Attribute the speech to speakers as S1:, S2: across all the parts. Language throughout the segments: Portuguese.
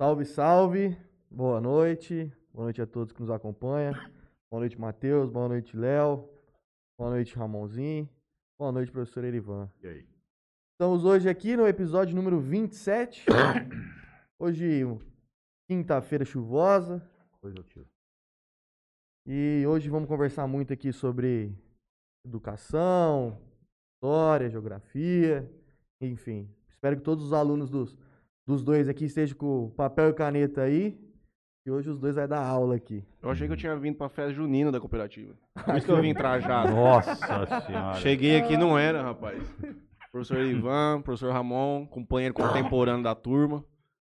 S1: Salve, salve. Boa noite. Boa noite a todos que nos acompanham. Boa noite, Matheus. Boa noite, Léo. Boa noite, Ramonzinho. Boa noite, professor Erivan.
S2: E aí?
S1: Estamos hoje aqui no episódio número 27. Hoje, quinta-feira chuvosa.
S2: Coisa tiro.
S1: E hoje vamos conversar muito aqui sobre educação, história, geografia, enfim. Espero que todos os alunos dos, dos dois aqui estejam com papel e caneta aí. E hoje os dois vai dar aula aqui.
S3: Eu achei que eu tinha vindo pra festa junina da cooperativa. Por isso que eu vim trajado.
S2: Nossa senhora.
S3: Cheguei aqui não era, rapaz. Professor Ivan, professor Ramon, companheiro contemporâneo da turma.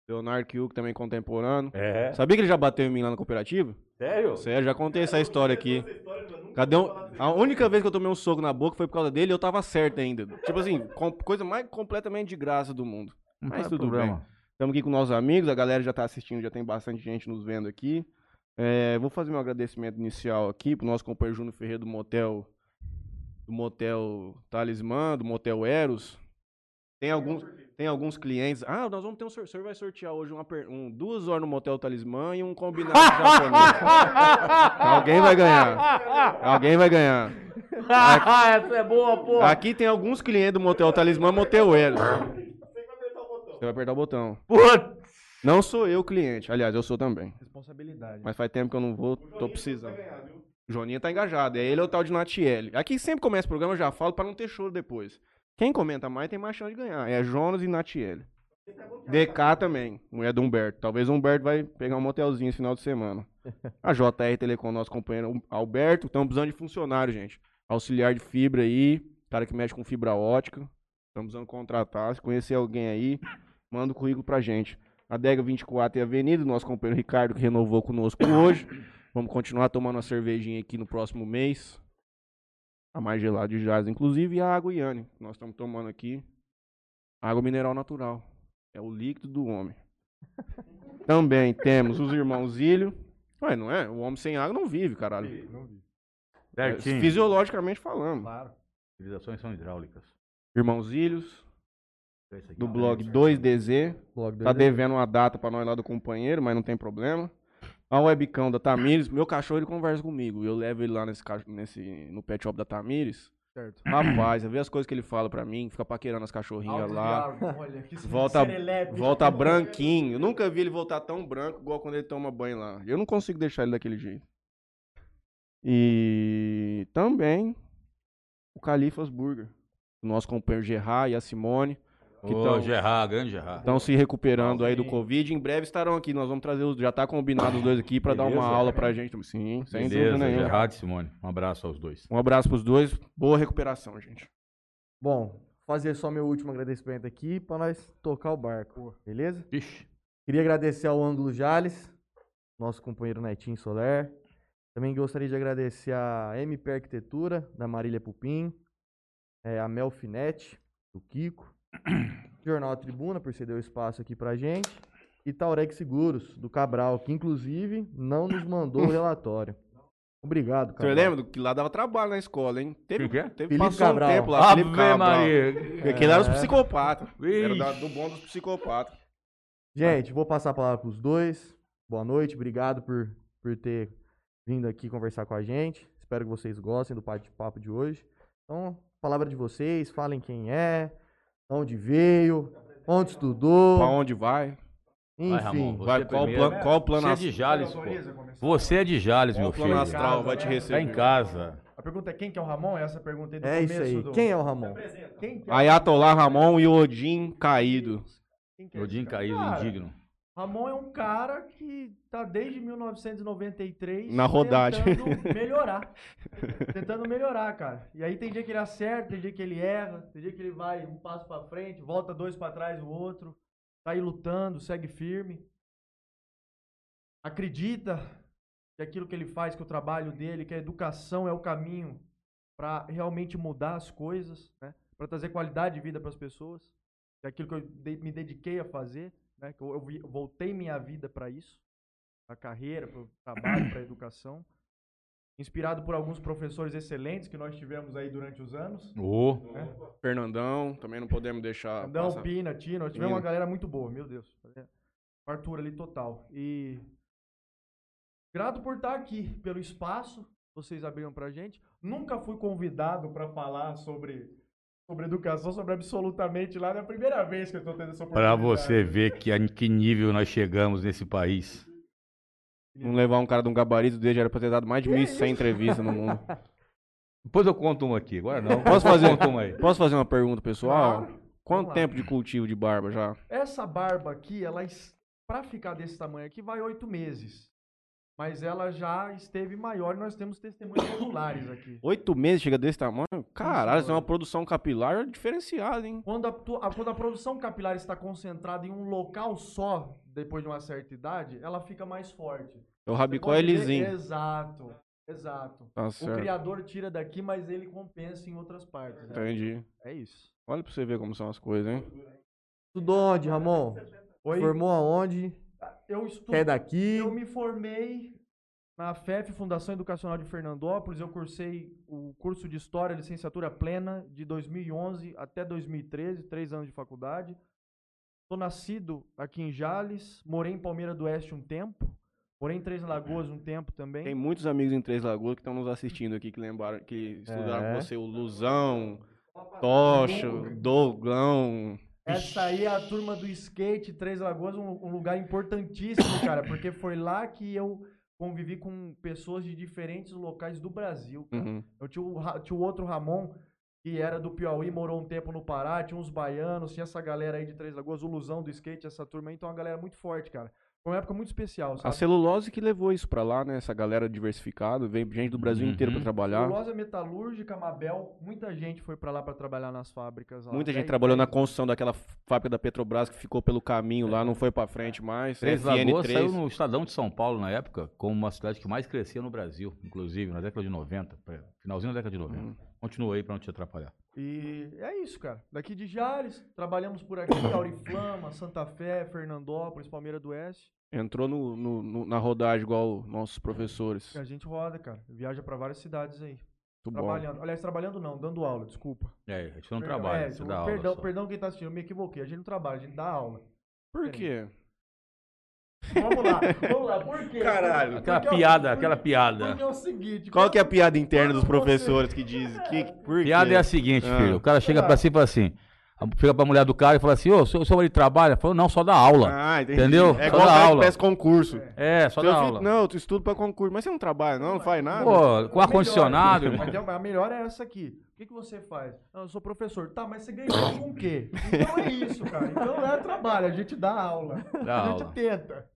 S3: Leonardo Kiuk também contemporâneo.
S2: É.
S3: Sabia que ele já bateu em mim lá na cooperativa?
S2: Sério?
S3: Sério, já contei essa história aqui. Cadê um... A única vez que eu tomei um soco na boca foi por causa dele e eu tava certo ainda. Tipo assim, com- coisa mais completamente de graça do mundo.
S2: Não
S3: Mas
S2: tem
S3: tudo
S2: problema.
S3: Estamos aqui com nossos amigos, a galera já tá assistindo, já tem bastante gente nos vendo aqui. É, vou fazer meu agradecimento inicial aqui pro nosso companheiro Júnior Ferreira do motel do motel Talismã, do motel Eros. Tem alguns, tem alguns clientes. Ah, nós vamos ter um sorteio. O senhor vai sortear hoje uma, per- um, duas horas no motel Talismã e um combinado japonês. Alguém vai ganhar. Alguém vai ganhar.
S2: Essa é boa, pô.
S3: Aqui tem alguns clientes do motel Talismã, motel Eros. Você vai apertar o botão.
S2: Putz.
S3: Não sou eu o cliente. Aliás, eu sou também.
S1: Responsabilidade.
S3: Mas faz tempo que eu não vou, tô precisando. O Joninha tá engajado. É ele ou o tal de Natiele. Aqui sempre começa o programa, eu já falo pra não ter choro depois. Quem comenta mais tem mais chance de ganhar. É Jonas e Natiele. DK também, mulher do Humberto. Talvez o Humberto vai pegar um motelzinho esse final de semana. A JR Telecom, nosso companheiro Alberto. Estamos precisando de funcionário, gente. Auxiliar de fibra aí. Cara que mexe com fibra ótica. Estamos precisando contratar. Se conhecer alguém aí, manda o currículo pra gente. Adega 24 e Avenida, nosso companheiro Ricardo, que renovou conosco hoje. Vamos continuar tomando uma cervejinha aqui no próximo mês. A mais gelada de Jazz, inclusive, e a água Iane, que nós estamos tomando aqui. Água mineral natural. É o líquido do homem. Também temos os irmãos Ilho. Ué, não é? O homem sem água não vive, caralho. É,
S2: Certinho.
S3: fisiologicamente falando.
S1: Claro.
S2: Utilizações são hidráulicas.
S3: Irmãos Ilhos, do
S2: é um
S3: blog
S2: certo.
S3: 2DZ.
S1: Blog do
S3: Tá
S1: Edu.
S3: devendo uma data pra nós lá do companheiro, mas não tem problema. A webcam da Tamires, meu cachorro ele conversa comigo. Eu levo ele lá nesse, nesse no pet shop da Tamires.
S1: Certo.
S3: Rapaz, vê as coisas que ele fala pra mim, fica paquerando as cachorrinhas lá.
S1: Olha, que
S3: Volta, volta branquinho. Eu nunca vi ele voltar tão branco igual quando ele toma banho lá. Eu não consigo deixar ele daquele jeito. E também o Califas Burger. O nosso companheiro Gerard e a Simone. Que
S2: Ô,
S3: tão-
S2: Gerard, grande Gerard.
S3: Estão se recuperando aí do. Covid. Em breve estarão aqui. Nós vamos trazer os. Já tá combinado os dois aqui pra dar uma aula pra gente. Sim, sem
S2: Beleza,
S3: dúvida nenhuma.
S2: Gerard e Simone. Um abraço aos dois.
S3: Um abraço pros dois. Boa recuperação, gente.
S1: Bom, fazer só meu último agradecimento aqui pra nós tocar o barco, beleza?
S2: Ixi.
S1: Queria agradecer ao Ângulo Jales, nosso companheiro Netinho Soler. Também gostaria de agradecer a MP Arquitetura, da Marília Pupim, eh, a Melfinete, do Kiko, Jornal Tribuna, por ceder o espaço aqui pra gente, e Taureg Seguros, do Cabral, que inclusive não nos mandou o relatório. Obrigado,
S3: Você
S1: Cabral.
S3: lembra do que lá dava trabalho na escola, hein? Teve,
S2: que é?
S3: teve
S1: Felipe
S3: passou
S1: Cabral.
S3: um tempo lá. Felipe
S2: Ave
S3: Cabral.
S2: Maria.
S3: Aquele era os
S1: É.
S3: psicopatas. Era da- do bom dos psicopatas.
S1: Gente, vou passar a palavra para os dois. Boa noite, obrigado por, por ter vindo aqui conversar com a gente. Espero que vocês gostem do bate-papo de hoje. Então, palavra de vocês, falem quem é, onde veio, onde estudou,
S3: Pra onde vai?
S1: enfim.
S2: Vai, Ramon, você
S3: Vai, qual,
S2: primeiro.
S3: plano, qual o plano
S2: Você é
S3: astral?
S2: de Jales, pô. Você é de Jales,
S3: Qual
S2: meu
S3: o plano
S2: filho.
S3: astral vai te
S2: Tá
S3: receber?
S2: em casa.
S4: A pergunta é quem que é o Ramon? Essa pergunta aí do
S1: é isso
S4: começo
S1: aí.
S4: do...
S1: Quem é o Ramon?
S4: Quem que é o
S3: Ayatollah Ramon e Odin caído.
S4: Quem que é
S2: Odin caído,
S4: Cara,
S2: indigno.
S4: Ramon é um cara que tá desde 1993
S3: Na rodagem.
S4: tentando melhorar. tentando melhorar, cara. E aí tem dia que ele acerta, tem dia que ele erra, tem dia que ele vai um passo pra frente, volta dois pra trás o outro, tá aí lutando, segue firme. Acredita que aquilo que ele faz, que o trabalho dele, que a educação é o caminho pra realmente mudar as coisas, né? Para trazer qualidade de vida para as pessoas. É aquilo que eu me dediquei a fazer, né? Que eu, eu eu voltei minha vida para isso, para a carreira, para o trabalho, para a educação. Inspirado por alguns professores excelentes que nós tivemos aí durante os anos.
S2: Ô,
S3: Fernandão, também não podemos deixar.
S4: Andão,
S3: passar.
S4: Pina, Tino, nós tivemos uma
S3: Pina.
S4: galera muito boa, meu Deus. fartura ali total. E grato por estar aqui, pelo espaço que vocês abriram pra gente. Nunca fui convidado para falar sobre sobre educação, sobre absolutamente nada. É a primeira vez que eu estou tendo essa
S2: Para
S4: oportunidade.
S2: você ver que, a que nível nós chegamos nesse país.
S3: Não levar um cara de um gabarito dele já era pra ter dado mais de
S4: Que
S3: 1.100
S4: isso?
S3: entrevistas no mundo.
S2: Depois eu conto uma aqui, agora não.
S3: Posso fazer?
S2: Uma aí.
S3: Posso fazer uma pergunta, pessoal?
S4: Claro.
S3: Quanto
S4: Vamos lá.
S3: tempo de cultivo de barba já?
S4: Essa barba aqui, ela es- pra ficar desse tamanho aqui, vai oito meses. Mas ela já esteve maior e nós temos testemunhos oculares aqui.
S3: Oito meses chega desse tamanho? Caralho, isso é uma produção capilar diferenciada, hein?
S4: Quando a, a- quando a produção capilar está concentrada em um local só, depois de uma certa idade, ela fica mais forte.
S3: O
S4: Você
S3: rabicó é lisinho.
S4: Exato, exato.
S3: Tá
S4: O criador tira daqui, mas ele compensa em outras partes. né?
S3: Entendi.
S4: É isso.
S3: Olha pra você ver como são as coisas, hein?
S1: Estudou onde, Ramon?
S4: Oi?
S1: Formou aonde?
S4: Eu estudo.
S1: Quer daqui?
S4: Eu me formei na FEF, Fundação Educacional de Fernandópolis. Eu cursei o curso de História, licenciatura plena, de 2011 até 2013, três anos de faculdade. Sou nascido aqui em Jales, morei em Palmeira do Oeste um tempo, morei em Três Lagoas um tempo também.
S3: Tem muitos amigos em Três Lagoas que estão nos assistindo aqui, que lembraram, que estudaram
S1: É.
S3: com você, o Luzão, Tocha, Doglão.
S4: Essa aí é a turma do skate, Três Lagoas, um, um lugar importantíssimo, cara, porque foi lá que eu convivi com pessoas de diferentes locais do Brasil, cara.
S3: Uhum.
S4: Eu tinha o, tinha o outro Ramon, que era do Piauí, morou um tempo no Pará, tinha uns baianos, tinha essa galera aí de Três Lagoas, o Lusão do skate, essa turma aí, então é uma galera muito forte, cara. Foi uma época muito especial,
S3: A
S4: sabe?
S3: celulose que levou isso pra lá, né? Essa galera diversificada, vem gente do Brasil
S2: Uhum.
S3: inteiro pra trabalhar.
S4: Celulose metalúrgica, Mabel, muita gente foi pra lá pra trabalhar nas fábricas lá.
S3: Muita gente
S4: Dez-
S3: trabalhou na construção daquela fábrica da Petrobras que ficou pelo caminho lá, não foi pra frente mais.
S2: Três Lagoas
S3: FN3.
S2: saiu no Estadão de São Paulo na época, como uma cidade que mais crescia no Brasil, inclusive, na década de 90, pra- finalzinho da década de 90.
S3: Uhum.
S2: Continua aí pra não te atrapalhar.
S4: E é isso, cara. Daqui de Jales, trabalhamos por aqui, Auriflama, Santa Fé, Fernandópolis, Palmeira do Oeste.
S3: Entrou no, no- no- na rodagem igual nossos professores.
S4: E a gente roda, cara. Viaja pra várias cidades aí.
S3: Muito bom.
S4: Trabalhando. Aliás, trabalhando não, dando aula, desculpa.
S2: É, a gente não
S4: Perdão,
S2: trabalha,
S4: é,
S2: você dá aula
S4: perdão,
S2: só.
S4: perdão quem tá assistindo, eu me equivoquei. A gente não trabalha, a gente dá aula.
S3: Por quê?
S4: Vamos lá, vamos lá, por quê?
S3: Caralho.
S2: Aquela
S4: Porque é
S2: piada,
S4: porque-
S2: aquela piada.
S4: Porque é o seguinte.
S3: Qual que é a piada interna dos professores que diz que por
S2: Piada
S3: quê?
S2: é a seguinte,
S3: Ah.
S2: filho. O cara chega pra si e fala assim. Chega pra mulher do cara e fala assim, ô, seu, seu marido trabalha? Falou, não, só dá aula.
S3: Ah, entendi.
S2: Entendeu?
S3: É
S2: Só
S3: igual que
S2: aula.
S3: peça concurso.
S2: É, só
S3: Seu
S2: dá
S3: filho-
S2: aula.
S3: Não, tu estuda pra concurso, mas você não trabalha não, não faz nada.
S2: Pô, com ar-condicionado, irmão.
S4: Mas tem- A melhor é essa aqui. O que, que você faz? Não, eu sou professor. Tá, mas você ganha com o quê? Então é isso, cara. Então é trabalho, a gente dá aula.
S2: Dá
S4: a gente
S2: aula.
S4: tenta.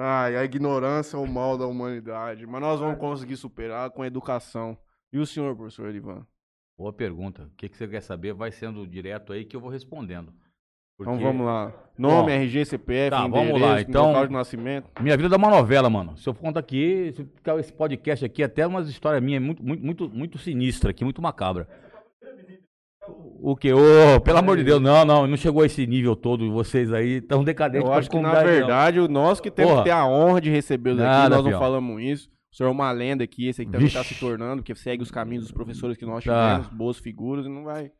S3: Ai, a ignorância é o mal da humanidade. Mas nós vamos conseguir superar com educação. E o senhor, professor Edivan?
S2: Boa pergunta. O que, que você quer saber? Vai sendo direto aí que eu vou respondendo.
S3: Então
S2: Porque
S3: vamos lá. Nome,
S2: Bom,
S3: RG, CPF,
S2: tá, vamos
S3: endereço,
S2: lá, então-
S3: local de nascimento.
S2: Minha vida dá uma novela, mano. Se eu for contar aqui, esse podcast aqui, até umas histórias minhas muito, muito, muito, muito sinistra aqui, muito macabra. O que? Ô, pelo amor de Deus, não, não, não chegou a esse nível todo. Vocês aí tão decadentes.
S3: Eu acho que, na verdade, o nós que temos
S2: Porra.
S3: que ter a honra de recebê-los aqui,
S2: Nada,
S3: nós não
S2: fião.
S3: falamos isso. O senhor é uma lenda aqui, esse aqui também está
S2: Vixe.
S3: se tornando, porque segue os caminhos dos professores que nós
S2: Tá.
S3: tivemos, boas figuras, e não vai...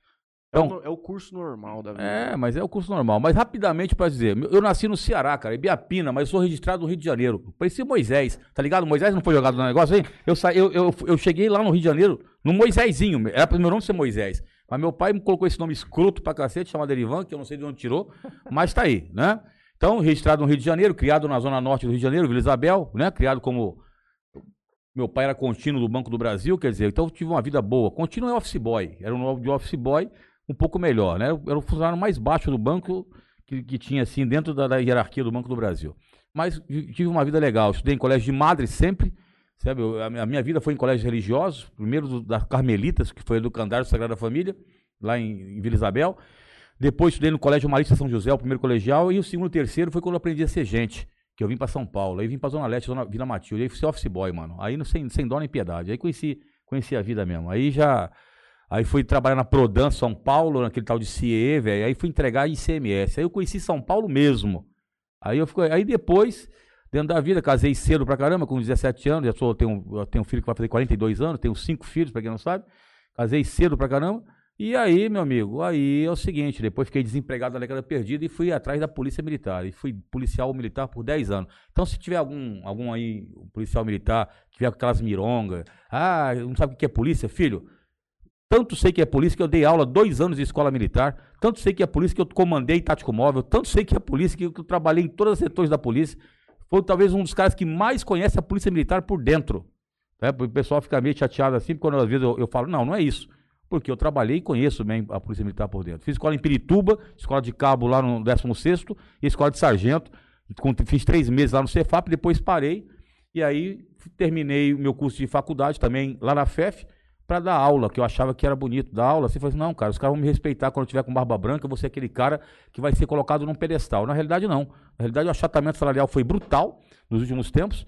S2: Então-
S3: é, o, no- é o curso normal da vida.
S2: É, mas é o curso normal. Mas rapidamente pra dizer, meu- eu nasci no Ceará, cara, em Biapina, mas sou registrado no Rio de Janeiro. Parecia Moisés, tá ligado? Moisés não foi jogado no negócio aí? Eu, sa... eu, eu, eu cheguei lá no Rio de Janeiro, no Moisésinho, era pro meu nome ser Moisés. Mas meu pai me colocou esse nome escroto pra cacete, chamado Erivan, que eu não sei de onde tirou, mas tá aí, né? Então, registrado no Rio de Janeiro, criado na zona norte do Rio de Janeiro, Vila Isabel, né? Criado como meu pai era contínuo do Banco do Brasil, quer dizer, então eu tive uma vida boa. Contínuo é office boy, era um de office boy um pouco melhor, né? Era o funcionário mais baixo do banco que, que tinha, assim, dentro da, da hierarquia do Banco do Brasil. Mas tive uma vida legal. Estudei em colégio de madre sempre, sabe? Eu- a, minha- vida foi em colégios religiosos, primeiro do, Carmelitas, que foi do Candário Sagrada Família, lá em, em Vila Isabel. Depois estudei no Colégio Marista São José, o primeiro colegial, e o segundo terceiro foi quando eu aprendi a ser gente, que eu vim para São Paulo, aí vim para Zona Leste, Zona Vila Matilde, aí fui office boy, mano. Aí não, sem, sem dó nem piedade. Aí conheci, conheci a vida mesmo. Aí já. Aí fui trabalhar na Prodan São Paulo, naquele tal de CIE, velho. Aí fui entregar ICMS. Aí eu conheci São Paulo mesmo. Aí eu fico, aí depois, dentro da vida, casei cedo pra caramba, com 17 anos, já sou, tenho, tenho um filho que vai fazer 42 anos, tenho cinco filhos, pra quem não sabe. Casei cedo pra caramba. E aí, meu amigo, aí é o seguinte, depois fiquei desempregado na década perdida e fui atrás da polícia militar. E fui policial militar por 10 anos. Então, se tiver algum, algum aí, policial militar, que tiver com aquelas mirongas, ah, não sabe o que é polícia, filho? Tanto sei que é polícia que eu dei aula dois anos de escola militar, tanto sei que é polícia que eu comandei tático móvel, tanto sei que é polícia que eu trabalhei em todos os setores da polícia. Foi talvez um dos caras que mais conhece a polícia militar por dentro. Né? O pessoal fica meio chateado assim, quando às vezes eu, eu falo, não, não é isso porque eu trabalhei e conheço bem a Polícia Militar por dentro. Fiz escola em Pirituba, escola de cabo lá no 16 e escola de sargento. Fiz três meses lá no Cefap, depois parei e aí terminei o meu curso de faculdade também lá na FEF para dar aula, que eu achava que era bonito dar aula. Você falou assim, não, cara, os caras vão me respeitar quando eu tiver com barba branca, eu vou ser aquele cara que vai ser colocado num pedestal. Na realidade, não. Na realidade, o achatamento salarial foi brutal nos últimos tempos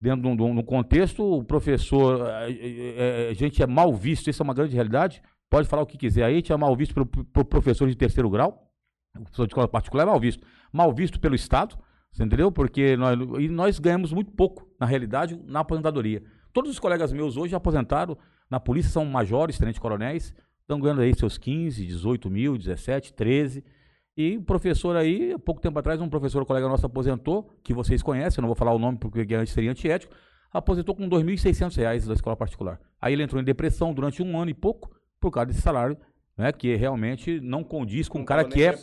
S2: dentro de um, contexto, o professor, eh, eh, a, gente é mal visto, isso é uma grande realidade, pode falar o que quiser aí, a gente é mal visto pelo, pelo professor de terceiro grau, o professor de escola particular é mal visto, mal visto pelo Estado, você entendeu? Porque nós, e nós ganhamos muito pouco, na realidade, na aposentadoria. Todos os colegas meus hoje aposentaram na polícia, são majores, tenentes-coronéis, estão ganhando aí seus 15, 18 mil, 17, 13 e o professor aí, há pouco tempo atrás, um professor, um colega nosso aposentou, que vocês conhecem, eu não vou falar o nome porque antes seria antiético, aposentou com R$ 2.600 da escola particular. Aí ele entrou em depressão durante um ano e pouco, por causa desse salário, né, que realmente não condiz com um cara que é,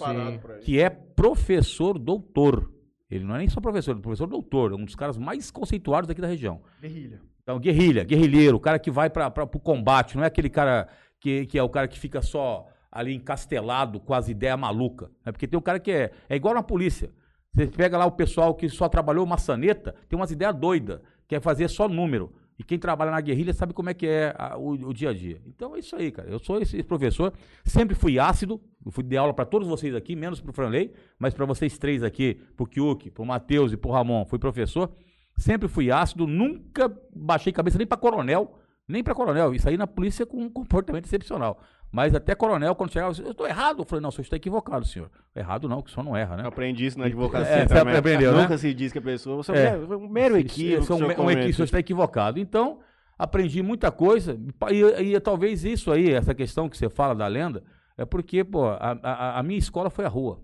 S2: que é professor doutor. Ele não é nem só professor, ele é professor doutor, é um dos caras mais conceituados aqui da região.
S4: Guerrilha.
S2: Então, guerrilha, guerrilheiro, o cara que vai para o combate, não é aquele cara que, que é o cara que fica só ali encastelado com as ideias malucas. Né? Porque tem um cara que é, é igual na polícia. Você pega lá o pessoal que só trabalhou maçaneta, tem umas ideias doidas, quer fazer só número. E quem trabalha na guerrilha sabe como é que é a, o, o, dia a dia. Então é isso aí, cara. Eu sou esse professor, sempre fui ácido, eu fui de aula para todos vocês aqui, menos para o Franley, mas para vocês três aqui, para o Kiuk, para o Matheus e para o Ramon, fui professor. Sempre fui ácido, nunca baixei cabeça nem para coronel, nem para coronel. Isso aí na polícia com um comportamento excepcional. Mas até coronel, quando chegava, eu estou errado. Eu falei, não, o senhor está equivocado, senhor. Errado não, que o senhor não erra, né? Eu
S3: aprendi isso na advocacia
S2: é, também. Você aprendeu,
S3: Nunca né? se diz que a pessoa... Você é, é um mero equívoco.
S2: Um, um equívoco, o senhor está equivocado. Então, aprendi muita coisa. E, e, talvez isso aí, essa questão que você fala da lenda, é porque, pô, a, a, a minha escola foi a rua.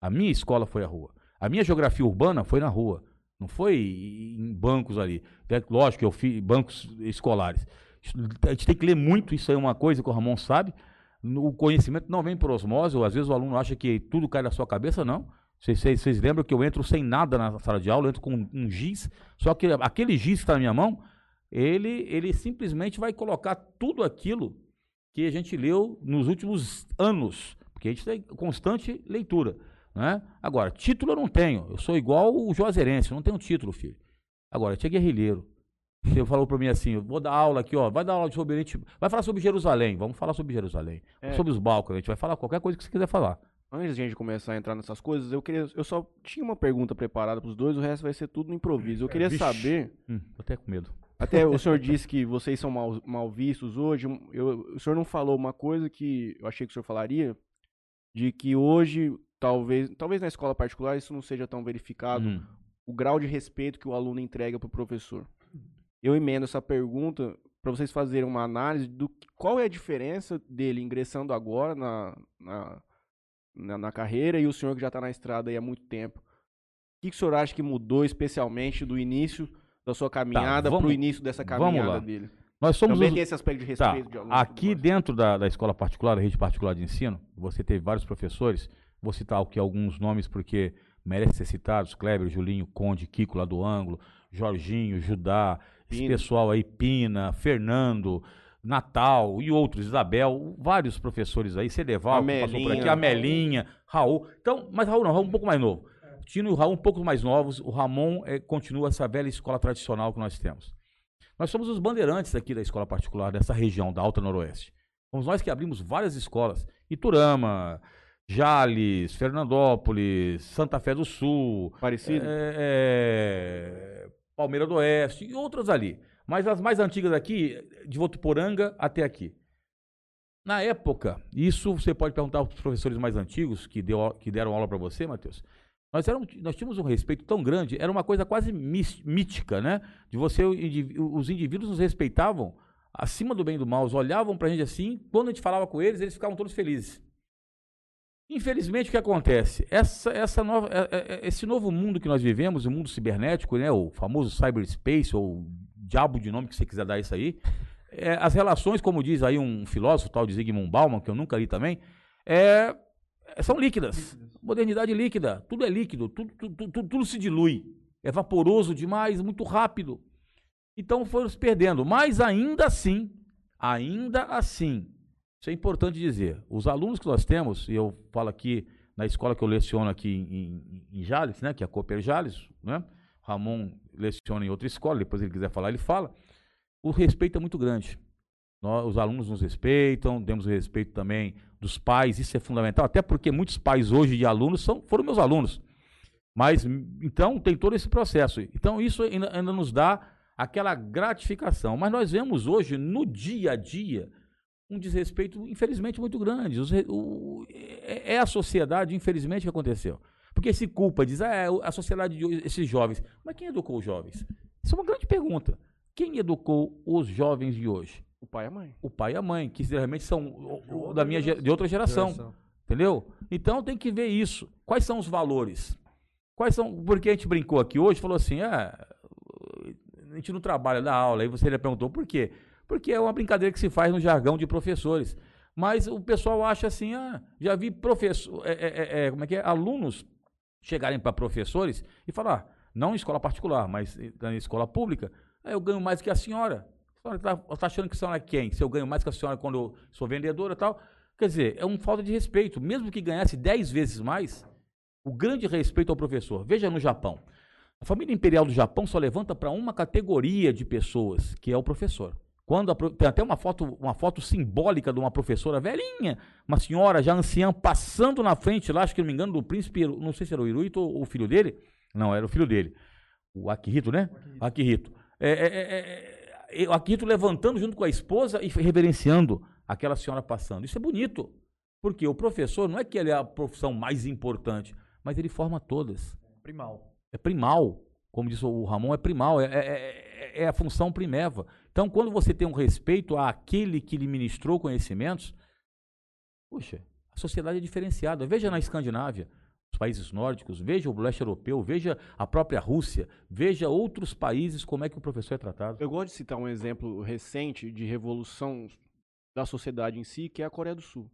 S2: A minha escola foi a rua. A minha geografia urbana foi na rua. Não foi em bancos ali. É, lógico que eu fiz bancos escolares. A gente tem que ler muito, isso é uma coisa que o Ramon sabe. O conhecimento não vem por osmose, ou às vezes o aluno acha que tudo cai na sua cabeça, não. Vocês, vocês, vocês lembram que eu entro sem nada na sala de aula, eu entro com um giz, só que aquele giz que está na minha mão, ele, ele simplesmente vai colocar tudo aquilo que a gente leu nos últimos anos, porque a gente tem constante leitura. Né? Agora, título eu não tenho, eu sou igual o Juazeirense, não tenho título, filho. Agora, eu tinha guerrilheiro, você falou para mim assim, vou dar aula aqui, ó, vai dar aula sobre Oriente, vai falar sobre Jerusalém, vamos falar sobre Jerusalém, é. sobre os balcões, a gente vai falar qualquer coisa que você quiser falar.
S3: Antes de a gente começar a entrar nessas coisas, eu queria, eu só tinha uma pergunta preparada para os dois, o resto vai ser tudo no improviso. Eu queria saber,
S2: hum, tô até com medo.
S3: Até o senhor disse que vocês são mal, mal vistos hoje. Eu, o senhor não falou uma coisa que eu achei que o senhor falaria, de que hoje talvez, talvez na escola particular isso não seja tão verificado, hum. o grau de respeito que o aluno entrega para o professor eu emendo essa pergunta para vocês fazerem uma análise do qual é a diferença dele ingressando agora na, na, na, na carreira e o senhor que já está na estrada há muito tempo. O que, que o senhor acha que mudou especialmente do início da sua tá, caminhada tá, para o início dessa caminhada dele?
S2: Nós somos
S3: Também
S2: os...
S3: tem esse aspecto de
S2: tá,
S3: respeito tá, de
S2: aluno. Aqui dentro da, da escola particular, da rede particular de ensino, você teve vários professores, vou citar aqui alguns nomes porque merecem ser citados, Kleber, Julinho, Conde, Kiko lá do ângulo, Jorginho, Judá, Pina. esse pessoal aí, Pina, Fernando, Natal e outros, Isabel, vários professores aí, Cedeval, que passou por aqui, Amelinha, Raul. Então, mas Raul não, Raul um pouco mais novo. Tino e o Raul um pouco mais novos, o Ramon é, continua essa velha escola tradicional que nós temos. Nós somos os bandeirantes aqui da escola particular dessa região, da Alta Noroeste. Fomos nós que abrimos várias escolas. Iturama, Jales, Fernandópolis, Santa Fé do Sul.
S3: Parecido?
S2: É, é, Palmeira do Oeste e outras ali. Mas as mais antigas aqui, de Votuporanga até aqui. Na época, isso você pode perguntar aos professores mais antigos que, deu, que deram aula para você, Matheus. Nós, éramos, nós tínhamos um respeito tão grande, era uma coisa quase mítica, né? De você, os indivíduos nos respeitavam acima do bem e do mal, olhavam pra gente assim, quando a gente falava com eles, eles ficavam todos felizes. Infelizmente, o que acontece? Essa, essa nova, é- é- é- esse novo mundo que nós vivemos, o mundo cibernético, né, o famoso cyberspace, ou o diabo de nome que você quiser dar isso aí, é, as relações, como diz aí um filósofo, tal de Zygmunt Bauman, que eu nunca li também, é- são líquidas. Modernidade líquida. Tudo é líquido, tudo, tudo, tudo- tudo se dilui. É vaporoso demais, muito rápido. Então foram se perdendo. Mas ainda assim, ainda assim, isso é importante dizer. Os alunos que nós temos, e eu falo aqui na escola que eu leciono aqui em, em- Jales, né, que é a Cooper Jales, né? Ramon leciona em outra escola, depois ele quiser falar, ele fala. O respeito é muito grande. Nós, os alunos nos respeitam, demos o respeito também dos pais, isso é fundamental, até porque muitos pais hoje de alunos são, foram meus alunos. Mas, então, tem todo esse processo. Então, isso ainda, ainda nos dá aquela gratificação. Mas nós vemos hoje, no dia a dia, um desrespeito, infelizmente, muito grande. Os o- é é a sociedade, infelizmente, que aconteceu. Porque se culpa, diz, ah, é a sociedade de hoje, esses jovens. Mas quem educou os jovens? Isso é uma grande pergunta. Quem educou os jovens de hoje?
S3: O pai e a mãe.
S2: O pai e a mãe, que geralmente são o- o- da minha, de outra geração. Entendeu? Então tem que ver isso. Quais são os valores? Quais são. Porque a gente brincou aqui hoje, falou assim: ah, a gente não trabalha da aula. Aí você perguntou por quê? Porque é uma brincadeira que se faz no jargão de professores. Mas o pessoal acha assim: ah, já vi professor, é, é, é, é, como é que é? Alunos chegarem para professores e falar, não em escola particular, mas em escola pública, ah, eu ganho mais que a senhora. A senhora está achando que a senhora é quem? Se eu ganho mais que a senhora quando eu sou vendedora e tal. Quer dizer, é uma falta de respeito. Mesmo que ganhasse 10 vezes mais, o grande respeito ao professor. Veja no Japão. A família imperial do Japão só levanta para uma categoria de pessoas, que é o professor. Quando a tem até uma foto, uma foto simbólica de uma professora velhinha, uma senhora já anciã, passando na frente lá, acho que não me engano, do príncipe, não sei se era o Hiruito ou o filho dele. Não, era o filho dele. O Akihito, né? Akihito. É, é, é, é, o Akihito levantando junto com a esposa e reverenciando aquela senhora passando. Isso é bonito. Porque o professor não é que ele é a profissão mais importante, mas ele forma todas.
S4: Primal.
S2: É primal. Como disse o Ramon, é primal. É, é- é- é a função primeva. Então, quando você tem um respeito àquele que lhe ministrou conhecimentos, puxa, a sociedade é diferenciada. Veja na Escandinávia, os países nórdicos, veja o leste europeu, veja a própria Rússia, veja outros países como é que o professor é tratado.
S3: Eu gosto de citar um exemplo recente de revolução da sociedade em si, que é a Coreia do Sul.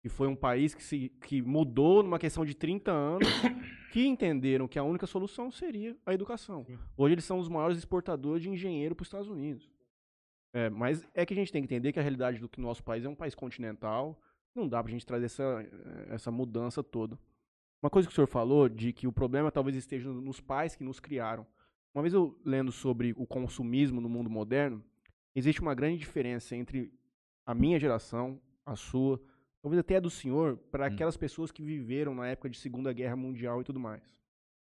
S3: Que foi um país que, se, que mudou numa questão de 30 anos, que entenderam que a única solução seria a educação. Hoje eles são os maiores exportadores de engenheiro para os Estados Unidos. É, mas é que a gente tem que entender que a realidade do que nosso país é um país continental, não dá pra gente trazer essa, eh, essa mudança toda. Uma coisa que o senhor falou de que o problema talvez esteja nos pais que nos criaram. Uma vez eu lendo sobre o consumismo no mundo moderno, existe uma grande diferença entre a minha geração, a sua, talvez até a do senhor, para
S2: Hum.
S3: aquelas pessoas que viveram na época de Segunda Guerra Mundial e tudo mais.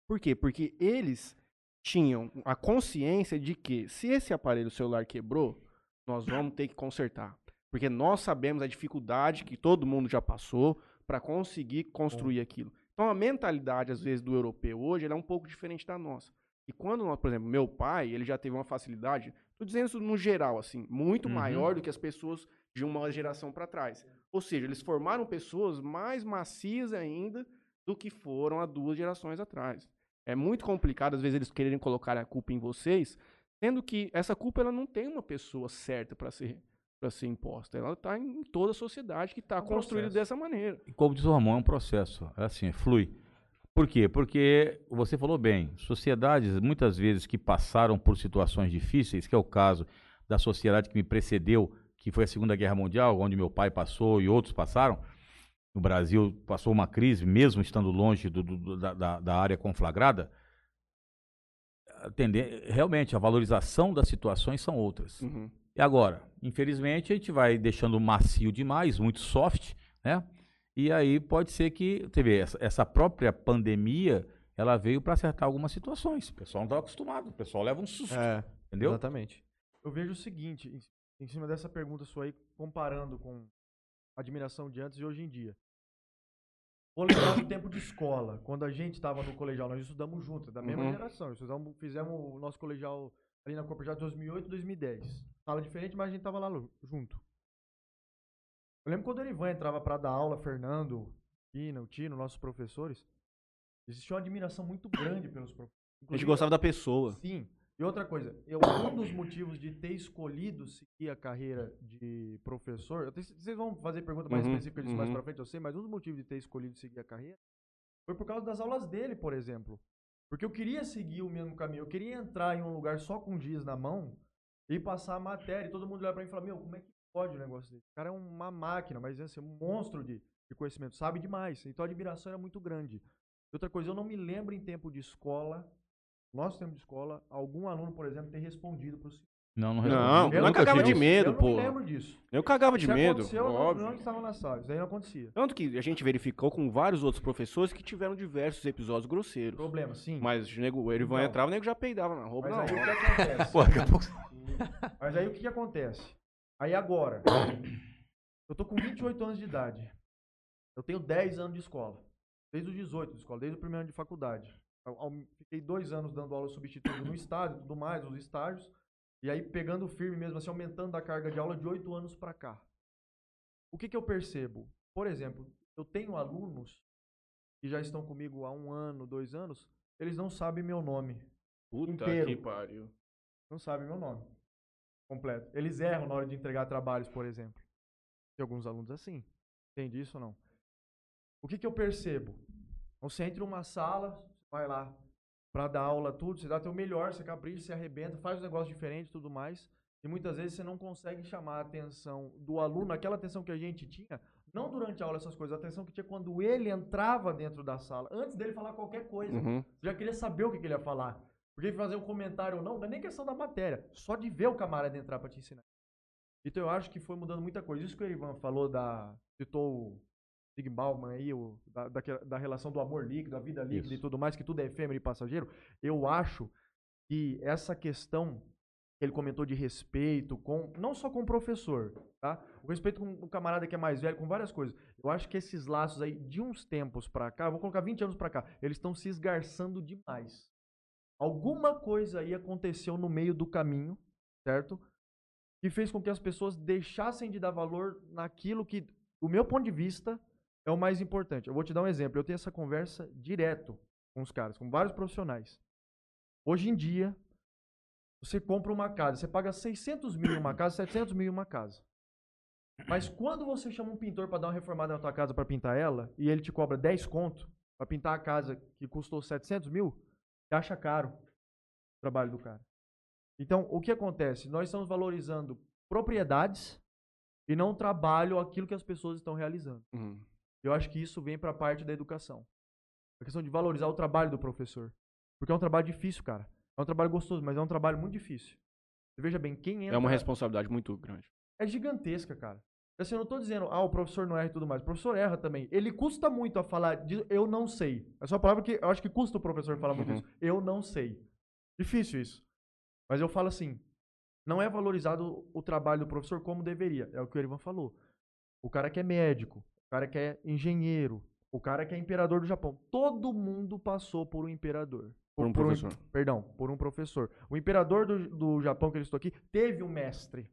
S3: Por quê? Porque eles tinham a consciência de que se esse aparelho celular quebrou, nós vamos ter que consertar. Porque nós sabemos a dificuldade que todo mundo já passou para conseguir construir aquilo. Então a mentalidade, às vezes, do europeu hoje é um pouco diferente da nossa. E quando nós, por exemplo, meu pai, ele já teve uma facilidade, tô dizendo isso no geral, assim, muito
S2: Uhum.
S3: maior do que as pessoas de uma geração para trás. Ou seja, eles formaram pessoas mais macias ainda do que foram há duas gerações atrás. É muito complicado, às vezes, eles quererem colocar a culpa em vocês, sendo que essa culpa ela não tem uma pessoa certa para ser para ser imposta. Ela está em toda a sociedade que está
S4: É um
S3: construída
S4: processo.
S3: dessa maneira.
S2: E como diz o Ramon, é um processo. É assim, flui. Por quê? Porque você falou bem, sociedades muitas vezes que passaram por situações difíceis, que é o caso da sociedade que me precedeu, que foi a Segunda Guerra Mundial, onde meu pai passou e outros passaram. O Brasil passou uma crise, mesmo estando longe do- do- do- da, da- da área conflagrada. A tenden- realmente, a valorização das situações são outras.
S3: Uhum.
S2: E agora, infelizmente, a gente vai deixando macio demais, muito soft, né? E aí pode ser que, você vê, essa, essa própria pandemia, ela veio para acertar algumas situações. O pessoal não estava acostumado, o pessoal leva um susto,
S1: É,
S2: entendeu?
S1: exatamente.
S4: Eu vejo o seguinte, em, em cima dessa pergunta sua aí, comparando com a admiração de antes e hoje em dia. Vou lembrar do tempo de escola, quando a gente estava no colegial, nós estudamos juntos, da mesma
S3: Uhum.
S4: geração. Estudamos, fizemos o nosso colegial ali na Copa já 2008, 2010. Sala diferente, mas a gente tava lá junto. Eu lembro quando o Erivan entrava pra dar aula, Fernando, Pina, o Tino, nossos professores, existia uma admiração muito grande pelos professores.
S3: A gente gostava da pessoa.
S4: Sim. E outra coisa, eu, um dos motivos de ter escolhido seguir a carreira de professor, eu tenho- vocês vão fazer pergunta mais
S3: Uhum,
S4: específica disso mais
S3: uhum.
S4: pra frente, eu sei, mas um dos motivos de ter escolhido seguir a carreira foi por causa das aulas dele, por exemplo. Porque eu queria seguir o mesmo caminho, eu queria entrar em um lugar só com giz na mão e passar a matéria, e todo mundo olhar pra mim e falar, meu, como é que pode um negócio desse? O cara é uma máquina, mas assim, um monstro de, de conhecimento, sabe demais. Então a admiração era muito grande. E outra coisa, eu não me lembro em tempo de escola, nosso tempo de escola, algum aluno, por exemplo, ter respondido pro senhor.
S2: Não, não
S3: Não,
S2: respondi.
S3: eu
S2: Nunca
S3: cagava
S2: tive
S3: de medo,
S4: eu não
S3: pô.
S4: lembro disso.
S3: Eu cagava de
S4: Se
S3: medo,
S4: aconteceu, eu não,
S3: óbvio.
S4: não estava na sala, isso aí não acontecia.
S3: Tanto que a gente verificou com vários outros professores que tiveram diversos episódios grosseiros.
S4: Problema, sim.
S3: Mas o nego, o Erivan entrava, o nego já peidava na roupa.
S4: Mas
S3: na
S4: aí o que acontece?
S2: Pô, daqui a pouco...
S4: Mas aí o que, que acontece? Aí agora, eu tô com 28 anos de idade. Eu tenho 10 anos de escola. Desde os 18 de escola, desde o primeiro ano de faculdade. Fiquei dois anos dando aula substituto no estádio e tudo mais, os estágios. E aí pegando firme mesmo, assim, aumentando a carga de aula de 8 anos pra cá. O que, que eu percebo? Por exemplo, eu tenho alunos que já estão comigo há um ano, dois anos, eles não sabem meu nome.
S3: Puta
S4: inteiro.
S3: que pariu.
S4: não sabem meu nome completo. Eles erram na hora de entregar trabalhos, por exemplo. Tem alguns alunos assim. Entende isso ou não? O que, que eu percebo? Você entra em uma sala, vai lá para dar aula, tudo, você dá teu melhor, você capricha, você arrebenta, faz um negócio diferente tudo mais. E muitas vezes você não consegue chamar a atenção do aluno, aquela atenção que a gente tinha, não durante a aula essas coisas, a atenção que tinha quando ele entrava dentro da sala, antes dele falar qualquer coisa.
S3: Uhum.
S4: Você já queria saber o que, que ele ia falar. Porque fazer um comentário ou não, não é nem questão da matéria. Só de ver o camarada entrar pra te ensinar. Então eu acho que foi mudando muita coisa. Isso que o Erivan falou da. citou o Zig Bauman aí, o, da, daquela- da relação do amor líquido, da vida líquida
S2: Isso.
S4: e tudo mais, que tudo é efêmero e passageiro. Eu acho que essa questão que ele comentou de respeito com. Não só com o professor, tá? O respeito com o camarada que é mais velho, com várias coisas. Eu acho que esses laços aí, de uns tempos pra cá, vou colocar 20 anos pra cá, eles estão se esgarçando demais. Alguma coisa aí aconteceu no meio do caminho, certo? Que fez com que as pessoas deixassem de dar valor naquilo que, do meu ponto de vista, é o mais importante. Eu vou te dar um exemplo. Eu tenho essa conversa direto com os caras, com vários profissionais. Hoje em dia, você compra uma casa, você paga 600 mil em uma casa, 700 mil em uma casa. Mas quando você chama um pintor para dar uma reformada na tua casa para pintar ela, e ele te cobra 10 conto para pintar a casa que custou 700 mil, você acha caro o trabalho do cara. Então, o que acontece? Nós estamos valorizando propriedades e não trabalho aquilo que as pessoas estão realizando.
S3: Uhum.
S4: Eu acho que isso vem para a parte da educação. A questão de valorizar o trabalho do professor. Porque é um trabalho difícil, cara. É um trabalho gostoso, mas é um trabalho muito difícil. Você veja bem, quem entra...
S3: É uma responsabilidade muito grande.
S4: É gigantesca, cara. Assim, eu não tô dizendo, ah, o professor não erra e tudo mais. O professor erra também. Ele custa muito a falar disso, eu não sei. É só a palavra que eu acho que custa o professor falar muito
S3: Uhum.
S4: isso. Eu não sei. Difícil isso. Mas eu falo assim, não é valorizado o trabalho do professor como deveria. É o que o Erivan falou. O cara que é médico, o cara que é engenheiro, o cara que é imperador do Japão. Todo mundo passou por um imperador.
S3: Por um professor.
S4: perdão, por um professor. O imperador do, do Japão que ele estou aqui teve um mestre.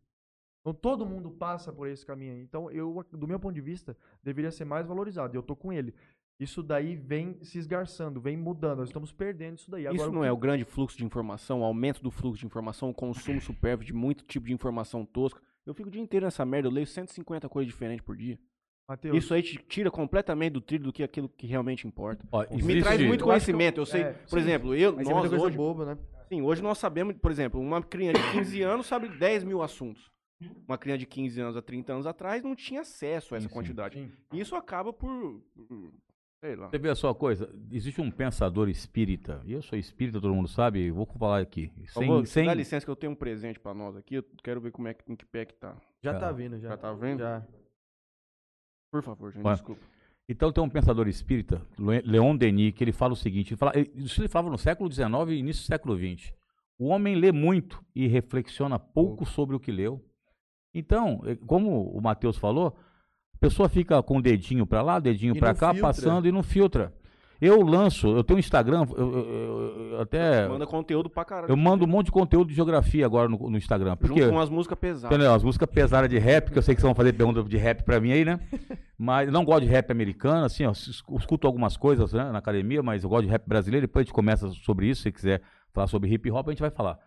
S4: Então todo mundo passa por esse caminho aí. Então eu, do meu ponto de vista, deveria ser mais valorizado. E eu tô com ele. Isso daí vem se esgarçando, vem mudando. Nós estamos perdendo isso daí. Agora,
S3: Isso não
S4: que-
S3: é o grande fluxo de informação, o aumento do fluxo de informação, o consumo supérfluo de muito tipo de informação tosca. Eu fico o dia inteiro nessa merda, eu leio 150 coisas diferentes por dia.
S4: Mateus,
S3: Isso aí te tira completamente do trilho do que aquilo que realmente importa.
S2: Ó,
S3: Me
S2: existe-
S3: traz muito
S4: que eu-
S3: conhecimento. Eu sei,
S4: é,
S3: por
S4: sim.
S3: exemplo, eu,
S1: Mas é
S3: nós
S1: coisa
S3: hoje,
S1: boba, né?
S3: sim, hoje nós sabemos, por exemplo, uma criança de 15 anos sabe 10 mil assuntos. Uma criança de 15 anos a 30 anos atrás não tinha acesso a essa
S2: Sim,
S3: quantidade.
S4: Sim.
S3: E isso acaba por, por- sei lá.
S2: Você vê a sua coisa, existe um pensador espírita, e eu sou espírita, todo mundo sabe, eu vou falar aqui. Sem,
S3: vou,
S2: sem,
S3: Dá licença que eu tenho um presente pra nós aqui, eu quero ver como é que, em que pé que tá.
S1: Já
S2: Já.
S1: tá vindo, já.
S3: Já tá vendo?
S1: Já.
S3: Por favor, gente,
S2: Ué.
S3: desculpa.
S2: Então tem um pensador espírita, Le- Leon Denis, que ele fala o seguinte, ele fala, ele- isso ele falava no século XIX e início do século XX. O homem lê muito e reflexiona pouco sobre o que leu. Então, eh, como o Matheus falou, a pessoa fica com o dedinho para lá, dedinho para cá,
S1: filtra.
S2: passando e não filtra. Eu lanço, eu tenho um Instagram, eu, eu- eu- até.
S3: Manda conteúdo pra caralho.
S2: Eu mando um monte de conteúdo de geografia agora no, no Instagram. Porque,
S3: Junto com as músicas pesadas.
S2: entendeu? As músicas pesadas de rap, que eu sei que vocês vão fazer pergunta de rap pra mim aí, né? Mas eu não gosto de rap americano, assim, ó. es- Escuto algumas coisas né, na academia, mas eu gosto de rap brasileiro. Depois a gente começa sobre isso, se quiser falar sobre hip hop, a gente vai falar.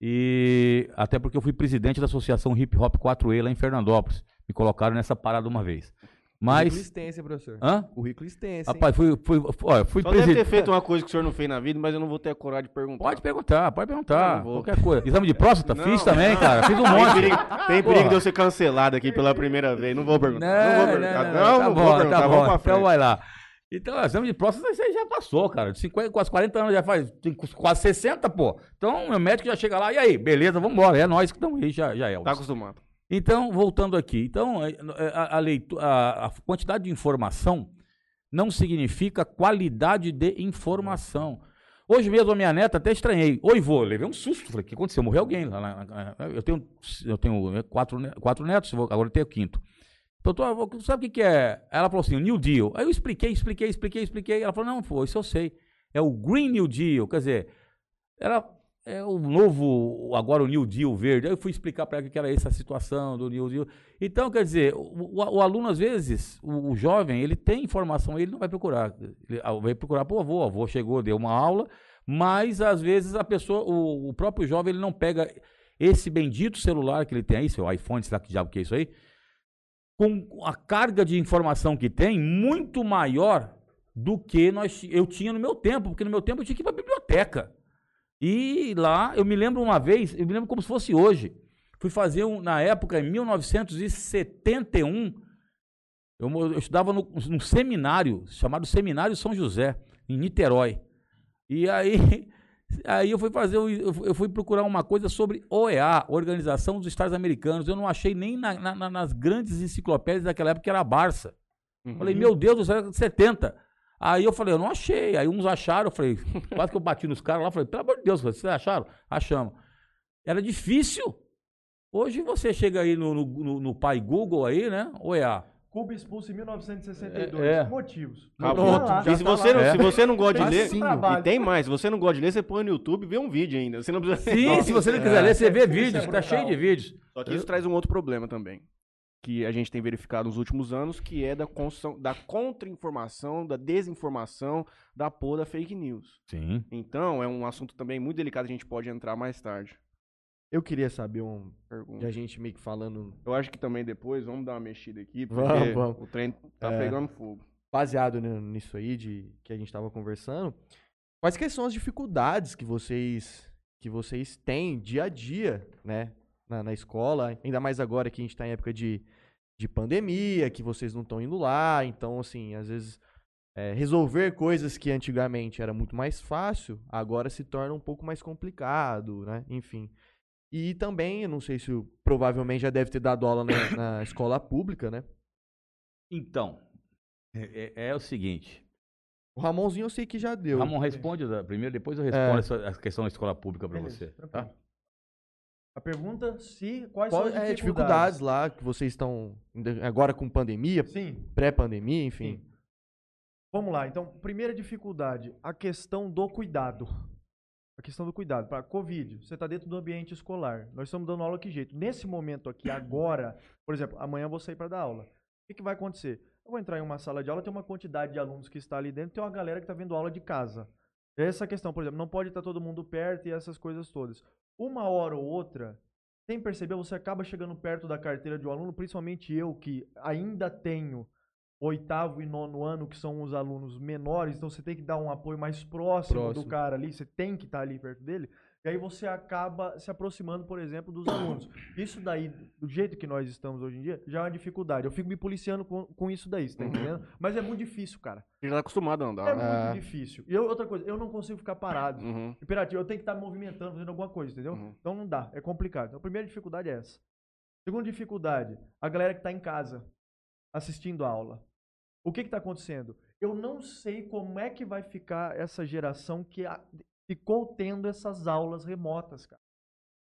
S2: E até porque eu fui presidente da Associação Hip Hop 4E lá em Fernandópolis. Me colocaram nessa parada uma vez.
S1: Currículo
S2: Mas.
S1: extenso, hein, professor?
S2: Hã?
S1: Currículo extenso, hein?
S2: Rapaz, fui, fui, olha, fui
S3: Só deve ter
S2: presidente.
S3: feito uma coisa que o senhor não fez na vida, mas eu não vou ter a coragem de perguntar.
S2: Pode perguntar, pode perguntar. Qualquer coisa. Exame de próstata?
S3: Não,
S2: Fiz também,
S3: não.
S2: cara. Fiz um
S3: Tem
S2: monte.
S3: perigo, tem perigo de eu ser cancelado aqui pela primeira vez. Não vou perguntar. Não, vou perguntar. Não,
S2: tá
S3: não
S2: bom,
S3: vou perguntar.
S2: tá
S3: Vamos
S2: bom.
S3: pra
S2: Então vai lá. Então, exame de próstata, isso aí já passou, cara. De 50, quase 40 anos já faz. Tem quase 60, pô. Então, meu médico já chega lá, e aí, beleza, vambora. É nós que estamos aí, já, já é.
S3: Tá acostumado.
S2: Então, voltando aqui. Então, é, a, a, leitu- a- a quantidade de informação não significa qualidade de informação. Hoje mesmo a minha neta até estranhei. Oi, vô, levei um susto. Falei, o que aconteceu? Morreu alguém lá. na- eu tenho, eu tenho né, quatro, quatro netos, agora eu tenho o quinto. Vô, sabe o que, que é? Ela falou assim, New Deal. Aí eu expliquei, expliquei, expliquei, expliquei. Ela falou, não, pô, isso eu sei. É o Green New Deal. Quer dizer, era é o novo, agora o New Deal verde. Aí eu fui explicar para ela o que era essa situação do New Deal. Então, quer dizer, o, o- o aluno, às vezes, o, o jovem, ele tem informação, ele não vai procurar. Ele ah, vai procurar pro avô, o avô chegou, deu uma aula, mas às vezes a pessoa, o, o próprio jovem, ele não pega esse bendito celular que ele tem aí, seu iPhone, sei lá que diabo que é isso aí, com a carga de informação que tem, muito maior do que nós, eu tinha no meu tempo, porque no meu tempo eu tinha que ir para a biblioteca. E lá, eu me lembro uma vez, eu me lembro como se fosse hoje. Fui fazer, um, na época, em 1971, eu, eu estudava no- num seminário, chamado Seminário São José, em Niterói. E aí, aí eu fui fazer, eu fui- procurar uma coisa sobre OEA, Organização dos Estados Americanos. Eu não achei nem na- na- nas grandes enciclopédias daquela época, que era a Barça.
S3: Uhum.
S2: Falei, meu Deus do céu, 70. Aí eu falei, eu não achei. Aí uns acharam, eu falei, quase que eu bati nos caras lá, falei, pelo amor de Deus, vocês acharam? Achamos. Era difícil. Hoje você chega aí no, no, no- no pai Google aí, né? OEA.
S4: Cuba expulso em 1962.
S2: É, é.
S4: Motivos.
S3: Acabou.
S4: Tá
S3: E se
S4: tá
S3: você, não,
S2: É.
S3: se você não gosta de ler,
S4: Facinho. Trabalho.
S3: e tem mais, se você não gosta de ler, você põe no YouTube e vê um vídeo ainda. Você não precisa
S2: Sim, se você não quiser ler, você vê vídeos,
S4: é
S2: tá cheio de vídeos.
S3: Só que isso traz um outro problema também. Que a gente tem verificado nos últimos anos, que é da, construção- da contra-informação, da desinformação, da porra da fake news.
S2: Sim.
S3: Então, é um assunto também muito delicado, a gente pode entrar mais tarde.
S1: Eu queria saber um.
S3: Pergunta.
S1: De a gente meio que falando.
S3: Eu acho que também depois, vamos dar uma mexida aqui, porque
S1: Vamos, vamos.
S3: o trem tá
S1: É.
S3: pegando fogo.
S1: Baseado ni- nisso aí de que a gente tava conversando. Quais que são as dificuldades que vocês que vocês têm dia a dia, né? Na, na escola, ainda mais agora que a gente tá em época de, de pandemia, que vocês não estão indo lá, então assim, às vezes é, resolver coisas que antigamente era muito mais fácil, agora se torna um pouco mais complicado, né? Enfim. E também, eu não sei se provavelmente já deve ter dado aula na, na escola pública, né?
S2: Então, é, é- é o seguinte.
S1: O Ramonzinho eu sei que já deu.
S2: Ramon, responde primeiro, depois eu respondo
S1: É.
S2: essa, a questão da escola pública para você. Tá?
S4: A pergunta se quais
S1: Qual
S4: são as
S1: é
S4: dificuldades.
S1: dificuldades lá que vocês estão agora com pandemia,
S4: Sim,
S1: pré-pandemia, enfim.
S4: sim. Vamos lá. Então, primeira dificuldade, a questão do cuidado. A questão do cuidado. Para Covid, você está dentro do ambiente escolar. Nós estamos dando aula que jeito? Nesse momento aqui, agora, por exemplo, amanhã eu vou sair para dar aula. O que, que vai acontecer? Eu vou entrar em uma sala de aula, tem uma quantidade de alunos que está ali dentro, tem uma galera que está vendo aula de casa. Essa questão, por exemplo, não pode estar todo mundo perto e essas coisas todas. Uma hora ou outra, sem perceber, você acaba chegando perto da carteira de um aluno, principalmente eu, que ainda tenho oitavo e nono ano, que são os alunos menores, então você tem que dar um apoio mais próximo, do
S1: Próximo.
S4: cara ali, você tem que estar ali perto dele, e aí você acaba se aproximando, por exemplo, dos alunos. Isso daí, do jeito que nós estamos hoje em dia, já é uma dificuldade. Eu fico me policiando com, com isso daí, você tá entendendo? Mas é muito difícil, cara.
S3: Você já tá acostumado a
S4: É
S3: andar. né?
S1: Ah.
S4: muito difícil. E eu- outra coisa, eu não consigo ficar parado.
S3: Uhum.
S4: Imperativo, eu tenho que estar me movimentando, fazendo alguma coisa, entendeu?
S3: Uhum.
S4: Então não dá, é complicado. Então a primeira dificuldade é essa. Segunda dificuldade, a galera que está em casa assistindo a aula. O que está acontecendo? Eu não sei como é que vai ficar essa geração que a- ficou tendo essas aulas remotas, cara.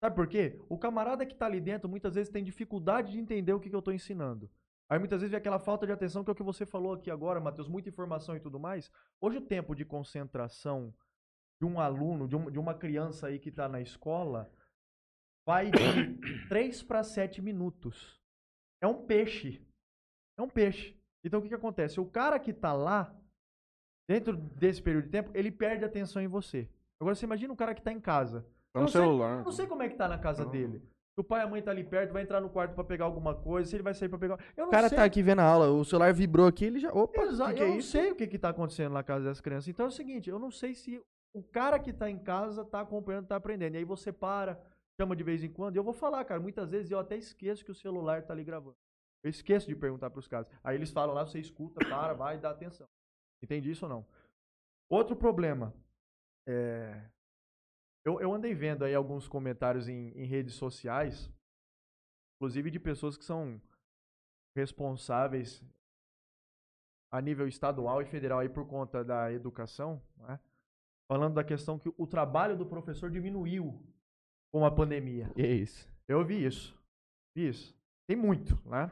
S4: Sabe por quê? O camarada que está ali dentro muitas vezes tem dificuldade de entender o que, que eu estou ensinando. Aí muitas vezes vem aquela falta de atenção que é o que você falou aqui agora, Matheus, muita informação e tudo mais. Hoje o tempo de concentração de um aluno, de, um- de uma criança aí que está na escola, vai de 3 para 7 minutos. É um peixe. É um peixe. Então o que, que acontece? O cara que está lá, dentro desse período de tempo, ele perde atenção em você. Agora você imagina um cara que está em casa.
S3: Tá
S4: Eu
S3: no
S4: não sei-
S3: celular.
S4: Eu não sei como é que tá na casa
S3: Não.
S4: dele. Se o pai e a mãe tá ali perto, vai entrar no quarto pra pegar alguma coisa, se ele vai sair pra pegar. Eu não
S1: O cara
S4: sei.
S1: tá aqui vendo a aula, o celular vibrou aqui, ele já. Opa, que que
S4: eu
S1: é
S4: não
S1: isso?
S4: sei o que que tá acontecendo na casa dessa criança. Então é o seguinte, eu não sei se o cara que tá em casa tá acompanhando, tá aprendendo. E aí você para, chama de vez em quando. E eu vou falar, cara, muitas vezes eu até esqueço que o celular tá ali gravando. Eu esqueço de perguntar pros caras. Aí eles falam lá, você escuta, para, vai, dá atenção. Entende isso ou não? Outro problema. É... Eu, eu andei vendo aí alguns comentários em, em redes sociais, inclusive de pessoas que são responsáveis a nível estadual e federal aí por conta da educação, né? falando da questão que o trabalho do professor diminuiu com a pandemia.
S1: Que isso.
S4: Eu vi isso. Vi isso. Tem muito, né?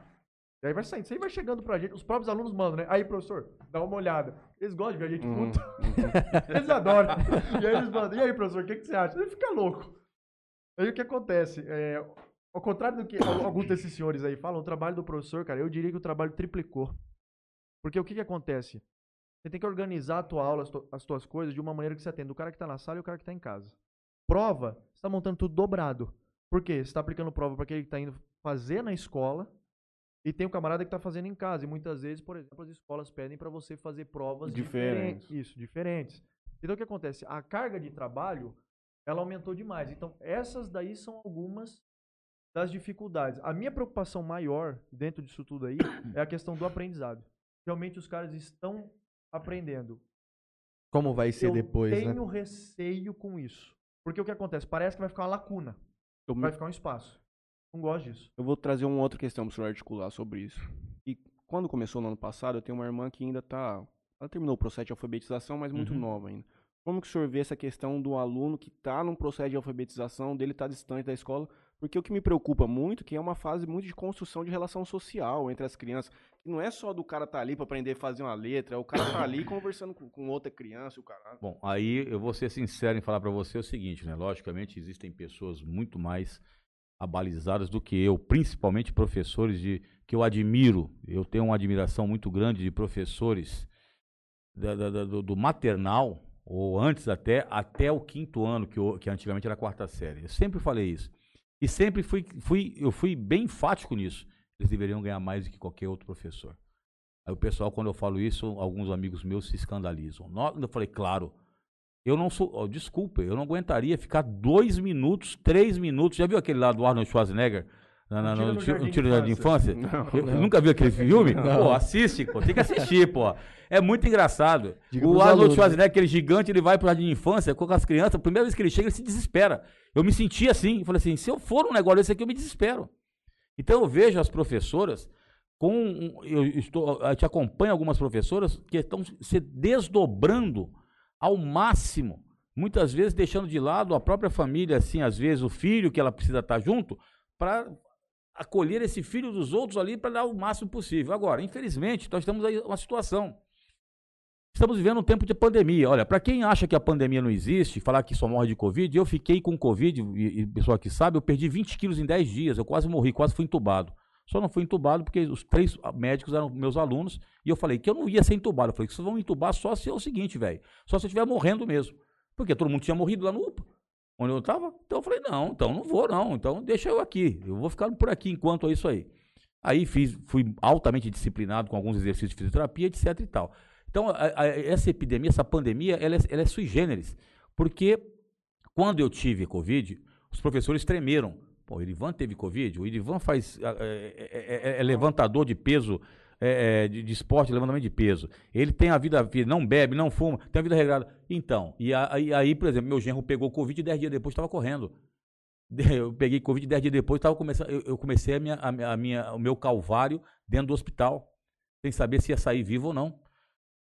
S4: E aí vai saindo. Isso aí vai chegando pra gente. Os próprios alunos mandam, né? Aí, professor, dá uma olhada. Eles gostam de ver a gente
S3: Uhum,
S4: puto. Eles adoram. E aí eles mandam. E aí, professor, o que, que você acha? Ele fica louco. Aí o que acontece? É, ao contrário do que al- alguns desses senhores aí falam, o trabalho do professor, cara, eu diria que o trabalho triplicou. Porque o que, que acontece? Você tem que organizar a tua aula, as, tu- as tuas coisas, de uma maneira que você atenda o cara que tá na sala e o cara que tá em casa. Prova, você tá montando tudo dobrado. Por quê? Você está aplicando prova para aquele que está indo fazer na escola e tem o camarada que está fazendo em casa. E muitas vezes, por exemplo, as escolas pedem para você fazer provas
S3: Diferentes.
S4: diferentes. Isso, diferentes. Então o que acontece? A carga de trabalho ela aumentou demais. Então essas daí são algumas das dificuldades. A minha preocupação maior dentro disso tudo aí é a questão do aprendizado. Realmente os caras estão aprendendo.
S1: Como vai ser
S4: Eu
S1: depois, né?
S4: tenho receio com isso. Porque o que acontece? Parece que vai ficar uma lacuna.
S3: Eu, me-
S4: Vai ficar um espaço. Não gosto disso.
S3: eu vou trazer uma outra questão pro senhor articular sobre isso. E quando começou no ano passado, eu tenho uma irmã que ainda tá. Ela terminou o processo de alfabetização, mas muito
S2: Uhum.
S3: nova ainda. Como que o senhor vê essa questão do aluno que está num processo de alfabetização, dele estar distante da escola? Porque o que me preocupa muito é que é uma fase muito de construção de relação social entre as crianças. E não é só do cara estar ali para aprender a fazer uma letra, é o cara tá ali conversando com, com outra criança, o cara.
S2: Bom, aí eu vou ser sincero em falar pra você o seguinte, né? Logicamente existem pessoas muito mais abalizadas do que eu, principalmente professores de que eu admiro. Eu tenho uma admiração muito grande de professores da- da- do, do maternal ou antes até até o quinto ano que, eu- que antigamente era a quarta série. Eu sempre falei isso e sempre fui, fui eu fui bem enfático nisso. Eles deveriam ganhar mais do que qualquer outro professor. Aí o pessoal, quando eu falo isso, alguns amigos meus se escandalizam. Eu falei, claro, eu não sou. ó, desculpa, eu não aguentaria ficar dois minutos, três minutos. Já viu aquele lá do Arnold Schwarzenegger?
S4: Um Tiro
S2: no,
S4: no
S2: tiro,
S4: de
S2: de Infância? Eu-
S1: Não.
S2: Nunca viu aquele filme? Pô, assiste, pô. Tem que assistir, pô. É muito engraçado.
S1: Diga
S2: o Arnold
S1: alunos.
S2: Schwarzenegger, aquele gigante, ele vai pro Jardim de Infância com as crianças. A primeira vez que ele chega, ele se desespera. Eu me senti assim. Eu falei assim: se eu for um negócio desse aqui, eu me desespero. Então eu vejo as professoras com. Eu, estou, eu te acompanho algumas professoras que estão se desdobrando ao máximo. Muitas vezes deixando de lado a própria família, assim, às vezes o filho que ela precisa estar junto, para acolher esse filho dos outros ali para dar o máximo possível. Agora, infelizmente, nós temos aí uma situação. Estamos vivendo um tempo de pandemia. Olha, para quem acha que a pandemia não existe, falar que só morre de Covid, eu fiquei com Covid, e, e pessoal que sabe, eu perdi 20 quilos em 10 dias, eu quase morri, quase fui entubado. Só não fui entubado porque os três médicos eram meus alunos e eu falei que eu não ia ser entubado. Eu falei que vocês vão entubar só se é o seguinte, velho. Só se eu estiver morrendo mesmo. Porque todo mundo tinha morrido lá no UPA, onde eu estava. Então eu falei, não, então não vou não. Então deixa eu aqui. Eu vou ficar por aqui enquanto é isso aí. Aí fiz, fui altamente disciplinado com alguns exercícios de fisioterapia, etc e tal. Então, a- a- essa epidemia, essa pandemia, ela é, ela é sui generis. Porque quando eu tive Covid, os professores tremeram. Pô, o Irivan teve Covid, o Irivan faz, ah, é, é- é- é levantador de peso, é, é, de, de esporte, levantamento de peso. Ele tem a vida, não bebe, não fuma, tem a vida regrada. Então, e aí, por exemplo, meu genro pegou Covid e 10 dias depois estava correndo. Eu peguei Covid 10 dias depois, tava começando, eu, eu comecei a minha- a minha- o meu calvário dentro do hospital, sem saber se ia sair vivo ou não.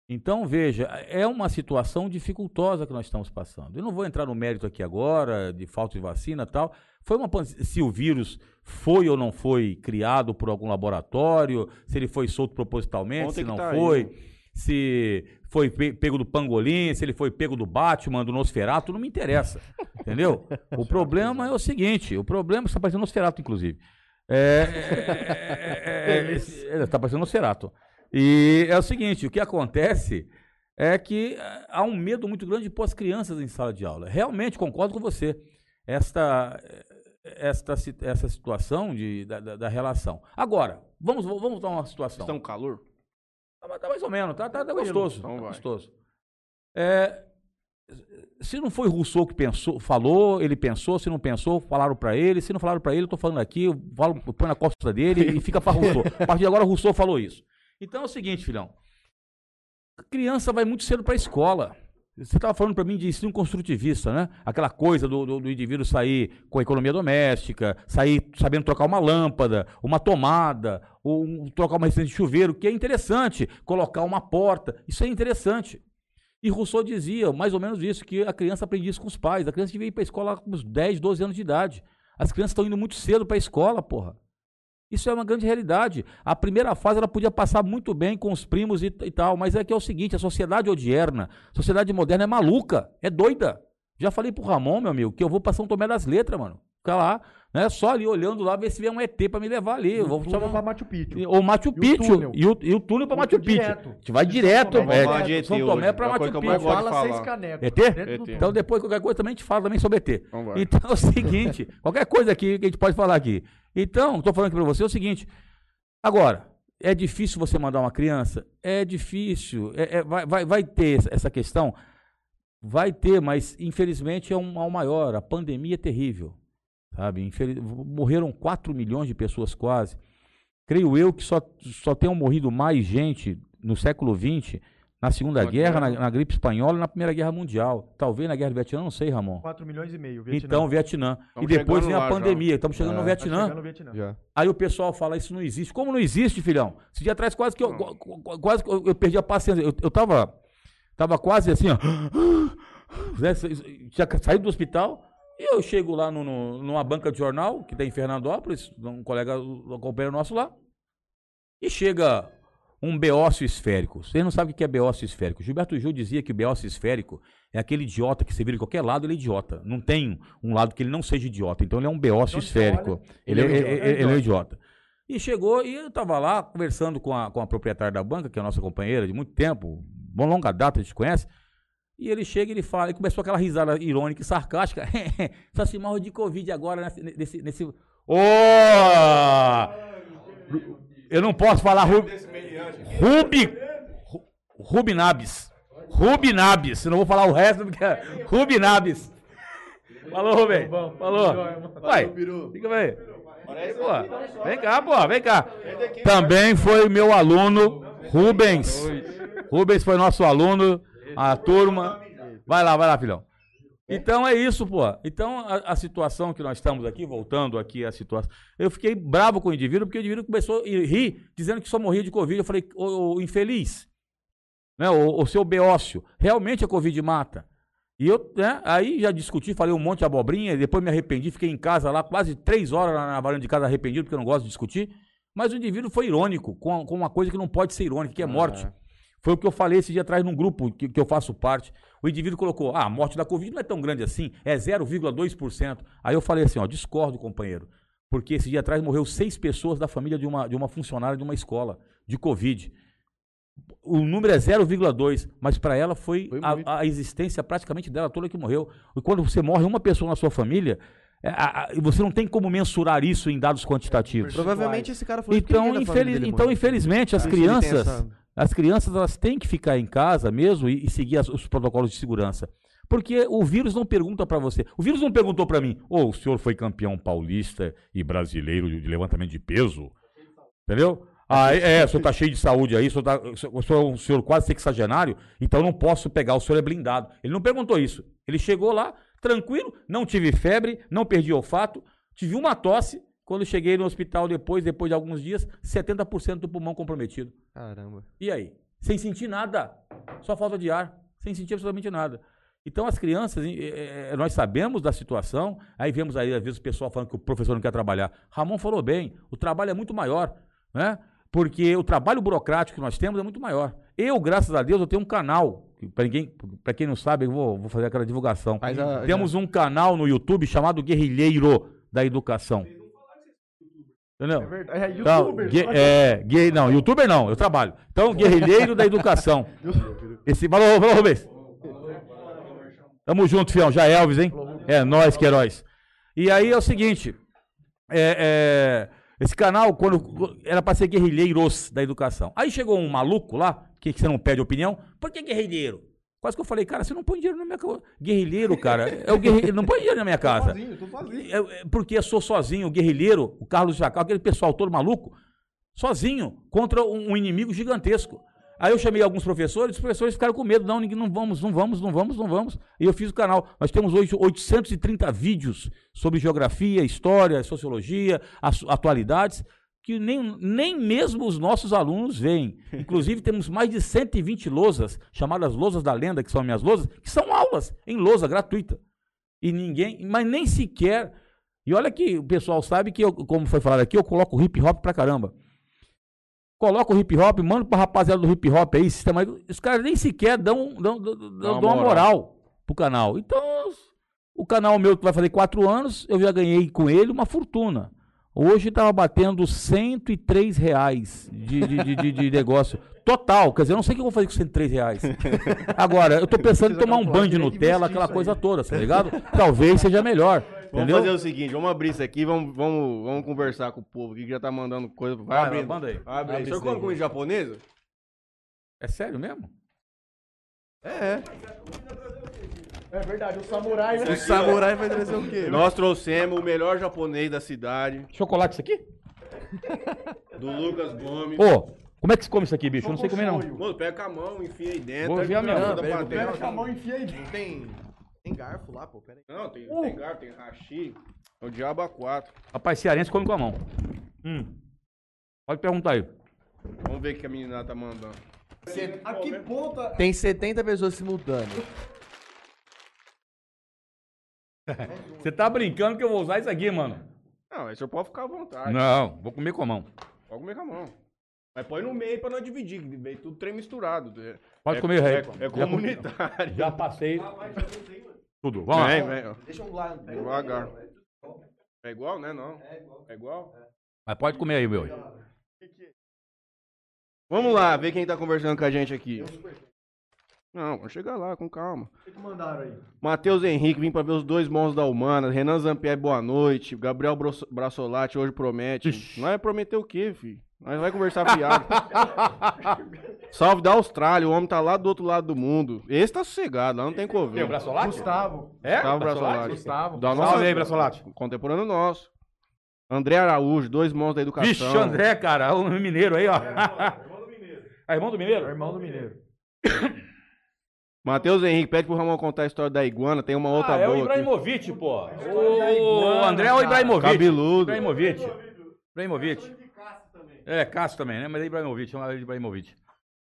S2: Então, veja, é uma situação dificultosa que nós estamos passando. Eu não vou entrar no mérito aqui agora, de falta de vacina e tal. Foi uma se o vírus foi ou não foi criado por algum laboratório, se ele foi solto propositalmente,
S3: Ontem
S2: se não
S3: tá aí,
S2: foi,
S3: né?
S2: se foi pe- pego do Pangolim, se ele foi pego do Batman, do Nosferatu, não me interessa. Entendeu? O problema é o seguinte, o problema está parecendo Nosferatu, inclusive. É, é, é, é, é, tá parecendo Nosferatu. E é o seguinte, o que acontece é que eh, há um medo muito grande de pôr as crianças em sala de aula. Realmente, concordo com você. Esta, eh, esta, essa situação de, da, da- relação. Agora, vamos, vamos dar uma situação.
S3: Estão calor?
S2: Tá, mas tá mais ou menos, tá, tá, tá gostoso.
S3: Então
S2: tá gostoso. É, se não foi Rousseau que pensou, falou, ele pensou, se não pensou, falaram pra ele, se não falaram pra ele, eu tô falando aqui, eu falo, ponho na costa dele e fica pra Rousseau. A partir de agora, Rousseau falou isso. Então é o seguinte, filhão. A criança vai muito cedo pra escola. Você estava falando para mim de ensino construtivista, né? Aquela coisa do, do, do indivíduo sair com a economia doméstica, sair sabendo trocar uma lâmpada, uma tomada, ou um- trocar uma resistência de chuveiro, que é interessante. Colocar uma porta, isso é interessante. E Rousseau dizia mais ou menos isso, que a criança aprendia isso com os pais. A criança devia ir para a escola com uns 10, 12 anos de idade. As crianças estão indo muito cedo para a escola, porra. Isso é uma grande realidade. A primeira fase ela podia passar muito bem com os primos e, e tal, mas é que é o seguinte, a sociedade odierna, a sociedade moderna é maluca, é doida. Já falei pro Ramon, meu amigo, que eu vou pra São Tomé das Letras, mano. Ficar lá, né, só ali olhando lá, ver se vem um ET pra me levar ali. Eu vou
S4: Túnel
S2: chamar
S4: pra Machu Picchu.
S2: o Machu
S4: E o
S2: Picchu
S4: túnel.
S2: e o, e o túnel pra
S4: O
S2: Machu
S4: túnel
S2: Picchu.
S4: direto.
S2: A gente vai direto, é,
S3: ET
S2: São Tomé pra
S3: é
S2: Machu Picchu.
S4: Fala seis canecos.
S2: ET?
S3: ET.
S4: túnel.
S2: Então depois qualquer coisa também a gente fala também sobre ET.
S3: Então.
S2: Então é o seguinte, qualquer coisa aqui que a gente pode falar aqui. Então, estou falando aqui para você é o seguinte. Agora, é difícil você mandar uma criança? É difícil. É- é- vai, vai, vai ter essa- essa questão? Vai ter, mas infelizmente é um mal maior. A pandemia é terrível. Sabe? Infeliz- Morreram 4 milhões de pessoas quase. Creio eu que só, só tenham morrido mais gente no século XX, na Segunda
S3: Na
S2: Guerra, na,
S3: guerra.
S2: na gripe espanhola e na Primeira Guerra Mundial. Talvez na Guerra do Vietnã, não sei, Ramon.
S4: 4 milhões e meio. Vietnã.
S2: Então, Vietnã.
S3: Tamo
S2: e depois vem a
S3: lá já.
S2: pandemia. Estamos chegando
S1: É.
S2: no
S4: Tá
S2: Vietnã.
S4: chegando no Vietnã.
S1: Já.
S2: Aí o pessoal fala, isso não existe. Como não existe, filhão? Esse dia atrás quase que eu, qu- qu- quase que eu, eu perdi a paciência. Eu, eu tava, tava quase assim, ó. né, Tinha saído do hospital. E eu chego lá no, no- numa banca de jornal, que tem em Fernandópolis, um colega, um companheiro nosso lá. E chega um beócio esférico. Vocês não sabem o que é beócio esférico. Gilberto Gil dizia que o beócio esférico é aquele idiota que você vira de qualquer lado, ele é idiota. Não tem um lado que ele não seja idiota. Então ele é um beócio
S4: Então,
S2: esférico.
S4: olha,
S2: Ele, é,
S4: ele é idiota.
S2: ele- ele é idiota. E chegou e eu tava lá conversando com a, com a proprietária da banca, que é a nossa companheira de muito tempo, bom longa data, a gente conhece. E ele chega e ele fala, e começou aquela risada irônica e sarcástica. Só se morre de Covid agora nesse. nesse, nesse... Ô! Eu não posso falar Rub... Rubi. Ru- Rubinabis. Rubinabis. Eu não vou falar o resto porque é. Falou, Rubem. Falou. Vai. Fica aí. Pô, vem cá, pô, vem cá. Também foi meu aluno, Rubens. Rubens foi nosso aluno, a turma. Vai lá, vai lá, filhão. Então é isso, pô. Então a, a situação que nós estamos aqui, voltando aqui à situação. Eu fiquei bravo com o indivíduo, porque o indivíduo começou a rir, dizendo que só morria de Covid. Eu falei, ô, ô, infeliz, né, o, o seu beócio, realmente a Covid mata. E eu, né, aí já discuti, falei um monte de abobrinha, depois me arrependi, fiquei em casa lá quase três horas na, na varanda de casa arrependido, porque eu não gosto de discutir. Mas o indivíduo foi irônico, com, com uma coisa que não pode ser irônica, que é morte. Foi o que eu falei esse dia atrás num grupo que, que eu faço parte. O indivíduo colocou, ah, a morte da Covid não é tão grande assim, é 0,2%. Aí eu falei assim, ó, discordo, companheiro. Porque esse dia atrás morreu seis pessoas da família de uma, de uma funcionária de uma escola, de Covid. O número é 0,2, mas para ela foi,
S1: Foi
S2: a- a, existência praticamente dela toda que morreu. E quando você morre uma pessoa na sua família, é, a- a- você não tem como mensurar isso em dados quantitativos.
S1: Provavelmente esse cara foi
S2: Então,
S1: família
S2: infeliz- então infelizmente, as crianças, as crianças elas têm que ficar em casa mesmo e, e seguir as- os protocolos de segurança. Porque o vírus não pergunta para você. O vírus não perguntou para mim, ô, o senhor foi campeão paulista e brasileiro de levantamento de peso? Entendeu? Ah, é, o senhor tá cheio de saúde aí, o senhor, tá, o senhor- é um senhor quase sexagenário, então não posso pegar, o senhor é blindado. Ele não perguntou isso. Ele chegou lá, tranquilo, não tive febre, não perdi olfato, tive uma tosse. Quando cheguei no hospital depois, depois de alguns dias, 70% do pulmão comprometido.
S1: Caramba.
S2: E aí? sem sentir nada. Só falta de ar, sem sentir absolutamente nada. Então as crianças, eh, eh, nós sabemos da situação, aí vemos aí, às vezes, o pessoal falando que o professor não quer trabalhar. Ramon falou bem, o trabalho é muito maior, né? Porque o trabalho burocrático que nós temos é muito maior. Eu, graças a Deus, eu tenho um canal. Para quem, pra quem não sabe, eu vou, vou fazer aquela divulgação.
S1: A-
S2: Temos um canal no YouTube chamado Guerrilheiro da Educação. Entendeu?
S4: É verdade. É
S2: Então,
S4: youtuber.
S2: gue- é, gue- não, youtuber não, eu trabalho. Então, guerrilheiro da educação. Esse, falou, falou, Rubens. Tamo junto, fião. Já é Elvis, hein? É, nós, Queiroz. E aí é o seguinte, é, é, esse canal, quando era pra ser guerrilheiros da educação. Aí chegou um maluco lá, que, que você não pede opinião, por que guerrilheiro? Quase que eu falei, cara, você não põe dinheiro na minha casa. Guerrilheiro, cara, é o guerrilheiro, não põe dinheiro na minha casa.
S4: Sozinho, tô sozinho.
S2: É, é, porque eu sou sozinho, o guerrilheiro, o Carlos Jacal, aquele pessoal todo maluco, sozinho, contra um, um inimigo gigantesco. Aí eu chamei alguns professores, os professores ficaram com medo, não, ninguém, não vamos, não vamos, não vamos, não vamos. E eu fiz o canal. Nós temos hoje 830 vídeos sobre geografia, história, sociologia, as- atualidades, que nem, nem mesmo os nossos alunos veem. Inclusive, temos mais de 120 lousas, chamadas lousas da lenda, que são minhas lousas, que são aulas em lousa gratuita. E ninguém, mas nem sequer. E olha que o pessoal sabe que, eu, como foi falado aqui, eu coloco hip hop pra caramba. Coloco o hip hop, mando pra rapaziada do hip hop aí, sistema os caras nem sequer dão, dão, dão, dão
S3: uma
S2: uma
S3: moral.
S2: moral pro canal. Então, o canal meu que vai fazer quatro anos, eu já ganhei com ele uma fortuna. Hoje estava batendo 103 reais de, de, de, de- de negócio. Total, quer dizer, eu não sei o que eu vou fazer com 103 reais. Agora, eu tô pensando em tomar um banho de Nutella, aquela coisa toda, tá ligado? Talvez seja melhor.
S3: Vamos fazer o seguinte, vamos abrir isso aqui, vamos, vamos, vamos conversar com o povo aqui que já tá mandando coisa. Vai
S2: Vai,
S3: abrir.
S2: manda aí.
S3: Vai abrir. O senhor come comida japonesa?
S2: É sério mesmo?
S1: É,
S4: É verdade, o samurai, né?
S1: o samurai vai trazer o quê?
S3: Nós trouxemos o melhor japonês da cidade,
S2: Chocolate isso aqui?
S3: do Lucas Gomes.
S2: Ô, como é que se come isso aqui, bicho? Eu não sei comer não.
S3: Mano, pega com a mão, enfia aí dentro.
S2: Vou
S3: tá
S2: enfiar minha
S1: pega, pega
S3: dentro.
S4: Com a mão e enfia aí.
S1: Não tem, tem garfo lá, pô, pera aí.
S3: Não, tem, tem garfo, tem hashi. É o diabo a quatro.
S2: Rapaz, cearense come com a mão. Hum. Pode perguntar aí.
S3: Vamos ver o que a menina tá mandando.
S4: A que ponta...
S1: Tem 70 pessoas simultâneas.
S2: Você tá brincando que eu vou usar isso aqui, mano?
S3: Não, aí o senhor pode ficar à vontade.
S2: Não, vou comer com a mão.
S3: Pode comer com a mão. Mas põe no meio pra não dividir, que veio tudo trem misturado. É,
S2: Pode
S3: é-
S2: comer,
S3: é,
S2: rei.
S3: é comunitário.
S2: Já passei. Tudo. Vamos lá.
S3: Vem, vem, ó.
S1: Deixa eu lá.
S3: Devagar. É igual, né? Não. É igual?
S2: Mas pode comer aí, meu.
S3: Vamos lá, ver quem tá conversando com a gente aqui. Não, vamos chegar lá, com calma.
S4: O que que mandaram aí?
S3: Matheus Henrique, vim pra ver os dois monstros da Humanas. Renan Zampieri, boa noite. Gabriel Brassolati, hoje promete.
S2: Ixi.
S3: Nós vai prometer o quê, filho? Nós vai conversar fiado. Salve da Austrália, o homem tá lá do outro lado do mundo. Esse tá sossegado, lá não tem
S2: Tem o
S3: Covid.
S2: braçolate?
S4: Gustavo.
S2: É?
S3: Gustavo
S2: Braçolate?
S3: Brassolati.
S4: Gustavo.
S3: Da
S2: Salve aí, Brassolati.
S3: Contemporâneo nosso. André Araújo, dois monstros da educação.
S2: Vixe, André, cara, o mineiro aí, ó. É irmão do
S4: É
S2: mineiro?
S4: irmão do mineiro.
S3: Matheus Henrique, pede pro Ramon contar a história da iguana. Tem uma outra
S2: Ah, é o
S3: boa aqui.
S2: Ibrahimovic, pô. O André é o. Ibrahimovic.
S3: Cabeludo.
S2: Ibrahimovic. Ibrahimovic. É, Cássio também, né? Mas é Ibrahimovic, chama ele de Ibrahimovic.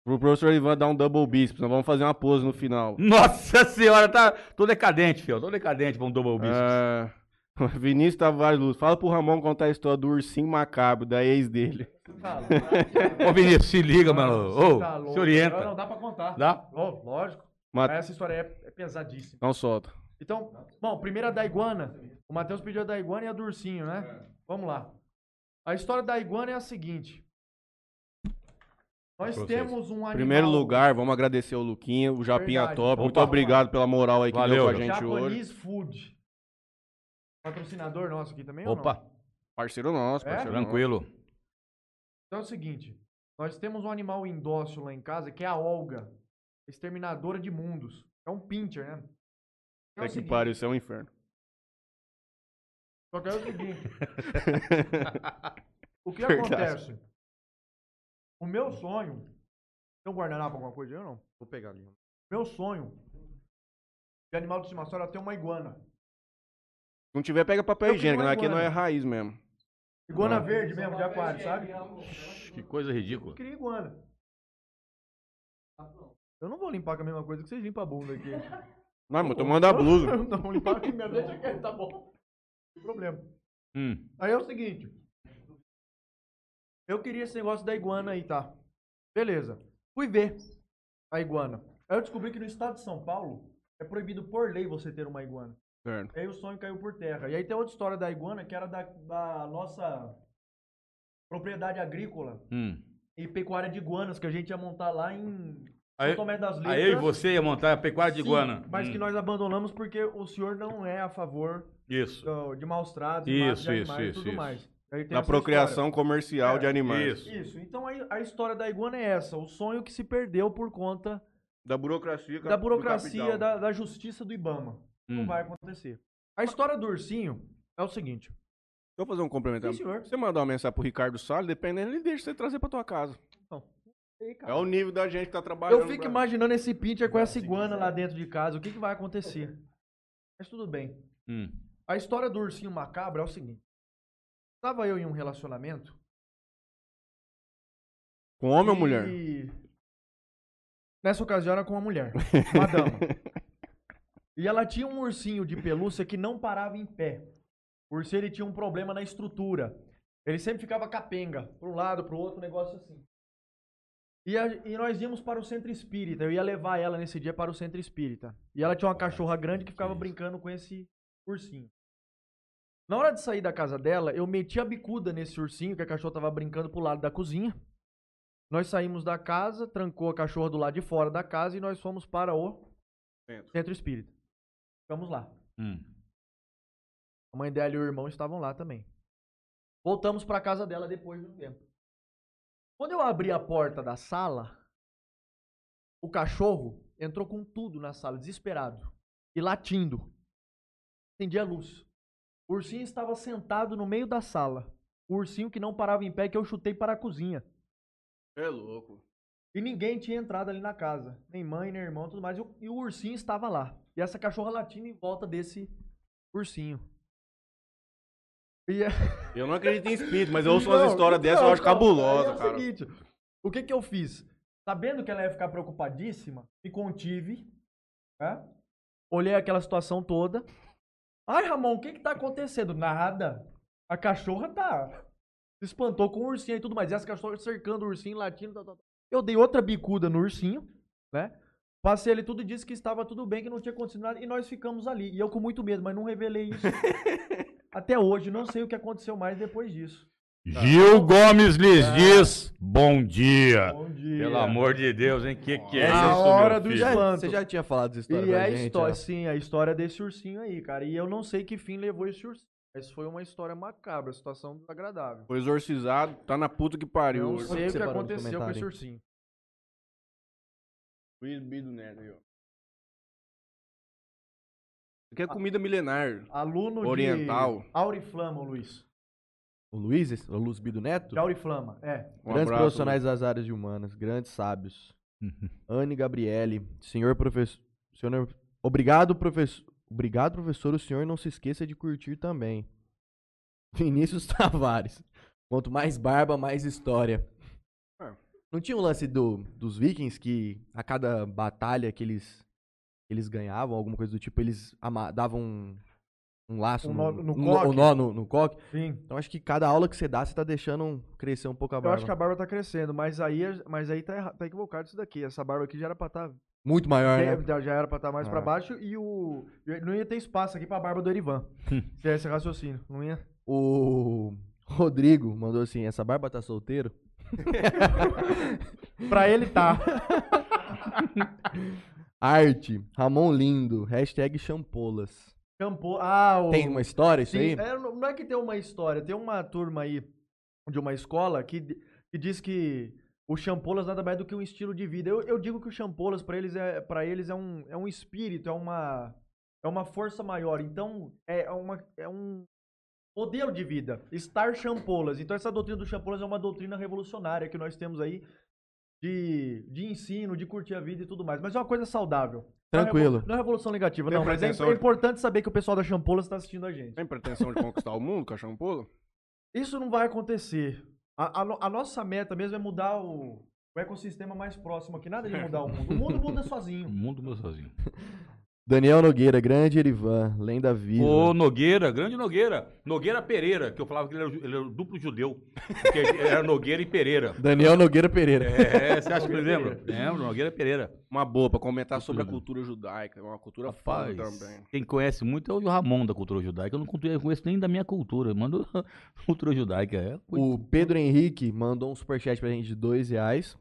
S3: Pro professor Ivan dar um double bíceps. Nós vamos fazer uma pose no final.
S2: Nossa senhora, tá. Tô decadente, filho. Tô decadente pra um double bíceps.
S3: É... Vinícius Tavares Luz, fala pro Ramon contar a história do ursinho macabro, da ex dele.
S4: Tá
S2: Ô, Vinícius, se liga, mano. Ô,
S4: tá
S2: se
S4: louco. Não,
S2: orienta.
S4: não, dá pra contar.
S2: Dá?
S4: Lógico. Essa história é, é pesadíssima.
S3: Não solta.
S4: Então, bom, primeiro a da iguana. O Matheus pediu a da iguana e a do ursinho, né? Vamos lá. A história da iguana é a seguinte. Nós
S2: Pra vocês.
S4: temos um animal...
S3: Primeiro lugar, vamos agradecer o Luquinha, o Japinha
S4: Verdade.
S3: Top. Muito
S2: Opa.
S3: obrigado pela moral aí que
S2: Valeu,
S3: deu com a gente hoje.
S4: Japanese Food. Patrocinador nosso aqui também ou não?
S2: Opa,
S3: Parceiro nosso,
S4: É?
S3: parceiro nosso.
S2: tranquilo.
S4: Então é o seguinte. Nós temos um animal indócil lá em casa que é a Olga. Exterminadora de mundos. É um pincher, né?
S3: É
S4: é
S3: que
S4: seguinte,
S3: pariu, isso é um inferno.
S4: Só que é o seguinte. O que
S3: Verdade.
S4: acontece? O meu sonho. Tem um guardanapo, alguma coisa aí ou não?
S1: Vou pegar ali.
S4: Meu sonho de animal de estimação era ter uma iguana.
S3: Se não tiver, pega papel higiênico, né? aqui não é raiz mesmo.
S4: Iguana verde mesmo, de aquário, sabe?
S2: Que coisa ridícula.
S4: Eu queria iguana. Eu não vou limpar com a mesma coisa que vocês limpam a bunda aqui.
S3: Não, mas tô mandando a blusa.
S4: Não, vou limpar aqui mesmo. Deixa quieto, tá bom. Não problema.
S2: Hum.
S4: Aí é o seguinte. Eu queria esse negócio da iguana aí, tá? Beleza. Fui ver a iguana. Aí eu descobri que no estado de São Paulo é proibido por lei você ter uma iguana.
S3: Certo.
S4: Aí o sonho caiu por terra. E aí tem outra história da iguana que era da, da nossa propriedade agrícola
S2: Hum.
S4: e pecuária de iguanas que a gente ia montar lá em
S2: Aí,
S4: São Tomé das Letras.
S2: aí eu e você ia montar a pecuária de
S4: Sim,
S2: iguana.
S4: Mas
S2: Hum.
S4: que nós abandonamos porque o senhor não é a favor
S2: Isso.
S4: do- de maus tratos,
S2: Isso,
S4: de
S2: isso,
S4: animais e
S2: isso,
S4: tudo
S2: isso.
S4: mais.
S3: Da procriação comercial
S4: É,
S3: de animais.
S2: Isso.
S4: história. Isso. Então aí a história da iguana é essa, o sonho que se perdeu por conta
S3: Da burocracia.
S4: da burocracia da, da justiça do Ibama. Não
S2: Hum.
S4: vai acontecer. A história do ursinho é o seguinte.
S3: Deixa eu fazer um complementar.
S4: Sim, senhor.
S3: Você mandar uma mensagem pro Ricardo Salles, dependendo, ele deixa você trazer pra tua casa.
S4: Ei,
S3: É
S4: cara.
S3: o nível da gente que tá trabalhando.
S4: Eu fico imaginando esse pincher com essa iguana lá dentro de casa. O que, que vai acontecer? Mas tudo bem.
S2: Hum.
S4: A história do ursinho macabro é o seguinte. Estava eu em um relacionamento.
S3: Com homem ou mulher?
S4: E nessa ocasião era com uma mulher, uma dama. E ela tinha um ursinho de pelúcia que não parava em pé. O ursinho ele tinha um problema na estrutura. Ele sempre ficava capenga, para um lado, para o outro, um negócio assim. E, a- e nós íamos para o centro espírita. Eu ia levar ela nesse dia para o centro espírita. E ela tinha uma cachorra grande que ficava brincando com esse ursinho. Na hora de sair da casa dela, eu meti a bicuda nesse ursinho que a cachorra tava brincando pro lado da cozinha. Nós saímos da casa, trancou a cachorra do lado de fora da casa e nós fomos para o
S3: Centro.
S4: centro espírita. Ficamos lá.
S2: Hum.
S4: A mãe dela e o irmão estavam lá também. Voltamos para casa dela depois de um tempo. Quando eu abri a porta da sala, o cachorro entrou com tudo na sala, desesperado e latindo. Acendi a luz. O ursinho estava sentado no meio da sala. O ursinho que não parava em pé que eu chutei para a cozinha.
S3: É louco.
S4: E ninguém tinha entrado ali na casa. Nem mãe, nem irmão, tudo mais. E o, e o ursinho estava lá. E essa cachorra latindo em volta desse ursinho. É-
S3: Eu não acredito em espírito, mas eu ouço umas histórias
S4: então,
S3: dessas, eu acho
S4: então,
S3: cabulosa,
S4: é o
S3: cara.
S4: seguinte, o que que eu fiz? Sabendo que ela ia ficar preocupadíssima, me contive, né? Olhei aquela situação toda. Ai, Ramon, o que que tá acontecendo? Nada. A cachorra tá... Se espantou com o ursinho e tudo mais. E as cachorras cercando o ursinho, latindo... Tal, tal. Eu dei outra bicuda no ursinho, né? Passei ali tudo e disse que estava tudo bem, que não tinha acontecido nada. E nós ficamos ali. E eu com muito medo, mas não revelei isso. Até hoje, não sei o que aconteceu mais depois disso.
S2: Gil Gomes lhes diz bom dia.
S4: Bom dia.
S2: Pelo amor de Deus, hein? Que que é
S4: A
S2: isso,
S4: hora
S2: meu
S4: do
S2: filho?
S4: espanto.
S1: Você já tinha falado dessa história
S4: E
S1: pra
S4: é a
S1: gente,
S4: história,
S1: ó.
S4: sim, a história desse ursinho aí, cara. E eu não sei que fim levou esse ursinho. Mas foi uma história macabra, situação desagradável.
S3: Foi exorcizado, tá na puta que pariu.
S4: Eu não sei o que aconteceu com
S1: comentar
S4: esse
S1: aí?
S4: ursinho.
S3: Luiz Bido Neto aí, ó. Isso aqui é comida milenar.
S4: Aluno
S3: Oriental.
S4: de Auriflama, Luiz.
S1: O Luiz, esse- o Luz Bido Neto?
S4: De Auriflama, é.
S3: Um
S1: grandes
S3: abraço,
S1: profissionais das áreas de humanas, grandes sábios. Anne Gabriele, senhor professor. Senhor, obrigado, professor. Obrigado, professor. O senhor não se esqueça de curtir também. Vinícius Tavares. Quanto mais barba, mais história.
S3: É.
S1: Não tinha um lance do, dos vikings que a cada batalha que eles, eles ganhavam, alguma coisa do tipo, eles davam um, um laço
S4: Um
S1: no,
S4: nó no
S1: um nó- um
S4: coque.
S1: nó no, no coque?
S4: Sim.
S1: Então acho que cada aula que você dá, você tá deixando crescer um pouco a
S4: Eu
S1: barba.
S4: acho que a barba tá crescendo, mas aí, mas aí tá, tá equivocado isso daqui. Essa barba aqui já era pra estar.
S1: Muito maior, né?
S4: já, era pra estar mais pra
S1: Ah.
S4: baixo e o. Não ia ter espaço aqui pra barba do Erivan. se é esse raciocínio. Não ia.
S1: O Rodrigo mandou assim: essa barba tá solteiro?
S4: Pra ele tá.
S1: Arte, Ramon Lindo, hashtag champolas.
S4: Shampoo. Ah, o.
S1: Tem uma história isso
S4: Sim,
S1: aí?
S4: é, não é que tem uma história, tem uma turma aí de uma escola que, que diz que o champolas nada mais do que um estilo de vida. Eu, eu digo que o champolas para eles é para eles é um, é um espírito, é uma é uma força maior. Então é uma é um modelo de vida, estar champolas. Então essa doutrina do champolas é uma doutrina revolucionária que nós temos aí de, de ensino, de curtir a vida e tudo mais. Mas é uma coisa saudável. É
S1: Tranquilo.
S4: Não é revolução negativa,
S3: Tem
S4: não. Mas é, é importante saber que o pessoal da champolas está assistindo a gente.
S3: Tem pretensão de conquistar o mundo, cachorro polo?
S4: Isso não vai acontecer. A, a a nossa meta mesmo é mudar o, o ecossistema mais próximo aqui. Nada de mudar o mundo. O mundo muda
S2: O
S4: sozinho.
S2: mundo meu sozinho.
S1: Daniel Nogueira, grande Erivan, lenda viva.
S2: Ô, Nogueira, grande Nogueira. Nogueira Pereira, que eu falava que ele era, ele era duplo judeu. Porque era Nogueira e Pereira.
S1: Daniel Nogueira Pereira.
S2: É, você acha que eu lembro? Lembro, Nogueira Pereira.
S3: Uma boa pra comentar sobre a
S2: Cultura.
S3: judaica. É uma cultura
S2: Rapaz,
S3: foda também.
S2: quem conhece muito é o Ramon da cultura judaica. Eu não conheço nem da minha cultura. Mando cultura judaica. É,
S1: O Pedro Henrique mandou um superchat pra gente de dois reais.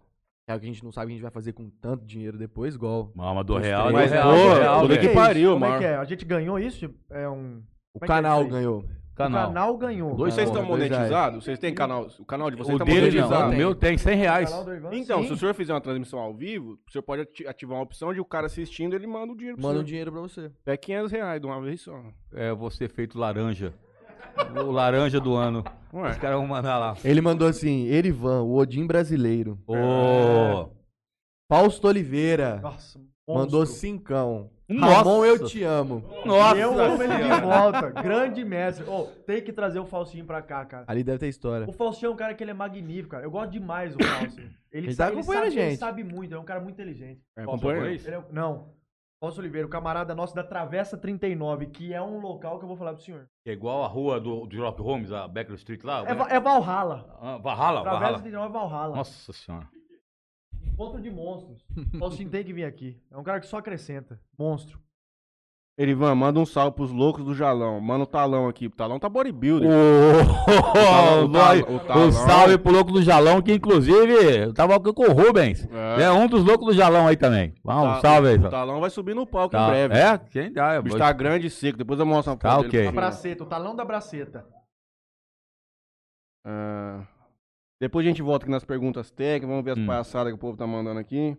S1: É o que a gente não sabe o que a gente vai fazer com tanto dinheiro depois, igual.
S2: Mama do real,
S3: Mas,
S2: real,
S3: pô,
S2: do real,
S3: tudo
S2: velho.
S3: que
S4: é
S3: pariu,
S4: Como é
S3: mano.
S4: que é? A gente ganhou isso? É um...
S1: O
S4: Como é que é
S1: canal
S4: isso aí?
S1: ganhou.
S2: Canal.
S4: O canal ganhou.
S2: Dois
S3: Vocês estão
S1: dois reais.
S3: monetizados? Vocês têm canal? O canal de vocês
S2: O
S3: tá
S2: dele não,
S3: monetizado?
S2: o meu tem 100 reais.
S4: Canal do Ivan,
S3: Então,
S4: sim.
S3: se o senhor fizer uma transmissão ao vivo, o senhor pode ati- ativar uma opção de o cara assistindo, ele manda o dinheiro pro
S1: Manda um
S3: senhor.
S1: dinheiro pra você.
S3: É 500 reais de uma vez só.
S2: É, você feito laranja. O laranja do ano.
S3: Ué.
S2: Os caras vão mandar lá.
S1: Ele mandou assim: Erivan, o Odin brasileiro.
S2: Ô!
S1: Fausto Oliveira.
S4: Nossa,
S1: Mandou cincão.
S2: Nossa.
S1: Ramon, eu te amo.
S2: Nossa!
S4: Eu amo ele de volta. Grande mestre. Ô, tem que trazer o Falsinho pra cá, cara.
S1: Ali deve ter história.
S4: O Falsinho é um cara que ele é magnífico, cara. Eu gosto demais do Falsinho. Ele,
S1: Ele tá acompanhando
S4: sabe,
S1: a
S4: ele
S1: gente.
S4: sabe muito, é um cara muito inteligente.
S3: É, acompanha?
S4: Ele é- não. Fausto Oliveira, o camarada nosso da Travessa 39, que é um local que eu vou falar pro senhor.
S2: É igual a rua do, do Sherlock Holmes, a Becker Street lá.
S4: É, é Valhalla.
S2: Ah, Valhalla,
S4: Travessa
S2: Valhalla.
S4: 39 é Valhalla.
S2: Nossa senhora.
S4: Encontro de monstros. Falsinho tem que vir aqui. É um cara que só acrescenta. Monstro.
S3: Erivan, manda um salve pros loucos do Jalão. Manda o talão aqui. O talão tá bodybuilder.
S2: O,
S3: o tal- o talão.
S2: salve pro louco do Jalão, que inclusive eu tava aqui com o Rubens.
S3: É.
S2: É, um dos loucos do Jalão aí também. Vamos,
S3: Tá-
S2: salve aí.
S3: O talão vai subir no palco
S2: Tá.
S3: em breve.
S2: É? Quem dá?
S3: O bicho tá grande e seco. Depois eu mostro uma
S2: Tá,
S3: foto
S2: ok.
S3: dele
S4: A braceta, o talão da braceta.
S3: Ah, depois a gente volta aqui nas perguntas técnicas. Vamos ver as
S2: Hum.
S3: palhaçadas que o povo tá mandando aqui.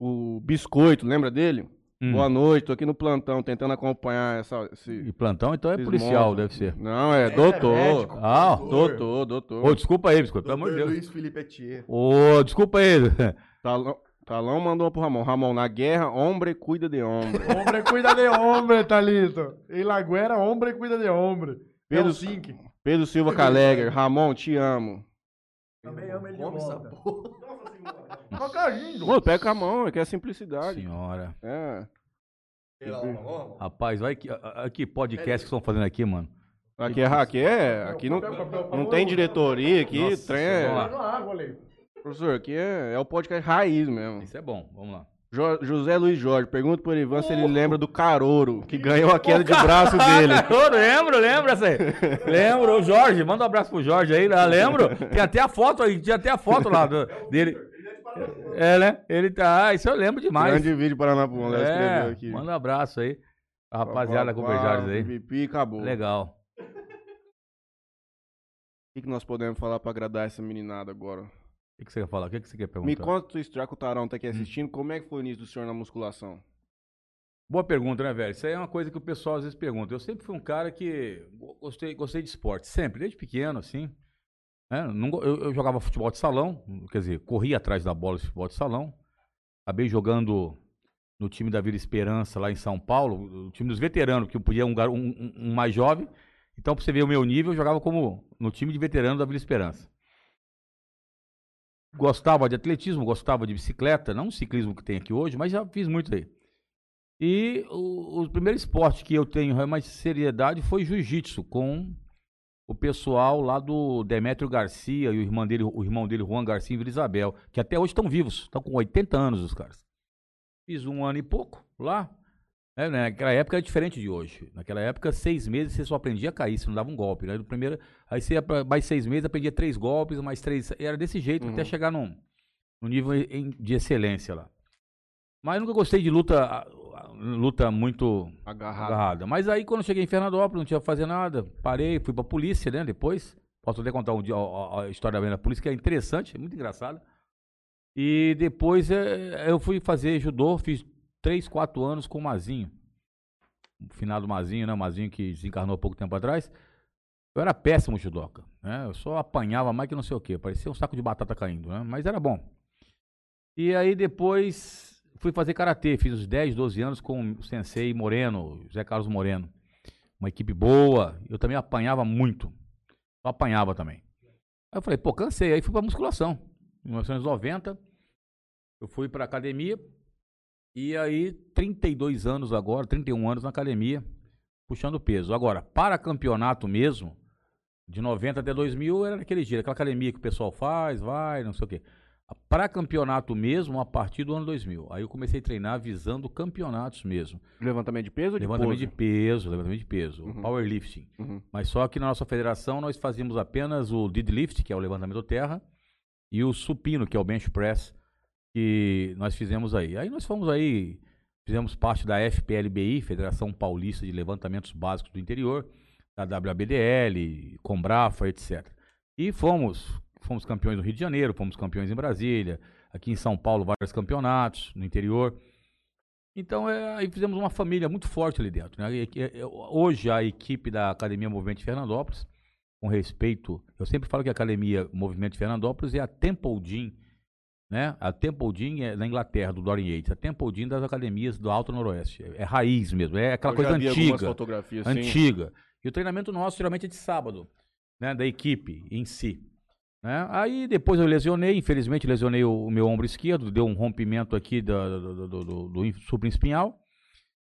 S3: O Biscoito, lembra dele?
S2: Hum.
S3: Boa noite, tô aqui no plantão tentando acompanhar essa, esse,
S2: E plantão, então é policial,
S3: monstros.
S2: deve ser.
S3: Não, é doutor.
S4: médico.
S2: Ah,
S3: doutor, doutor.
S2: ô, desculpa aí, biscoito, pelo amor de Deus.
S1: Luiz Felipe Etier.
S2: Ô, desculpa aí.
S3: Talão, Talão mandou pro Ramon. Ramon, na guerra, hombre cuida de hombre.
S4: Hombre cuida de hombre, Thalito. Em Laguera, hombre cuida de hombre.
S3: Pedro-
S4: Sink.
S3: Pedro Silva Calegger. Ramon, te amo.
S4: Também amo ele de
S1: Come essa
S4: volta.
S1: Porra.
S4: Tá
S3: pega com a mão, é que é simplicidade.
S2: Senhora.
S3: É.
S2: Rapaz, olha que, que podcast que estão fazendo aqui, mano.
S3: Aqui é, aqui é, aqui não, não tem diretoria, aqui
S2: Nossa
S3: trem é-. Professor, aqui é, é o podcast raiz mesmo.
S2: Isso é bom, vamos lá.
S3: Jo- José Luiz Jorge, pergunta pro Ivan se ele lembra do Carouro, que ganhou a queda de braço dele.
S2: Eu lembro, lembro essa aí. Lembro, o Jorge, manda um abraço pro Jorge aí, lá, lembro. Tem até a foto aí, tinha até a foto lá do- dele. É, né? Ele tá, ah, isso eu lembro demais.
S3: Grande vídeo Paranapum, Léo escreveu
S2: É,
S3: aqui.
S2: manda um abraço aí. A rapaziada com aí.
S3: acabou.
S2: Legal.
S3: O que, que nós podemos falar pra agradar essa meninada agora?
S2: O que, que você quer falar? O que, que você quer perguntar?
S3: Me conta história que o Tarão tá aqui
S2: Hum.
S3: assistindo. Como é que foi o início do senhor na musculação?
S2: Boa pergunta, né, velho? Isso aí é uma coisa que o pessoal às vezes pergunta. Eu sempre fui um cara que go- gostei, gostei de esporte, sempre, desde pequeno, assim. Né? Não eu, eu jogava futebol de salão, quer dizer, corria atrás da bola de futebol de salão. Acabei jogando no time da Vila Esperança, lá em São Paulo, o time dos veteranos, porque eu podia um, um, um- mais jovem. Então, pra você ver o meu nível, eu jogava como no time de veteranos da Vila Esperança. Gostava de atletismo, gostava de bicicleta, não o ciclismo que tem aqui hoje, mas já fiz muito aí. E o, o primeiro esporte que eu tenho mais seriedade foi jiu-jitsu, com o pessoal lá do Demétrio Garcia e o irmão dele, o irmão dele, Juan Garcia e Vila Isabel, que até hoje estão vivos, estão com 80 anos os caras. Fiz um ano e pouco lá. né, naquela época era diferente de hoje. Naquela época, seis meses você só aprendia a cair, você não dava um golpe. Né? No primeiro, aí você ia pra mais seis meses, aprendia três golpes, mais três. Era desse jeito,
S3: Uhum.
S2: até chegar num, num nível de excelência lá. Mas nunca gostei de luta, luta muito
S3: Agarrado.
S2: agarrada. Mas aí quando cheguei em Fernandópolis, não tinha que fazer nada. Parei, fui pra polícia, né? Depois. Posso até contar um dia a, a- história da polícia, que é interessante, é muito engraçada. E depois eh, eu fui fazer judô, fiz três, quatro anos com o Mazinho. O finado Mazinho, né? O Mazinho que desencarnou há pouco tempo atrás. Eu era péssimo judoca, né? Eu só apanhava mais que não sei o quê. Parecia um saco de batata caindo, né? Mas era bom. E aí depois fui fazer karatê, fiz uns 10, 12 anos com o sensei Moreno, Zé Carlos Moreno. Uma equipe boa, eu também apanhava muito. Só apanhava também. Aí eu falei, pô, cansei, aí fui pra musculação. em 1990, eu fui pra academia. E aí, 32 anos agora, 31 anos na academia, puxando peso. Agora, para campeonato mesmo, de 90 até 2000 era aquele dia, aquela academia que o pessoal faz, vai, não sei o quê. Para campeonato mesmo, a partir do ano 2000. Aí eu comecei a treinar visando campeonatos mesmo.
S3: Levantamento de peso ou de
S2: Levantamento de peso, levantamento de peso,
S3: Uhum.
S2: powerlifting.
S3: Uhum.
S2: Mas só que na nossa federação nós fazíamos apenas o deadlift, que é o levantamento terra, e o supino, que é o bench press, que nós fizemos aí. Aí nós fomos aí, fizemos parte da FPLBI, Federação Paulista de Levantamentos Básicos do Interior, da WABDL, Combrafa, etc. E fomos, fomos campeões no Rio de Janeiro, fomos campeões em Brasília, aqui em São Paulo vários campeonatos no interior. Então, é, aí fizemos uma família muito forte ali dentro. né? E- e- Hoje, a equipe da Academia Movimento de Fernandópolis, com respeito, eu sempre falo que a Academia Movimento de Fernandópolis é a Temple Gym, né? A Temple Gym é na Inglaterra, do Dorian Yates. A Temple Gym das academias do Alto Noroeste. É, é raiz mesmo, é aquela coisa antiga.
S3: fotografias, sim.
S2: Antiga. E o treinamento nosso geralmente é de sábado, né? Da equipe em si. Né? Aí depois eu lesionei, infelizmente lesionei o, o meu ombro esquerdo, deu um rompimento aqui do, do, do, do, do supraespinhal,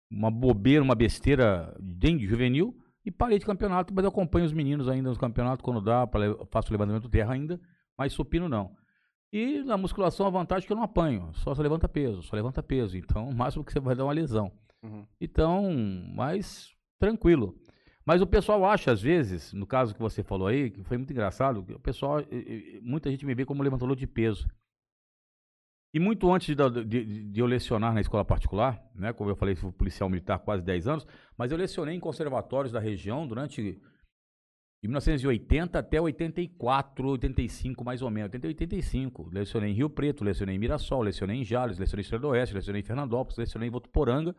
S2: uma bobeira, uma besteira bem juvenil, e parei de campeonato, mas eu acompanho os meninos ainda nos campeonatos quando dá, faço levantamento terra ainda, mas supino não. E na musculação a vantagem é que eu não apanho, só, só levanta peso, só levanta peso, então o máximo que você vai dar é uma lesão.
S3: Uhum.
S2: Então, mais tranquilo. Mas o pessoal acha, às vezes, no caso que você falou aí, que foi muito engraçado, o pessoal, muita gente me vê como levantador de peso. E muito antes de, de- de eu lecionar na escola particular, né, como eu falei, fui policial militar quase 10 anos, mas eu lecionei em conservatórios da região durante de 1980 até 84, 85 mais ou menos, 80 e 85. Lecionei em Rio Preto, lecionei em Mirassol, lecionei em Jales, lecionei em Estrela do Oeste, lecionei em Fernandópolis, lecionei em Votuporanga,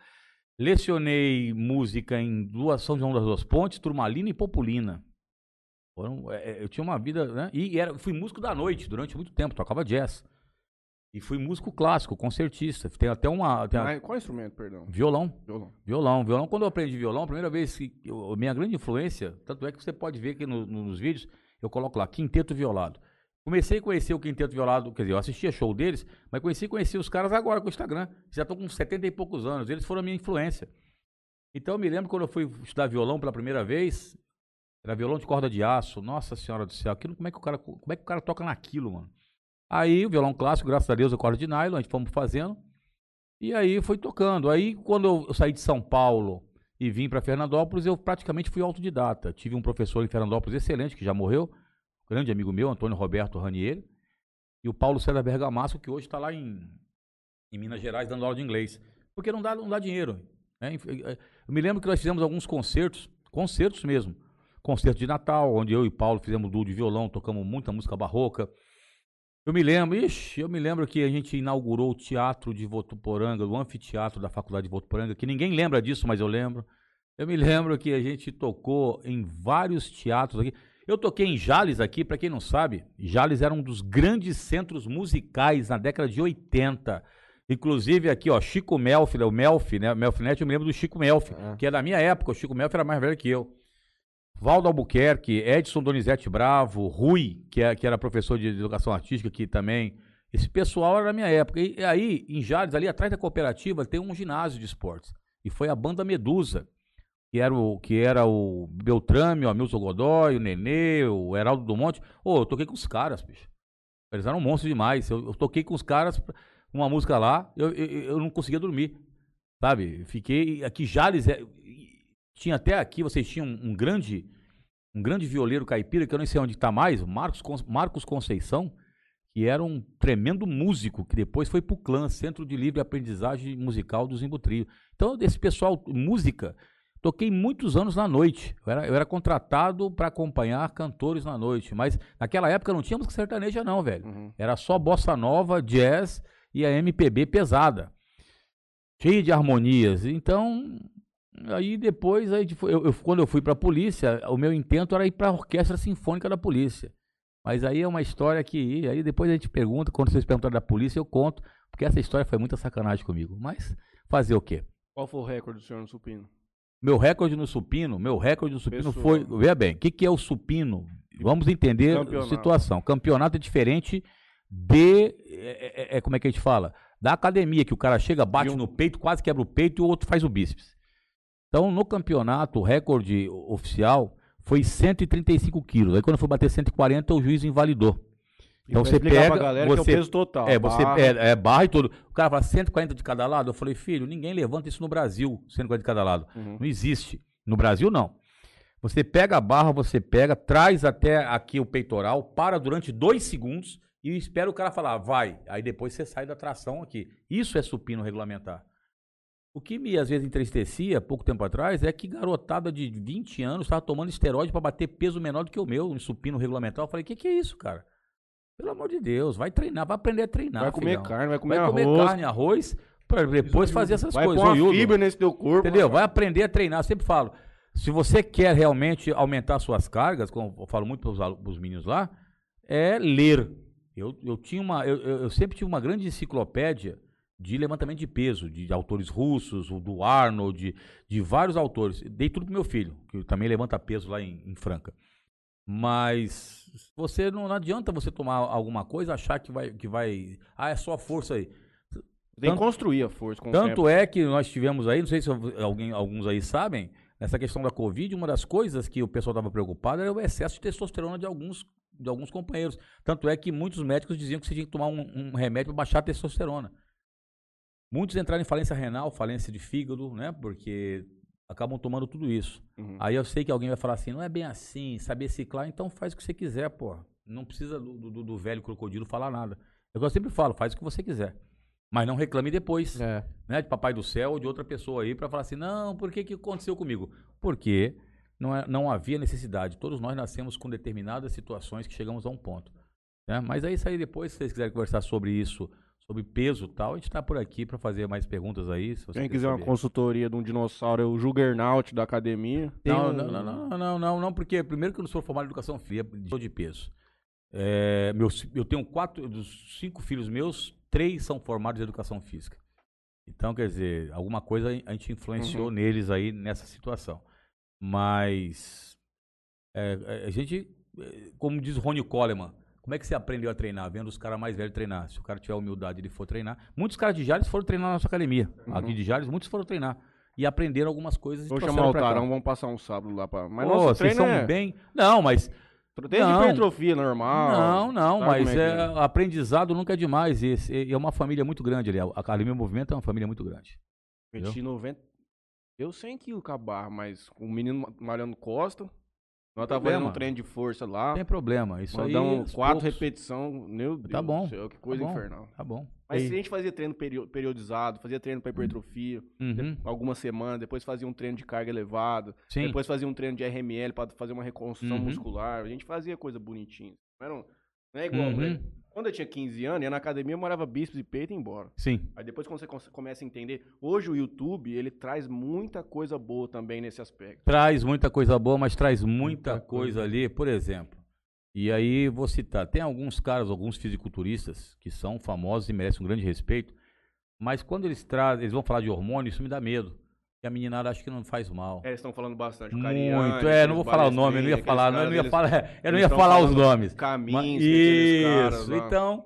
S2: lecionei música em duas São João das Duas Pontes, Turmalina e Populina. Foram, é, é, eu tinha uma vida, né? E era, fui músico da noite durante muito tempo, tocava jazz. E fui músico clássico, concertista. Tem até uma. Tem a-
S3: Mas qual instrumento, perdão?
S2: violão.
S3: Violão.
S2: Violão, violão. Quando eu aprendi violão, a primeira vez que. Eu, minha grande influência, tanto é que você pode ver que no- nos vídeos, eu coloco lá, quinteto violado. Comecei a conhecer o quinteto violado, quer dizer, eu assistia show deles, mas conheci conheci os caras agora com o Instagram. Já estão com 70 e poucos anos, eles foram a minha influência. Então eu me lembro quando eu fui estudar violão pela primeira vez, era violão de corda de aço. Nossa senhora do céu, aquilo, como é que o cara, como é que o cara toca naquilo, mano? Aí o violão clássico, graças a Deus, a corda de nylon, a gente fomos fazendo. E aí foi tocando. Aí quando eu saí de São Paulo e vim para Fernandópolis, eu praticamente fui autodidata. Tive um professor em Fernandópolis excelente, que já morreu, grande amigo meu, Antônio Roberto Ranieri, e o Paulo César Bergamasco, que hoje está lá em, em Minas Gerais dando aula de inglês. Porque não dá, não dá dinheiro. né? Eu me lembro que nós fizemos alguns concertos, concertos mesmo. Concerto de Natal, onde eu e Paulo fizemos duo de violão, tocamos muita música barroca. Eu me lembro, ixi, eu me lembro que a gente inaugurou o teatro de Votuporanga, o anfiteatro da faculdade de Votuporanga, que ninguém lembra disso, mas eu lembro. Eu me lembro que a gente tocou em vários teatros aqui. Eu toquei em Jales aqui, para quem não sabe, Jales era um dos grandes centros musicais na década de 80. Inclusive aqui, ó, Chico Melfi, o Melfi, né? Melfinete, eu me lembro do Chico Melfi,
S1: Ah.
S2: que é da minha época. O Chico Melfi era mais velho que eu. Valdo Albuquerque, Edson Donizete Bravo, Rui, que, é, que era professor de educação artística aqui também. Esse pessoal era da minha época. E, e aí, em Jales, ali atrás da cooperativa, tem um ginásio de esportes. E foi a banda Medusa, que era o, que era o Beltrame, o Hamilton Godoy, o Nenê, o Heraldo do Monte. Ô, eu toquei com os caras, bicho. Eles eram monstros demais. Eu, eu toquei com os caras uma música lá, eu, eu, eu não conseguia dormir. Sabe? Fiquei. Aqui, Jales. é- tinha até aqui, vocês tinham um, grande. Um grande violeiro caipira, que eu não sei onde está mais, Marcos, Marcos Conceição, que era um tremendo músico, que depois foi para o clã, Centro de Livre Aprendizagem Musical do Zimbutrio. Então, desse pessoal, música, toquei muitos anos na noite. Eu era, eu era contratado para acompanhar cantores na noite, mas naquela época não tinha música sertaneja não, velho.
S3: Uhum.
S2: Era só bossa nova, jazz e a MPB pesada. Cheia de harmonias. Então, aí depois, aí, eu, eu- quando eu fui pra polícia, o meu intento era ir pra orquestra sinfônica da polícia. Mas aí é uma história que. Aí depois a gente pergunta, quando vocês perguntarem da polícia, eu conto, porque essa história foi muita sacanagem comigo. Mas fazer o quê?
S3: Qual foi o recorde do senhor no supino?
S2: Meu recorde no supino, meu recorde no supino
S3: Pessoal.
S2: foi. Veja bem, o que, que é o supino? Vamos entender a
S3: Campeonato.
S2: situação. Campeonato é diferente de. É, é- é- como é que a gente fala? Da academia, que o cara chega, bate
S3: Viu?
S2: no peito, quase quebra o peito e o outro faz o bíceps. Então, no campeonato, o recorde oficial foi 135 quilos. Aí, quando foi bater 140, o juiz invalidou. Então, você pega.
S3: galera que é o
S2: você,
S3: peso total.
S2: é, você
S3: barra.
S2: é, é barra e tudo. O cara fala 140 de cada lado. Eu falei, filho, ninguém levanta isso no Brasil, 140 de cada lado.
S3: Uhum.
S2: Não existe. No Brasil, não. Você pega a barra, você pega, traz até aqui o peitoral, para durante dois segundos e espera o cara falar, vai. Aí depois você sai da tração aqui. Isso é supino regulamentar. O que me às vezes entristecia, pouco tempo atrás, é que garotada de 20 anos estava tomando esteroide para bater peso menor do que o meu, em supino regulamentar. Eu falei, o que, que é isso, cara? Pelo amor de Deus, vai treinar, vai aprender a treinar.
S3: Vai comer
S2: filhão.
S3: carne, vai comer
S2: Vai comer
S3: arroz.
S2: carne, arroz, para depois fazer essas
S3: Vai
S2: coisas.
S3: pôr uma
S2: Zoiudo.
S3: fibra nesse teu corpo.
S2: Entendeu? Vai
S3: rapaz.
S2: aprender a treinar. Eu sempre falo, se você quer realmente aumentar suas cargas, como eu falo muito para os meninos lá, é ler. Eu, eu tinha uma, eu, eu sempre tive uma grande enciclopédia de levantamento de peso, de, autores russos, o do Arnold, de, de vários autores. Dei tudo pro meu filho, que também levanta peso lá em, em Franca. Mas você não, não adianta você tomar alguma coisa, achar que vai, que vai, ah, é só força aí.
S3: Tem que
S2: tanto-
S3: construir a força
S2: Tanto é que nós tivemos aí, não sei se alguém, alguns aí sabem, nessa questão da Covid, uma das coisas que o pessoal estava preocupado era o excesso de testosterona de alguns, de alguns companheiros. Tanto é que muitos médicos diziam que você tinha que tomar um, um remédio para baixar a testosterona. Muitos entraram em falência renal, falência de fígado, né? Porque acabam tomando tudo isso.
S3: Uhum.
S2: Aí eu sei que alguém vai falar assim, não é bem assim, saber ciclar, então faz o que você quiser, pô. Não precisa do, do- do velho crocodilo falar nada. É o que Eu sempre falo, faz o que você quiser. Mas não reclame depois
S1: É.
S2: né, de papai do céu ou de outra pessoa aí para falar assim, não, por que que aconteceu comigo? Porque não, é- não havia necessidade. Todos nós nascemos com determinadas situações que chegamos a um ponto. né? Mas aí isso aí depois, se vocês quiserem conversar sobre isso, sobre peso e tal, a gente está por aqui para fazer mais perguntas aí. Se você
S3: Quem quiser uma consultoria de um dinossauro, é o Juggernaut da academia.
S2: Não, não, não, não, não, não, porque primeiro que eu não sou formado em educação física, sou de peso. É, meus, eu tenho quatro, dos cinco filhos meus, três são formados em educação física. Então, quer dizer, alguma coisa a gente influenciou
S3: Uhum.
S2: neles aí nessa situação. Mas é, é, a gente, como diz Rony Coleman, como é que você aprendeu a treinar? Vendo os caras mais velhos treinar. Se o cara tiver humildade ele for treinar. Muitos caras de Jales foram treinar na nossa academia.
S3: Uhum.
S2: Aqui de Jales, muitos foram treinar. E aprenderam algumas coisas.
S3: Vou chamar o. Tarão, vamos passar um sábado lá pra. Mas
S2: Pô,
S3: nosso
S2: vocês são
S3: é.
S2: bem. Não, mas.
S3: Tem de
S2: Não.
S3: hipertrofia normal.
S2: não, não, mas
S3: é que
S2: é, aprendizado nunca é demais. E, e é uma família muito grande ali. A Academia Movimento é uma família muito grande.
S3: Meti 90. Eu 100 quilos com a barra, mas com o menino ma- malhando costa. Nós tava fazendo um treino de força lá.
S2: Não tem problema. Isso aí.
S3: Mandamos
S2: aos
S3: quatro repetições. Meu Deus
S2: Tá bom,
S3: do céu, que coisa
S2: bom.
S3: infernal.
S2: Tá bom.
S3: Mas se a gente fazia treino perio- periodizado, fazia treino pra hipertrofia,
S2: Uhum.
S3: algumas semanas, depois fazia um treino de carga elevado,
S2: Sim.
S3: depois fazia um treino de RML pra fazer uma reconstrução
S2: Uhum.
S3: muscular. A gente fazia coisa bonitinha. Não, era um- não é igual.
S2: Uhum.
S3: né? Quando eu tinha 15 anos, ia na academia, eu morava bíceps e peito e ia embora.
S2: Sim.
S3: Aí depois quando você come- começa a entender, hoje o YouTube, ele traz muita coisa boa também nesse aspecto.
S2: Traz muita coisa boa, mas traz muita,
S1: Muita
S2: coisa,
S1: coisa.
S2: ali, por exemplo. E aí vou citar, tem alguns caras, alguns fisiculturistas que são famosos e merecem um grande respeito, mas quando eles trazem, eles vão falar de hormônio, isso me dá medo. A meninada acha que não faz mal.
S3: É, eles estão falando bastante. o
S2: Muito, é, não vou falar o nome, eu não ia falar, não, eu não ia
S3: caras,
S2: falar, eu não ia falar os nomes.
S3: Caminhos, caras
S2: Isso,
S3: lá.
S2: então,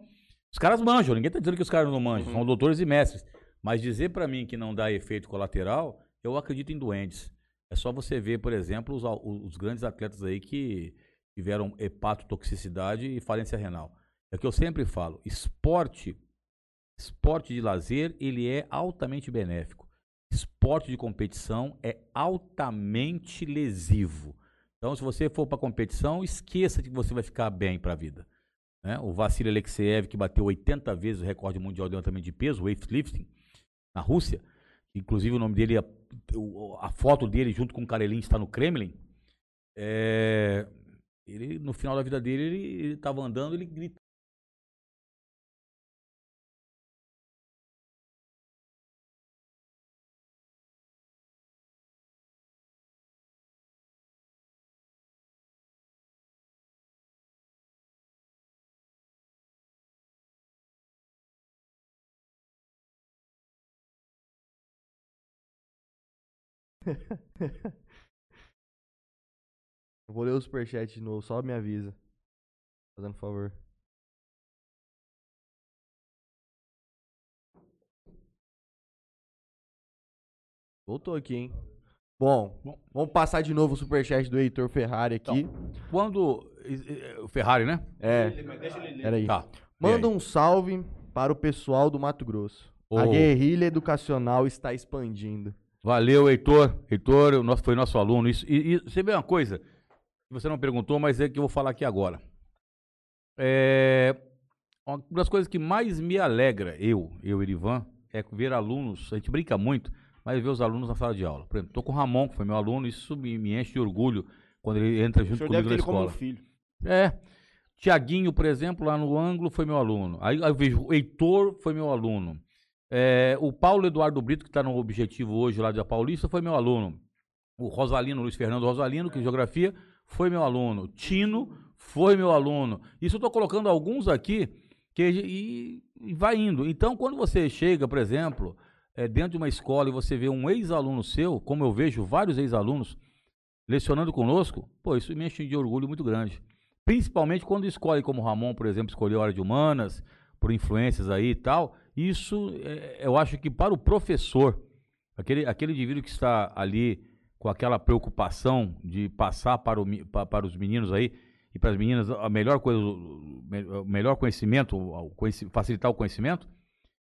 S2: os caras manjam, ninguém tá dizendo que os caras não manjam,
S3: Uhum.
S2: são doutores e mestres. Mas dizer pra mim que não dá efeito colateral, eu acredito em doentes. É só você ver, por exemplo, os, os grandes atletas aí que tiveram hepatotoxicidade e falência renal. É o que eu sempre falo, esporte, esporte de lazer, ele é altamente benéfico. Esporte de competição é altamente lesivo. Então, se você for para competição, esqueça de que você vai ficar bem para a vida. né? O Vassili Alexeyev, que bateu 80 vezes o recorde mundial de levantamento de peso, weightlifting, na Rússia, inclusive o nome dele, a, a foto dele junto com o Karelin está no Kremlin, é, ele, no final da vida dele, ele estava andando, ele grita.
S1: Eu vou ler o superchat de novo, só me avisa. Fazendo favor. Voltou aqui, hein? Bom, Bom, vamos passar de novo o superchat do Heitor Ferrari então,
S2: aqui. Então, quando. O Ferrari, né?
S1: É. Deixa aí. Peraí.
S2: Tá.
S1: Manda um salve para o pessoal do Mato Grosso. Oh.
S2: A
S1: guerrilha educacional está expandindo.
S2: Valeu, Heitor. Heitor o nosso, foi nosso aluno. Isso, e, e você vê uma coisa, que você não perguntou, mas é que eu vou falar aqui agora. É, uma das coisas que mais me alegra, eu, eu e Irivan, é ver alunos, a gente brinca muito, mas ver os alunos na sala de aula. Por exemplo, estou com o Ramon, que foi meu aluno, isso me, me enche de orgulho quando ele entra junto comigo
S3: deve
S2: na
S3: ele como um
S2: escola.
S3: filho.
S2: É. Tiaguinho, por exemplo, lá no ângulo, foi meu aluno. Aí, aí eu vejo o Heitor foi meu aluno. É, o Paulo Eduardo Brito, que está no objetivo hoje lá da Paulista, foi meu aluno. O Rosalino, Luiz Fernando Rosalino, que em geografia, foi meu aluno. Tino foi meu aluno. Isso eu estou colocando alguns aqui que, e, e vai indo. Então, quando você chega, por exemplo, é, dentro de uma escola e você vê um ex-aluno seu, como eu vejo vários ex-alunos lecionando conosco, pô, isso me enche de orgulho muito grande. Principalmente quando escolhe, como o Ramon, por exemplo, escolheu a área de humanas, por influências aí e tal. Isso, é, eu acho que para o professor, aquele, aquele indivíduo que está ali com aquela preocupação de passar para, o mi- pa- para os meninos aí e para as meninas a melhor coisa, o me- o melhor conhecimento, o conheci- facilitar o conhecimento,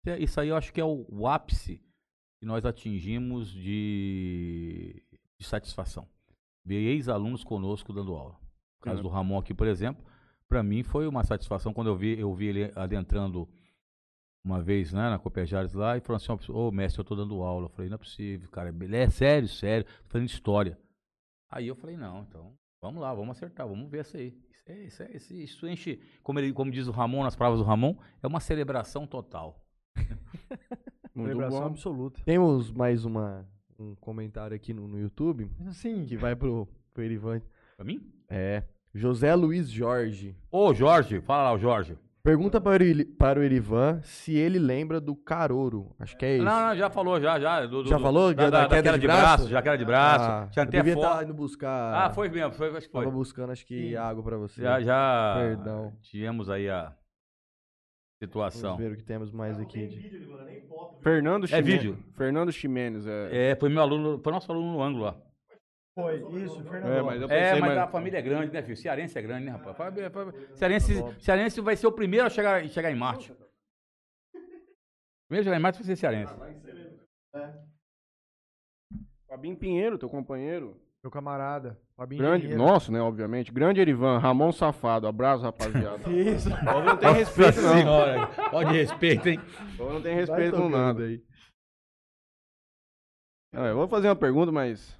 S2: é- isso aí eu acho que é o, o ápice que nós atingimos de, de satisfação. Ver ex-alunos conosco dando aula. No caso
S3: É.
S2: do Ramon aqui, por exemplo, para mim foi uma satisfação quando eu vi, eu vi ele adentrando uma vez né, na Copejares lá e falou assim, ô mestre, eu tô dando aula. Eu falei, não é possível, cara. Ele é sério, sério, tô fazendo história. Aí eu falei, não, então, vamos lá, vamos acertar, vamos ver isso aí. Isso, é, isso, é, isso, isso enche, como, ele, como diz o Ramon nas palavras do Ramon, é uma celebração total.
S3: Muito
S4: Celebração
S3: bom.
S4: absoluta.
S1: Temos mais uma, um comentário aqui no, no YouTube
S4: Sim.
S1: que vai pro, pro Erivan.
S2: Pra mim?
S1: É. José Luiz Jorge.
S2: Ô, Jorge, fala lá, o Jorge.
S1: Pergunta para o, para o Erivan se ele lembra do Carouro. Acho que é isso.
S2: Não, não, já falou, já, já. do- do-
S1: Já falou?
S2: Da,
S1: Da
S2: da,
S1: queda
S2: queda
S1: de braço?
S2: braço, já queda de braço.
S1: Ah, eu
S2: até
S1: devia
S2: foto.
S1: estar indo buscar.
S2: Ah, foi mesmo, foi, acho que foi.
S1: Tava buscando, acho que água pra você.
S2: Já, já
S1: Perdão.
S2: tivemos aí a situação.
S1: Vamos ver o que temos mais aqui. de-
S3: Fernando
S2: É
S3: Ximenes.
S2: vídeo.
S3: Fernando Ximenes, é.
S2: É, foi meu aluno, foi nosso aluno no ângulo lá.
S4: Foi, isso, Fernando.
S3: É, mas eu
S2: É,
S3: pensei,
S2: mas,
S3: mas-
S2: a família é grande, né, filho? Cearense é grande, né, rapaz? Fa- fa- Cearense, Cearense vai ser o primeiro a chegar, chegar em Marte. Primeiro a chegar em Marte vai ser Cearense.
S3: Fabinho Pinheiro, teu companheiro.
S4: Meu camarada. Fabinho
S3: Grande,
S4: Dinheiro.
S3: nosso, né, obviamente. Grande Erivan, Ramon Safado. Abraço, rapaziada.
S4: Isso.
S3: Povo não tem respeito, não.
S2: Senhora, pode respeito, hein?
S3: Povo não tem respeito com nada.
S1: aí.
S3: Ah, eu vou fazer uma pergunta, mas.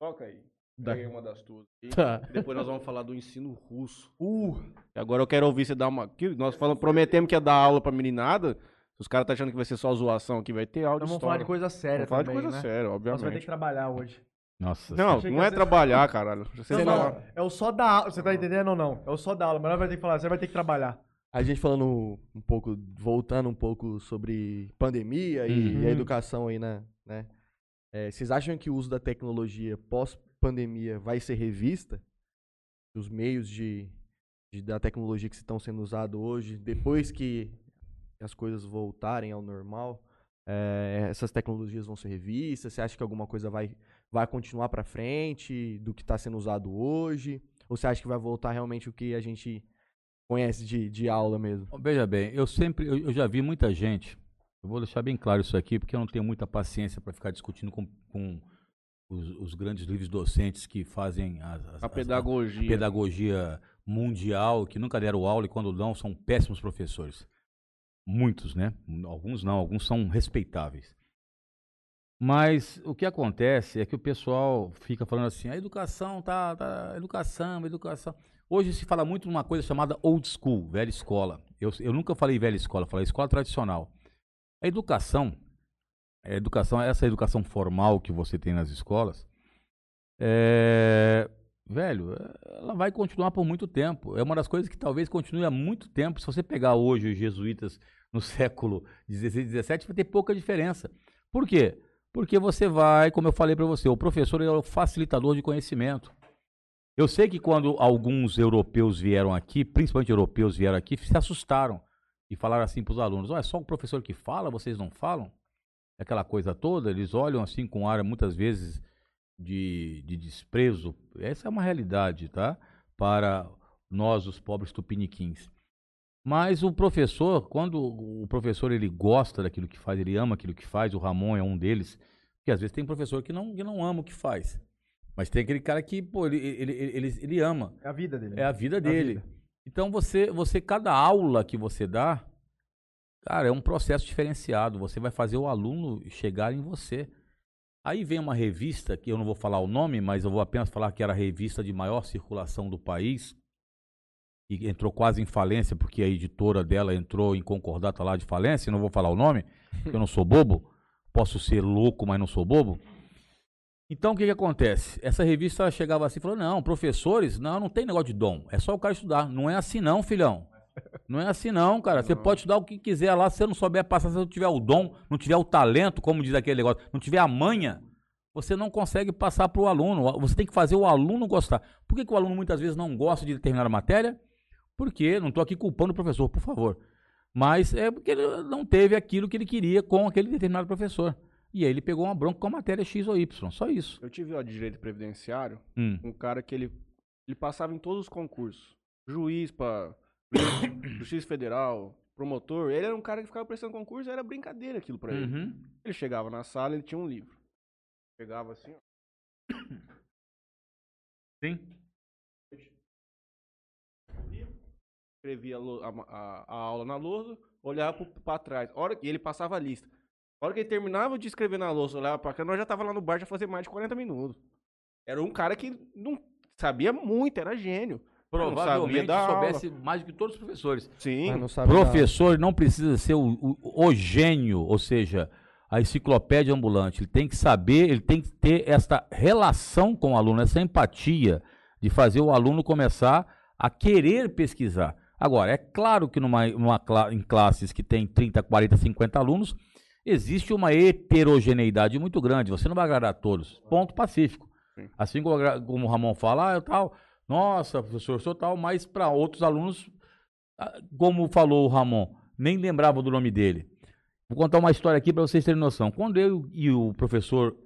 S3: Toca aí.
S1: Da-
S3: Peguei uma das tuas. aqui.
S1: Tá.
S3: Depois nós vamos falar do ensino russo.
S4: Uh,
S3: E agora eu quero ouvir você dar uma. que nós falamos, prometemos que ia dar aula pra meninada. Os caras tá achando que vai ser só zoação aqui, vai ter aula
S4: nós
S3: de
S4: vamos falar de coisa séria
S3: Vamos falar
S4: também,
S3: de coisa
S4: né?
S3: séria,
S4: Nós vai ter que
S3: obviamente.
S4: trabalhar hoje.
S2: Nossa.
S3: Não, não é
S4: ser-
S3: trabalhar, caralho. Você
S4: Não, não, é o só da aula, você tá entendendo ou não? É o só da aula, mas nós vai ter que falar, você vai ter que trabalhar.
S1: A gente falando um pouco, voltando um pouco sobre pandemia e,
S2: Uhum.
S1: e a educação aí, né? né? É, vocês acham que o uso da tecnologia pós-pandemia vai ser revista? Os meios de, de- da tecnologia que estão sendo usados hoje, depois que as coisas voltarem ao normal, é, essas tecnologias vão ser revistas? Você acha que alguma coisa vai, vai continuar para frente do que está sendo usado hoje? Ou você acha que vai voltar realmente o que a gente conhece de, de aula mesmo?
S2: Veja bem, eu sempre, eu, eu já vi muita gente, eu vou deixar bem claro isso aqui, porque eu não tenho muita paciência para ficar discutindo com, com os, os grandes livros docentes que fazem as, as-
S3: A
S2: as-
S3: pedagogia.
S2: pedagogia mundial, que nunca deram aula e quando dão são péssimos professores. Muitos, né? Alguns não, alguns são respeitáveis. Mas o que acontece é que o pessoal fica falando assim, a educação tá, tá educação, educação. Hoje se fala muito numa coisa chamada old school, velha escola. Eu, eu nunca falei velha escola, falei escola tradicional. A educação, a educação, essa educação formal que você tem nas escolas, é, velho, ela vai continuar por muito tempo. É uma das coisas que talvez continue há muito tempo. Se você pegar hoje os jesuítas no século XVI, XVII, vai ter pouca diferença. Por quê? Porque você vai, como eu falei para você, o professor é o facilitador de conhecimento. Eu sei que quando alguns europeus vieram aqui, principalmente europeus vieram aqui, se assustaram e falaram assim para os alunos: "Ó, é só o professor que fala, vocês não falam?" aquela coisa toda, eles olham assim com ar muitas vezes de, de desprezo. Essa é uma realidade, tá? Para nós, os pobres tupiniquins. Mas o professor, quando o professor ele gosta daquilo que faz, ele ama aquilo que faz, o Ramon é um deles, porque às vezes tem professor que não, que não ama o que faz. Mas tem aquele cara que, pô, ele, ele, ele, ele ama.
S4: É a vida dele.
S2: É a vida dele.
S4: vida.
S2: Então você, você, cada aula que você dá, cara, é um processo diferenciado. Você vai fazer o aluno chegar em você. Aí vem uma revista, que eu não vou falar o nome, mas eu vou apenas falar que era a revista de maior circulação do país, e entrou quase em falência, porque a editora dela entrou em concordata lá de falência, não vou falar o nome, porque eu não sou bobo, posso ser louco, mas não sou bobo. Então o que, que acontece? Essa revista chegava assim e falou: não, professores, não, não tem negócio de dom. É só o cara estudar. Não é assim não, filhão. Não é assim não, cara. Você pode estudar o que quiser lá, se você não souber passar, se não tiver o dom, não tiver o talento, como diz aquele negócio, não tiver a manha, você não consegue passar para o aluno. Você tem que fazer o aluno gostar. Por que, que o aluno muitas vezes não gosta de determinada matéria? Porque, não estou aqui culpando o professor, por favor. Mas é porque ele não teve aquilo que ele queria com aquele determinado professor. E aí ele pegou uma bronca com a matéria X ou Y, só isso.
S3: Eu tive ó, de direito previdenciário,
S2: Hum.
S3: um cara que ele, ele passava em todos os concursos. Juiz para Justiça Federal, promotor. Ele era um cara que ficava prestando concurso, era brincadeira aquilo pra ele.
S2: Uhum.
S3: Ele chegava na sala, ele tinha um livro. Chegava assim, ó.
S2: Sim.
S3: escrevia a, a, a- aula na lousa, olhava pra trás. Hora que ele passava a lista. A hora que ele terminava de escrever na lousa, olhava pra cá, nós já tava lá no bar já fazia mais de 40 minutos. Era um cara que não sabia muito, era gênio. Mas não sabia
S2: Provavelmente
S3: dar aula.
S2: soubesse mais do que todos os professores.
S3: Sim.
S1: Não sabe dar-
S2: Professor não precisa ser o, o- o gênio, ou seja, a enciclopédia ambulante. Ele tem que saber, ele tem que ter esta relação com o aluno, essa empatia de fazer o aluno começar a querer pesquisar. Agora, é claro que numa, numa em classes que tem 30, 40, 50 alunos, existe uma heterogeneidade muito grande. Você não vai agradar a todos. Ponto pacífico.
S3: Sim.
S2: Assim como, como o Ramon fala, ah, eu tal, nossa, professor, eu sou tal, mas para outros alunos ah, como falou o Ramon, nem lembrava do nome dele. Vou contar uma história aqui para vocês terem noção. Quando eu e o professor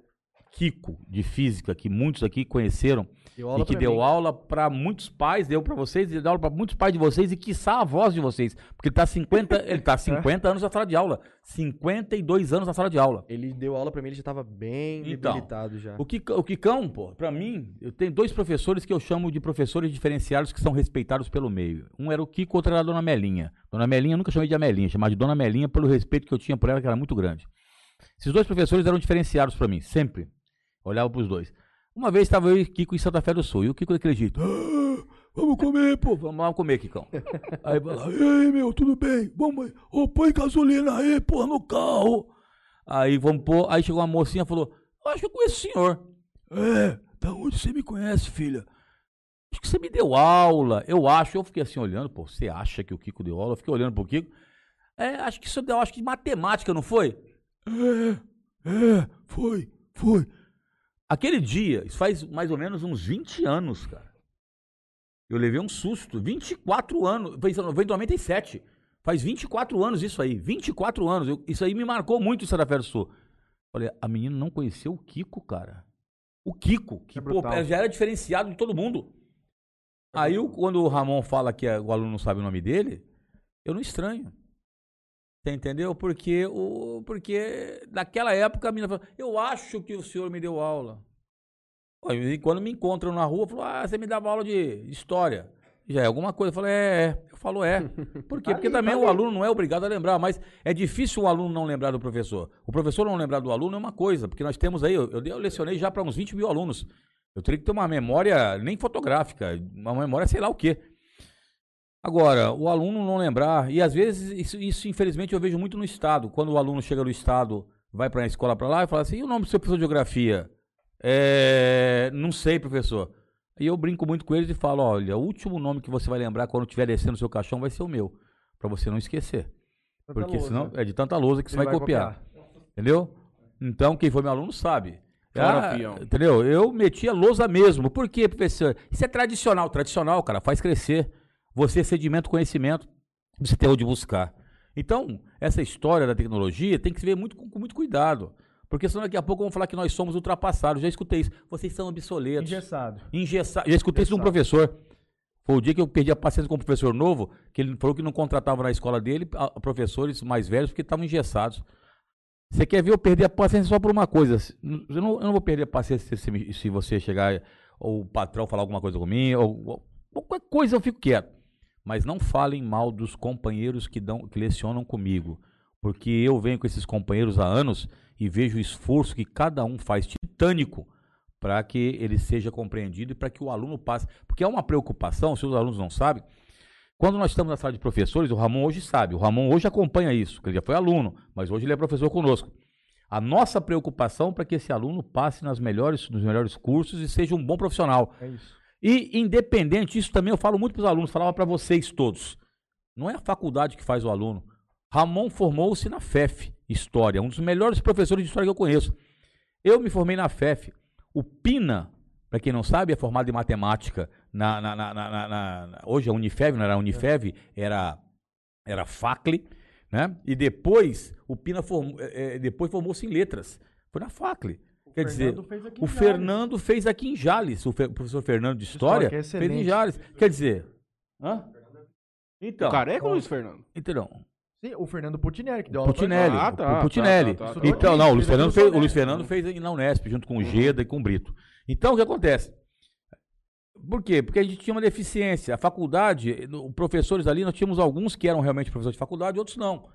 S2: Kiko, de física, que muitos aqui conheceram,
S1: Deu
S2: e que deu
S1: mim.
S2: aula para muitos pais, deu para vocês, e deu aula para muitos pais de vocês, e quiçá avós de vocês. Porque ele tá 50, ele tá 50 anos na sala de aula. 52 anos na sala de aula.
S1: Ele deu aula pra mim, ele já tava bem
S2: Então,
S1: debilitado já.
S2: O, Kika- o Kikão, pô, pra mim, eu tenho dois professores que eu chamo de professores diferenciados que são respeitados pelo meio. Um era o Kiko, outro era a Dona Melinha. Dona Melinha, eu nunca chamei de Amelinha, chamava de Dona Melinha pelo respeito que eu tinha por ela, que era muito grande. Esses dois professores eram diferenciados pra mim, sempre. Olhava pros dois. Uma vez estava eu e Kiko em Santa Fé do Sul, e o Kiko daquele jeito, "Ah, vamos comer, pô, vamos lá comer, Kikão. aí vai lá, e aí, meu, tudo bem? Vamos ô, põe gasolina aí, porra, no carro. Aí vamos pôr, aí chegou uma mocinha e falou, eu acho que eu conheço o senhor. É, da onde você me conhece, filha? Acho que você me deu aula, eu acho. Eu fiquei assim olhando, pô, você acha que o Kiko deu aula? Eu fiquei olhando pro Kiko. É, acho que isso deu, acho que de matemática, não foi? É, é, foi, foi. Aquele dia, isso faz mais ou menos uns 20 anos, cara. Eu levei um susto. 24 anos. Foi em foi em 97. Faz 24 anos isso aí. 24 anos. Eu- isso aí me marcou muito em Santa Fé do Sul. Falei, a menina não conheceu o Kiko, cara. O Kiko, que
S4: É
S2: pô, já era diferenciado de todo mundo. Aí, o- quando o Ramon fala que é- o aluno não sabe o nome dele, eu não estranho. Você entendeu? Porque, o, porque naquela época a menina falou, eu acho que o senhor me deu aula. E quando me encontram na rua, falou, ah, você me dava aula de história. Já é alguma coisa. Eu falei, é, é. Eu falo, é. Por quê? Porque também o aluno não é obrigado a lembrar, mas é difícil o aluno não lembrar do professor. O professor não lembrar do aluno é uma coisa, porque nós temos aí, eu, eu, eu lecionei já para uns 20 mil alunos. Eu teria que ter uma memória nem fotográfica, uma memória sei lá o quê. Agora, o aluno não lembrar, e às vezes isso, isso, infelizmente eu vejo muito no estado, quando o aluno chega no estado, vai para a escola para lá e fala assim, e o nome do seu professor de geografia? É, não sei, professor. E eu brinco muito com eles e falo, olha, o último nome que você vai lembrar quando estiver descendo o seu caixão vai ser o meu, para você não esquecer.
S4: Tanta
S2: Porque
S4: lousa.
S2: senão é de tanta lousa que você
S4: Ele
S2: vai, copiar. Entendeu? Então, quem foi meu aluno sabe.
S3: Fora,
S2: Ah, entendeu? Eu metia lousa mesmo. Por quê, professor? Isso é tradicional. Tradicional, cara, faz crescer. Você sedimenta o conhecimento. Você tem onde buscar. Então, essa história da tecnologia tem que se ver muito, com, muito cuidado. Porque senão daqui a pouco vão falar que nós somos ultrapassados. Já escutei isso. Vocês são obsoletos.
S4: Engessado.
S2: Engessado. Já escutei isso de um
S4: Engessado.
S2: professor. Foi o dia que eu perdi a paciência com um professor novo, que ele falou que não contratava na escola dele a- professores mais velhos porque estavam engessados. Você quer ver eu perder a paciência só por uma coisa? Eu não, eu não vou perder a paciência se, se você chegar ou o patrão falar alguma coisa comigo, ou, ou qualquer coisa eu fico quieto. Mas não falem mal dos companheiros que, dão, que lecionam comigo. Porque eu venho com esses companheiros há anos e vejo o esforço que cada um faz titânico para que ele seja compreendido e para que o aluno passe. Porque é uma preocupação, se os alunos não sabem, quando nós estamos na sala de professores, o Ramon hoje sabe, o Ramon hoje acompanha isso, que ele já foi aluno, mas hoje ele é professor conosco. A nossa preocupação para que esse aluno passe nas melhores, nos melhores cursos e seja um bom profissional.
S4: É isso.
S2: E independente, isso também eu falo muito para os alunos, falava para vocês todos. Não é a faculdade que faz o aluno. Ramon formou-se na FEF, História, um dos melhores professores de história que eu conheço. Eu me formei na FEF. O Pina, para quem não sabe, é formado em matemática na, na- na- na- hoje é Unifev, não era Unifev, era era Facle, né? E depois o Pina formou, eh, eh, depois formou-se em letras. Foi na Facle. Quer dizer,
S4: Fernando fez aqui
S2: o
S4: Jales.
S2: Fernando fez aqui em Jales, o fe- professor Fernando de História,
S4: História, é
S2: fez em. Jales. Quer dizer, hã? Então,
S3: O careca ou Luiz Fernando?
S2: então,
S4: Sim, o Fernando Putinelli, que deu aula pra
S2: Putinelli,
S3: Ah,
S2: o-
S3: tá,
S2: o Putinelli.
S3: tá, tá, tá.
S2: Então, não, o Luiz Fernando fez, o
S4: Sonesp.
S2: Luiz Fernando fez na Unesp, junto com o Geda e com o Brito. Então, o que acontece? Por quê? Porque a gente tinha uma deficiência. A faculdade, no- professores ali, nós tínhamos alguns que eram realmente professores de faculdade, outros não.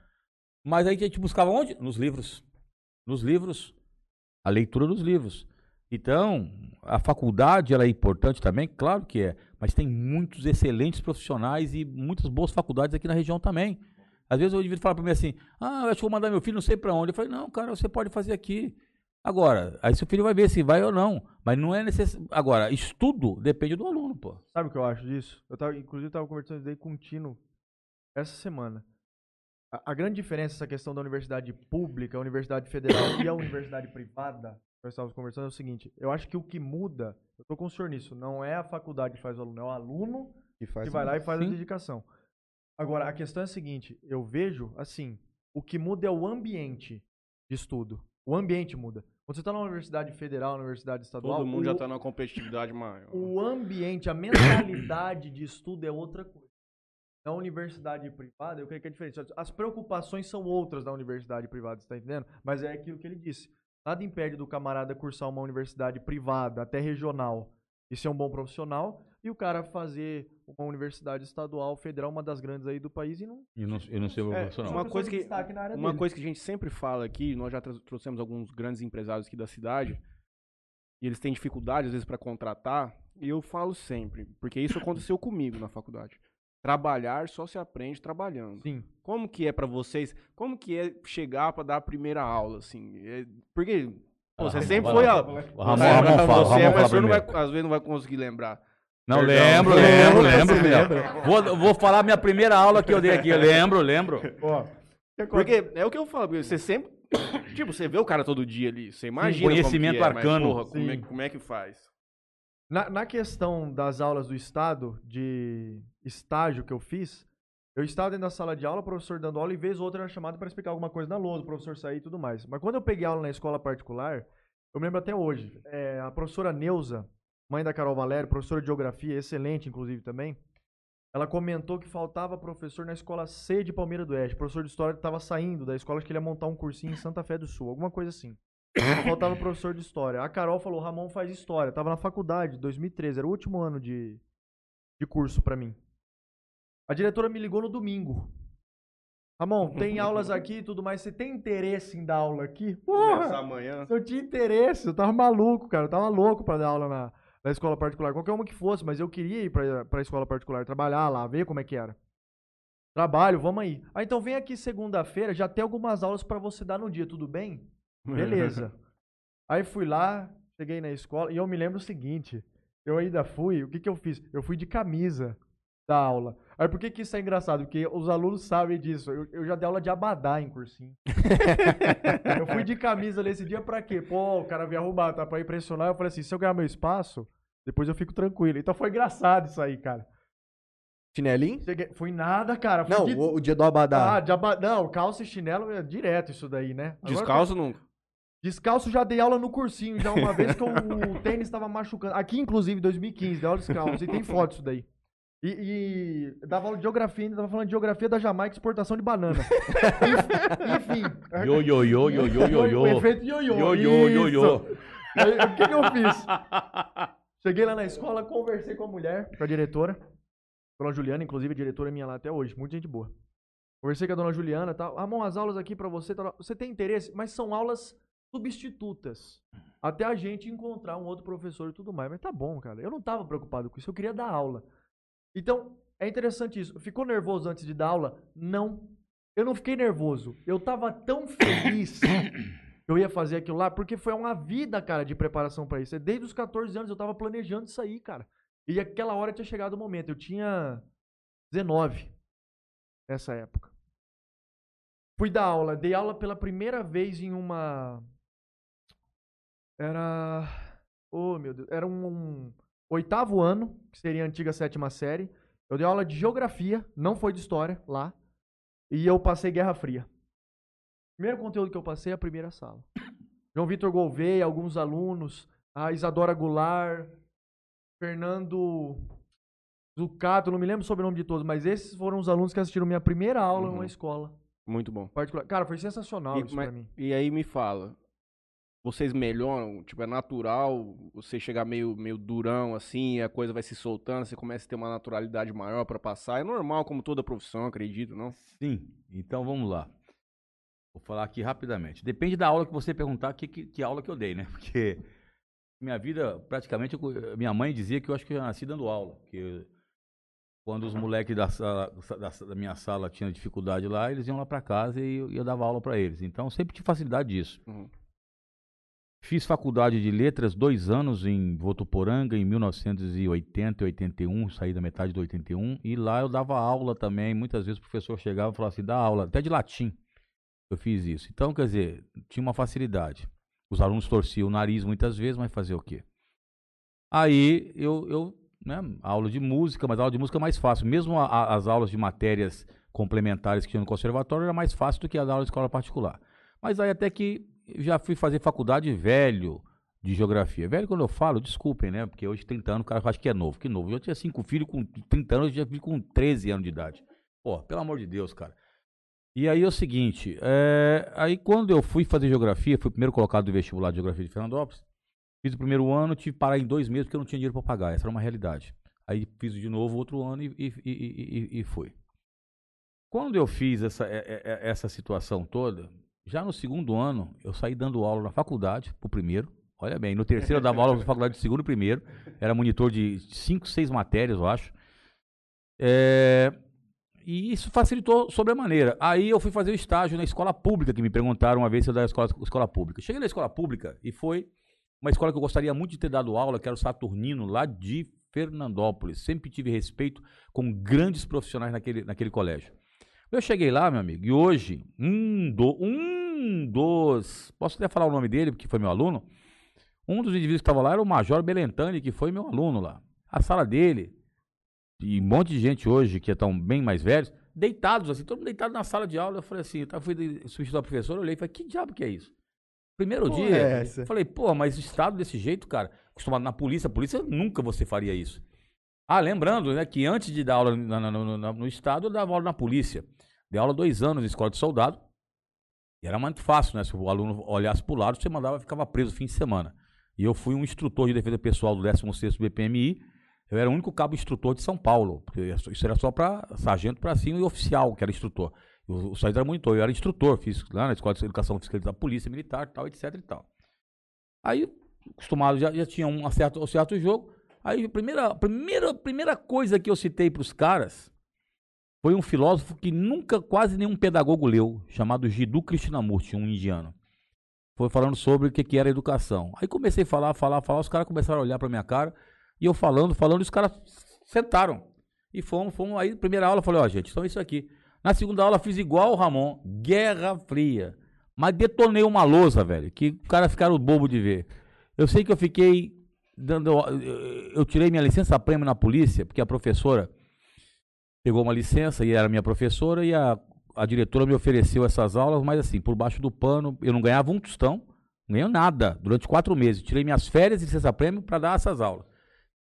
S2: Mas aí a gente buscava onde? Nos livros. Nos livros. A leitura dos livros. Então, a faculdade ela é importante também, claro que é, mas tem muitos excelentes profissionais e muitas boas faculdades aqui na região também. Às vezes o indivíduo fala para mim assim: "Ah, acho que vou mandar meu filho não sei para onde". Eu falei: "Não, cara, você pode fazer aqui". Agora, aí seu filho vai ver se vai ou não, mas não é necessário. Agora, estudo depende do aluno, pô.
S4: Sabe o que eu acho disso? Eu tava, inclusive, estava conversando daí com o Tino essa semana. A, a grande diferença essa questão da universidade pública, a universidade federal e a universidade privada, que nós estávamos conversando, é o seguinte: eu acho que o que muda, eu tô com o senhor nisso, não é a faculdade que faz o aluno, é o aluno
S3: Que faz
S4: que vai lá e faz a
S2: Sim.
S4: dedicação. Agora, a questão é a seguinte: eu vejo, assim, o que muda é o ambiente de estudo. O ambiente muda. Quando você está na universidade federal, na universidade estadual,
S3: Todo mundo já
S4: o-
S3: tá numa competitividade maior.
S4: o ambiente, a mentalidade de estudo é outra coisa. Na universidade privada, eu creio que é diferente. As preocupações são outras da universidade privada, você tá entendendo? Mas é aquilo que ele disse. Nada impede do camarada cursar uma universidade privada, até regional, e ser um bom profissional, e o cara fazer uma universidade estadual, federal, uma das grandes aí do país, e não.
S2: E não, eu não sei o
S3: É,
S2: profissional.
S3: uma coisa
S4: de
S3: que-
S4: destaque na área
S3: Uma
S4: dele.
S3: coisa que a gente sempre fala aqui, nós já trouxemos alguns grandes empresários aqui da cidade, e eles têm dificuldade às vezes para contratar, e eu falo sempre, porque isso aconteceu comigo na faculdade. Trabalhar só se aprende trabalhando.
S4: Sim.
S3: Como que é pra vocês? Como que é chegar pra dar a primeira aula assim? É- porque pô,
S2: Ah,
S3: você
S2: Ramon,
S3: sempre foi
S2: lá.
S3: a
S2: O Ramon,
S3: Você-
S2: Ramon fala,
S3: você
S2: Ramon
S3: é, mas
S2: fala
S3: o senhor não vai, às vezes não vai conseguir lembrar.
S2: Não,
S3: Perdão.
S2: lembro,
S3: Lembro,
S2: lembro, lembro. lembro. Vou, vou falar minha primeira aula que eu dei aqui. Eu lembro, lembro.
S3: Porque é o que eu falo, porque você sempre. Tipo, você vê o cara todo dia ali, você imagina. como
S2: conhecimento
S3: que é, mas,
S2: arcano.
S3: porra, como, é, como é que faz?
S4: Na, na questão das aulas do Estado, de estágio que eu fiz, eu estava dentro da sala de aula, o professor dando aula, e vez ou outra era chamado para explicar alguma coisa na lousa, o professor sair e tudo mais. Mas quando eu peguei aula na escola particular, eu me lembro até hoje, é, a professora Neuza, mãe da Carol Valério, professora de geografia, excelente inclusive também, ela comentou que faltava professor na escola C de Palmeira do Oeste. O professor de história estava saindo da escola, acho que ele ia montar um cursinho em Santa Fé do Sul, alguma coisa assim. Faltava professor de história. A Carol falou: Ramon faz história. Tava na faculdade, 2013, era o último ano de, de curso pra mim. A diretora me ligou no domingo. Ramon, tem aulas aqui e tudo mais. Você tem interesse em dar aula aqui? Porra!
S3: amanhã.
S4: Se eu tinha interesse, eu tava maluco, cara. Eu tava louco pra dar aula na, na escola particular. Qualquer uma que fosse, mas eu queria ir pra, pra escola particular, trabalhar lá, ver como é que era. Trabalho, vamos aí. Ah, então vem aqui segunda-feira, já tem algumas aulas pra você dar no dia, tudo bem? Beleza. Aí fui lá, cheguei na escola e eu me lembro o seguinte: eu ainda fui, o que, que eu fiz? Eu fui de camisa da aula. Aí por que, que isso é engraçado? Porque os alunos sabem disso. Eu, eu já dei aula de abadá em cursinho. eu fui de camisa nesse dia pra quê? Pô, o cara veio arrumar, tá? Pra impressionar. Eu falei assim: se eu ganhar meu espaço, depois eu fico tranquilo. Então foi engraçado isso aí, cara.
S1: Chinelinho?
S4: Cheguei- Fui nada, cara. Fui
S1: Não,
S4: de-
S1: o, o dia do Abadá.
S4: Ah, de aba- Não, calça e chinelo é direto isso daí, né? Agora-
S3: Descalço nunca.
S4: Descalço já dei aula no cursinho, já uma vez que o, o tênis estava machucando. Aqui, inclusive, em 2015, dei aula descalço. E tem foto disso daí. E, e dava aula de geografia, ainda tava falando de geografia da Jamaica, exportação de banana. Enfim.
S2: Yo, yo, yo, yo, yo, yo, yo.
S4: O efeito ioiô.
S2: Yo, yo, yo, yo.
S4: Isso. Aí, O que, que eu fiz? Cheguei lá na escola, conversei com a mulher, com a diretora. Dona Juliana, inclusive, a diretora é minha lá até hoje. Muita gente boa. Conversei com a dona Juliana e tal. Amon, as aulas aqui pra você. tal. Você tem interesse? Mas são aulas substitutas. Até a gente encontrar um outro professor e tudo mais. Mas tá bom, cara. Eu não tava preocupado com isso. Eu queria dar aula. Então, é interessante isso. Ficou nervoso antes de dar aula? Não. Eu não fiquei nervoso. Eu tava tão feliz que eu ia fazer aquilo lá, porque foi uma vida, cara, de preparação pra isso. Desde os 14 anos eu tava planejando isso aí, cara. E aquela hora tinha chegado o momento. Eu tinha 19 nessa época. Fui dar aula. Dei aula pela primeira vez em uma. Era. Oh, meu Deus. Era um, um oitavo ano, que seria a antiga sétima série. Eu dei aula de geografia, não foi de história lá. E eu passei Guerra Fria. Primeiro conteúdo que eu passei é a primeira sala. João Vitor Gouveia, alguns alunos, a Isadora Goulart, Fernando Zucato, não me lembro sobre o nome de todos, mas esses foram os alunos que assistiram minha primeira aula
S3: Uhum.
S4: numa escola
S3: Muito bom.
S4: particular. Cara, foi sensacional
S3: E,
S4: isso
S3: mas-
S4: pra mim.
S3: e aí me fala, vocês melhoram? Tipo, é natural você chegar meio, meio durão assim, a coisa vai se soltando, você começa a ter uma naturalidade maior pra passar. É normal, como toda profissão, acredito, não?
S2: Sim, então vamos lá. Vou falar aqui rapidamente. Depende da aula que você perguntar, que, que, que aula que eu dei, né? Porque minha vida, praticamente, eu- minha mãe dizia que eu acho que eu já nasci dando aula. Que quando os moleques da, sala- da, da minha sala tinham dificuldade lá, eles iam lá para casa e eu, eu dava aula para eles. Então, sempre tive facilidade disso.
S3: Uhum.
S2: Fiz faculdade de letras dois anos em Votuporanga, em 1980 e 81, saí da metade do 81, e lá eu dava aula também. Muitas vezes o professor chegava e falava assim: dá aula, até de latim. Eu fiz isso. Então, quer dizer, tinha uma facilidade. Os alunos torciam o nariz muitas vezes, mas fazer o quê? Aí eu, eu né, aula de música, mas aula de música é mais fácil. Mesmo a- a- as aulas de matérias complementares que tinha no conservatório era mais fácil do que a aula de escola particular. Mas aí até que já fui fazer faculdade velho de geografia. Velho quando eu falo, desculpem, né? Porque hoje 30 anos o cara acha que é novo. Que novo? Eu tinha cinco filhos com 30 anos, eu já filho com 13 anos de idade. Pô, pelo amor de Deus, cara. E aí é o seguinte, é, aí quando eu fui fazer geografia, fui primeiro colocado no vestibular de geografia de Fernandópolis, fiz o primeiro ano, tive que parar em dois meses porque eu não tinha dinheiro para pagar, essa era uma realidade. Aí fiz de novo outro ano e, e, e, e, e fui. Quando eu fiz essa, é- é- é- essa situação toda, já no segundo ano, eu saí dando aula na faculdade, pro primeiro, olha bem, no terceiro eu dava aula na faculdade de segundo e primeiro, era monitor de cinco, seis matérias, eu acho. É, e isso facilitou sobremaneira. Aí eu fui fazer o estágio na escola pública, que me perguntaram uma vez se eu dava escola, escola pública. Cheguei na escola pública e foi uma escola que eu gostaria muito de ter dado aula, que era o Saturnino, lá de Fernandópolis. Sempre tive respeito com grandes profissionais naquele, naquele colégio. Eu cheguei lá, meu amigo, e hoje, um, do, um dos. Posso até falar o nome dele, porque foi meu aluno. Um dos indivíduos que estava lá era o Major Belentani, que foi meu aluno lá. A sala dele, e um monte de gente hoje que estão bem mais velhos, deitados assim, todo mundo deitado na sala de aula. Eu falei assim, eu fui substituir a professora, olhei e falei, que diabo que é isso? Primeiro
S1: Porra
S2: dia,
S1: é
S2: eu falei, pô, mas estado desse jeito, cara, acostumado na polícia, a polícia nunca você faria isso. Ah, lembrando, né, que antes de dar aula na- na- no, estado, eu dava aula na polícia. Dei aula dois anos na escola de soldado. E era muito fácil, né? Se o aluno olhasse pro lado, você mandava ficava preso fim de semana. E eu fui um instrutor de defesa pessoal do 16º BPMI. Eu era o único cabo instrutor de São Paulo. Porque isso era só para sargento para cima e oficial, que era instrutor. O, o sargento era monitor, eu era instrutor, fiz lá na Escola de Educação Fiscal da Polícia Militar, tal, etc e tal. Aí, acostumado, já, já tinha um certo, um certo jogo. Aí, a primeira, primeira, primeira coisa que eu citei para os caras foi um filósofo que nunca quase nenhum pedagogo leu, chamado Jiddu Krishnamurti, um indiano. Foi falando sobre o que, que era educação. Aí comecei a falar, falar, falar, os caras começaram a olhar para minha cara, e eu falando, falando, e os caras sentaram. E fomos, fomos. Aí, primeira aula, eu falei, ó, gente, então é isso aqui. Na segunda aula, fiz igual o Ramon, Guerra Fria. Mas detonei uma lousa, velho, que os caras ficaram bobo de ver. Eu sei que eu fiquei dando. Eu tirei minha licença prêmio na polícia, porque a professora pegou uma licença e era minha professora e a, a diretora me ofereceu essas aulas, mas assim, por baixo do pano, eu não ganhava um tostão, não ganhei nada durante quatro meses. Tirei minhas férias e licença-prêmio para dar essas aulas.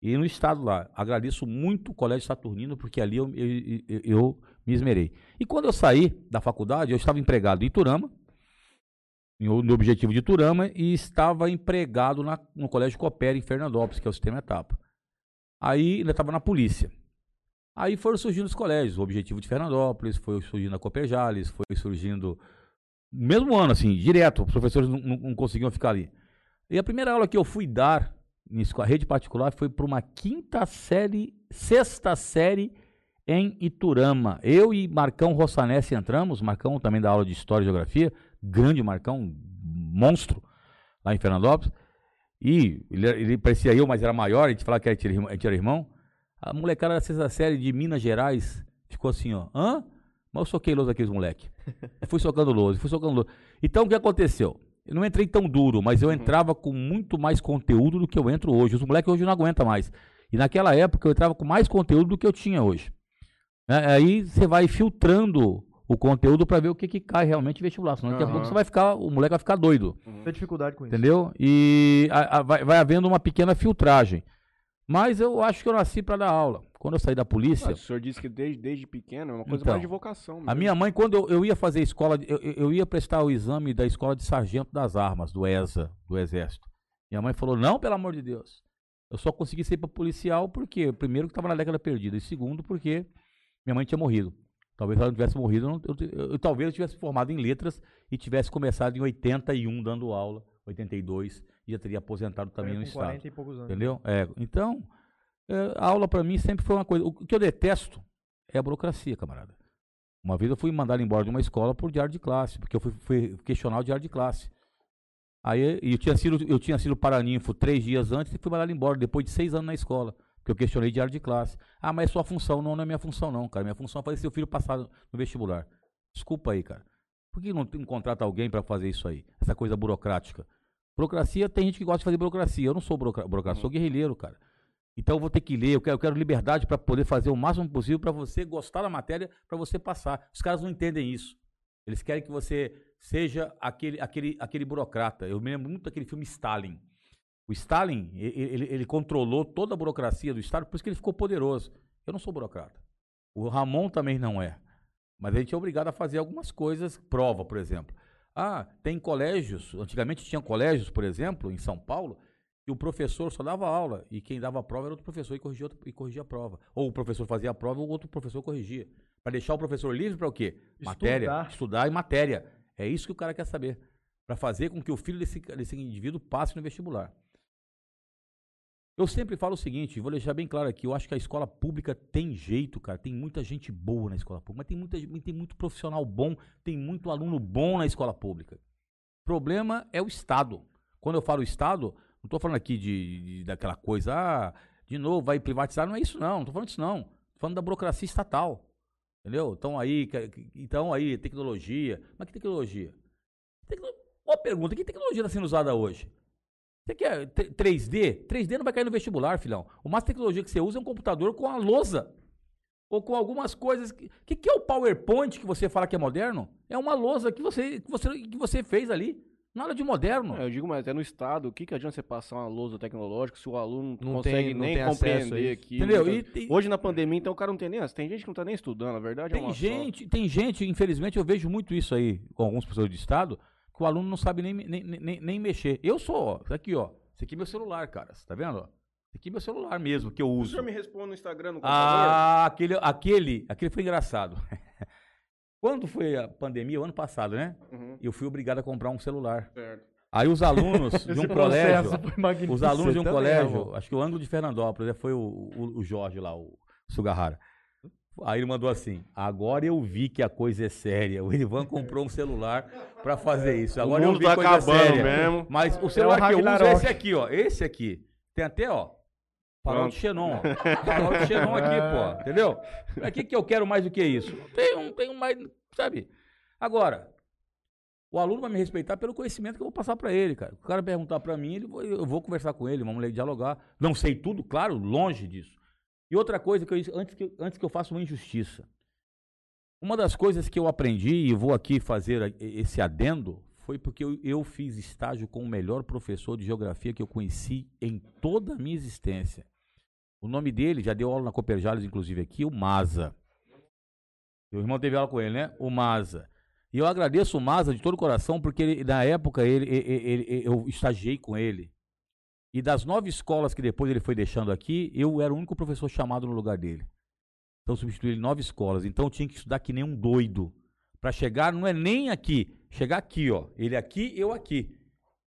S2: E no estado lá, agradeço muito o Colégio Saturnino, porque ali eu, eu, eu, eu me esmerei. E quando eu saí da faculdade, eu estava empregado em Iturama, no objetivo de Iturama, e estava empregado na, no Colégio Coopera, em Fernandópolis, que é o sistema etapa. Aí ainda estava na polícia. Aí foram surgindo os colégios, o objetivo de Fernandópolis, foi surgindo a Copejales, foi surgindo. Mesmo ano, assim, direto, os professores não, não, não conseguiam ficar ali. E a primeira aula que eu fui dar em rede particular foi para uma quinta série, sexta série em Iturama. Eu e Marcão Rossanese entramos, Marcão também dá aula de História e Geografia, grande Marcão, monstro, lá em Fernandópolis. E ele, ele parecia eu, mas era maior, a gente falava que a gente era irmão. A molecada da sexta série de Minas Gerais ficou assim, ó. Hã? Mas eu soquei lousa aqueles moleque. fui socando lousa, fui socando lousa. Então o que aconteceu? Eu não entrei tão duro, mas eu uhum. entrava com muito mais conteúdo do que eu entro hoje. Os moleques hoje não aguentam mais. E naquela época eu entrava com mais conteúdo do que eu tinha hoje. É, aí você vai filtrando o conteúdo para ver o que, que cai realmente em vestibular. Senão daqui a pouco você vai ficar, o moleque vai ficar doido.
S4: Uhum. Tem dificuldade com
S2: isso. Entendeu? E a, a, vai, vai havendo uma pequena filtragem. Mas eu acho que eu nasci para dar aula. Quando eu saí da polícia.
S3: O senhor disse que desde, desde pequeno é uma coisa então, mais de vocação. Mesmo.
S2: A minha mãe, quando eu, eu ia fazer escola, eu, eu ia prestar o exame da escola de sargento das armas, do ESA, do Exército. Minha mãe falou: não, pelo amor de Deus. Eu só consegui ser para policial porque, primeiro, que estava na década perdida, e segundo, porque minha mãe tinha morrido. Talvez ela não tivesse morrido, eu, eu, eu, talvez eu tivesse formado em letras e tivesse começado em 81 dando aula, 82, e já teria aposentado também no estado. 40 e poucos anos. Entendeu? É, então, é, a aula para mim sempre foi uma coisa. O que eu detesto é a burocracia, camarada. Uma vez eu fui mandado embora de uma escola por diário de classe, porque eu fui, fui questionar o diário de classe. Aí eu tinha sido, eu tinha sido paraninfo três dias antes e fui mandado embora, depois de seis anos na escola. Porque eu questionei diário de classe. Ah, mas é sua função. Não, não é minha função, não, cara. Minha função é fazer seu filho passar no vestibular. Desculpa aí, cara. Por que não, não contrata alguém para fazer isso aí? Essa coisa burocrática. Burocracia, tem gente que gosta de fazer burocracia. Eu não sou burocrata, sou guerrilheiro, cara. Então eu vou ter que ler, eu quero, eu quero liberdade para poder fazer o máximo possível para você gostar da matéria, para você passar. Os caras não entendem isso. Eles querem que você seja aquele, aquele, aquele burocrata. Eu me lembro muito daquele filme Stalin. O Stalin, ele, ele controlou toda a burocracia do Estado, por isso que ele ficou poderoso. Eu não sou burocrata. O Ramon também não é. Mas a gente é obrigado a fazer algumas coisas, prova, por exemplo. Ah, tem colégios, antigamente tinha colégios, por exemplo, em São Paulo, e o professor só dava aula e quem dava a prova era outro professor e corrigia, outro, e corrigia a prova. Ou o professor fazia a prova ou outro professor corrigia. Para deixar o professor livre para o quê? Estudar. Matéria, estudar e matéria. É isso que o cara quer saber. Para fazer com que o filho desse, desse indivíduo passe no vestibular. Eu sempre falo o seguinte, vou deixar bem claro aqui, eu acho que a escola pública tem jeito, cara, tem muita gente boa na escola pública, mas tem, muita, tem muito profissional bom, tem muito aluno bom na escola pública. O problema é o Estado. Quando eu falo Estado, não estou falando aqui de, de, daquela coisa, ah, de novo, vai privatizar. Não é isso, não. Não estou falando disso, não. Estou falando da burocracia estatal. Entendeu? Então aí, então aí, tecnologia. Mas que tecnologia? Tecno... Uma pergunta, que tecnologia está sendo usada hoje? Você quer 3D? 3D não vai cair no vestibular, filhão. O máximo tecnologia que você usa é um computador com a lousa. Ou com algumas coisas. O que, que, é o PowerPoint que você fala que é moderno? É uma lousa que você, que você, que você fez ali. Nada de moderno.
S3: É, eu digo, mas até no Estado, o que, que adianta você passar uma lousa tecnológica se o aluno não consegue tem, não nem compreender aqui?
S2: Entendeu?
S3: E, e, Hoje na pandemia, então o cara não tem nem. Tem gente que não está nem estudando, a verdade
S2: tem
S3: é uma
S2: gente, só. Tem gente, infelizmente, eu vejo muito isso aí com alguns professores de Estado, que o aluno não sabe nem, nem, nem, nem mexer. Eu sou, ó, tá aqui, ó. Esse aqui é meu celular, cara. Tá vendo? Esse aqui é meu celular mesmo, que eu uso. O senhor
S3: me responde no Instagram, no
S2: computador? Ah, aquele, aquele, aquele foi engraçado. Quando foi a pandemia, o ano passado, né? Uhum. Eu fui obrigado a comprar um celular. Certo. Aí os alunos de um colégio, os alunos de um colégio, acho que o ângulo de Fernandópolis, né, foi o, o, o Jorge lá, o Sugarrara. Aí ele mandou assim: agora eu vi que a coisa é séria. O Ivan comprou um celular para fazer isso. Agora eu vi tá coisa séria. Mesmo. Mas o celular é o que eu uso é esse aqui, ó. Esse aqui. Tem até, ó. Farol de Xenon. Farol de Xenon aqui, pô. Entendeu? O que, que eu quero mais do que isso? Tem um, tem um mais. Sabe? Agora, o aluno vai me respeitar pelo conhecimento que eu vou passar para ele, cara. O cara perguntar para mim, ele, eu vou conversar com ele, vamos dialogar. Não sei tudo, claro, longe disso. E outra coisa que eu antes que, antes que eu faça uma injustiça. Uma das coisas que eu aprendi e vou aqui fazer esse adendo foi porque eu, eu, fiz estágio com o melhor professor de geografia que eu conheci em toda a minha existência. O nome dele, já deu aula na Cooperjales, inclusive aqui, o Maza. Meu irmão teve aula com ele, né? O Maza. E eu agradeço o Maza de todo o coração, porque ele, na época ele, ele, ele, eu estagiei com ele. E das nove escolas que depois ele foi deixando aqui, eu era o único professor chamado no lugar dele. Então substituí ele nove escolas. Então eu tinha que estudar que nem um doido. Para chegar, não é nem aqui, chegar aqui, ó. Ele aqui, eu aqui.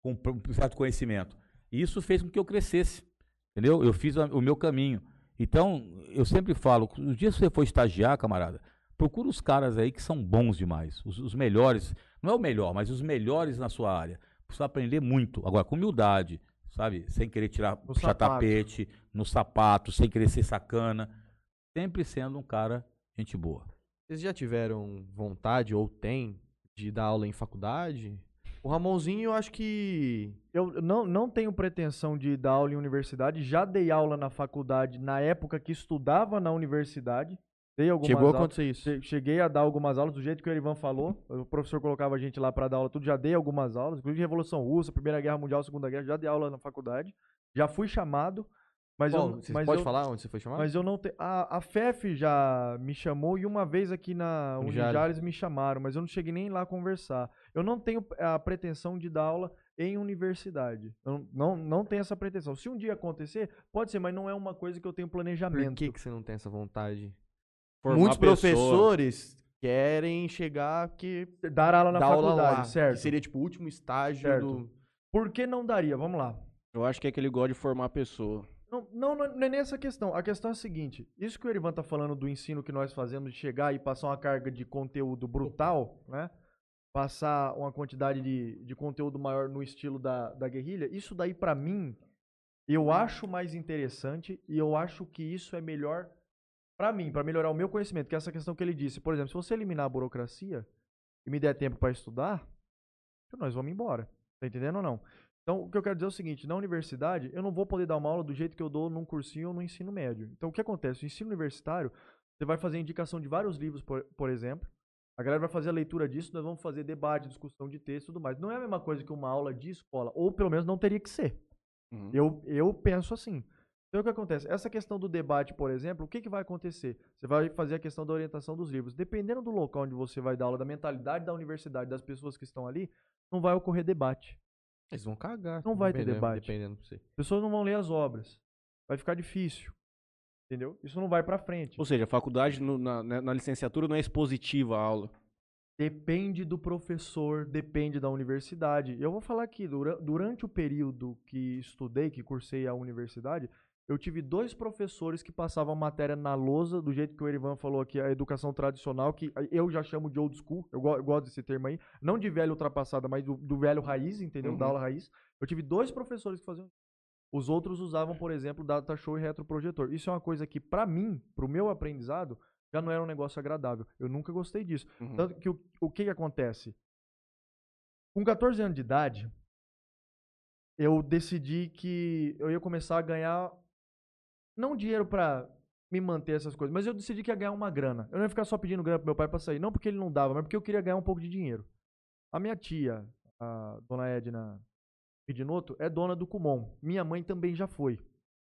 S2: Com um certo conhecimento. E isso fez com que eu crescesse. Entendeu? Eu fiz o meu caminho. Então, eu sempre falo, os dias que você for estagiar, camarada, procura os caras aí que são bons demais. Os, os melhores. Não é o melhor, mas os melhores na sua área. Precisa aprender muito. Agora, com humildade, sabe? Sem querer tirar,
S4: No
S2: puxar
S4: sapato.
S2: tapete, no sapato, sem querer ser sacana. Sempre sendo um cara gente boa.
S1: Vocês já tiveram vontade ou tem de dar aula em faculdade? O Ramonzinho, eu acho que.
S4: Eu não, não tenho pretensão de dar aula em universidade. Já dei aula na faculdade na época que estudava na universidade. Dei algumas
S1: Chegou a
S4: aulas.
S1: acontecer isso.
S4: Che- Cheguei a dar algumas aulas do jeito que o Erivan falou. O professor colocava a gente lá para dar aula, tudo. Já dei algumas aulas, inclusive Revolução Russa, Primeira Guerra Mundial, Segunda Guerra. Já dei aula na faculdade. Já fui chamado, mas
S1: Qual?
S4: eu,
S1: Você
S4: mas
S1: pode
S4: eu,
S1: falar onde você foi chamado?
S4: mas eu não tenho. A, a FEF já me chamou e uma vez aqui na
S1: Unijales.
S4: Me chamaram, mas eu não cheguei nem lá a conversar. Eu não tenho a pretensão de dar aula em universidade. Eu não, não, tenho essa pretensão. Se um dia acontecer, pode ser, mas não é uma coisa que eu tenho
S1: Por
S4: planejamento.
S1: que, que você não tem essa vontade?
S3: Formar
S1: Muitos
S3: pessoa.
S1: professores querem chegar que
S4: Dar aula na
S1: dar aula
S4: faculdade,
S1: lá,
S4: certo?
S1: que seria tipo o último estágio
S4: Certo.
S1: do.
S4: Por que não daria? Vamos lá.
S3: Eu acho que é que ele gosta de formar pessoa.
S4: Não, não, não é nem essa questão. A questão é a seguinte: isso que o Erivan tá falando do ensino que nós fazemos de chegar e passar uma carga de conteúdo brutal, né? Passar uma quantidade de, de conteúdo maior no estilo da, da guerrilha, isso daí pra mim, eu acho mais interessante e eu acho que isso é melhor pra mim, pra melhorar o meu conhecimento, que é essa questão que ele disse. Por exemplo, se você eliminar a burocracia e me der tempo pra estudar, nós vamos embora. Tá entendendo ou não? Então, o que eu quero dizer é o seguinte: na universidade, eu não vou poder dar uma aula do jeito que eu dou num cursinho ou no ensino médio. Então, o que acontece? O ensino universitário, você vai fazer indicação de vários livros, por, por exemplo. A galera vai fazer a leitura disso, nós vamos fazer debate, discussão de texto e tudo mais. Não é a mesma coisa que uma aula de escola, ou pelo menos não teria que ser.
S3: Uhum.
S4: Eu, eu penso assim. Então, o que acontece? Essa questão do debate, por exemplo, o que, que vai acontecer? Você vai fazer a questão da orientação dos livros. Dependendo do local onde você vai dar aula, da mentalidade da universidade, das pessoas que estão ali, não vai ocorrer debate.
S1: Eles vão cagar.
S4: Não vai ter debate.
S1: Dependendo pra você.
S4: As pessoas não vão ler as obras. Vai ficar difícil. Entendeu? Isso não vai pra frente.
S3: Ou seja, a faculdade no- na, na- na licenciatura não é expositiva a aula.
S4: Depende do professor, depende da universidade. Eu vou falar aqui, dura- durante o período que estudei, que cursei a universidade, eu tive dois professores que passavam matéria na lousa, do jeito que o Erivan falou aqui, a educação tradicional, que eu já chamo de old school, eu, eu gosto desse termo aí, não de velho ultrapassada, mas do, do velho raiz, entendeu? Da
S3: Uhum.
S4: aula raiz. Eu tive dois professores que faziam. Os outros usavam, por exemplo, data show e retroprojetor. Isso é uma coisa que, pra mim, pro meu aprendizado, já não era um negócio agradável. Eu nunca gostei disso.
S3: Uhum.
S4: Tanto que o, o que, que acontece? Com 14 anos de idade, eu decidi que eu ia começar a ganhar não dinheiro pra me manter essas coisas, mas eu decidi que ia ganhar uma grana. Eu não ia ficar só pedindo grana pro meu pai pra sair, não porque ele não dava, mas porque eu queria ganhar um pouco de dinheiro. A minha tia, a dona Edna Pidinoto, é dona do Kumon. Minha mãe também já foi.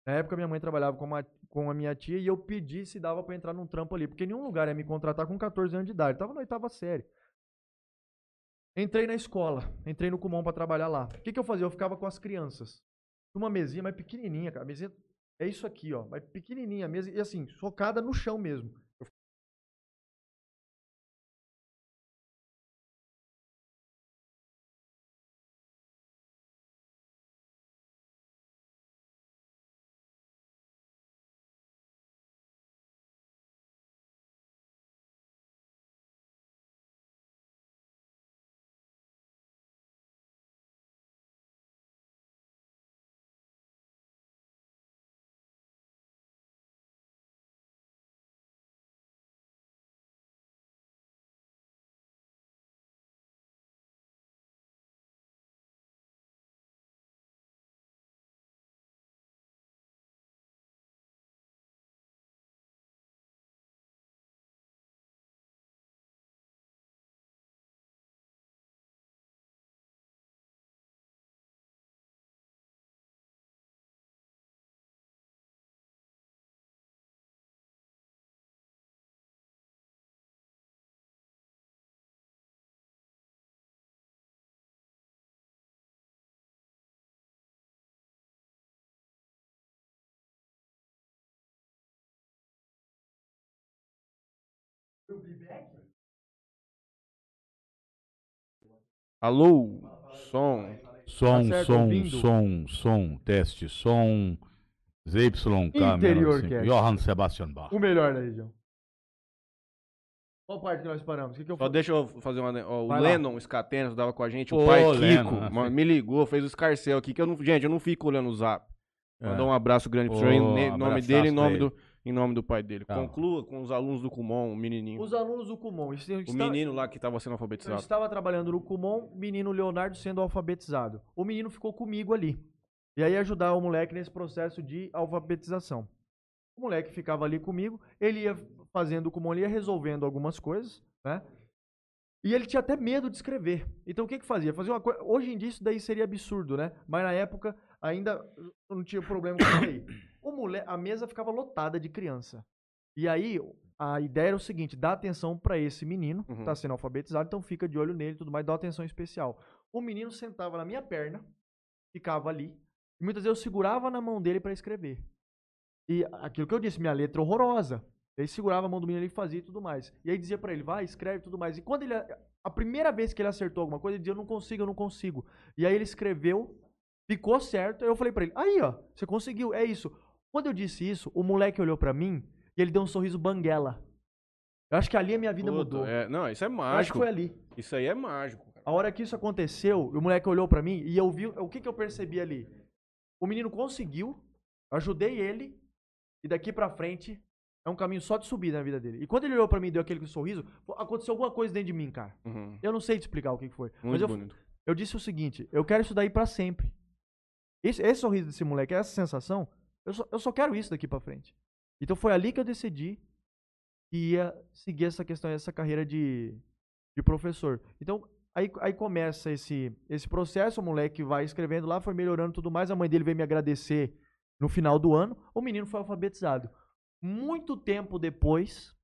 S4: Na época, minha mãe trabalhava com, uma, com a minha tia e eu pedi se dava pra entrar num trampo ali, porque nenhum lugar ia me contratar com 14 anos de idade. Tava na oitava série. Entrei na escola, entrei no Kumon pra trabalhar lá. O que, que eu fazia? Eu ficava com as crianças. Numa mesinha mais pequenininha, cara. A mesinha é isso aqui, ó. Mas pequenininha, mesa, e assim, socada no chão mesmo.
S3: Alô? Som.
S2: Som,
S4: certo,
S2: som,
S4: ouvindo?
S2: som, som, teste, som. ZYK,
S4: Interior. Cast.
S2: Johann Sebastian Bach.
S4: O melhor da região. Qual parte que nós paramos? O que, que eu
S3: Só
S4: falei?
S3: deixa eu fazer uma. Ó, o
S4: Vai lá.
S3: Lennon Scatena estudava com a gente, o
S2: Ô,
S3: pai
S2: Lennon,
S3: Kiko, me ligou, fez o escarcel aqui, que eu não. Gente, eu não fico olhando o zap.
S2: É.
S3: Mandou um abraço grande pro senhor em nome dele e em nome
S2: ele.
S3: do, em nome do pai dele.
S2: Calma.
S3: Conclua com os alunos do Kumon, o menininho.
S4: Os alunos do Kumon. Isso-
S3: O menino lá que tava sendo
S4: Eu
S3: alfabetizado.
S4: estava trabalhando no Kumon, menino Leonardo sendo alfabetizado. O menino ficou comigo ali. E aí ajudar o moleque nesse processo de alfabetização. O moleque ficava ali comigo, ele ia fazendo o Kumon, ele ia resolvendo algumas coisas, né? E ele tinha até medo de escrever. Então o que que fazia? Fazia uma coisa. Hoje em dia isso daí seria absurdo, né? Mas na época ainda não tinha problema com isso aí. O moleque, a mesa ficava lotada de criança. E aí a ideia era o seguinte: dar atenção para esse menino,
S3: Uhum.
S4: tá sendo alfabetizado, então fica de olho nele e tudo mais, dá atenção especial. O menino sentava na minha perna, ficava ali, e muitas vezes eu segurava na mão dele para escrever. E aquilo que eu disse, minha letra horrorosa. Ele segurava a mão do menino e fazia e tudo mais. E aí dizia pra ele, vai, escreve e tudo mais. E quando ele. A primeira vez que ele acertou alguma coisa, ele dizia, eu não consigo, eu não consigo. E aí ele escreveu, ficou certo. Aí eu falei pra ele, aí ó, você conseguiu, é isso. Quando eu disse isso, o moleque olhou pra mim e ele deu um sorriso banguela. Eu acho que ali a minha vida
S3: Puta,
S4: mudou.
S3: é- não, isso é
S4: Eu acho que
S3: mágico.
S4: foi ali.
S3: Isso aí é mágico. cara.
S4: A hora que isso aconteceu, o moleque olhou pra mim e eu vi o que, que eu percebi ali. O menino conseguiu, eu ajudei ele e daqui pra frente é um caminho só de subida na vida dele. E quando ele olhou pra mim e deu aquele sorriso, aconteceu alguma coisa dentro de mim, cara.
S3: Uhum.
S4: Eu não sei te explicar o que, foi, mas
S3: Muito
S4: eu,
S3: bonito.
S4: eu disse o seguinte: eu quero isso daí pra sempre. Esse, esse sorriso desse moleque, essa sensação, eu só, eu só quero isso daqui pra frente. Então foi ali que eu decidi que ia seguir essa questão, essa carreira de, de professor. Então, aí, aí começa esse, esse processo, o moleque vai escrevendo lá, foi melhorando tudo mais, a mãe dele veio me agradecer no final do ano, o menino foi alfabetizado. Muito tempo depois,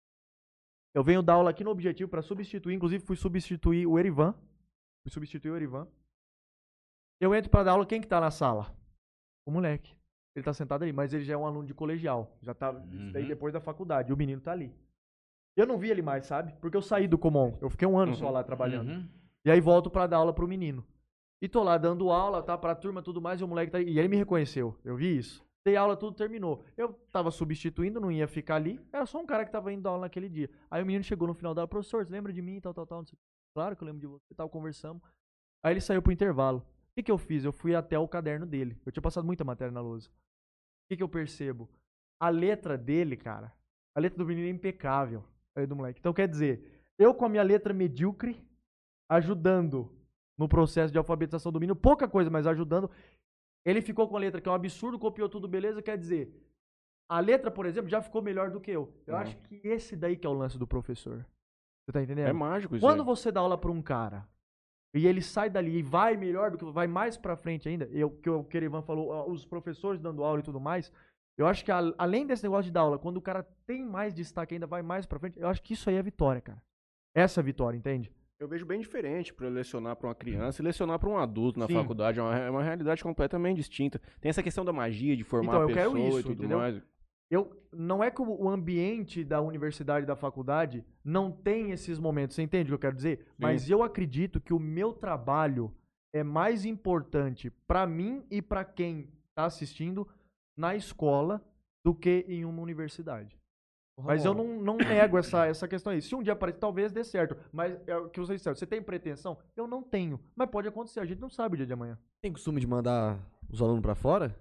S4: eu venho dar aula aqui no Objetivo para substituir, inclusive fui substituir o Erivan, fui substituir o Erivan. Eu entro para dar aula, quem que tá na sala? O moleque. Ele tá sentado ali, mas ele já é um aluno de colegial, já tá isso daí
S2: Uhum.
S4: depois da faculdade, e o menino tá ali. Eu não vi ele mais, sabe? Porque eu saí do Comum. Eu fiquei um ano só
S3: Uhum.
S4: lá trabalhando.
S2: Uhum.
S4: E aí volto pra dar aula pro menino. E tô lá dando aula, tá? Pra turma tudo mais, e o moleque tá aí. E ele me reconheceu. Eu vi isso. Dei aula, tudo terminou. Eu tava substituindo, não ia ficar ali. Era só um cara que tava indo dar aula naquele dia. Aí o menino chegou no final da aula, professor, você lembra de mim? Tal, tal, tal. Claro que eu lembro de você, tal, conversamos. Aí ele saiu pro intervalo. O que, que eu fiz? Eu fui até o caderno dele. Eu tinha passado muita matéria na lousa. O que, que eu percebo? A letra dele, cara, a letra do menino é impecável. A letra do moleque. Então quer dizer, eu com a minha letra medíocre, ajudando no processo de alfabetização do menino, pouca coisa, mas ajudando. Ele ficou com a letra que é um absurdo, copiou tudo, beleza, quer dizer, a letra, por exemplo, já ficou melhor do que eu. Eu
S3: Uhum.
S4: acho que esse daí que é o lance do professor. Você tá entendendo?
S3: É mágico isso.
S4: Quando
S3: aí.
S4: você dá aula pra um cara e ele sai dali e vai melhor do que vai mais pra frente ainda, eu que o Querivan falou, os professores dando aula e tudo mais, eu acho que a- além desse negócio de dar aula, quando o cara tem mais destaque ainda, vai mais pra frente, eu acho que isso aí é vitória, cara. Essa é a vitória, entende?
S3: Eu vejo bem diferente para lecionar para uma criança e lecionar para um adulto na
S4: Sim.
S3: faculdade. É uma, é uma realidade completamente distinta. Tem essa questão da magia, de formar
S4: Então, eu
S3: pessoa
S4: quero isso,
S3: e tudo
S4: entendeu?
S3: mais.
S4: Eu, não é que o ambiente da universidade e da faculdade não tem esses momentos, você entende o que eu quero dizer? Mas eu acredito que o meu trabalho é mais importante pra mim e pra quem tá assistindo na escola do que em uma universidade. Mas eu não, não nego essa, essa questão aí. Se um dia aparecer, talvez dê certo. Mas é o que você certo. Você tem pretensão? Eu não tenho. Mas pode acontecer, a gente não sabe o dia de amanhã.
S1: Tem costume de mandar os alunos pra fora?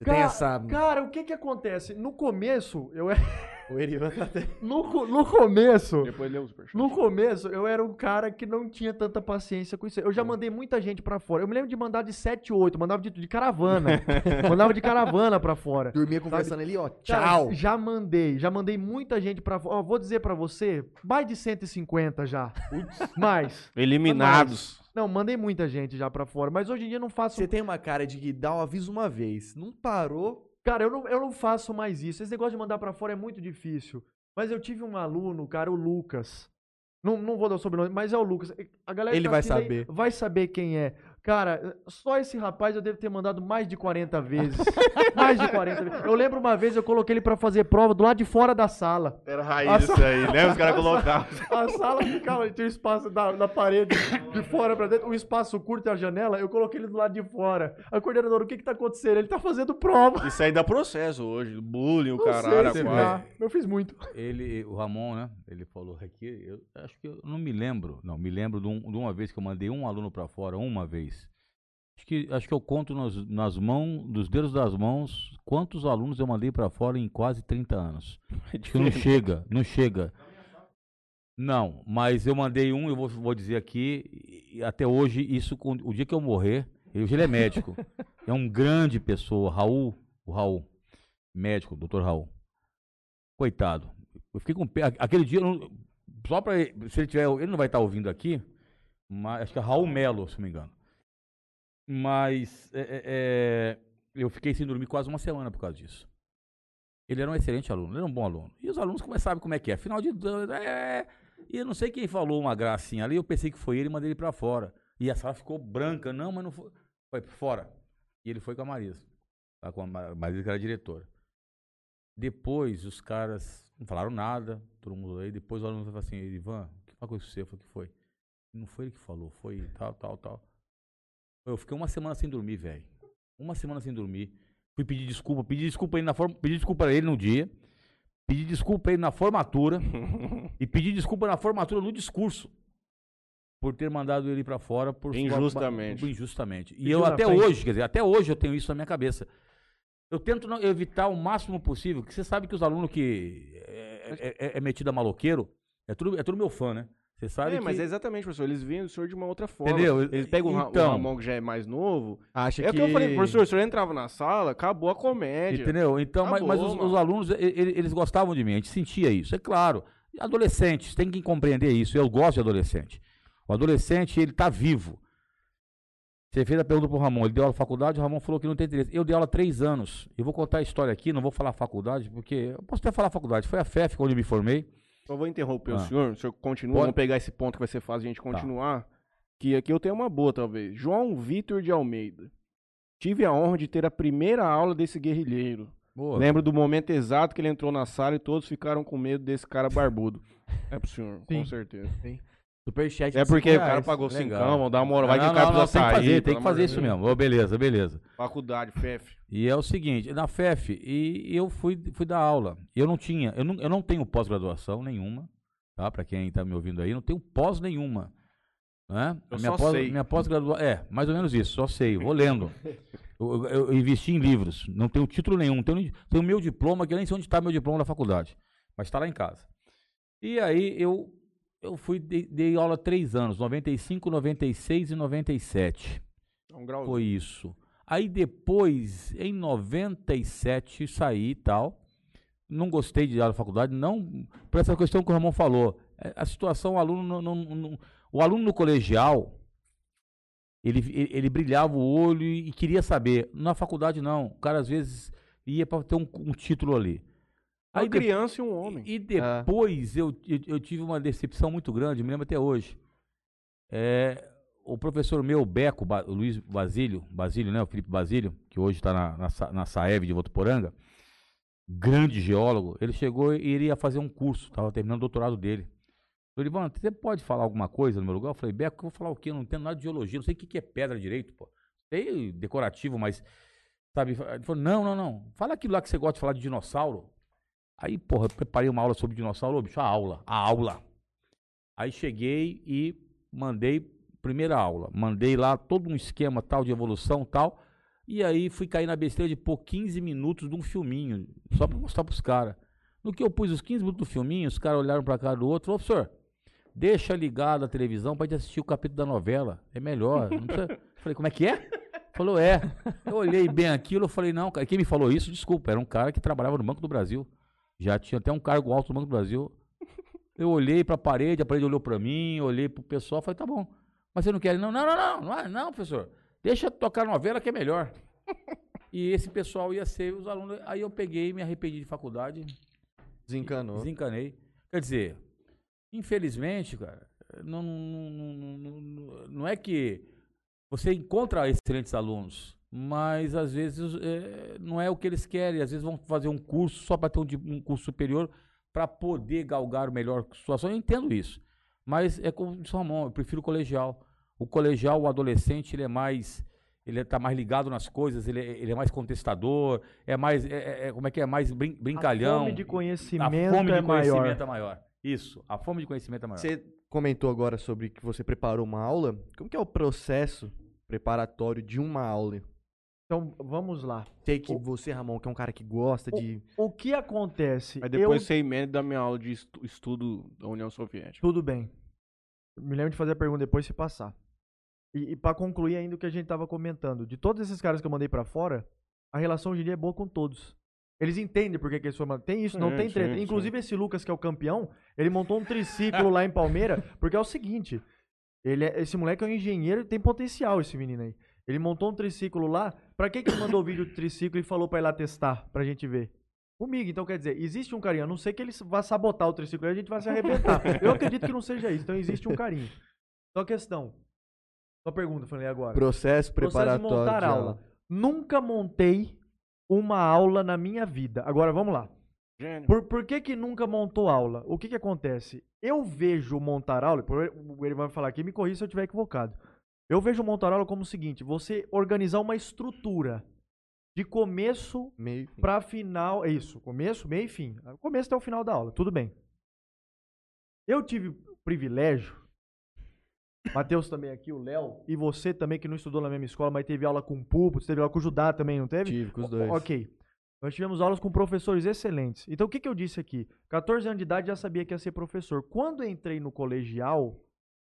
S1: Você
S4: Ca-
S1: tem essa.
S4: Cara, o que que acontece? No começo, eu
S1: O Erivan tá até.
S4: no, no começo,
S3: Depois lê o superchat.
S4: no começo, eu era um cara que não tinha tanta paciência com isso. Eu já mandei muita gente pra fora. Eu me lembro de mandar de 7, 8, mandava de, de caravana. mandava de caravana pra fora.
S1: Dormia conversando ali, ó.
S4: Cara,
S1: Tchau.
S4: já mandei, já mandei muita gente pra fora. Ó, vou dizer pra você, mais de 150 já. Mais.
S3: Eliminados.
S4: Não, mandei muita gente já pra fora, mas hoje em dia eu não faço
S1: Você tem uma cara de que dá um aviso uma vez. Não parou.
S4: Cara, eu não, eu não faço mais isso. Esse negócio de mandar pra fora é muito difícil. Mas eu tive um aluno, cara, o Lucas. Não, não vou dar o sobrenome, mas é o Lucas. A galera
S1: Ele
S4: tá
S1: vai saber.
S4: vai saber quem é. Cara, só esse rapaz eu devo ter mandado mais de 40 vezes. mais de 40 vezes. Eu lembro uma vez eu coloquei ele pra fazer prova do lado de fora da sala.
S3: Era
S4: A
S3: raiz
S4: sa-
S3: isso aí, né? Os caras colocavam.
S4: A sala ficava, tinha um espaço da, da parede de fora pra dentro, um espaço curto e a janela, eu coloquei ele do lado de fora. Aí, coordenador, o que que tá acontecendo? Ele tá fazendo prova.
S3: Isso aí dá processo hoje. Bullying, o
S4: Não
S3: caralho,
S4: sei
S3: a
S4: dá. Eu fiz muito.
S2: Ele, o Ramon, né? Ele falou aqui, eu acho que eu não me lembro. Não, me lembro de, um- de uma vez que eu mandei um aluno pra fora, uma vez. Acho que, acho que eu conto nas, nas mãos, dos dedos das mãos, quantos alunos eu mandei pra fora em quase 30 anos. Acho que não chega, não chega. Não, mas eu mandei um, eu vou, vou dizer aqui, até hoje, isso, o dia que eu morrer, hoje ele é médico. é um grande pessoa, Raul, o Raul, médico, doutor Raul. Coitado. Eu fiquei com. Aquele dia, só pra. ele- Se ele tiver. Ele não vai estar ouvindo aqui, mas acho que é Raul Melo, se não me engano. Mas é, é, é, eu fiquei sem dormir quase uma semana por causa disso. Ele era um excelente aluno, ele era um bom aluno. E os alunos come- sabem como é que é. Final de. É, e eu não sei quem falou uma gracinha ali, eu pensei que foi ele mandei ele pra fora. E a sala ficou branca. Não, mas não foi. Foi fora. E ele foi com a Marisa. Lá com a Ma- Marisa, que era diretora. Depois os caras não falaram nada, todo mundo aí. Depois o aluno falou assim: Ivan, o que aconteceu com você? Eu falei: que foi? Não foi ele que falou, foi tal, tal, tal. Eu fiquei uma semana sem dormir, velho. Uma semana sem dormir. Fui pedir desculpa, pedi desculpa ele na forma, pedi desculpa a ele no dia. Pedi desculpa a ele na formatura e pedi desculpa na formatura no discurso por ter mandado ele pra fora por sua-
S3: Injustamente.
S2: por injustamente. E
S4: Pediu
S2: eu até
S4: frente.
S2: hoje, quer dizer, até hoje eu tenho isso na minha cabeça. Eu tento não- evitar o máximo possível, que você sabe que os alunos que é, é, é- é metido a maloqueiro, é tudo, é tudo meu fã, né? Você sabe
S3: É,
S2: que...
S3: mas é exatamente, professor. Eles veem o senhor de uma outra forma.
S2: Entendeu?
S3: Eles pegam o
S2: Então.
S3: o Ramon que já é mais novo.
S1: Acha
S3: É o que eu falei, professor, o senhor entrava na sala, acabou a comédia.
S2: Entendeu? Então, mas, mas
S3: Acabou,
S2: os, os alunos, eles gostavam de mim, a gente sentia isso, é claro. Adolescentes, tem que compreender isso. Eu gosto de adolescente. O adolescente, ele tá vivo. Você fez a pergunta pro Ramon, ele deu aula na faculdade, o Ramon falou que não tem interesse. Eu dei aula há três anos. Eu vou contar a história aqui, não vou falar faculdade, porque. Eu posso até falar faculdade. Foi a FEF onde eu me formei.
S3: Só vou interromper o
S2: Ah.
S3: senhor. O senhor continua.
S2: Pode.
S3: Vamos pegar esse ponto que vai ser fácil a gente
S2: Tá.
S3: continuar. Que aqui eu tenho uma boa, talvez. João Vitor de Almeida. Tive a honra de ter a primeira aula desse guerrilheiro.
S2: Boa.
S3: Lembro do momento exato que ele entrou na sala e todos ficaram com medo desse cara barbudo. É pro senhor, com
S4: Sim.
S1: Superchat
S3: É porque o cara
S1: reais.
S3: pagou
S2: Legal.
S3: cincão, vão dar uma moral. Vai
S2: não,
S3: que o cara
S2: não, não,
S3: precisa
S2: tem que
S3: sair.
S2: fazer, tem que fazer isso mesmo. Ô, beleza, beleza.
S3: Faculdade, FEF.
S2: E é o seguinte, na FEF, e eu fui, fui dar aula. Eu não tinha, eu não, eu não tenho pós-graduação nenhuma, tá? Para quem tá me ouvindo aí, não tenho pós nenhuma. Né?
S3: Eu
S2: minha
S3: só
S2: pós,
S3: sei.
S2: Minha pós-graduação, é, mais ou menos isso, só sei, vou lendo. Eu, eu- eu investi em livros, não tenho título nenhum, tenho, tenho meu diploma, que eu nem sei onde está meu diploma da faculdade, mas está lá em casa. E aí eu, eu fui, dei, dei aula três anos, 95, 96 e 97.
S3: É um grau.
S2: Foi isso. Aí depois, em 97, saí e tal. Não gostei de ir à faculdade, não por essa questão que o Ramon falou. É, A situação, o aluno, não- não- não- o aluno no colegial, ele, ele, ele brilhava o olho e, e queria saber. Na faculdade, não. O cara, às vezes, ia para ter um, um título ali.
S3: Uma
S2: de-
S3: criança e um homem.
S2: e depois eu, eu, eu tive uma decepção muito grande, me lembro até hoje. É, o professor meu, Beco, Ba- o Luiz Basílio, Basílio, né? O Felipe Basílio, que hoje está na, na, na Saev de Votuporanga, grande geólogo, ele chegou e iria fazer um curso, estava terminando o doutorado dele. Eu falei, Ivan, você pode falar alguma coisa no meu lugar? Eu falei, Beco, eu vou falar o quê? Eu não entendo nada de geologia, não sei o que que é pedra direito, pô. Sei decorativo, mas. Sabe? Ele falou, não, não, não. Fala aquilo lá que você gosta de falar de dinossauro. Aí, porra, eu preparei uma aula sobre dinossauro, ô, bicho, a aula, a aula. Aí cheguei e mandei, primeira aula, mandei lá todo um esquema tal de evolução tal. E aí fui cair na besteira de pôr 15 minutos de um filminho, só pra mostrar pros caras. No que eu pus os 15 minutos do filminho, os caras olharam pra cara do outro e professor, deixa ligado a televisão pra gente assistir o capítulo da novela. É melhor. Falei, como é que é? Falou, é. Eu olhei bem aquilo, eu falei, não, cara, quem me falou isso, desculpa, era um cara que trabalhava no Banco do Brasil. Já tinha até um cargo alto no Banco do Brasil. Eu olhei pra parede, a parede olhou pra mim, olhei pro pessoal, falei, tá bom. Mas você não quer? Não, não, não, não, não, é- não, professor. Deixa tocar novela que é melhor. E esse pessoal ia ser os alunos. Aí eu peguei, me arrependi de faculdade,
S1: Desencanou.
S2: desencanei. Quer dizer, infelizmente, cara, não, não- não- não é que você encontra excelentes alunos, mas às vezes é, não é o que eles querem. Às vezes vão fazer um curso só para ter um, um, curso superior para poder galgar o melhor situação. Eu entendo isso. Mas é como disse o Ramon, eu prefiro o colegial. O colegial, o adolescente, ele é mais. Ele está mais ligado nas coisas, ele, é, ele é mais contestador, é mais. É, é, é como é que é? Mais brin, brincalhão. A
S4: fome de conhecimento, a fome de é conhecimento maior. é
S2: maior. Isso, a fome de conhecimento é maior.
S1: Você comentou agora sobre que você preparou uma aula. Como que é o processo preparatório de uma aula?
S4: Então, vamos lá.
S1: Sei que o... você, Ramon, que é um cara que gosta
S4: o,
S1: de...
S4: O que acontece...
S3: Aí depois eu... você emenda da minha aula de estudo da União Soviética.
S4: Tudo bem. Me lembro de fazer a pergunta depois se passar. E, e para concluir ainda o que a gente tava comentando. De todos esses caras que eu mandei para fora, a relação hoje em dia é boa com todos. Eles entendem por que, eles foram. Tem isso, não tem treta. Sim, Inclusive, sim. esse Lucas, que é o campeão, ele montou um triciclo lá em Palmeira, porque é o seguinte: ele é, esse moleque é um engenheiro e tem potencial, esse menino aí. Ele montou um triciclo lá. Pra que, que ele mandou o vídeo do triciclo e falou pra ir lá testar, pra gente ver? Comigo, então quer dizer, existe um carinho. A não ser que ele vá sabotar o triciclo e a gente vai se arrebentar. Eu acredito que não seja isso. Então existe um carinho. Então a questão. Só pergunta, falei agora.
S1: Processo preparatório. Processo de montar aula.
S4: Nunca montei uma aula na minha vida. Agora vamos lá. Por, por que, que nunca montou aula? O que, que acontece? Eu vejo montar aula, ele vai falar aqui, me corrija se eu estiver equivocado. Eu vejo montar aula como o seguinte: você organizar uma estrutura de começo para final. É isso, começo, meio e fim. Começo até o final da aula, tudo bem. Eu tive o privilégio Matheus também aqui, o Léo, e você também que não estudou na mesma escola, mas teve aula com o Pulpo, teve aula com o Judá também, não teve?
S1: Tive, com os dois.
S4: ok. Nós tivemos aulas com professores excelentes. Então, o que, que eu disse aqui? 14 anos de idade já sabia que ia ser professor. Quando entrei no colegial,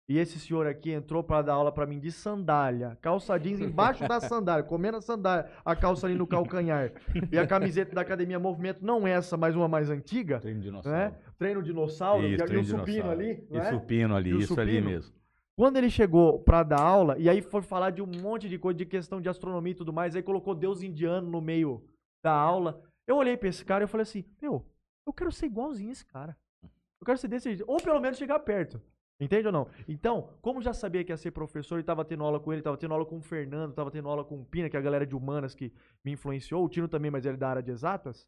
S4: e esse senhor aqui entrou para dar aula para mim de sandália, calça jeans embaixo da sandália, comendo a sandália, a calça ali no calcanhar, e a camiseta da academia Movimento, não essa, mas uma mais antiga.
S2: Treino dinossauro.
S4: Né? Treino dinossauro,
S2: isso,
S4: e,
S2: o supino ali. E é? supino ali, isso supino. ali mesmo.
S4: Quando ele chegou para dar aula, e aí foi falar de um monte de coisa, de questão de astronomia e tudo mais, aí colocou Deus indiano no meio da aula. Eu olhei pra esse cara e falei assim, meu, eu quero ser igualzinho esse cara. Eu quero ser desse jeito. Ou pelo menos chegar perto. Entende ou não? Então, como já sabia que ia ser professor e tava tendo aula com ele, tava tendo aula com o Fernando, tava tendo aula com o Pina, que é a galera de humanas que me influenciou, o Tino também, mas ele é da área de exatas,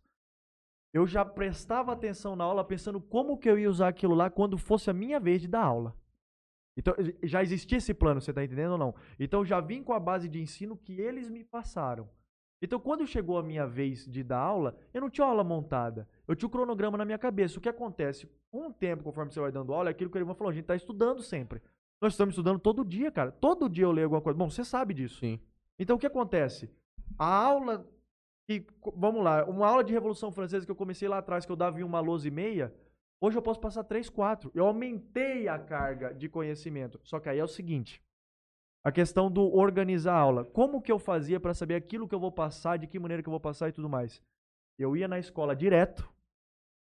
S4: eu já prestava atenção na aula pensando como que eu ia usar aquilo lá quando fosse a minha vez de dar aula. Então, já existia esse plano, você está entendendo ou não? Então, eu já vim com a base de ensino que eles me passaram. Então, quando chegou a minha vez de dar aula, eu não tinha aula montada. Eu tinha o cronograma na minha cabeça. O que acontece? Com o tempo, conforme você vai dando aula, é aquilo que o irmão falou, a gente está estudando sempre. Nós estamos estudando todo dia, cara. Todo dia eu leio alguma coisa. Bom, você sabe disso.
S1: Sim.
S4: Então, o que acontece? A aula que, vamos lá, uma aula de Revolução Francesa que eu comecei lá atrás, que eu dava em uma lousa e meia, Hoje eu posso passar 3, 4. Eu aumentei a carga de conhecimento. Só que aí é o seguinte: a questão do organizar a aula. Como que eu fazia para saber aquilo que eu vou passar, de que maneira que eu vou passar e tudo mais? Eu ia na escola direto.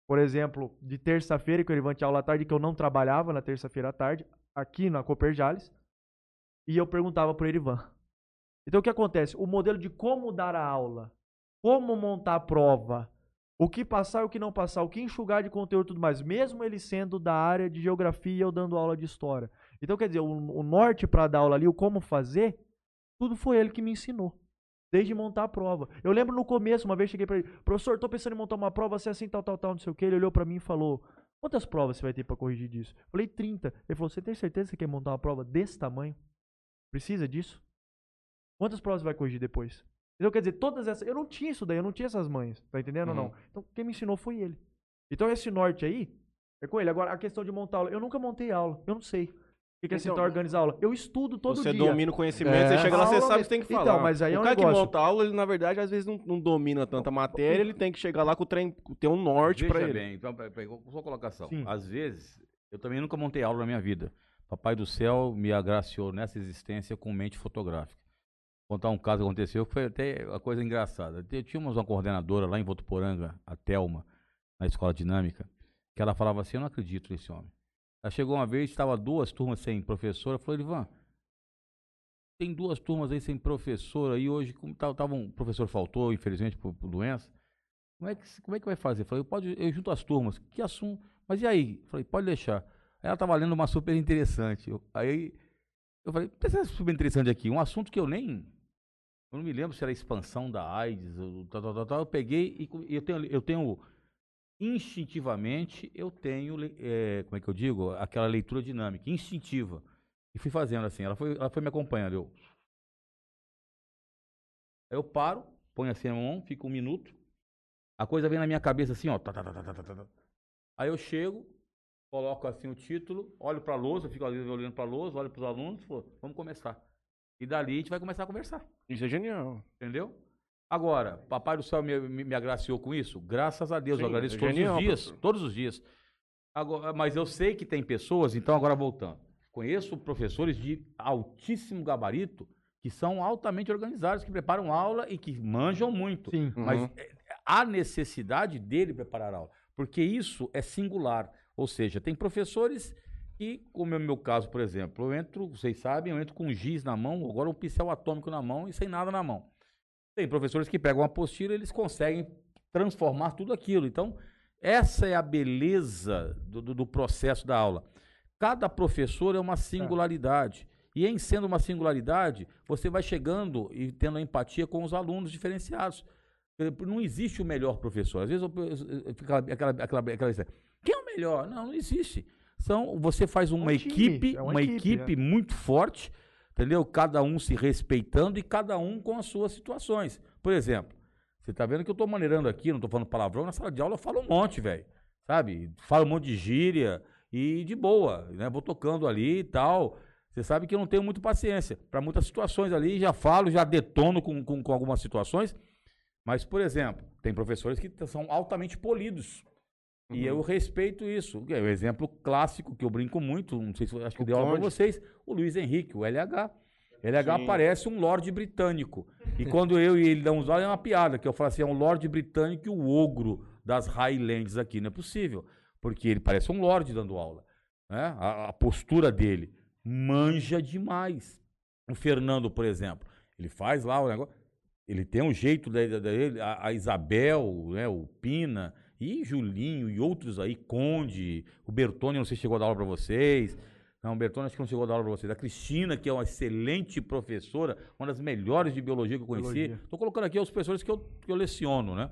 S4: Por exemplo, de terça-feira, que eu levante aula à tarde, que eu não trabalhava na terça-feira à tarde, aqui na Cooper Jales, e eu perguntava para o Erivan. Então o que acontece? O modelo de como dar a aula, como montar a prova, o que passar e o que não passar, o que enxugar de conteúdo e tudo mais, mesmo ele sendo da área de geografia ou dando aula de história. Então, quer dizer, o, o norte para dar aula ali, o como fazer, tudo foi ele que me ensinou. Desde montar a prova. Eu lembro no começo, uma vez cheguei para ele, professor, estou pensando em montar uma prova assim, assim, tal, tal, tal, não sei o que. Ele olhou para mim e falou: Quantas provas você vai ter para corrigir disso? Eu falei: 30. Ele falou: Você tem certeza que você quer montar uma prova desse tamanho? Precisa disso? Quantas provas você vai corrigir depois? Então, quer dizer, todas essas. Eu não tinha isso daí, eu não tinha essas manhas. Tá entendendo ou não? Uhum. Então, quem me ensinou foi ele. Então, esse norte aí é com ele. Agora, a questão de montar aula. Eu nunca montei aula, eu não sei. O que é então, organizar aula? Eu estudo todo
S3: você
S4: dia.
S3: Você domina o conhecimento, é. você chega lá, você sabe o que tem que falar. Então,
S4: mas aí é
S3: um
S4: o cara
S3: negócio. que monta aula, ele na verdade às vezes não, não domina tanta matéria, ele tem que chegar lá com o trem, ter um norte para ele.
S2: bem, então, sua colocação. Sim. Às vezes, eu também nunca montei aula na minha vida. Papai do céu me agraciou nessa existência com mente fotográfica contar um caso que aconteceu, que foi até uma coisa engraçada. Tínhamos uma coordenadora lá em Votuporanga, a Telma, na escola dinâmica, que ela falava assim, eu não acredito nesse homem. Ela chegou uma vez, estava duas turmas sem professora, falou, Ivan, tem duas turmas aí sem professora, e hoje, como tava, um professor faltou, infelizmente, por, por doença, como é, que, como é que vai fazer? Falei, pode, eu junto as turmas, que assunto? Mas e aí? Falei, pode deixar. Aí ela estava lendo uma super interessante. Eu, aí Eu falei, é super interessante aqui. Um assunto que eu nem. Eu não me lembro se era expansão da AIDS, tal, tal, tal. Eu peguei e eu tenho, eu tenho instintivamente, eu tenho, eh, como é que eu digo? Aquela leitura dinâmica, instintiva. E fui fazendo assim, ela foi, ela foi me acompanhando. Eu, Aí eu paro, ponho assim a mão, fica um minuto. A coisa vem na minha cabeça assim, ó. tá, tá, tá, tá, tá, tá, tá. Aí eu chego, coloco assim o título, olho pra lousa, fico ali olhando pra lousa, olho pros alunos e falo, vamos começar. E dali a gente vai começar a conversar.
S3: Isso é genial.
S2: Entendeu? Agora, Papai do Céu me, me- me agraciou com isso? Graças a Deus, eu
S3: Sim,
S2: agradeço
S3: é
S2: todos
S3: genial,
S2: os dias.
S3: professor.
S2: Todos os dias. Agora, mas eu sei que tem pessoas, então agora voltando. Conheço professores de altíssimo gabarito que são altamente organizados, que preparam aula e que manjam muito.
S4: Sim.
S2: Mas
S3: Uhum.
S2: é, há necessidade dele preparar aula, porque isso é singular. Ou seja, tem professores que, como é o meu caso, por exemplo, eu entro, vocês sabem, eu entro com um giz na mão, agora um pincel atômico na mão e sem nada na mão. Tem professores que pegam uma apostila e eles conseguem transformar tudo aquilo. Então, essa é a beleza do, do- do processo da aula. Cada professor é uma singularidade. E em sendo uma singularidade, você vai chegando e tendo empatia com os alunos diferenciados. Eh, Não existe o melhor professor. Às vezes eu, eu- fica aquela, aquela, aquela história, quem é o melhor? Não, não existe. São, você faz uma
S4: um time,
S2: equipe,
S4: é uma
S2: uma
S4: equipe,
S2: equipe muito forte, entendeu? Cada um se respeitando e cada um com as suas situações. Por exemplo, você tá vendo que eu tô maneirando aqui, não tô falando palavrão, na sala de aula eu falo um monte, velho. Sabe? Falo um monte de gíria e de boa, né? Vou tocando ali e tal. Você sabe que eu não tenho muita paciência para muitas situações ali, já falo, já detono com, com, com algumas situações. Mas, por exemplo, tem professores que são altamente polidos.
S3: Uhum.
S2: E eu respeito isso. É o exemplo clássico que eu brinco muito, não sei se acho que deu aula para vocês, o Luiz Henrique, o LH. LH
S3: Sim.
S2: parece um lorde britânico. E quando eu e ele damos aula é uma piada, que eu falo assim, é um lorde britânico e o ogro das Highlands aqui. Não é possível. Porque ele parece um lorde dando aula. Né? A, a postura dele manja demais. O Fernando, por exemplo, ele faz lá o negócio. Ele tem um jeito dele, a, a Isabel, né, o Pina, e Julinho, e outros aí, Conde, o Bertone, não sei se chegou a dar aula para vocês. Não, o Bertone acho que não chegou a dar aula para vocês. A Cristina, que é uma excelente professora, uma das melhores de biologia que eu conheci. Estou colocando aqui os professores que eu, que eu leciono, né?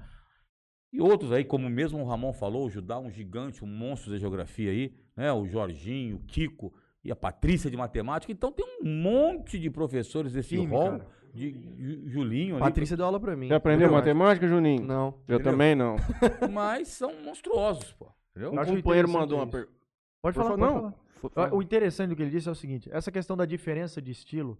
S2: E outros aí, como mesmo o Ramon falou, o Judá, um gigante, um monstro da geografia aí, né? O Jorginho, o Kiko e a Patrícia de matemática. Então tem um monte de professores desse rol,
S4: cara.
S2: De Ju- Julinho ali,
S1: Patrícia deu aula pra mim.
S3: Você aprendeu
S1: Eu acho.
S3: matemática, Juninho?
S1: Não.
S3: Eu
S2: Entendeu?
S3: também não.
S2: mas são monstruosos, pô. Entendeu?
S3: Um
S4: acho
S3: companheiro mandou uma pergunta.
S4: Pode falar, pode
S3: não.
S4: falar. O interessante do que ele disse é o seguinte: essa questão da diferença de estilo,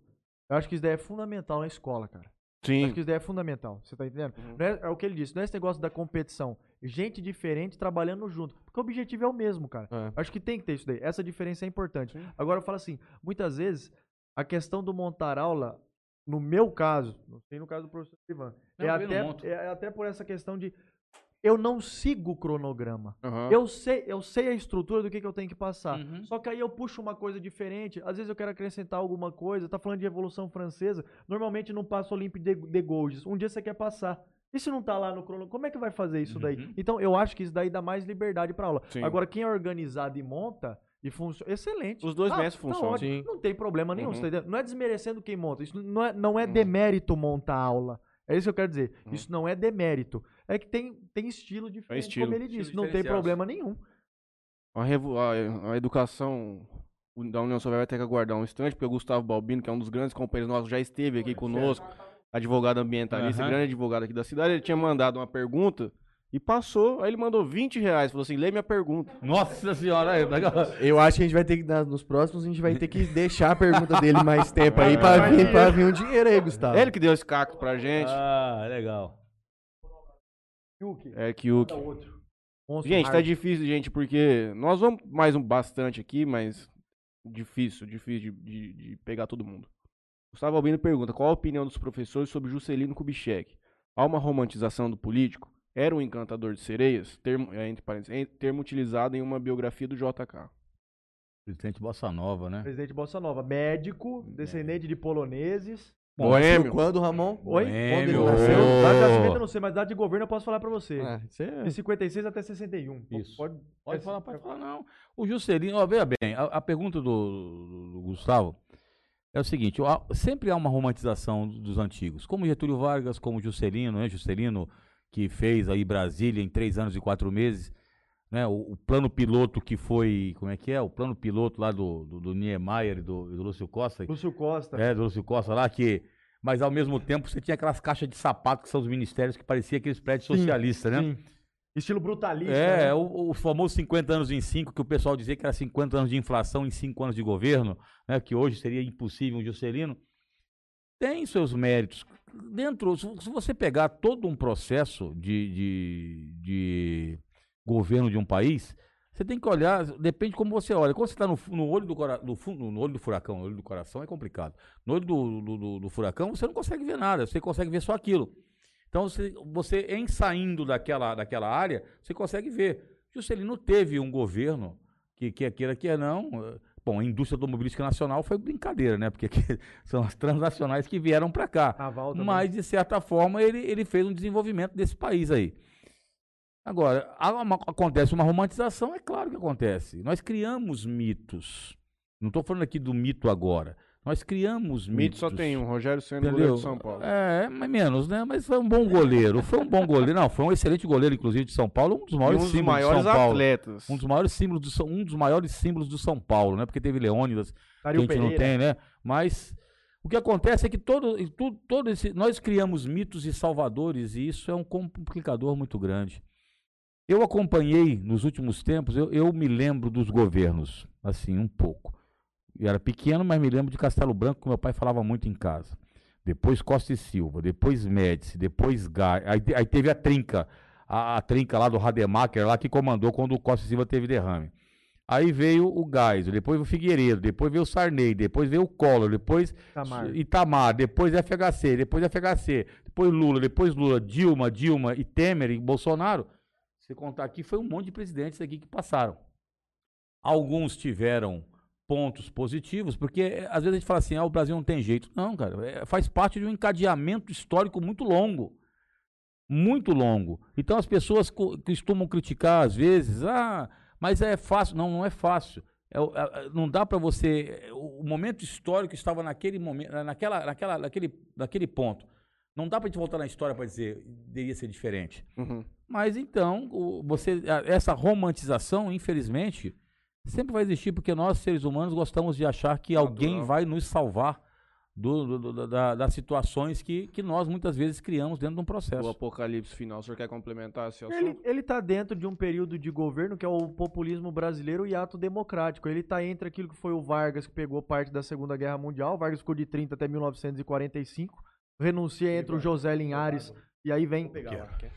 S4: eu acho que isso daí é fundamental na escola, cara. Eu
S3: Sim.
S4: acho que isso daí é fundamental. Você tá entendendo?
S3: Uhum.
S4: É, é o que ele disse, não é esse negócio da competição. Gente diferente trabalhando junto. Porque o objetivo é o mesmo, cara.
S1: É.
S4: Acho que tem que ter isso daí. Essa diferença é importante.
S3: Sim.
S4: Agora eu falo assim, muitas vezes a questão do montar aula, no meu caso, não sei no caso do professor Ivan,
S2: Não,
S4: é, até, é até por essa questão de eu não sigo o cronograma.
S3: Aham.
S4: Eu sei, eu sei a estrutura do que, que eu tenho que passar.
S2: Uhum.
S4: Só que aí eu puxo uma coisa diferente. Às vezes eu quero acrescentar alguma coisa. Tá falando de Revolução Francesa. Normalmente não passa Olympe de, de Gauges. Um dia você quer passar. E se não tá lá no cronograma, como é que vai fazer isso daí?
S2: Uhum.
S4: Então eu acho que isso daí dá mais liberdade pra aula.
S3: Sim.
S4: Agora, quem é organizado e monta e funciona, excelente.
S3: Os dois
S4: Ah,
S3: métodos
S4: tá
S3: funcionam.
S4: Não tem problema nenhum.
S3: Uhum.
S4: tá? Não é desmerecendo quem monta. Isso não é, não é
S3: Uhum.
S4: demérito montar aula. É isso que eu quero dizer.
S3: Uhum.
S4: Isso não é demérito. É que tem, tem estilo diferente,
S3: estilo.
S4: como ele
S2: Estilo
S4: disse. Não tem problema nenhum.
S3: A, revo- a- a educação da União Soviética vai ter que aguardar um instante, porque o Gustavo Balbino, que é um dos grandes companheiros nossos, já esteve aqui conosco, advogado ambientalista, grande advogado aqui da cidade. Ele tinha mandado uma pergunta e passou, aí ele mandou 20 reais, falou assim, lê minha pergunta.
S2: Nossa senhora, aí, legal.
S1: Eu acho que a gente vai ter que, nos próximos, a gente vai ter que deixar a pergunta dele mais tempo aí pra vir, pra vir um dinheiro aí, Gustavo.
S3: Ele que deu esse cacto pra gente.
S2: Ah, legal.
S3: É que o. Gente, tá difícil, gente, porque nós vamos mais um bastante aqui, mas difícil, difícil de, de- de pegar todo mundo. Gustavo Albino pergunta: qual a opinião dos professores sobre Juscelino Kubitschek? Há uma romantização do político? Era um encantador de sereias? Termo, é, entre parênteses, termo utilizado em uma biografia do JK.
S2: Presidente Bossa Nova, né?
S4: Presidente Bossa Nova, médico, descendente de poloneses.
S3: Boêmio.
S1: Quando, Ramon?
S4: Oi?
S2: Boêmio.
S1: Quando ele nasceu?
S4: Data de nascimento eu não sei, mas data de governo eu posso falar pra você.
S1: É, isso é-
S4: De 56 até 61.
S2: Isso.
S4: Pode,
S2: Pode falar, pode falar, não. O Juscelino, ó, veja bem, a, a pergunta do, do- do Gustavo é o seguinte, ó, sempre há uma romantização dos antigos, como Getúlio Vargas, como Juscelino, né? Juscelino que fez aí Brasília em três anos e quatro meses, né? O, o plano piloto que foi, como é que é? O plano piloto lá do, do, do Niemeyer e do, do Lúcio Costa.
S4: Lúcio Costa.
S2: É, do Lúcio Costa lá, que. Mas ao mesmo tempo você tinha aquelas caixas de sapato que são os ministérios que parecia aqueles prédios
S4: Sim,
S2: socialistas, né?
S4: Sim. Estilo brutalista.
S2: É,
S4: né?
S2: o, o famoso 50 anos em 5, que o pessoal dizia que era 50 anos de inflação em 5 anos de governo, né, que hoje seria impossível um Juscelino, tem seus méritos. Dentro, se você pegar todo um processo de, de, de governo de um país, você tem que olhar, depende de como você olha. Quando você está no, no olho do cora- no no olho do furacão, no olho do coração é complicado. No olho do, do, do- do furacão, você não consegue ver nada, você consegue ver só aquilo. Então, você, você em saindo daquela, daquela área, você consegue ver. Juscelino teve um governo que, que queira que não. Bom, a indústria automobilística nacional foi brincadeira, né? Porque são as transnacionais que vieram para cá. Mas, de certa forma, ele, ele fez um desenvolvimento desse país aí. Agora, uma- acontece uma romantização? É claro que acontece. Nós criamos mitos. Não estou falando aqui do mito agora. Nós criamos mitos.
S3: Mito só tem um, Rogério Senna,
S2: Entendeu?
S3: goleiro de São Paulo.
S2: É, mas menos, né? Mas foi um bom goleiro. Foi um bom goleiro. Não, foi um excelente goleiro, inclusive, de São Paulo. Um dos maiores
S3: um dos
S2: símbolos
S3: maiores
S2: de São Paulo.
S3: atletas.
S2: Um dos maiores símbolos do São, um dos maiores símbolos do São Paulo, né? Porque teve Leônidas, que a
S4: Dario
S2: gente não
S4: Pereira.
S2: tem, né? Mas o que acontece é que todo, e tu- todo esse, nós criamos mitos e salvadores e isso é um complicador muito grande. Eu acompanhei nos últimos tempos, eu, eu me lembro dos governos, assim, um pouco. Eu era pequeno, mas me lembro de Castelo Branco, que meu pai falava muito em casa. Depois Costa e Silva, depois Médici, depois Gai. Aí, aí teve a trinca, a, a trinca lá do Rademacher, lá que comandou quando o Costa e Silva teve derrame. Aí veio o Geisel, depois o Figueiredo, depois veio o Sarney, depois veio o Collor, depois
S4: Itamar.
S2: Itamar, depois FHC, depois FHC, depois Lula, depois Lula, Dilma, Dilma e Temer e Bolsonaro. Se contar aqui, foi um monte de presidentes aqui que passaram. Alguns tiveram pontos positivos, porque eh, às vezes a gente fala assim, ah, o Brasil não tem jeito. Não, cara, é, faz parte de um encadeamento histórico muito longo. Muito longo. Então as pessoas co- costumam criticar às vezes, ah, mas é fácil. Não, não é fácil. É é- é- não dá para você. O o momento histórico estava naquele momento, naquela, naquela, naquele, naquele ponto. Não dá para gente voltar na história para dizer deveria ser diferente.
S3: Uhum.
S2: Mas então, o- você, essa romantização, infelizmente, sempre vai existir porque nós, seres humanos, gostamos de achar que alguém
S3: Natural.
S2: vai nos salvar do- do- do- da- das situações que, que nós muitas vezes criamos dentro de um
S3: O
S2: processo.
S3: apocalipse final, o senhor quer complementar esse assunto?
S4: Ele, ele tá dentro de um período de governo que é o populismo brasileiro e ato democrático. Ele tá entre aquilo que foi o Vargas, que pegou parte da Segunda Guerra Mundial. O Vargas ficou de 30 até 1945. Renuncia entre o José Linhares e aí vem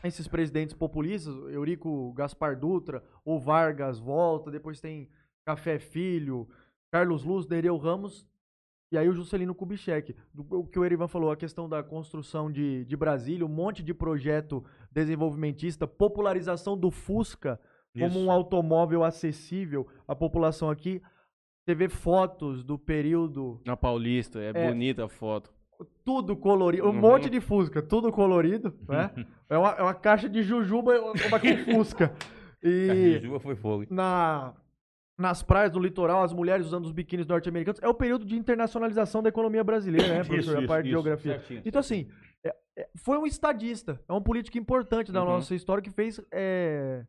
S4: esses presidentes populistas, Eurico Gaspar Dutra, o Vargas volta, depois tem Café Filho, Carlos Luz, Nereu Ramos, e aí o Juscelino Kubitschek. O que o Erivan falou, a questão da construção de, de Brasília, um monte de projeto desenvolvimentista, popularização do Fusca como
S2: Isso.
S4: um automóvel acessível à população aqui. Você vê fotos do período
S3: Na Paulista, é,
S4: É.
S3: bonita a foto.
S4: Tudo colorido, um
S3: Uhum.
S4: monte de Fusca, tudo colorido, né? É uma, é uma caixa de jujuba uma com Fusca. E
S2: Juba foi fogo.
S4: na, nas praias do litoral, as mulheres usando os biquínis norte-americanos. É o período de internacionalização da economia brasileira, né, professor? a parte de geografia.
S2: certinho,
S4: Então, assim, é- é- foi um estadista, é um político importante da
S3: Uhum.
S4: nossa história que fez, é,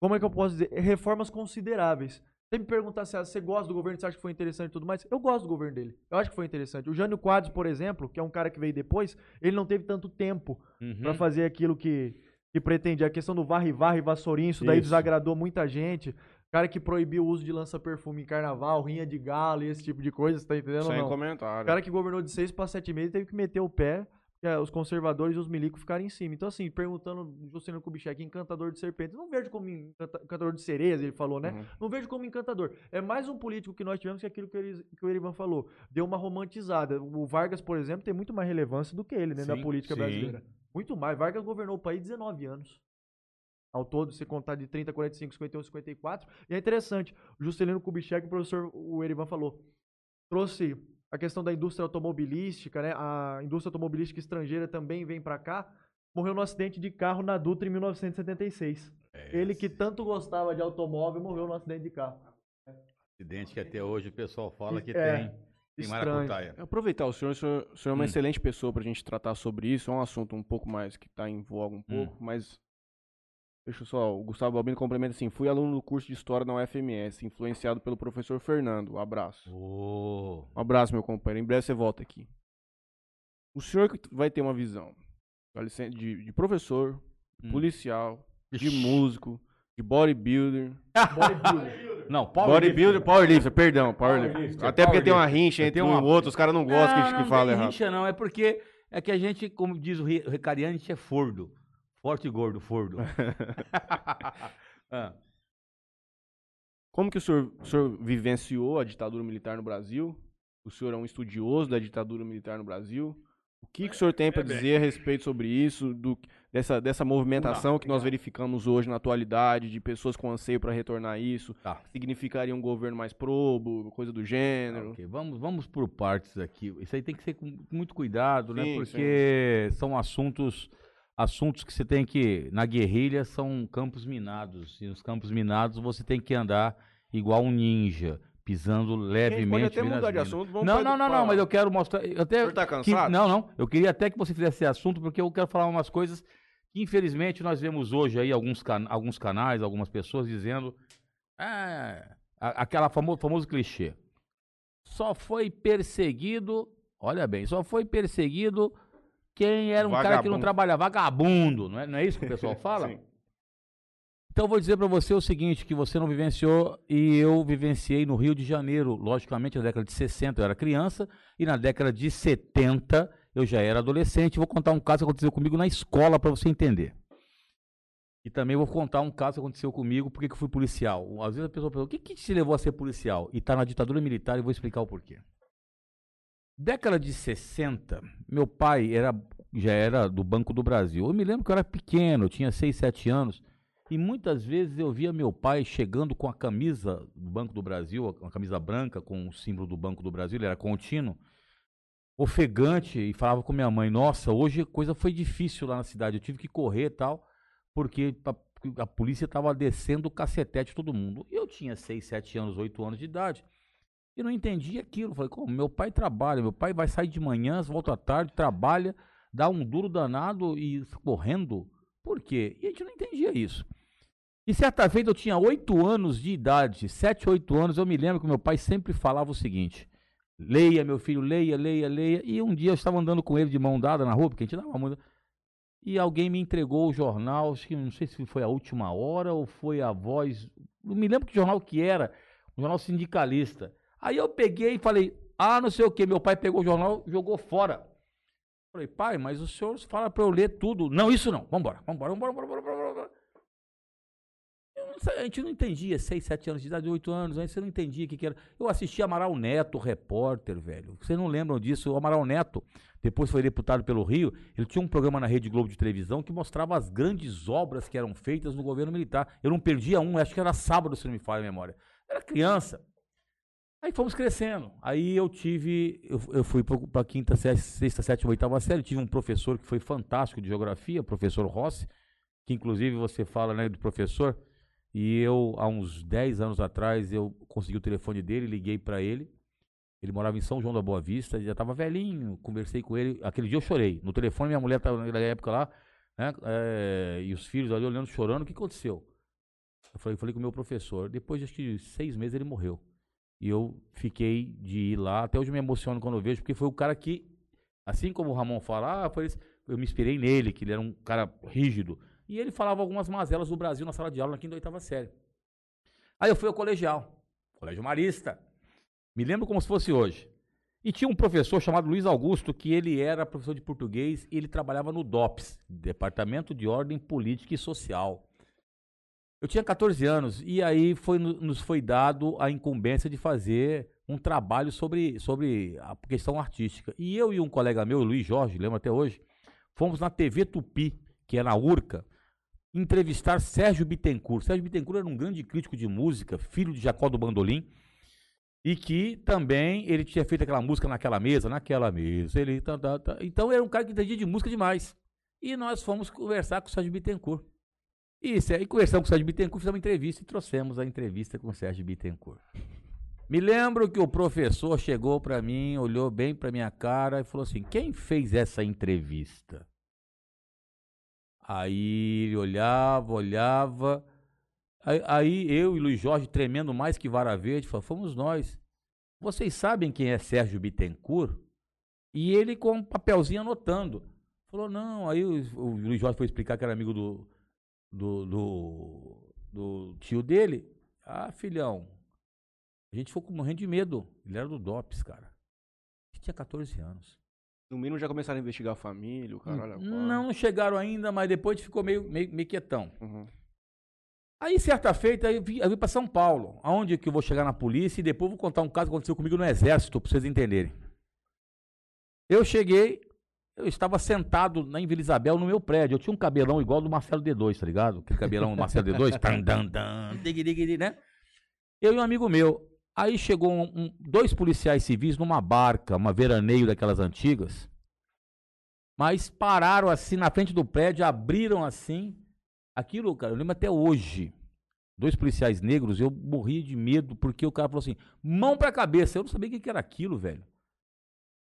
S4: como é que eu posso dizer, reformas consideráveis. Você me perguntar se você gosta do governo, você acha que foi interessante e tudo mais, eu gosto do governo dele. Eu acho que foi interessante. O Jânio Quadros, por exemplo, que é um cara que veio depois, ele não teve tanto tempo
S2: Uhum.
S4: pra fazer aquilo que, que pretendia. A questão do varre-varre, vassourinho, isso daí
S2: Isso.
S4: desagradou muita gente. Cara que proibiu o uso de lança-perfume em carnaval, rinha de galo e esse tipo de coisa, você tá entendendo?
S3: Sem comentário.
S4: O cara que governou de seis para sete meses teve que meter o pé, eh, os conservadores e os milicos ficaram em cima. Então, assim, perguntando Juscelino Kubitschek, encantador de serpentes, não vejo como encanta- encantador de sereias, ele falou, né?
S3: Uhum.
S4: Não vejo como encantador. É mais um político que nós tivemos que aquilo que, ele, que o Erivan falou. Deu uma romantizada. O Vargas, por exemplo, tem muito mais relevância do que ele, né, na
S2: Sim,
S4: política
S2: sim.
S4: brasileira. Muito mais. Vargas governou o país 19 anos. Ao todo, se contar de 30, 45, 51, 54. E é interessante, o Juscelino Kubitschek, o professor, o Erivan falou, trouxe a questão da indústria automobilística, né? A indústria automobilística estrangeira também vem pra cá. Morreu no acidente de carro na Dutra em 1976. Ele que tanto gostava de automóvel morreu no acidente de carro.
S2: Acidente que até hoje o pessoal fala que
S4: É.
S2: tem. Tem maracutaia.
S3: Aproveitar o senhor, o senhor, o senhor é uma
S2: Hum.
S3: excelente pessoa pra gente tratar sobre isso. É um assunto um pouco mais que tá em voga um
S2: Hum.
S3: pouco, mas. Deixa eu só, o Gustavo Balbino complementa assim: fui aluno do curso de História na UFMS, influenciado pelo professor Fernando. Um abraço.
S2: Ô,
S3: Um abraço, meu companheiro. Em breve você volta aqui. O senhor que vai ter uma visão de, de professor,
S2: Hum.
S3: policial, de
S2: Ixi.
S3: músico, de bodybuilder.
S2: Não, Paulo.
S3: bodybuilder, powerlifter, perdão, powerlifter. Até porque tem uma rincha entre
S2: Tem
S3: um e outro, os caras não gostam que, que
S2: não
S3: fala
S2: tem
S3: errado.
S2: rixa, não. É porque é que a gente, como diz o Ri- o Ricariano, a gente é fordo. Forte e gordo, fordo. Ah,
S3: Como que o senhor, o senhor vivenciou a ditadura militar no Brasil? O senhor é um estudioso da ditadura militar no Brasil? O que, que o senhor tem para dizer a respeito sobre isso, do, dessa, dessa movimentação que nós verificamos hoje na atualidade, de pessoas com anseio para retornar isso?
S2: Tá.
S3: Significaria um governo mais probo, coisa do gênero?
S2: ok, Vamos, vamos por partes aqui. Isso aí tem que ser com muito cuidado, né?
S3: Sim,
S2: Porque são assuntos assuntos que você tem que na guerrilha são campos minados e nos campos minados você tem que andar igual um ninja, pisando levemente.
S3: até mudar de assunto. Vamos
S2: Não, não, não, não, mas eu quero mostrar. Eu até,
S3: tá
S2: que-
S3: cansado?
S2: não, não. Eu queria até que você fizesse esse assunto, porque eu quero falar umas coisas que, infelizmente, nós vemos hoje aí alguns, can- alguns canais, algumas pessoas dizendo. Ah, aquela famo famoso clichê. Só foi perseguido. Olha bem, só foi perseguido quem era um cara que não
S3: Vagabundo.
S2: trabalhava. Vagabundo, não é, não é isso que o pessoal fala?
S3: Sim.
S2: Então eu vou dizer pra você o seguinte, que você não vivenciou e eu vivenciei no Rio de Janeiro, logicamente na década de 60 eu era criança e na década de 70 eu já era adolescente. Vou contar um caso que aconteceu comigo na escola pra você entender. E também vou contar um caso que aconteceu comigo porque que eu fui policial. Às vezes a pessoa pergunta, o que, que te levou a ser policial? E tá na ditadura militar e vou explicar o porquê. Década de 60, meu pai era, já era do Banco do Brasil. Eu me lembro que eu era pequeno, tinha 6, 7 anos. E muitas vezes eu via meu pai chegando com a camisa do Banco do Brasil, uma camisa branca com o símbolo do Banco do Brasil, ele era contínuo, ofegante, e falava com minha mãe: Nossa, hoje a coisa foi difícil lá na cidade, eu tive que correr e tal, porque a, a polícia estava descendo o cacetete todo mundo. Eu tinha 6, 7 anos, 8 anos de idade. E não entendia aquilo. Falei, como? Meu pai trabalha, meu pai vai sair de manhã, volta à tarde, trabalha, dá um duro danado e correndo. Por quê? E a gente não entendia isso. E certa vez eu tinha 8 anos de idade, 7, 8 anos, eu me lembro que meu pai sempre falava o seguinte: leia, meu filho, leia, leia, leia. E um dia eu estava andando com ele de mão dada na rua, porque a gente dava muito. E alguém me entregou o jornal, acho que não sei se foi a última hora ou foi a voz. Não me lembro que jornal que era, um jornal sindicalista. Aí eu peguei e falei, ah, não sei o que, meu pai pegou o jornal jogou fora. Falei, pai, mas o senhor fala para eu ler tudo. Não, isso não. Vambora, vambora, vambora, vambora, vambora, vambora. Não a gente não entendia, 6, 7 anos de idade, 8 anos, aí você não entendia o que, que era. Eu assisti Amaral Neto, repórter, velho. Vocês não lembram disso? O Amaral Neto, depois foi deputado pelo Rio, ele tinha um programa na Rede Globo de televisão que mostrava as grandes obras que eram feitas no governo militar. Eu não perdia um, acho que era sábado, se não me falha a memória. Era criança. Aí fomos crescendo. Aí eu tive, eu, eu fui para a quinta, sexta, sétima, oitava série. Tive um professor que foi fantástico de geografia, professor Rossi, que inclusive você fala né, do professor. E eu, há uns 10 anos atrás, eu consegui o telefone dele, liguei para ele. Ele morava em São João da Boa Vista, já estava velhinho, conversei com ele. Aquele dia eu chorei. No telefone, minha mulher estava naquela época lá, né, é, e os filhos ali olhando, chorando. O que aconteceu? Eu falei, falei com o meu professor. Depois de acho que seis meses ele morreu. E eu fiquei de ir lá. Até hoje eu me emociono quando eu vejo, porque foi o cara que, assim como o Ramon fala, ah, eu me inspirei nele, que ele era um cara rígido. E ele falava algumas mazelas do Brasil na sala de aula na quinta oitava série. Aí eu fui ao colegial, colégio marista. Me lembro como se fosse hoje. E tinha um professor chamado Luiz Augusto, que ele era professor de português e ele trabalhava no DOPS, Departamento de Ordem Política e Social. Eu tinha 14 anos e aí foi, no- nos foi dado a incumbência de fazer um trabalho sobre, sobre a questão artística. E eu e um colega meu, Luiz Jorge, lembro até hoje, fomos na TV Tupi, que é na Urca, entrevistar Sérgio Bittencourt. Sérgio Bittencourt era um grande crítico de música, filho de Jacó do Bandolim, e que também ele tinha feito aquela música naquela mesa, naquela mesa. Ele, tá, tá, tá. Então era um cara que entendia de música demais. E nós fomos conversar com o Sérgio Bittencourt. Sé- e conversamos com o Sérgio Bittencourt, fizemos uma entrevista e trouxemos a entrevista com o Sérgio Bittencourt. Me lembro que o professor chegou pra mim, olhou bem pra minha cara e falou assim: quem fez essa entrevista? Aí ele olhava, olhava. Aí, aí eu e Luiz Jorge, tremendo mais que vara verde, falou: fomos nós. Vocês sabem quem é Sérgio Bittencourt? E ele com um papelzinho anotando. Falou, não. Aí o, o Luiz Jorge foi explicar que era amigo do, do, do, do tio dele. Ah, filhão, a gente ficou morrendo de medo. Ele era do DOPS, cara. A gente tinha 14 anos.
S3: No mínimo já começaram a investigar a família, o caralho. a quatro.
S2: Não, não chegaram ainda, mas depois ficou meio, meio, meio quietão.
S3: Uhum.
S2: Aí, certa feita, eu vim, vim para São Paulo, aonde que eu vou chegar na polícia e depois vou contar um caso que aconteceu comigo no Exército, para vocês entenderem. Eu cheguei, eu estava sentado na Vila Isabel no meu prédio. Eu tinha um cabelão igual do Marcelo D2, tá ligado? Aquele cabelão do Marcelo D2. tan, dan, digui, digui, digui, né? Eu e um amigo meu. Aí chegou um- um- dois policiais civis numa barca, uma veraneio daquelas antigas. Mas pararam assim na frente do prédio, abriram assim. Aquilo, cara, eu lembro até hoje. Dois policiais negros, eu morri de medo porque o cara falou assim: mão pra cabeça. Eu não sabia o que era aquilo, velho.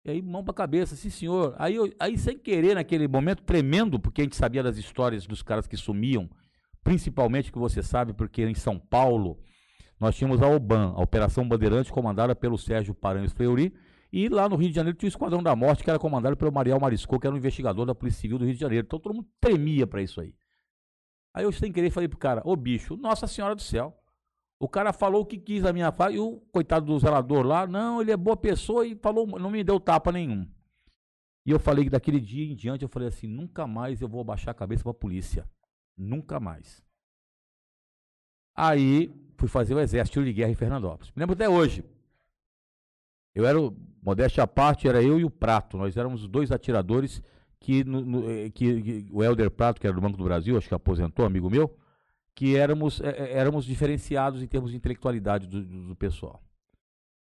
S2: E aí, mão pra cabeça, sim senhor. Aí, eu- aí, sem querer, naquele momento, tremendo, porque a gente sabia das histórias dos caras que sumiam, principalmente que você sabe, porque em São Paulo nós tínhamos a OBAN, a Operação Bandeirante, comandada pelo Sérgio Paranhos Fleury, e lá no Rio de Janeiro tinha o Esquadrão da Morte, que era comandado pelo Mariel Marisco, que era um investigador da Polícia Civil do Rio de Janeiro. Então todo mundo tremia pra isso aí. Aí eu, sem querer, falei pro cara, ô bicho, Nossa Senhora do Céu. O cara falou o que quis da minha fala, e o coitado do zelador lá, não, ele é boa pessoa e falou, não me deu tapa nenhum. E eu falei que daquele dia em diante, eu falei assim, nunca mais eu vou abaixar a cabeça pra polícia. Nunca mais. Aí fui fazer o exército de guerra em Fernandópolis. Me lembro até hoje. Eu era, modéstia à parte, era eu e o Prato. Nós éramos os dois atiradores que, no- no- eh, que- que o Helder Prato, que era do Banco do Brasil, acho que aposentou, amigo meu, que éramos, eh, eh, éramos diferenciados em termos de intelectualidade do, do- pessoal.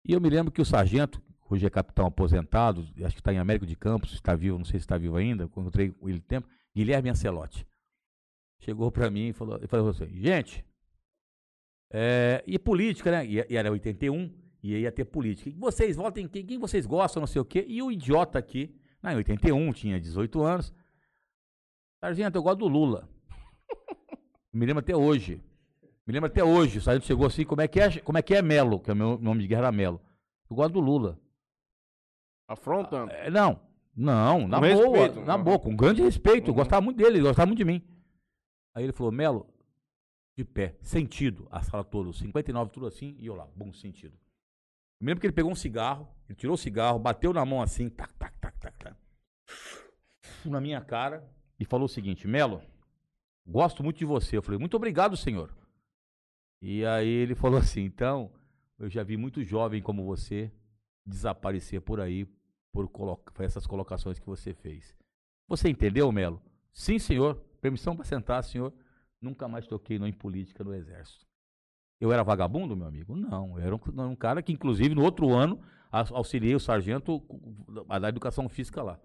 S2: E eu me lembro que o sargento, hoje é capitão aposentado, acho que está em Américo de Campos, está vivo, não sei se está vivo ainda, encontrei com ele tempo, Guilherme Ancelotti. Chegou para mim e falou, falou assim, gente, é, e política, né? E, e era 81, e ia ter política. E vocês votem quem, quem vocês gostam, não sei o quê. E o idiota aqui, na em 81, tinha 18 anos. Sargento, eu gosto do Lula. Me lembro até hoje. Me lembro até hoje. O sargento chegou assim, como é que é, como é, que é Melo? Que é o meu nome de guerra era Melo. Eu gosto do Lula.
S3: Afrontando.
S2: É, não, não, na
S3: Com
S2: boa,
S3: respeito,
S2: na
S3: uhum.
S2: boa, com grande respeito. Eu
S3: Uhum.
S2: gostava muito dele, ele gostava muito de mim. Aí ele falou, Melo, de pé, sentido, a sala toda, os 59, tudo assim, e eu lá, bom sentido. Eu me lembro que ele pegou um cigarro, ele tirou o cigarro, bateu na mão assim, tac, tac, tac, tac, tac, na minha cara, e falou o seguinte, Melo, gosto muito de você. Eu falei, muito obrigado, senhor. E aí ele falou assim, então, eu já vi muito jovem como você desaparecer por aí por essas colocações que você fez. Você entendeu, Melo? Sim, senhor. Permissão para sentar, senhor. Nunca mais toquei em política no Exército. Eu era vagabundo, meu amigo? Não. Eu era um, um cara que, inclusive, no outro ano, auxiliei o sargento cu- a dar educação física lá.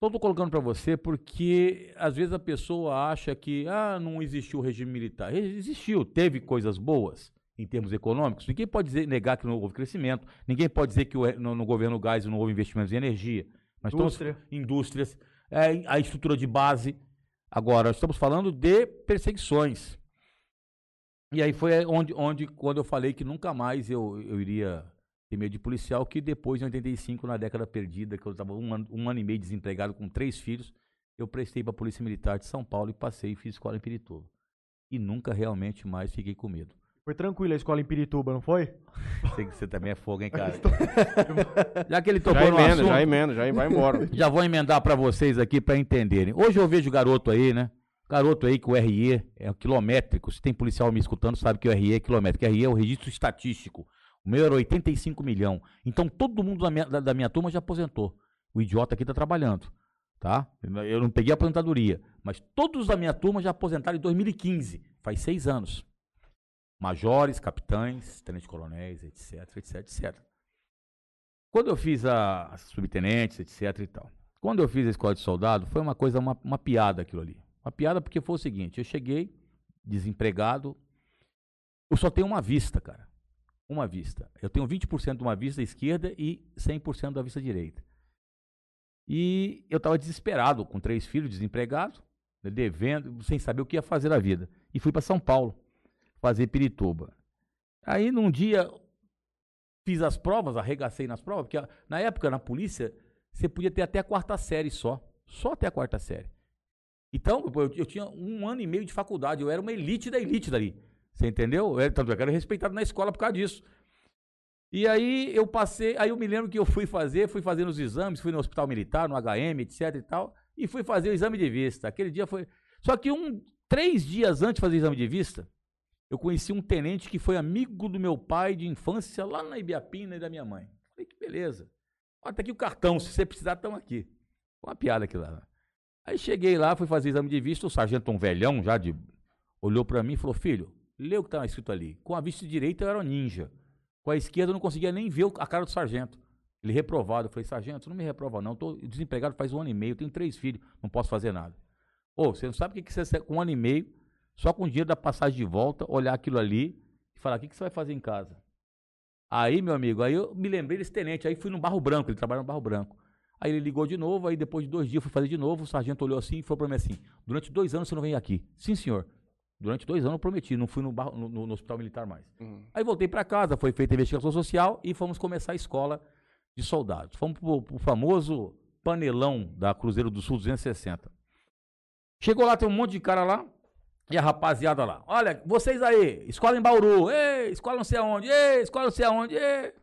S2: Estou colocando para você porque, às vezes, a pessoa acha que ah, não existiu o regime militar. Existiu, teve coisas boas em termos econômicos. Ninguém pode dizer, negar que não houve crescimento. Ninguém pode dizer que no, no governo Gás não houve investimentos em energia. Mas estamos-
S4: Indústria.
S2: indústrias, é, a estrutura de base. Agora, estamos falando de perseguições. E aí foi onde, onde quando eu falei que nunca mais eu, eu iria ter medo de policial, que depois, em 85, na década perdida, que eu estava um, ano- um ano e meio desempregado com três filhos, eu prestei para a Polícia Militar de São Paulo e passei e fiz escola em Pirituba. E nunca realmente mais fiquei com medo.
S4: Foi tranquilo a escola em Pirituba, não foi?
S2: Sei que você também é fogo, hein, cara? Já que ele tocou
S3: Já
S2: no
S3: emenda,
S2: assunto,
S3: já emenda, já vai embora.
S2: já vou emendar pra vocês aqui pra entenderem. Hoje eu vejo garoto aí, né? Garoto aí que o RE é quilométrico. Se tem policial me escutando, sabe que o RE é quilométrico. RE é o registro estatístico. O meu era 85 milhão. Então todo mundo da minha, da, da minha turma já aposentou. O idiota aqui tá trabalhando, tá? Eu não peguei a aposentadoria, mas todos da minha turma já aposentaram em 2015. Faz seis anos. Majores, capitães, tenentes-coronéis, etc, etc, etc. Quando eu fiz a, as subtenentes, etc e tal. Quando eu fiz a escola de soldado, foi uma coisa, uma, uma piada aquilo ali. Uma piada porque foi o seguinte, eu cheguei, desempregado, eu só tenho uma vista, cara. Uma vista. Eu tenho 20% de uma vista esquerda e 100% da vista direita. E eu estava desesperado, com três filhos, desempregado, devendo, sem saber o que ia fazer na vida. E fui para São Paulo fazer Pirituba. Aí num dia fiz as provas, arregacei nas provas, porque na época na polícia você podia ter até a quarta série só, só até a quarta série. Então eu, eu tinha um ano e meio de faculdade, eu era uma elite da elite dali. Você entendeu? Eu, tanto é que era respeitado na escola por causa disso. E aí eu passei, aí eu me lembro que eu fui fazer, fui fazendo os exames, fui no hospital militar, no HM, etc e tal, e fui fazer o exame de vista. Aquele dia foi. Só que um, três dias antes de fazer o exame de vista, eu conheci um tenente que foi amigo do meu pai de infância lá na Ibiapina e da minha mãe. Falei, que beleza. Olha, tá aqui o cartão, se você precisar, estão aqui. Uma piada aquilo lá. Aí cheguei lá, fui fazer exame de vista, o sargento, um velhão já de. olhou para mim e falou: Filho, lê o que estava escrito ali. Com a vista direita eu era um ninja. Com a esquerda eu não conseguia nem ver a cara do sargento. Ele reprovado. Eu falei: Sargento, não me reprova, não. Estou desempregado faz um ano e meio, tenho três filhos, não posso fazer nada. Ô, você não sabe o que, que você, com um ano e meio, só com o dinheiro da passagem de volta, olhar aquilo ali e falar: o que, que você vai fazer em casa? Aí, meu amigo, aí eu me lembrei desse tenente, aí fui no Barro Branco, ele trabalha no Barro Branco. Aí ele ligou de novo, aí depois de dois dias eu fui fazer de novo, o sargento olhou assim e falou para mim assim, durante dois anos você não vem aqui. Sim, senhor. Durante dois anos eu prometi, não fui no, barro, no, no, hospital militar mais. Uhum. Aí voltei para casa, foi feita a investigação social e fomos começar a escola de soldados. Fomos pro, pro famoso panelão da Cruzeiro do Sul 260. Chegou lá, tem um monte de cara lá, e a rapaziada lá, olha, vocês aí, escola em Bauru, ei, escola não sei aonde, ei, escola não sei aonde, ei.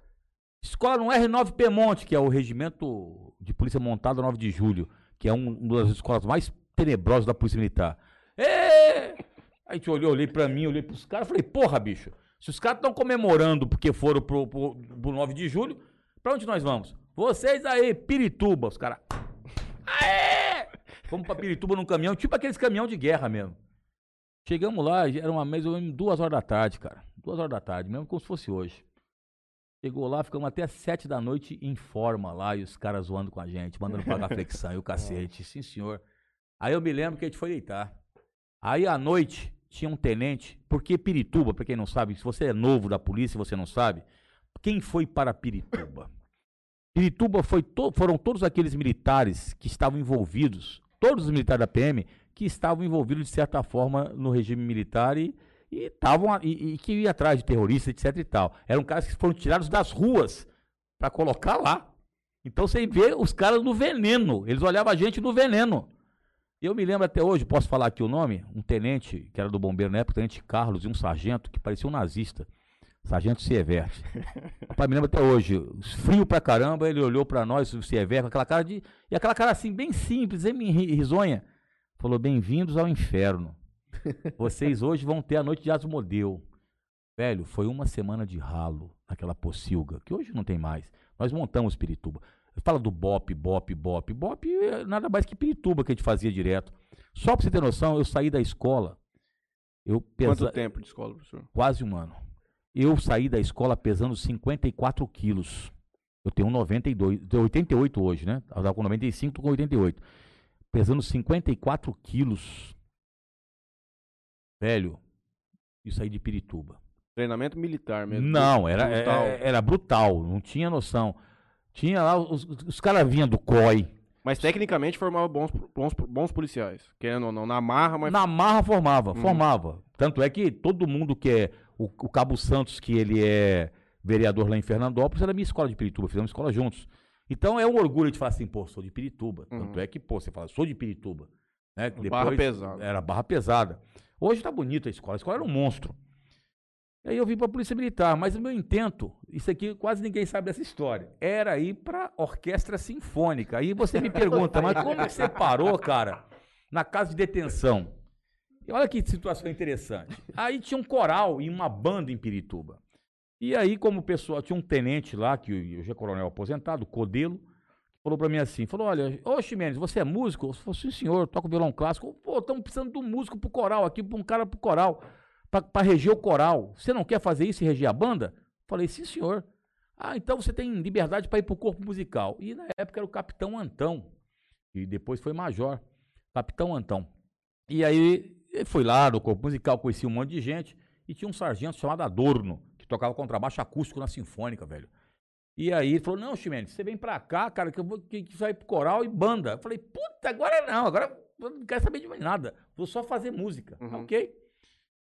S2: Escola no R9 Pemonte, que é o regimento de polícia montado 9 de julho, que é um, uma das escolas mais tenebrosas da polícia militar. Aí te olhou, olhei pra mim, olhei pros caras, falei, porra, bicho, se os caras estão comemorando porque foram pro, pro, pro 9 de julho, pra onde nós vamos? Vocês aí, Pirituba, os caras. Aê! Fomos pra Pirituba num caminhão, tipo aqueles caminhão de guerra mesmo. Chegamos lá, era uma mesa, duas horas da tarde, cara. Duas horas da tarde, mesmo como se fosse hoje. Chegou lá, ficamos até sete da noite em forma lá, e os caras zoando com a gente, mandando pagar flexão e o cacete. Sim, senhor. Aí eu me lembro que a gente foi deitar. Aí à noite tinha um tenente, porque Pirituba, para quem não sabe, se você é novo da polícia você não sabe, quem foi para Pirituba? Pirituba foi to foram todos aqueles militares que estavam envolvidos, todos os militares da PM, que estavam envolvidos de certa forma no regime militar e, e, tavam, e, e que iam atrás de terroristas, etc e tal. Eram caras que foram tirados das ruas para colocar lá. Então você vê os caras no veneno. Eles olhavam a gente no veneno. Eu me lembro até hoje, posso falar aqui o nome? Um tenente, que era do bombeiro na época, tenente Carlos, e um sargento que parecia um nazista. Sargento Sievert. Rapaz, me lembro até hoje, frio pra caramba, ele olhou pra nós, o Sievert, com aquela cara de. E aquela cara assim, bem simples, bem risonha. Falou: Bem-vindos ao inferno. Vocês hoje vão ter a noite de Asmodeu. Velho, foi uma semana de ralo naquela pocilga, que hoje não tem mais. Nós montamos Pirituba. Fala do Bop, Bop, Bop. Bop é nada mais que Pirituba que a gente fazia direto. Só pra você ter noção, eu saí da escola. Eu
S3: pesa... Quanto tempo de escola, professor?
S2: Quase um ano. Eu saí da escola pesando 54 quilos. Eu tenho 92, tenho 88 hoje, né? Eu tava com 95, tô com 88 pesando 54 quilos. Velho, isso aí de Pirituba.
S3: Treinamento militar mesmo.
S2: Não, era brutal. Era, é, era brutal, não tinha noção. Tinha lá, os, os caras vinham do COI.
S3: Mas tecnicamente formava bons, bons, bons policiais. Querendo ou não, na marra, mas.
S2: Na marra formava, hum. formava. Tanto é que todo mundo que é. O, o Cabo Santos, que ele é vereador lá em Fernandópolis, era minha escola de Pirituba, fizemos escola juntos. Então é um orgulho de falar assim, pô, sou de Pirituba. Uhum. Tanto é que, pô, você fala, sou de Pirituba. Né?
S3: Depois, barra pesada.
S2: Era barra pesada. Hoje tá bonita a escola. A escola era um monstro. Aí eu vim para a Polícia Militar, mas o meu intento, isso aqui quase ninguém sabe dessa história, era ir para orquestra sinfônica. Aí você me pergunta, mas como você parou, cara, na casa de detenção? E olha que situação interessante. Aí tinha um coral e uma banda em Pirituba. E aí, como o pessoal, tinha um tenente lá, que hoje é coronel aposentado, Codelo, falou para mim assim, falou, olha, ô Ximenes, você é músico? Eu falei, sim senhor, toco violão clássico. Pô, estamos precisando de um músico pro coral aqui, para um cara pro coral, para reger o coral. Você não quer fazer isso e reger a banda? Falei, sim senhor. Ah, então você tem liberdade para ir pro corpo musical. E na época era o Capitão Antão, e depois foi Major, Capitão Antão. E aí, foi lá no corpo musical, conheci um monte de gente, e tinha um sargento chamado Adorno, que tocava contrabaixo acústico na Sinfônica, velho. E aí ele falou, não, Ximenes, você vem pra cá, cara, que eu vou que, que pro coral e banda. Eu falei, puta, agora não, agora eu não quero saber de mais nada. Vou só fazer música,
S3: Uhum.
S2: ok?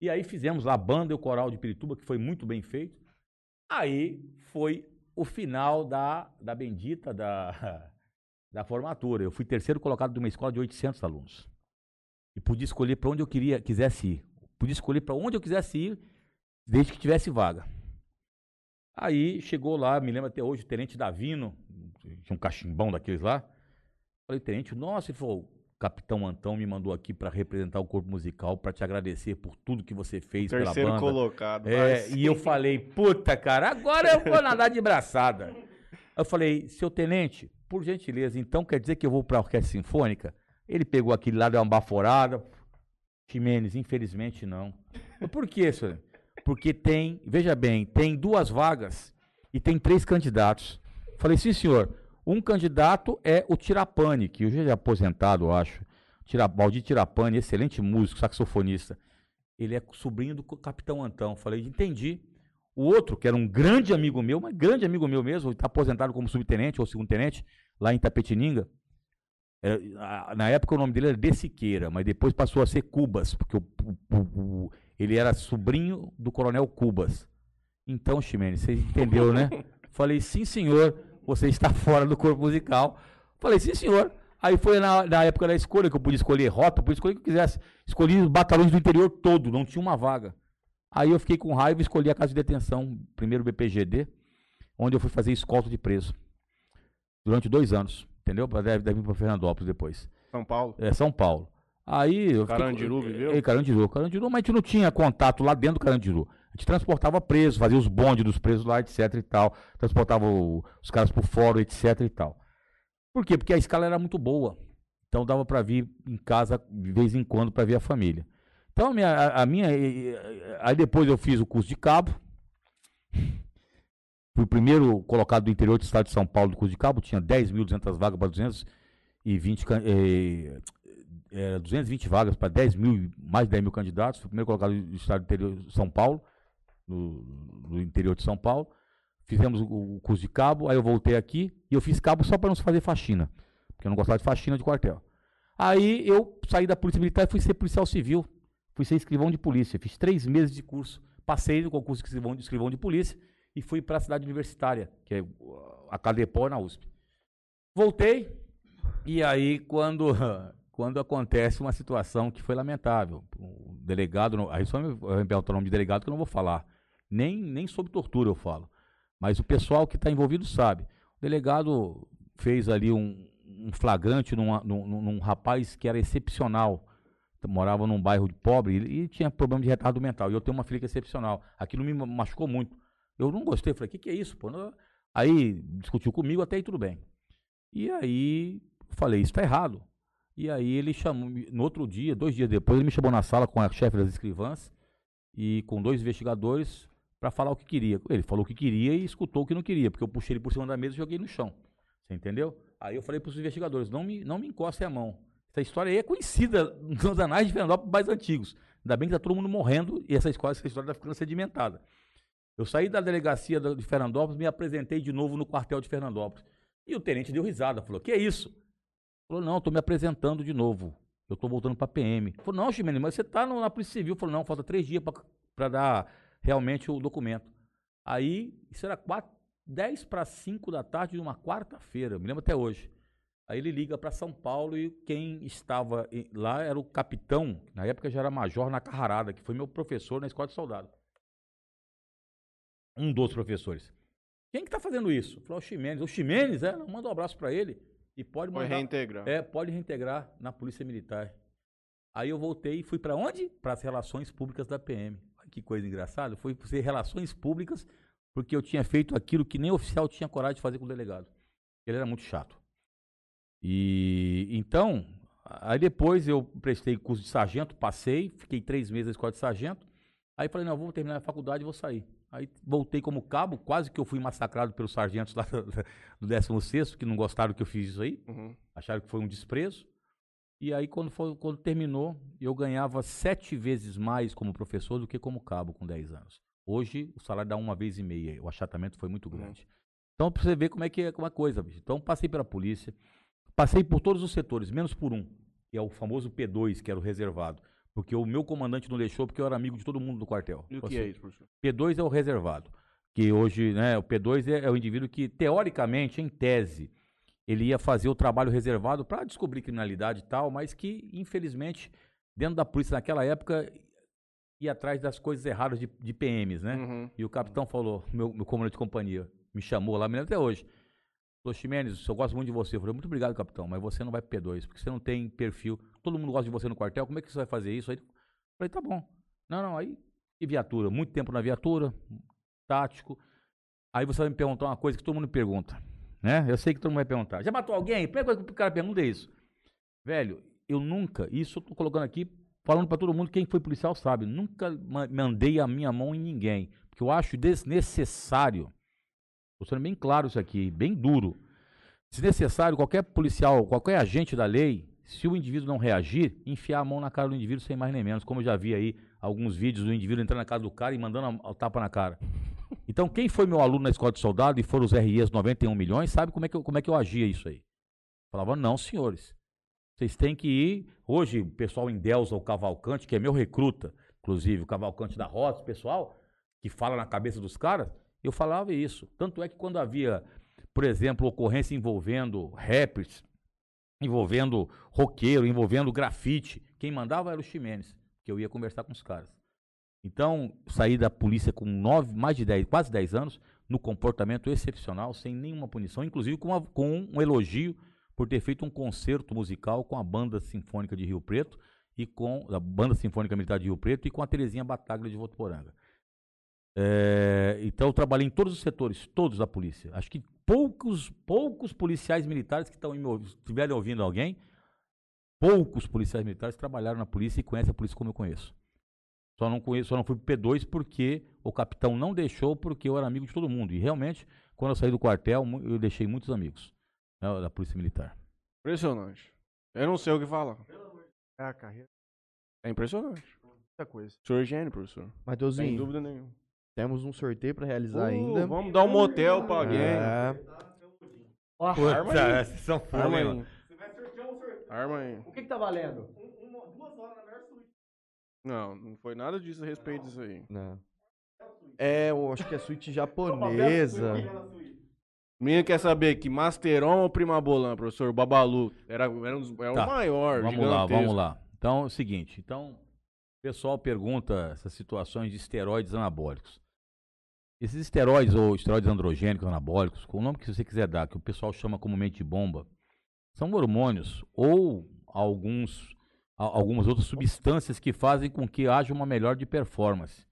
S2: E aí fizemos a banda e o coral de Pirituba, que foi muito bem feito. Aí foi o final da, da bendita da, da formatura. Eu fui terceiro colocado de uma escola de 800 alunos. E podia escolher para onde eu queria, quisesse ir. Podia escolher para onde eu quisesse ir, desde que tivesse vaga. Aí chegou lá, me lembro até hoje, o tenente Davino, tinha um cachimbão daqueles lá. Falei, tenente, nossa, ele falou, capitão Antão me mandou aqui para representar o corpo musical, para te agradecer por tudo que você fez pela
S3: Terceiro
S2: banda.
S3: colocado.
S2: É, e eu falei, puta, cara, agora eu vou nadar de braçada. Eu falei, seu tenente, por gentileza, então quer dizer que eu vou pra orquestra sinfônica? Ele pegou aquele lá, deu uma baforada. Ximenes, infelizmente não. Por quê, senhor? Porque tem, veja bem, tem duas vagas e tem três candidatos. Falei, sim, senhor. Um candidato é o Tirapani, que hoje é aposentado, eu acho. Tira, Valdir Tirapani, excelente músico, saxofonista. Ele é sobrinho do Capitão Antão. Falei, entendi. O outro, que era um grande amigo meu, mas grande amigo meu mesmo, está aposentado como subtenente ou segundo-tenente, lá em Tapetininga. É, na época o nome dele era De Siqueira, mas depois passou a ser Cubas, porque o- o- o- ele era sobrinho do coronel Cubas. Então, Ximene, você entendeu, né? Falei, sim, senhor, você está fora do corpo musical. Falei, sim, senhor. Aí foi na, na época da escolha, que eu podia escolher rota, podia escolher o que eu quisesse. Escolhi os batalhões do interior todo, não tinha uma vaga. Aí eu fiquei com raiva e escolhi a casa de detenção, primeiro BPGD, onde eu fui fazer escolta de preso. Durante dois anos, entendeu? Deve, deve ir para Fernandópolis depois.
S3: São Paulo.
S2: É São Paulo. Aí eu fiquei-
S3: Carandiru, viveu?
S2: É, Carandiru, Carandiru, mas a gente não tinha contato lá dentro do Carandiru. A gente transportava presos, fazia os bondes dos presos lá, etc e tal. Transportava o- os caras por fora, etc e tal. Por quê? Porque a escala era muito boa. Então dava para vir em casa de vez em quando para ver a família. Então a minha, a, minha, aí depois eu fiz o curso de cabo. Fui o primeiro colocado do interior do estado de São Paulo do curso de cabo, tinha 10.200 vagas para 220 can- eh, era 220 vagas para 10 mil, mais de 10 mil candidatos. Fui o primeiro colocado do estado do interior de São Paulo, no, no interior de São Paulo. Fizemos o, o curso de cabo, aí eu voltei aqui e eu fiz cabo só para não fazer faxina, porque eu não gostava de faxina de quartel. Aí eu saí da Polícia Militar e fui ser policial civil, fui ser escrivão de polícia. Fiz três meses de curso, passei no concurso de escrivão de, escrivão de polícia e fui para a cidade universitária, que é a Cadepó na USP. Voltei, e aí, quando, quando acontece uma situação que foi lamentável, o delegado, aí só me perguntar o nome de delegado que eu não vou falar, nem, nem sobre tortura eu falo, mas o pessoal que está envolvido sabe. O delegado fez ali um, um flagrante num, num, num rapaz que era excepcional, morava num bairro de pobre e, e tinha problema de retardo mental, e eu tenho uma filha que é excepcional. Aquilo me ma- machucou muito. Eu não gostei, falei, o que, que é isso, pô? Aí discutiu comigo, até aí tudo bem. E aí falei, isso tá errado. E aí ele chamou, no outro dia, dois dias depois, ele me chamou na sala com a chefe das escrivãs e com dois investigadores para falar o que queria. Ele falou o que queria e escutou o que não queria, porque eu puxei ele por cima da mesa e joguei no chão. Você entendeu? Aí eu falei para os investigadores, não me, não me encostem a mão. Essa história aí é conhecida nos anais de Fernandópolis mais antigos. Ainda bem que tá todo mundo morrendo e essa história, essa história está ficando sedimentada. Eu saí da delegacia de Fernandópolis, me apresentei de novo no quartel de Fernandópolis. E o tenente deu risada, falou: Que é isso? Falou: Não, estou me apresentando de novo. Eu estou voltando para PM. Falou: Não, Ximene, mas você está na Polícia Civil. Falou: Não, falta três dias para dar realmente o documento. Aí, isso era quatro, 10 para 5 da tarde de uma quarta-feira, me lembro até hoje. Aí ele liga para São Paulo e quem estava lá era o capitão, na época já era major na Carrarada, que foi meu professor na escola de soldado. Um dos professores. Quem que tá fazendo isso? Falou o Ximenes. O Ximenes, é? Manda um abraço para ele. E pode mandar.
S3: reintegrar.
S2: É, pode reintegrar na Polícia Militar. Aí eu voltei e fui para onde? Para as relações públicas da PM. Que coisa engraçada. Foi ser relações públicas porque eu tinha feito aquilo que nem oficial tinha coragem de fazer com o delegado. Ele era muito chato. E então, aí depois eu prestei curso de sargento, passei, fiquei três meses na escola de sargento. Aí falei, não, vou terminar a faculdade e vou sair. Aí voltei como cabo, quase que eu fui massacrado pelos sargentos lá do 16 que não gostaram que eu fiz isso aí
S3: Uhum.
S2: acharam que foi um desprezo. E aí, quando, foi, quando terminou, eu ganhava sete vezes mais como professor do que como cabo com 10 anos. Hoje o salário dá uma vez e meia. O achatamento foi muito
S3: Uhum.
S2: grande. Então, pra você ver como é que é uma coisa, bicho. Então, passei pela polícia, passei por todos os setores, menos por um, que é o famoso P2, que era o reservado. Porque o meu comandante não deixou, porque eu era amigo de todo mundo do quartel.
S3: E o
S2: Tipo
S3: que
S2: assim,
S3: é isso, professor?
S2: P2 é o reservado. Que hoje, né, o P2 é, é o indivíduo que, teoricamente, em tese, ele ia fazer o trabalho reservado para descobrir criminalidade e tal, mas que, infelizmente, dentro da polícia naquela época, ia atrás das coisas erradas de, de PMs, né?
S3: Uhum.
S2: E o capitão falou, meu, meu comandante de companhia, me chamou lá, me lembro até hoje. Falou, Ximenes, eu gosto muito de você. Eu falei, muito obrigado, capitão, mas você não vai pro P2, porque você não tem perfil. Todo mundo gosta de você no quartel, como é que você vai fazer isso? Aí, eu falei, tá bom. Não, não, aí, e viatura? Muito tempo na viatura, tático. Aí você vai me perguntar uma coisa que todo mundo pergunta, né? Eu sei que todo mundo vai perguntar. Já matou alguém? Primeira coisa que o cara pergunta é isso. Velho, eu nunca, isso eu tô colocando aqui, falando pra todo mundo, quem foi policial sabe, nunca ma- mandei a minha mão em ninguém. Porque eu acho desnecessário, tô sendo bem claro isso aqui, bem duro. Desnecessário qualquer policial, qualquer agente da lei, se o indivíduo não reagir, enfiar a mão na cara do indivíduo sem mais nem menos. Como eu já vi aí alguns vídeos do indivíduo entrando na casa do cara e mandando a, a tapa na cara. Então, quem foi meu aluno na escola de soldado e foram os RIs 91 milhões, sabe como é que eu, como é que eu agia isso aí. Falava, não, senhores. Vocês têm que ir. Hoje, o pessoal endeusa o Cavalcante, que é meu recruta, inclusive, o Cavalcante da Rota, o pessoal que fala na cabeça dos caras, eu falava isso. Tanto é que quando havia, por exemplo, ocorrência envolvendo rappers, envolvendo roqueiro, envolvendo grafite, quem mandava era o Ximenes, que eu ia conversar com os caras. Então, saí da polícia com nove, mais de 10, quase 10 anos, no comportamento excepcional, sem nenhuma punição, inclusive com, a- com um elogio por ter feito um concerto musical com a Banda Sinfônica de Rio Preto e com a Banda Sinfônica Militar de Rio Preto e com a Terezinha Bataglia de Votuporanga. É, então eu trabalhei em todos os setores, todos da polícia. Acho que poucos, poucos policiais militares que estão estiverem ouvindo alguém, poucos policiais militares trabalharam na polícia e conhecem a polícia como eu conheço. Só não conheço, só não fui pro P2 porque o capitão não deixou, porque eu era amigo de todo mundo. E realmente, quando eu saí do quartel, eu deixei muitos amigos né, da polícia militar.
S3: Impressionante. Eu não sei o que falar.
S4: É a carreira,
S3: É impressionante.
S4: muita coisa.
S3: Senhor é gênio, professor. Sem
S1: Mateuzinho,
S3: dúvida nenhuma.
S1: temos um sorteio pra realizar
S3: Uh,
S1: ainda.
S3: Vamos dar um motel pra alguém.
S1: É,
S3: Arma aí.
S2: vocês são
S3: Arma aí. Arma aí.
S4: O que que tá valendo?
S3: Não, não foi nada disso a respeito disso aí.
S1: não. É, eu acho que é suíte japonesa.
S3: O menino quer saber que Masteron ou Primabolan, professor Babalu? Era, era, um dos- era
S2: Tá,
S3: o maior,
S2: Vamos lá,
S3: gigantesco.
S2: vamos lá. Então é o seguinte, então o pessoal pergunta essas situações de esteroides anabólicos. Esses esteroides ou esteroides androgênicos anabólicos, com o nome que você quiser dar, que o pessoal chama comumente de bomba, são hormônios ou alguns algumas outras substâncias que fazem com que haja uma melhor de performance.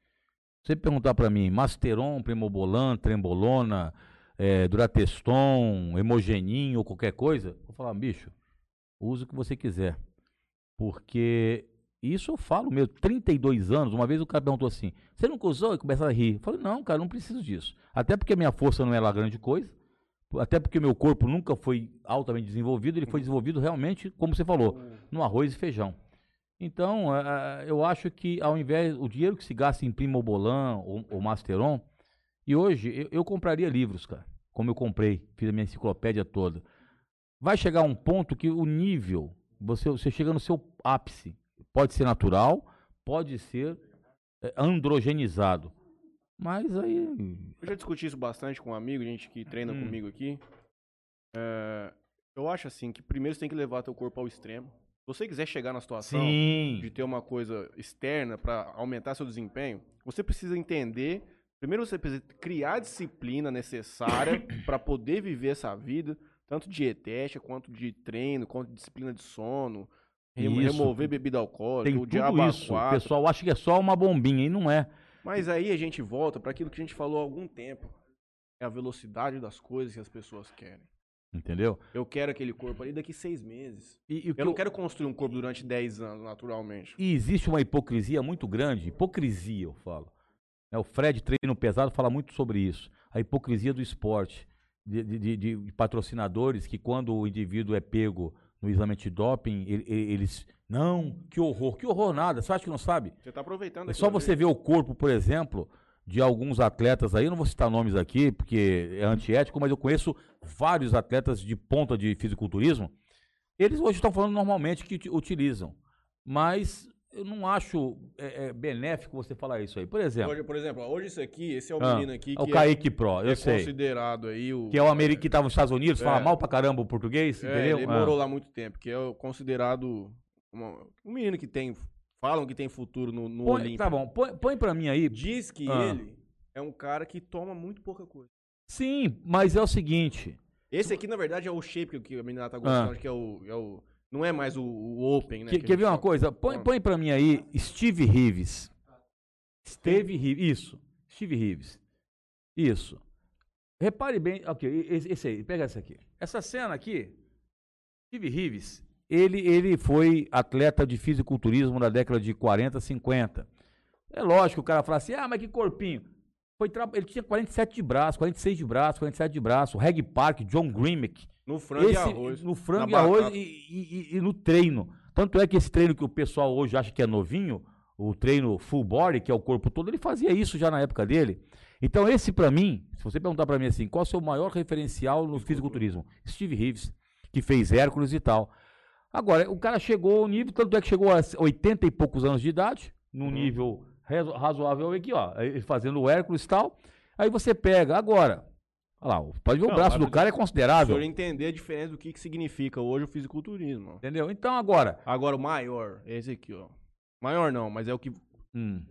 S2: Você perguntar para mim, Masteron, Primobolan, Trembolona, eh, Durateston, Hemogenin ou qualquer coisa, vou falar, bicho, use o que você quiser. Porque isso eu falo mesmo, 32 anos, uma vez o cara perguntou assim, você nunca usou? E começa a rir. Eu falei, não, cara, não preciso disso. Até porque a minha força não é lá grande coisa, até porque meu corpo nunca foi altamente desenvolvido, ele foi desenvolvido realmente, como você falou, no arroz e feijão. Então, eh, eu acho que ao invés, o dinheiro que se gasta em Primobolan ou, ou Masteron, e hoje eu, eu compraria livros, cara, como eu comprei, fiz a minha enciclopédia toda. Vai chegar um ponto que o nível, você, você chega no seu ápice, pode ser natural, pode ser eh, androgenizado. Mas aí.
S3: Eu já discuti isso bastante com um amigo, gente que treina
S2: Hum.
S3: comigo aqui. É, eu acho assim que primeiro você tem que levar teu corpo ao extremo. Se você quiser chegar na situação de
S2: Sim.
S3: ter uma coisa externa para aumentar seu desempenho, você precisa entender. Primeiro você precisa criar a disciplina necessária para poder viver essa vida, tanto dietética quanto de treino, quanto de disciplina de sono, remo-
S2: Isso.
S3: remover bebida alcoólica,
S2: Tem
S3: o diabo
S2: isso. O pessoal acha que é só uma bombinha e não é.
S3: Mas aí a gente volta para aquilo que a gente falou há algum tempo. É a velocidade das coisas que as pessoas querem.
S2: Entendeu?
S3: Eu quero aquele corpo ali daqui seis meses.
S2: E, e o que
S3: Eu não
S2: eu-
S3: quero construir um corpo durante 10 anos, naturalmente.
S2: E existe uma hipocrisia muito grande, hipocrisia eu falo. né? O Fred Treino Pesado fala muito sobre isso. A hipocrisia do esporte, de, de- de- de patrocinadores que quando o indivíduo é pego no exame antidoping, ele- ele- eles... Não, que horror, que horror nada, você acha que não sabe?
S3: Você tá aproveitando
S2: É só você
S3: ali.
S2: ver o corpo, por exemplo, de alguns atletas aí, eu não vou citar nomes aqui, porque é antiético, mas eu conheço vários atletas de ponta de fisiculturismo. Eles hoje estão falando normalmente que uti- utilizam. Mas eu não acho é, é, benéfico você falar isso aí. Por exemplo,
S3: Hoje, por exemplo, hoje esse aqui, esse é o
S2: ah,
S3: menino aqui
S2: é o
S3: que
S2: Kaique Pro, eu
S3: é, é
S2: sei.
S3: considerado aí o...
S2: Que é o americano que estava nos Estados Unidos, fala
S3: É.
S2: mal pra caramba o português,
S3: É,
S2: entendeu?
S3: ele
S2: Ah.
S3: morou lá muito tempo, que é considerado uma- um menino que tem... Falam que tem futuro no, no
S2: Põe-
S3: Olímpio.
S2: tá bom, põe, põe pra mim aí.
S3: Diz que
S2: Ah.
S3: ele é um cara que toma muito pouca coisa.
S2: Sim, mas é o seguinte.
S3: Esse aqui, na verdade, é o shape que a menina tá gostando,
S2: Ah.
S3: que é o, é o... Não é mais o, o Open, né?
S2: Que-
S3: que
S2: quer ver uma coisa? Põe, põe pra mim aí Steve Reeves. Steve Reeves. Isso. Steve Reeves. Isso. Repare bem. Ok, esse, esse aí. Pega essa aqui. Essa cena aqui. Steve Reeves. Ele, ele foi atleta de fisiculturismo na década de 40, 50. É lógico, o cara fala assim: ah, mas que corpinho. Foi Ele tinha 47 de braço, 46 de braço, 47 de braço. Reg Park, John Grimmick.
S3: No frango e
S2: Esse-
S3: arroz.
S2: No frango e arroz e, e- e- e no treino. Tanto é que esse treino que o pessoal hoje acha que é novinho, o treino full body, que é o corpo todo, ele fazia isso já na época dele. Então esse pra mim, se você perguntar pra mim assim, qual é o seu maior referencial no fisiculturismo? Steve Reeves, que fez Hércules e tal. Agora, o cara chegou ao nível, tanto é que chegou a 80 e poucos anos de idade, num nível razo- razoável aqui, ó, fazendo o Hércules e tal. Aí você pega, agora, olha lá, pode ver o
S3: Não,
S2: braço
S3: mas
S2: do cara é
S3: O
S2: considerável.
S3: senhor entender a diferença do que, que significa hoje o fisiculturismo.
S2: Entendeu? Então agora.
S3: Agora, o maior, esse aqui, ó. Maior não, mas é o que.
S2: hum.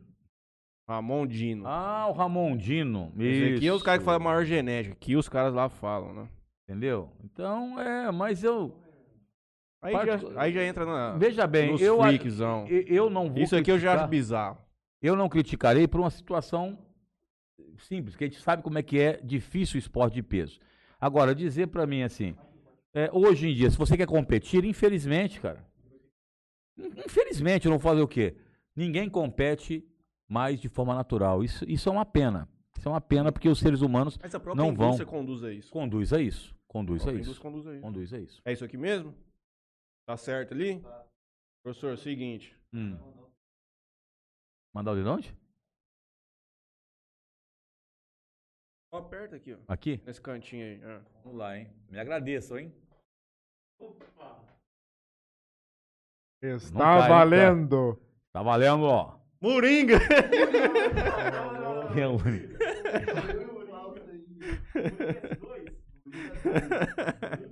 S3: Ramon Dino.
S2: Ah, o Ramondino.
S3: esse aqui é os caras que
S2: Isso.
S3: falam maior genética. Aqui os caras lá falam, né?
S2: Entendeu? Então, é, mas eu.
S3: Aí, já, aí já entra na.
S2: Veja bem, eu,
S3: freakzão.
S2: eu, não vou.
S3: Isso aqui eu já acho
S2: criticar-
S3: bizarro.
S2: Eu não criticarei por uma situação simples, que a gente sabe como é que é difícil o esporte de peso. Agora, dizer pra mim assim, é, hoje em dia, se você quer competir, infelizmente, cara, infelizmente, eu não vou fazer o quê? Ninguém compete mais de forma natural. Isso, isso é uma pena. Isso é uma pena porque os seres humanos
S3: Mas a própria
S2: Não vão.
S3: conduz a isso.
S2: conduz a isso. Conduz
S3: A
S2: isso.
S3: conduz a isso.
S2: Conduz a isso.
S3: É isso aqui mesmo? Tá certo ali? Professor, seguinte.
S2: Hum. Mandar o de onde?
S3: Ó, Aperta aqui, ó.
S2: Aqui?
S3: Nesse cantinho aí. é.
S2: Vamos lá, hein? Me agradeço, hein?
S5: Está
S2: cai, hein,
S5: valendo.
S2: Tá valendo, ó.
S3: Moringa!
S2: É o único.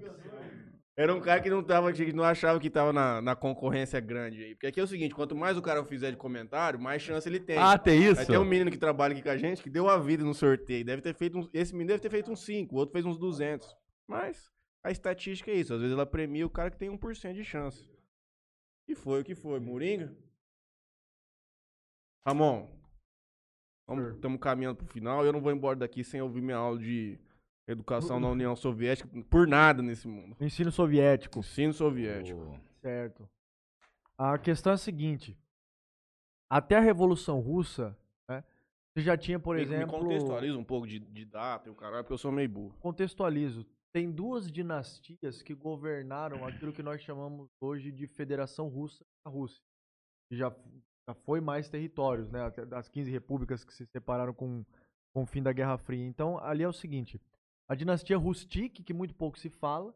S3: Era um cara que não, tava, que não achava que tava na, na concorrência grande aí. Porque aqui é o seguinte, quanto mais o cara fizer de comentário, mais chance ele tem.
S2: Ah, tem isso?
S3: Aí tem um menino que trabalha aqui com a gente que deu a vida no sorteio. Deve ter feito uns, esse menino deve ter feito uns 5, o outro fez uns 200. Mas a estatística é isso. Às vezes ela premia o cara que tem 1% de chance. E foi o que foi. Moringa? Ramon, estamos caminhando pro final. Eu não vou embora daqui sem ouvir minha aula de educação na União Soviética por nada nesse mundo.
S4: Ensino soviético.
S3: Ensino soviético.
S2: Ô,
S4: Certo. A questão é a seguinte. Até a Revolução Russa, né, você já tinha, por
S3: Me-
S4: exemplo...
S3: Me contextualiza um pouco de, de data e o caralho, porque eu sou meio burro.
S4: Contextualizo. Tem duas dinastias que governaram aquilo que nós chamamos hoje de Federação Russa da Rússia. Que já, já foi mais territórios, né? até Das 15 repúblicas que se separaram com, com o fim da Guerra Fria. Então, ali é o seguinte. A dinastia Rustic, que muito pouco se fala,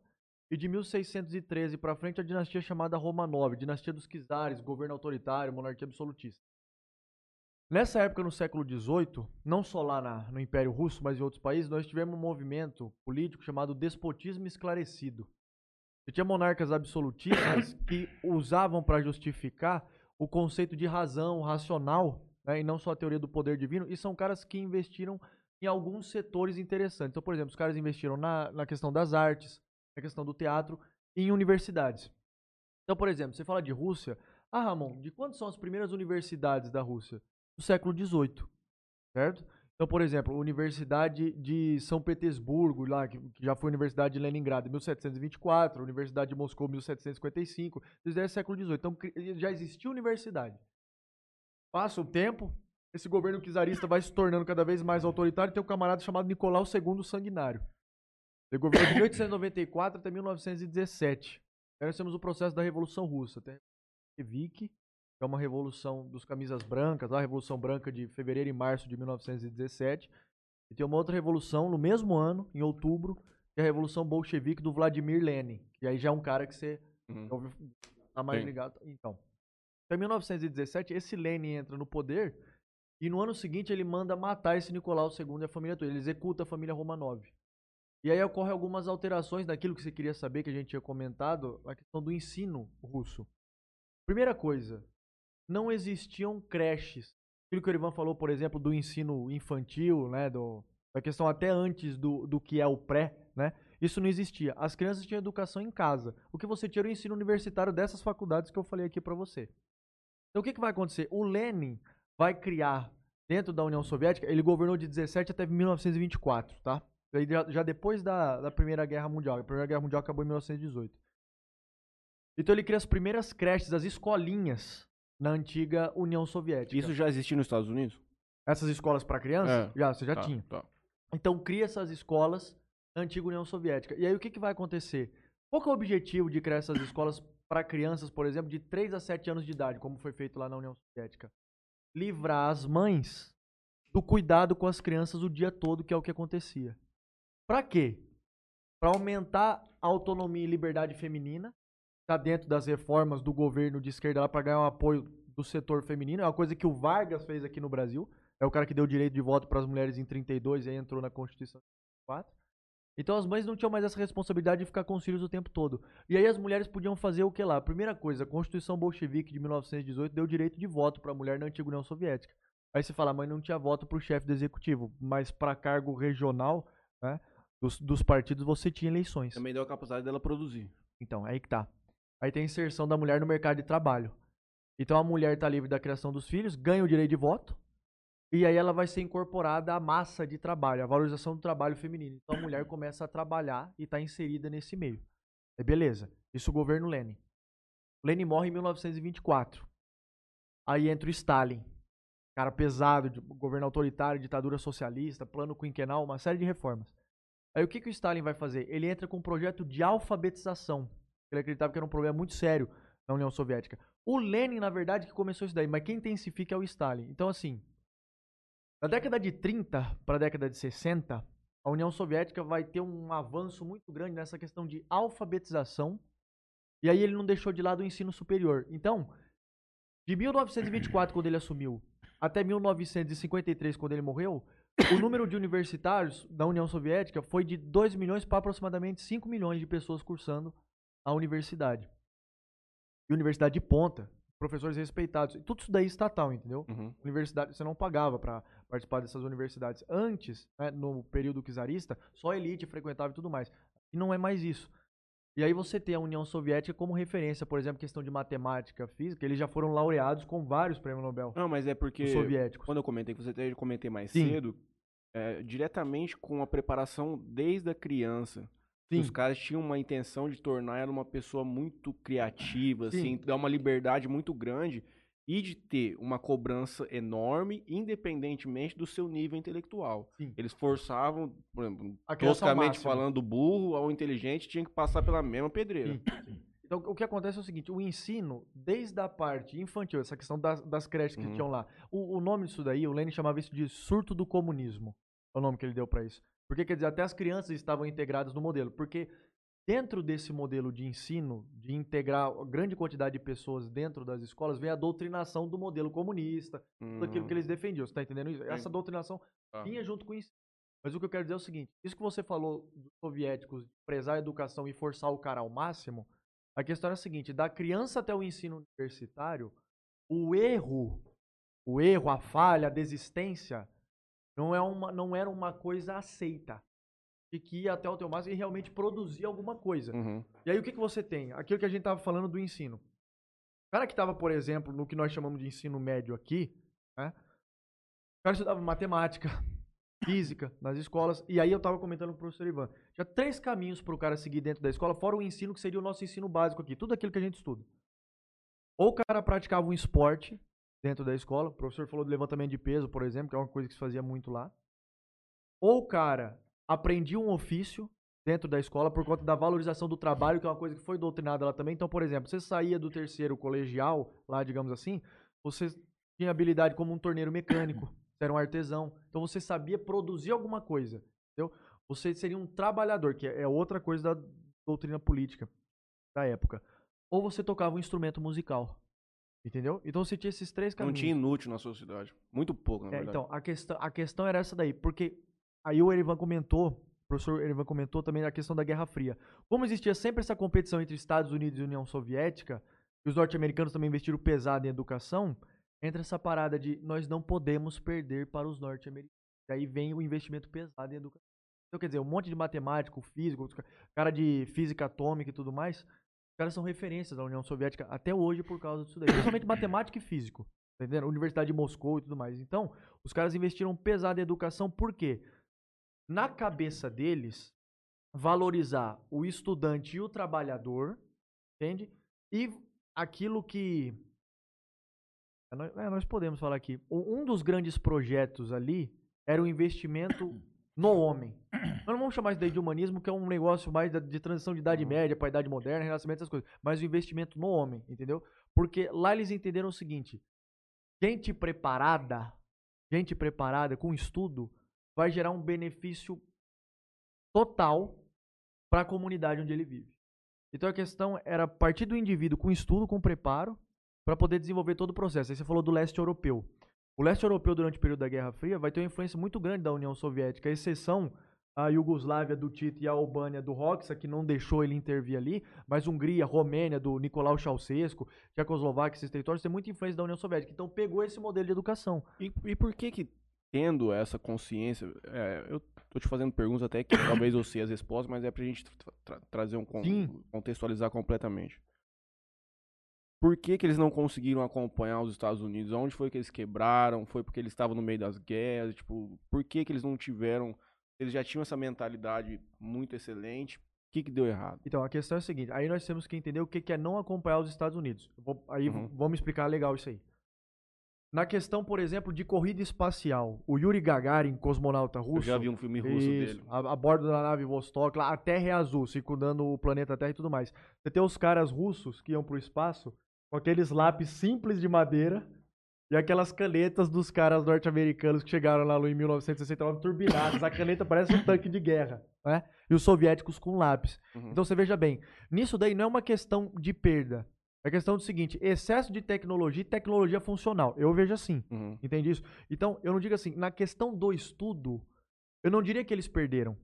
S4: e de 1613 para frente a dinastia chamada Romanov, dinastia dos czares, governo autoritário, monarquia absolutista. Nessa época, no século XVIII, não só lá na- no Império Russo, mas em outros países, nós tivemos um movimento político chamado despotismo esclarecido. Você tinha monarcas absolutistas que usavam para justificar o conceito de razão racional, né, e não só a teoria do poder divino, e são caras que investiram em alguns setores interessantes. Então, por exemplo, os caras investiram na, na questão das artes, na questão do teatro e em universidades. Então, por exemplo, você fala de Rússia. Ah, Ramon, de quando são as primeiras universidades da Rússia? Do século XVIII, certo? Então, por exemplo, Universidade de São Petersburgo, lá, que que já foi Universidade de Leningrado, em 1724, a Universidade de Moscou, 1755, isso daí é século XVIII. Então, já existia universidade. Passa o tempo, esse governo czarista vai se tornando cada vez mais autoritário, tem um camarada chamado Nicolau II Sanguinário. Ele governou de 1894 até 1917. Aí nós temos o processo da Revolução Russa. Tem a que é uma revolução dos camisas brancas, a Revolução Branca de fevereiro e março de 1917. E tem uma outra revolução no mesmo ano, em outubro, que é a Revolução Bolchevique do Vladimir Lenin. Que aí já é um cara que você
S3: Uhum.
S4: ouviu- tá mais
S3: Sim.
S4: ligado. Então, em 1917, esse Lenin entra no poder e no ano seguinte ele manda matar esse Nicolau II e a família toda. Ele executa a família Romanov. E aí ocorre algumas alterações daquilo que você queria saber, que a gente tinha comentado, a questão do ensino russo. Primeira coisa, não existiam creches. Aquilo que o Ivan falou, por exemplo, do ensino infantil, né, do, da questão até antes do, do que é o pré, né, isso não existia. As crianças tinham educação em casa. O que você tinha era o ensino universitário dessas faculdades que eu falei aqui pra você. Então o que, que vai acontecer? O Lenin vai criar, dentro da União Soviética, ele governou de 17 até 1924, tá? Já, já depois da, da Primeira Guerra Mundial. A Primeira Guerra Mundial acabou em 1918. Então ele cria as primeiras creches, as escolinhas na antiga União Soviética.
S3: Isso já existia nos Estados Unidos?
S4: Essas escolas para crianças?
S3: É.
S4: Já, você já
S3: Tá,
S4: tinha.
S3: tá.
S4: Então cria essas escolas na antiga União Soviética. E aí o que, que vai acontecer? Qual que é o objetivo de criar essas escolas para crianças, por exemplo, de 3 a 7 anos de idade, como foi feito lá na União Soviética? Livrar as mães do cuidado com as crianças o dia todo, que é o que acontecia. Para quê? Para aumentar a autonomia e liberdade feminina, tá dentro das reformas do governo de esquerda para ganhar o apoio do setor feminino. É uma coisa que o Vargas fez aqui no Brasil. É o cara que deu direito de voto para as mulheres em 32 e entrou na Constituição de 34. Então as mães não tinham mais essa responsabilidade de ficar com os filhos o tempo todo. E aí as mulheres podiam fazer o que lá? Primeira coisa, a Constituição Bolchevique de 1918 deu direito de voto para a mulher na antiga União Soviética. Aí você fala, mas não tinha voto para o chefe do executivo, mas para cargo regional, né, dos, dos partidos você tinha eleições.
S3: Também deu a capacidade dela produzir.
S4: Então, aí que tá. Aí tem a inserção da mulher no mercado de trabalho. Então a mulher tá livre da criação dos filhos, ganha o direito de voto, e aí ela vai ser incorporada à massa de trabalho, à valorização do trabalho feminino. Então a mulher começa a trabalhar e tá inserida nesse meio. É beleza. Isso o governo Lenin. Lenin morre em 1924. Aí entra o Stalin. Cara pesado, de- governo autoritário, ditadura socialista, plano quinquenal, uma série de reformas. Aí o que, que o Stalin vai fazer? Ele entra com um projeto de alfabetização. Ele acreditava que era um problema muito sério na União Soviética. O Lenin, na verdade, que começou isso daí, mas quem intensifica é o Stalin. Então, assim, da década de 30 para a década de 60, a União Soviética vai ter um avanço muito grande nessa questão de alfabetização. E aí ele não deixou de lado o ensino superior. Então, de 1924, quando ele assumiu, até 1953, quando ele morreu, o número de universitários da União Soviética foi de 2 milhões para aproximadamente 5 milhões de pessoas cursando a universidade. E universidade de ponta, professores respeitados. E tudo isso daí estatal, entendeu?
S3: Uhum.
S4: Universidade, você não pagava para participar dessas universidades. Antes, né, no período czarista, só elite frequentava e tudo mais. E não é mais isso. E aí você tem a União Soviética como referência, por exemplo, questão de matemática, física, eles já foram laureados com vários prêmios Nobel
S3: Não, mas é porque
S4: os soviéticos.
S3: quando eu comentei com você, eu comentei mais
S4: Sim.
S3: cedo, é, diretamente com a preparação desde a criança.
S4: Sim.
S3: Os caras tinham uma intenção de tornar ela uma pessoa muito criativa,
S4: Sim.
S3: assim, dar uma liberdade muito grande e de ter uma cobrança enorme, independentemente do seu nível intelectual.
S4: Sim.
S3: Eles forçavam, por exemplo, toscamente falando, o burro ao inteligente tinha que passar pela mesma pedreira.
S4: Sim. Então, o que acontece é o seguinte: o ensino, desde a parte infantil, essa questão das, das creches que
S3: Uhum.
S4: tinham lá, o, o nome disso daí, o Lenin chamava isso de surto do comunismo. É o nome que ele deu pra isso. Porque, quer dizer, até as crianças estavam integradas no modelo. Porque dentro desse modelo de ensino, de integrar grande quantidade de pessoas dentro das escolas, vem a doutrinação do modelo comunista, tudo aquilo
S3: Uhum.
S4: que eles defendiam. Você tá entendendo isso? Essa doutrinação
S3: Tá.
S4: vinha junto com isso. Mas o que eu quero dizer é o seguinte: isso que você falou dos soviéticos, de prezar a educação e forçar o cara ao máximo, a questão é a seguinte: da criança até o ensino universitário, o erro, o erro, a falha, a desistência, não, é uma, não era uma coisa aceita. E que ia até o teu máximo e realmente produzir alguma coisa.
S3: Uhum.
S4: E aí o que, que você tem? Aquilo que a gente estava falando do ensino. O cara que estava, por exemplo, no que nós chamamos de ensino médio aqui, né? O cara estudava matemática, física nas escolas, e aí eu estava comentando com o professor Ivan. Tinha três caminhos para o cara seguir dentro da escola, fora o ensino que seria o nosso ensino básico aqui, tudo aquilo que a gente estuda. Ou o cara praticava um esporte dentro da escola, o professor falou do levantamento de peso, por exemplo, que é uma coisa que se fazia muito lá. Ou o cara aprendia um ofício, dentro da escola por conta da valorização do trabalho, que é uma coisa que foi doutrinada lá também. Então, por exemplo, você saía do terceiro colegial, lá, digamos assim, você tinha habilidade como um torneiro mecânico, você era um artesão. Então, você sabia produzir alguma coisa, entendeu? Você seria um trabalhador, que é outra coisa da doutrina política da época. Ou você tocava um instrumento musical, entendeu? Então, você tinha esses três
S3: Não
S4: caminhos.
S3: tinha inútil na sociedade. Muito pouco, na
S4: É,
S3: verdade.
S4: então, a questão, a questão era essa daí, porque aí o Erivan comentou, o professor Erivan comentou também a questão da Guerra Fria. Como existia sempre essa competição entre Estados Unidos e União Soviética, e os norte-americanos também investiram pesado em educação, entra essa parada de nós não podemos perder para os norte-americanos. E aí vem o investimento pesado em educação. Então, quer dizer, um monte de matemático, físico, cara de física atômica e tudo mais, caras são referências da União Soviética até hoje por causa disso daí. Principalmente matemática e físico. Tá entendendo? Universidade de Moscou e tudo mais. Então, os caras investiram pesado em educação, por quê? Na cabeça deles, valorizar o estudante e o trabalhador, entende? E aquilo que. É, nós- podemos falar aqui. Um dos grandes projetos ali era o investimento no homem. Nós não vamos chamar isso daí de humanismo, que é um negócio mais de transição de idade média para idade moderna, renascimento, essas coisas. Mas o investimento no homem, entendeu? Porque lá eles entenderam o seguinte: gente preparada, gente preparada com estudo, vai gerar um benefício total para a comunidade onde ele vive. Então a questão era partir do indivíduo com estudo, com preparo, para poder desenvolver todo o processo. Aí você falou do leste europeu. O leste europeu, durante o período da Guerra Fria, vai ter uma influência muito grande da União Soviética, a exceção a Iugoslávia do Tito e a Albânia do Roxa, que não deixou ele intervir ali, mas Hungria, Romênia, do Nicolau Ceausescu, Tchecoslováquia, esses territórios, tem muita influência da União Soviética. Então pegou esse modelo de educação.
S3: E, e por que que, tendo essa consciência, é, eu tô te fazendo perguntas até que talvez eu sei as respostas, mas é pra gente tra- tra- trazer um, con-
S4: Sim.
S3: contextualizar completamente. Por que que eles não conseguiram acompanhar os Estados Unidos? Onde foi que eles quebraram? Foi porque eles estavam no meio das guerras? Tipo, por que que eles não tiveram... Eles já tinham essa mentalidade muito excelente. O que que deu errado?
S4: Então, a questão é a seguinte, aí nós temos que entender o que que é não acompanhar os Estados Unidos. Eu vou- aí
S3: Uhum.
S4: vamos explicar legal isso aí. Na questão, por exemplo, de corrida espacial, o Yuri Gagarin, cosmonauta
S3: Eu
S4: russo,
S3: já vi um filme russo
S4: Isso,
S3: dele.
S4: A, a bordo da nave Vostok, lá a Terra é azul, circundando o planeta Terra e tudo mais. Você tem os caras russos que iam pro espaço com aqueles lápis simples de madeira e aquelas canetas dos caras norte-americanos que chegaram lá em 1969 turbinadas. A caneta parece um tanque de guerra, né? E os soviéticos com lápis.
S3: Uhum.
S4: Então você veja bem, nisso daí não é uma questão de perda. É questão do seguinte, excesso de tecnologia e tecnologia funcional. Eu vejo assim.
S3: Uhum.
S4: Entende isso? Então, eu não digo assim, na questão do estudo, eu não diria que eles perderam.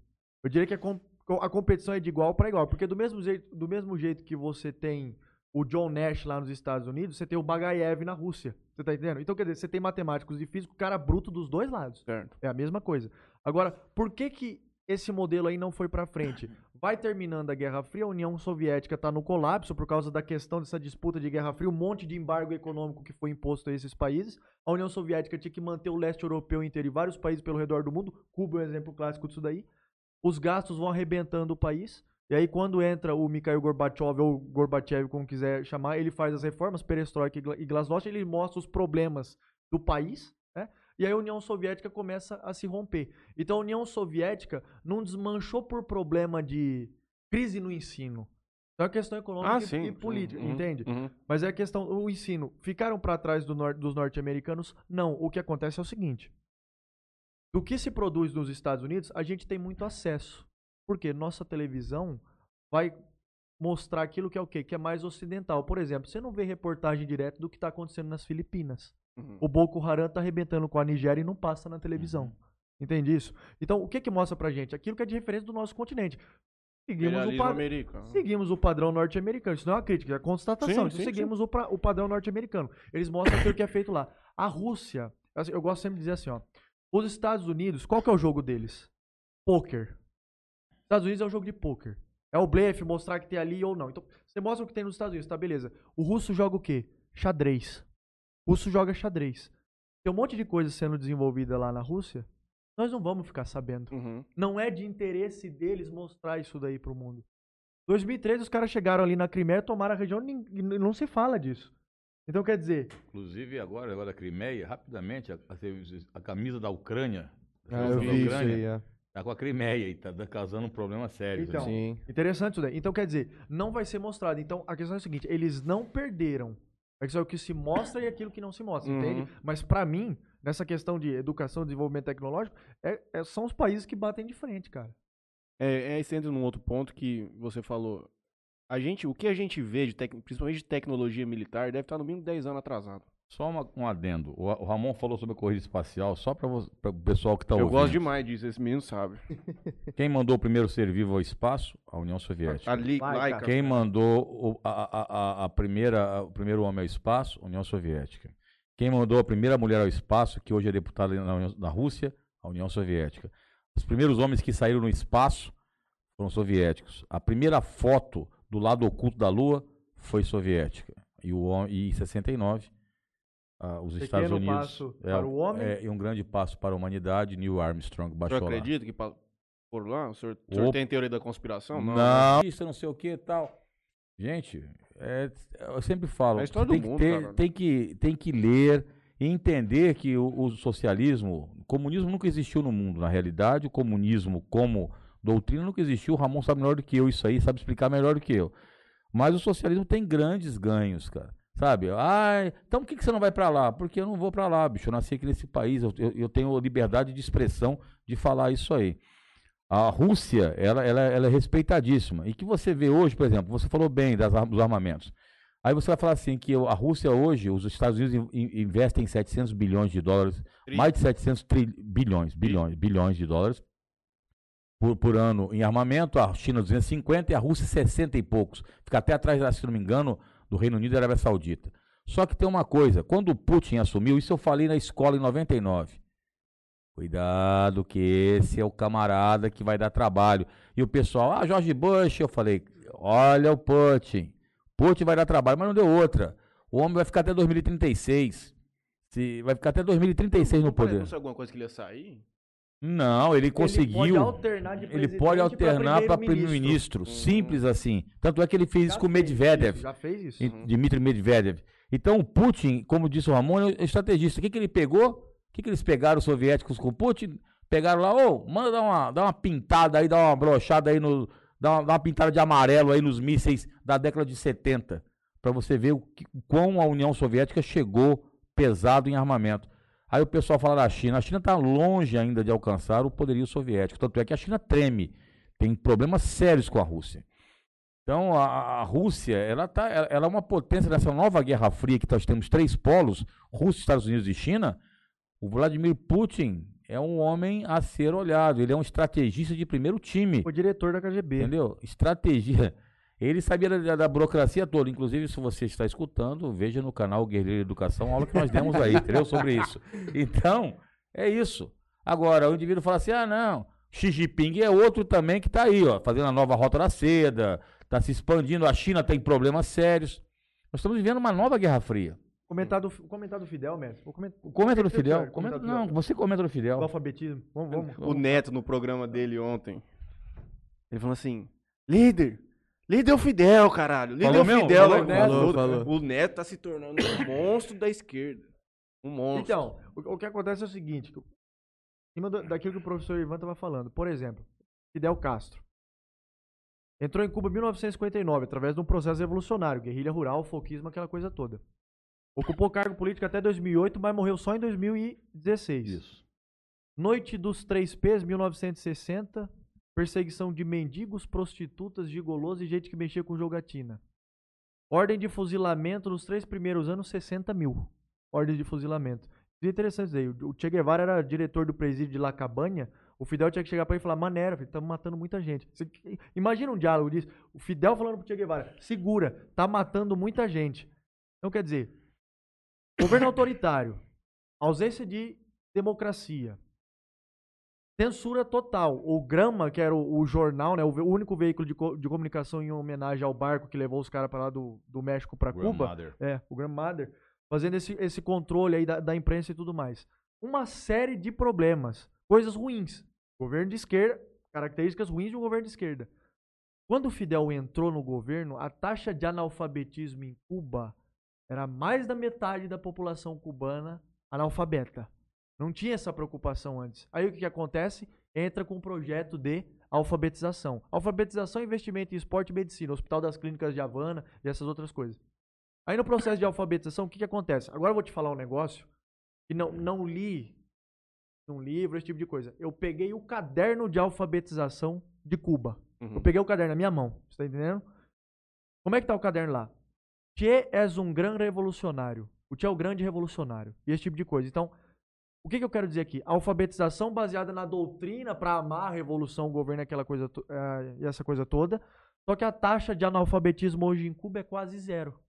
S4: Eu diria que a, a competição é de igual para igual. Porque do mesmo, jeito, do mesmo jeito que você tem o John Nash lá nos Estados Unidos, você tem o Bagayev na Rússia. Você tá entendendo? Então, quer dizer, você tem matemáticos e físico, cara bruto dos dois lados.
S3: Certo.
S4: É a mesma coisa. Agora, por que que esse modelo aí não foi pra frente? Vai terminando a Guerra Fria, a União Soviética tá no colapso por causa da questão dessa disputa de Guerra Fria, um monte de embargo econômico que foi imposto a esses países. A União Soviética tinha que manter o leste europeu inteiro e vários países pelo redor do mundo. Cuba é um exemplo clássico disso daí. Os gastos vão arrebentando o país. E aí, quando entra o Mikhail Gorbachev, ou Gorbachev, como quiser chamar, ele faz as reformas, perestroika e gla- glasnost, ele mostra os problemas do país, né? E aí a União Soviética começa a se romper. Então a União Soviética não desmanchou por problema de crise no ensino. Então é questão econômica
S3: Ah,
S4: e- e política,
S3: Uhum,
S4: entende?
S3: uhum.
S4: Mas é a questão, o ensino, ficaram para trás do nor- dos norte-americanos? Não, o que acontece é o seguinte. Do que se produz nos Estados Unidos, a gente tem muito acesso. Porque nossa televisão vai mostrar aquilo que é o quê? Que é mais ocidental. Por exemplo, você não vê reportagem direto do que está acontecendo nas Filipinas.
S3: Uhum.
S4: O Boko Haram tá arrebentando com a Nigéria e não passa na televisão. Entende isso? Então, o que que mostra pra gente? Aquilo que é de referência do nosso continente. Seguimos o,
S3: Imperialismo
S4: pa-
S3: americano.
S4: seguimos o padrão norte-americano. Isso não é uma crítica, é uma constatação.
S3: Sim,
S4: Então,
S3: sim,
S4: seguimos O, pra- o padrão norte-americano. Eles mostram aquilo que é feito lá. A Rússia, eu gosto sempre de dizer assim, ó. Os Estados Unidos, qual que é o jogo deles? Poker. Estados Unidos é um jogo de poker. É o blefe, mostrar que tem ali ou não. Então, você mostra o que tem nos Estados Unidos, tá beleza. O russo joga o quê? Xadrez. O russo joga xadrez. Tem um monte de coisa sendo desenvolvida lá na Rússia. Nós não vamos ficar sabendo.
S3: Uhum.
S4: Não é de interesse deles mostrar isso daí pro mundo. 2013 os caras chegaram ali na Crimeia, tomaram a região e não se fala disso. Então quer dizer,
S2: Inclusive, agora, agora da Crimeia, rapidamente, a, a- a camisa da Ucrânia.
S1: Ah, eu vi isso
S2: Ucrânia,
S1: aí, é.
S2: Tá com a Crimeia e tá causando um problema sério.
S4: Então?
S3: Sim.
S4: Interessante isso daí. Então, quer dizer, não vai ser mostrado. Então, a questão é a seguinte: eles não perderam. É que só o que se mostra e aquilo que não se mostra,
S3: Uhum.
S4: entende? Mas pra mim, nessa questão de educação e desenvolvimento tecnológico, é- é- são os países que batem de frente, cara.
S3: É, é, isso entra num outro ponto que você falou. A gente, o que a gente vê, de tec- principalmente de tecnologia militar, deve estar no mínimo 10 anos atrasado.
S2: Só uma- um adendo. O, o Ramon falou sobre a corrida espacial, só para o pessoal que está
S3: Eu
S2: ouvindo.
S3: gosto demais disso, esse menino sabe.
S2: Quem mandou o primeiro ser vivo ao espaço? A União Soviética.
S3: A laica.
S4: cara.
S2: Quem mandou o, a, a, a, a primeira, o primeiro homem ao espaço? União Soviética. Quem mandou a primeira mulher ao espaço, que hoje é deputada na, na Rússia? A União Soviética. Os primeiros homens que saíram no espaço foram soviéticos. A primeira foto do lado oculto da Lua foi soviética. E, o, e em 69, ah, os Estados
S4: Pequeno
S2: Unidos.
S4: passo para o homem.
S2: é, e um grande passo para a humanidade. Neil Armstrong
S3: O senhor
S2: baixou lá.
S3: acredita que por lá? O senhor, o senhor tem teoria da conspiração?
S2: Não,
S3: né?
S2: isso, não sei o que e tal. Gente, é, eu sempre falo,
S3: É a história
S2: tem,
S3: do
S2: que
S3: mundo,
S2: ter-
S3: cara.
S2: tem, que, tem que ler e entender que o, o socialismo, o comunismo nunca existiu no mundo. Na realidade, o comunismo como doutrina nunca existiu. O Ramon sabe melhor do que eu isso aí, sabe explicar melhor do que eu. Mas o socialismo tem grandes ganhos, cara. Sabe? Ai, então por que, que você não vai pra lá? Porque eu não vou pra lá, bicho. Eu nasci aqui nesse país, eu, eu, eu tenho liberdade de expressão de falar isso aí. A Rússia, ela, ela, ela é respeitadíssima. E que você vê hoje, por exemplo, você falou bem das, dos armamentos. Aí você vai falar assim que a Rússia hoje, os Estados Unidos in- in- investem 700 bilhões de dólares, mais de 700 tri- bilhões, bilhões, bilhões de dólares por, por ano em armamento, a China 250 e a Rússia 60 e poucos. Fica até atrás, se não me engano, do Reino Unido e Arábia Saudita. Só que tem uma coisa, quando o Putin assumiu, isso eu falei na escola em 99. Cuidado que esse é o camarada que vai dar trabalho. E o pessoal, ah, George Bush, eu falei, olha o Putin. Putin vai dar trabalho, mas não deu outra. O homem vai ficar até 2036. Se, vai ficar até 2036 no poder.
S3: não alguma coisa que ele ia sair?
S2: Não, ele conseguiu.
S4: Ele pode alternar de
S2: Ele pode alternar para primeiro-ministro. Simples assim. Tanto é que ele fez isso com o Medvedev.
S4: Já fez isso.
S2: e- Dmitry Medvedev. Então o Putin, como disse o Ramon, é estrategista. O que, que ele pegou? O que, que eles pegaram os soviéticos com o Putin? Pegaram lá, ô, manda dar uma, dar uma pintada aí, dar uma brochada aí no. Dar uma, dar uma pintada de amarelo aí nos mísseis da década de 70. Pra você ver o, que, o quão a União Soviética chegou pesado em armamento. Aí o pessoal fala da China. A China está longe ainda de alcançar o poderio soviético. Tanto é que a China treme. Tem problemas sérios com a Rússia. Então, a, a Rússia, ela, tá, ela, é uma potência nessa nova Guerra Fria que nós temos três polos, Rússia, Estados Unidos e China. O Vladimir Putin é um homem a ser olhado. Ele é um estrategista de primeiro time.
S4: O diretor da KGB.
S2: Entendeu? Estratégia. Ele sabia da, da burocracia toda. Inclusive, se você está escutando, veja no canal Guerreiro Educação a aula que nós demos aí, entendeu? Sobre isso. Então, é isso. Agora, o indivíduo fala assim: ah, não, Xi Jinping é outro também que está aí, ó, fazendo a nova rota da seda, está se expandindo. A China tem problemas sérios. Nós estamos vivendo uma nova Guerra Fria.
S4: Comentar do, comentar do Fidel, mestre.
S2: Comenta do
S4: Comentar
S2: Fidel. Comenta,
S4: Fidel.
S2: não, você comenta do
S4: Do
S2: Fidel.
S4: alfabetismo. Vamos, vamos.
S3: O Neto, no programa dele ontem, ele falou assim: líder, líder é o Fidel, caralho. Líder
S2: Falou
S3: é o
S2: mesmo?
S3: Fidel.
S2: Falou,
S3: né?
S1: falou, falou.
S3: O Neto tá se tornando um monstro da esquerda. Um monstro.
S4: Então, o, o que acontece é o seguinte: cima daquilo que o professor Ivan estava falando. Por exemplo, Fidel Castro. Entrou em Cuba em 1959 através de um processo revolucionário, guerrilha rural, folquismo, aquela coisa toda. Ocupou cargo político até 2008, mas morreu só em 2016.
S2: Isso.
S4: Noite dos Três P's, 1960. Perseguição de mendigos, prostitutas, gigolos e gente que mexia com jogatina. Ordem de fuzilamento nos três primeiros anos, 60 mil. Ordem de fuzilamento. E é interessante isso aí. O Che Guevara era diretor do presídio de La Cabanha. O Fidel tinha que chegar pra ele e falar: Manera, estamos matando muita gente. Você- imagina um diálogo disso. O Fidel falando pro Che Guevara: segura, tá matando muita gente. Então quer dizer, governo autoritário, ausência de democracia, censura total. O Grama, que era o, o jornal, né, o, o único veículo de, co- de comunicação em homenagem ao barco que levou os caras para lá do, do México para Cuba. É, o Grandmother, fazendo esse, esse controle aí da, da imprensa e tudo mais. Uma série de problemas, coisas ruins. Governo de esquerda, características ruins de um governo de esquerda. Quando o Fidel entrou no governo, a taxa de analfabetismo em Cuba era mais da metade da população cubana analfabeta. Não tinha essa preocupação antes. Aí o que, que acontece? entra com um projeto de alfabetização. Alfabetização, investimento em esporte e medicina, Hospital das Clínicas de Havana e essas outras coisas. Aí no processo de alfabetização, o que, que acontece? Agora eu vou te falar um negócio que não, não li um livro, esse tipo de coisa. Eu peguei o caderno de alfabetização de Cuba.
S3: Uhum.
S4: Eu peguei o caderno na minha mão, você tá entendendo? Como é que tá o caderno lá? Che és um gran revolucionário. O Che é o grande revolucionário. E esse tipo de coisa. Então, o que, que eu quero dizer aqui? Alfabetização baseada na doutrina para amar a revolução, o governo, aquela coisa eh, e essa coisa toda. Só que a taxa de analfabetismo hoje em Cuba é quase zero.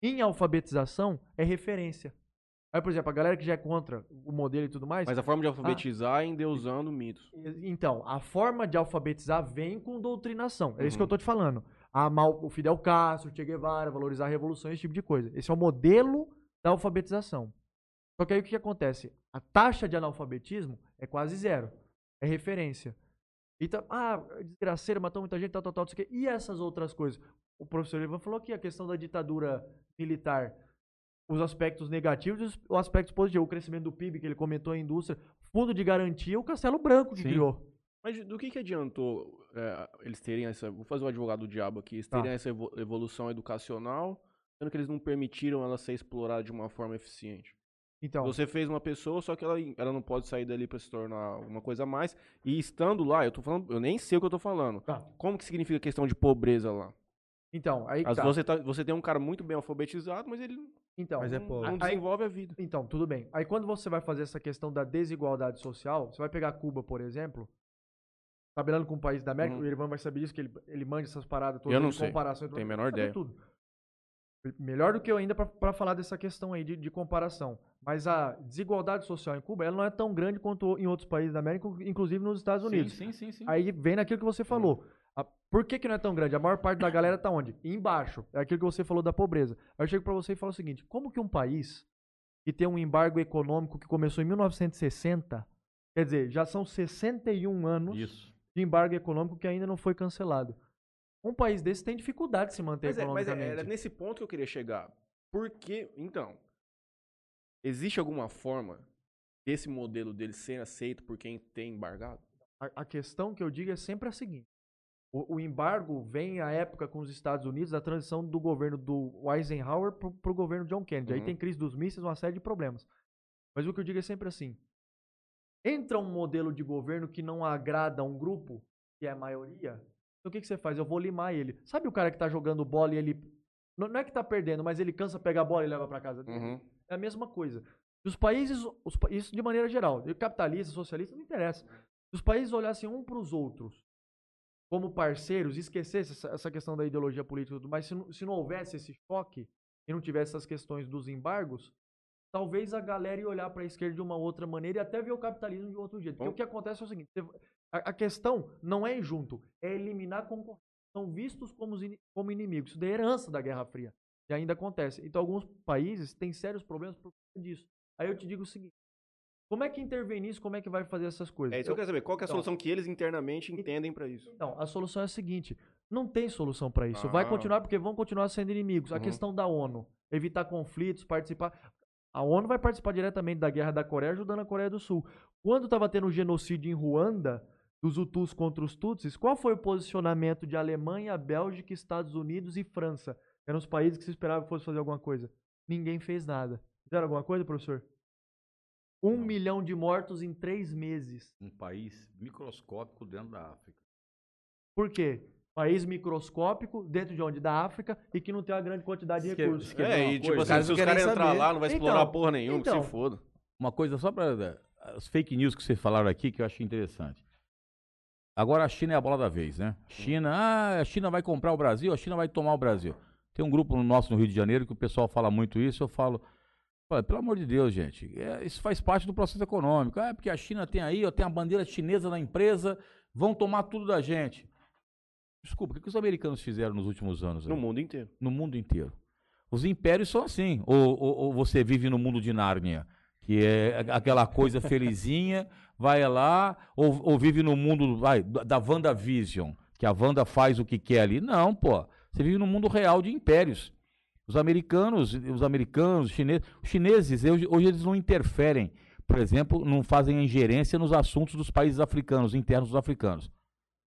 S4: Em alfabetização é referência. Aí, por exemplo, a galera que já é contra o modelo e tudo mais.
S3: Mas a forma de alfabetizar é endeusando mitos.
S4: Então, a forma de alfabetizar vem com doutrinação. É isso que
S3: Uhum.
S4: eu tô te falando. Amar o Fidel Castro, o Che Guevara, valorizar a revolução, esse tipo de coisa. Esse é o modelo da alfabetização. Só que aí o que, que acontece? A taxa de analfabetismo é quase zero. É referência. Então, ah, desgraceira, matou muita gente, tal, tal, tal, não sei o quê. E essas outras coisas? O professor Ivan falou que a questão da ditadura militar, os aspectos negativos e os- os aspectos positivos. O crescimento do PIB, que ele comentou, a indústria, fundo de garantia, o Castelo Branco que
S2: Sim.
S4: criou.
S3: Mas do que, que adiantou é, eles terem essa. Vou fazer o advogado do diabo aqui. Eles
S4: Tá.
S3: terem essa evo- evolução educacional, sendo que eles não permitiram ela ser explorada de uma forma eficiente.
S4: Então,
S3: Você fez uma pessoa, só que ela, ela não pode sair dali pra se tornar uma coisa a mais. E estando lá, eu tô falando, eu nem sei o que eu tô falando.
S4: Tá.
S3: Como que significa a questão de pobreza lá?
S4: então, aí
S3: Às
S4: tá.
S3: vezes você, tá- você tem um cara muito bem alfabetizado, mas ele
S4: Então,
S1: Mas é
S3: não,
S1: pobre.
S3: não
S4: Aí-
S3: desenvolve a vida.
S4: então, tudo bem. Aí quando você vai fazer essa questão da desigualdade social, você vai pegar Cuba, por exemplo, tabelando com o país da América,
S3: Uhum.
S4: o Irvan vai saber disso, que ele, ele manja essas paradas todas
S3: Eu não
S4: de
S3: sei.
S4: comparação.
S3: Tenho a menor ideia.
S4: Tudo. Melhor do que eu ainda para falar dessa questão aí de, de comparação. Mas a desigualdade social em Cuba, ela não é tão grande quanto em outros países da América, inclusive nos Estados Unidos.
S2: Sim, sim, sim. sim.
S4: Aí vem naquilo que você falou. A- por que, que não é tão grande? A maior parte da galera tá onde? Embaixo. É aquilo que você falou da pobreza. Aí eu chego pra você e falo o seguinte: como que um país que tem um embargo econômico que começou em 1960, quer dizer, já são 61 anos
S2: Isso.
S4: de embargo econômico que ainda não foi cancelado. Um país desse tem dificuldade de se manter
S3: Mas, é, mas é-
S4: economicamente.
S3: era nesse ponto que eu queria chegar. Porque, então, existe alguma forma desse modelo dele ser aceito por quem tem embargado?
S4: A, a questão que eu digo é sempre a seguinte: o, o embargo vem à época com os Estados Unidos, a transição do governo do Eisenhower para o governo John Kennedy. Aí
S3: Uhum.
S4: tem crise dos mísseis, uma série de problemas. Mas o que eu digo é sempre assim: entra um modelo de governo que não agrada a um grupo, que é a maioria, então o que, que você faz? Eu vou limar ele. Sabe o cara que tá jogando bola e ele. Não, não é que tá perdendo, mas ele cansa, pega a bola e leva para casa dele?
S3: Uhum.
S4: É a mesma coisa. Se os países, os isso de maneira geral, capitalista, socialista, não interessa. Se os países olhassem um para os outros como parceiros, e esquecessem essa, essa questão da ideologia política e tudo mais, se não, se não houvesse esse choque e não tivesse essas questões dos embargos, talvez a galera ia olhar para a esquerda de uma outra maneira e até ver o capitalismo de outro jeito. Porque
S3: Bom.
S4: o que acontece é o seguinte: a, a questão não é ir junto, é eliminar a concorrência. São vistos como, como inimigos. Isso é herança da Guerra Fria. E ainda acontece. Então, alguns países têm sérios problemas por conta disso. Aí eu te digo o seguinte: como é que intervém nisso? Como é que vai fazer essas coisas?
S3: É isso que eu quero saber. Qual que é a
S4: Então.
S3: solução que eles internamente entendem pra isso?
S4: Então, a solução é a seguinte: não tem solução para isso. Vai
S3: Ah.
S4: continuar porque vão continuar sendo inimigos. A
S3: Uhum.
S4: questão da ONU, evitar conflitos, participar. A ONU vai participar diretamente da guerra da Coreia, ajudando a Coreia do Sul. Quando estava tendo o genocídio em Ruanda, dos Hutus contra os Tutsis, qual foi o posicionamento de Alemanha, Bélgica, Estados Unidos e França? Eram os países que se esperava que fosse fazer alguma coisa. Ninguém fez nada. Fizeram alguma coisa, professor? Um
S2: Não.
S4: milhão de mortos em três meses.
S2: Um país microscópico dentro da África.
S4: Por quê? País microscópico, dentro de onde? Da África, e que não tem uma grande quantidade de
S2: Isso que-
S4: recursos.
S2: que-
S3: É, e tipo
S2: coisa?
S3: assim, se os caras entrar lá, não vai explorar
S4: Então,
S3: porra nenhuma, que
S4: então.
S3: se foda.
S2: Uma coisa só para as fake news que vocês falaram aqui que eu achei interessante. Agora a China é a bola da vez, né? China, ah, a China vai comprar o Brasil, a China vai tomar o Brasil. Tem um grupo no nosso no Rio de Janeiro que o pessoal fala muito isso, eu falo, olha, pelo amor de Deus, gente, é, isso faz parte do processo econômico. Ah, porque a China tem aí, ó, tem a bandeira chinesa na empresa, vão tomar tudo da gente. Desculpa, o que, que os americanos fizeram nos últimos anos?
S3: No mundo inteiro.
S2: no mundo inteiro. Os impérios são assim. Ou, ou- ou você vive no mundo de Nárnia, que é aquela coisa felizinha, vai lá, ou, ou vive no mundo vai, da da WandaVision, que a Wanda faz o que quer ali. Não, pô. Você vive no mundo real de impérios. Os americanos, os americanos, os chineses, os chineses hoje, hoje eles não interferem por exemplo, não fazem ingerência nos assuntos dos países africanos, internos dos africanos.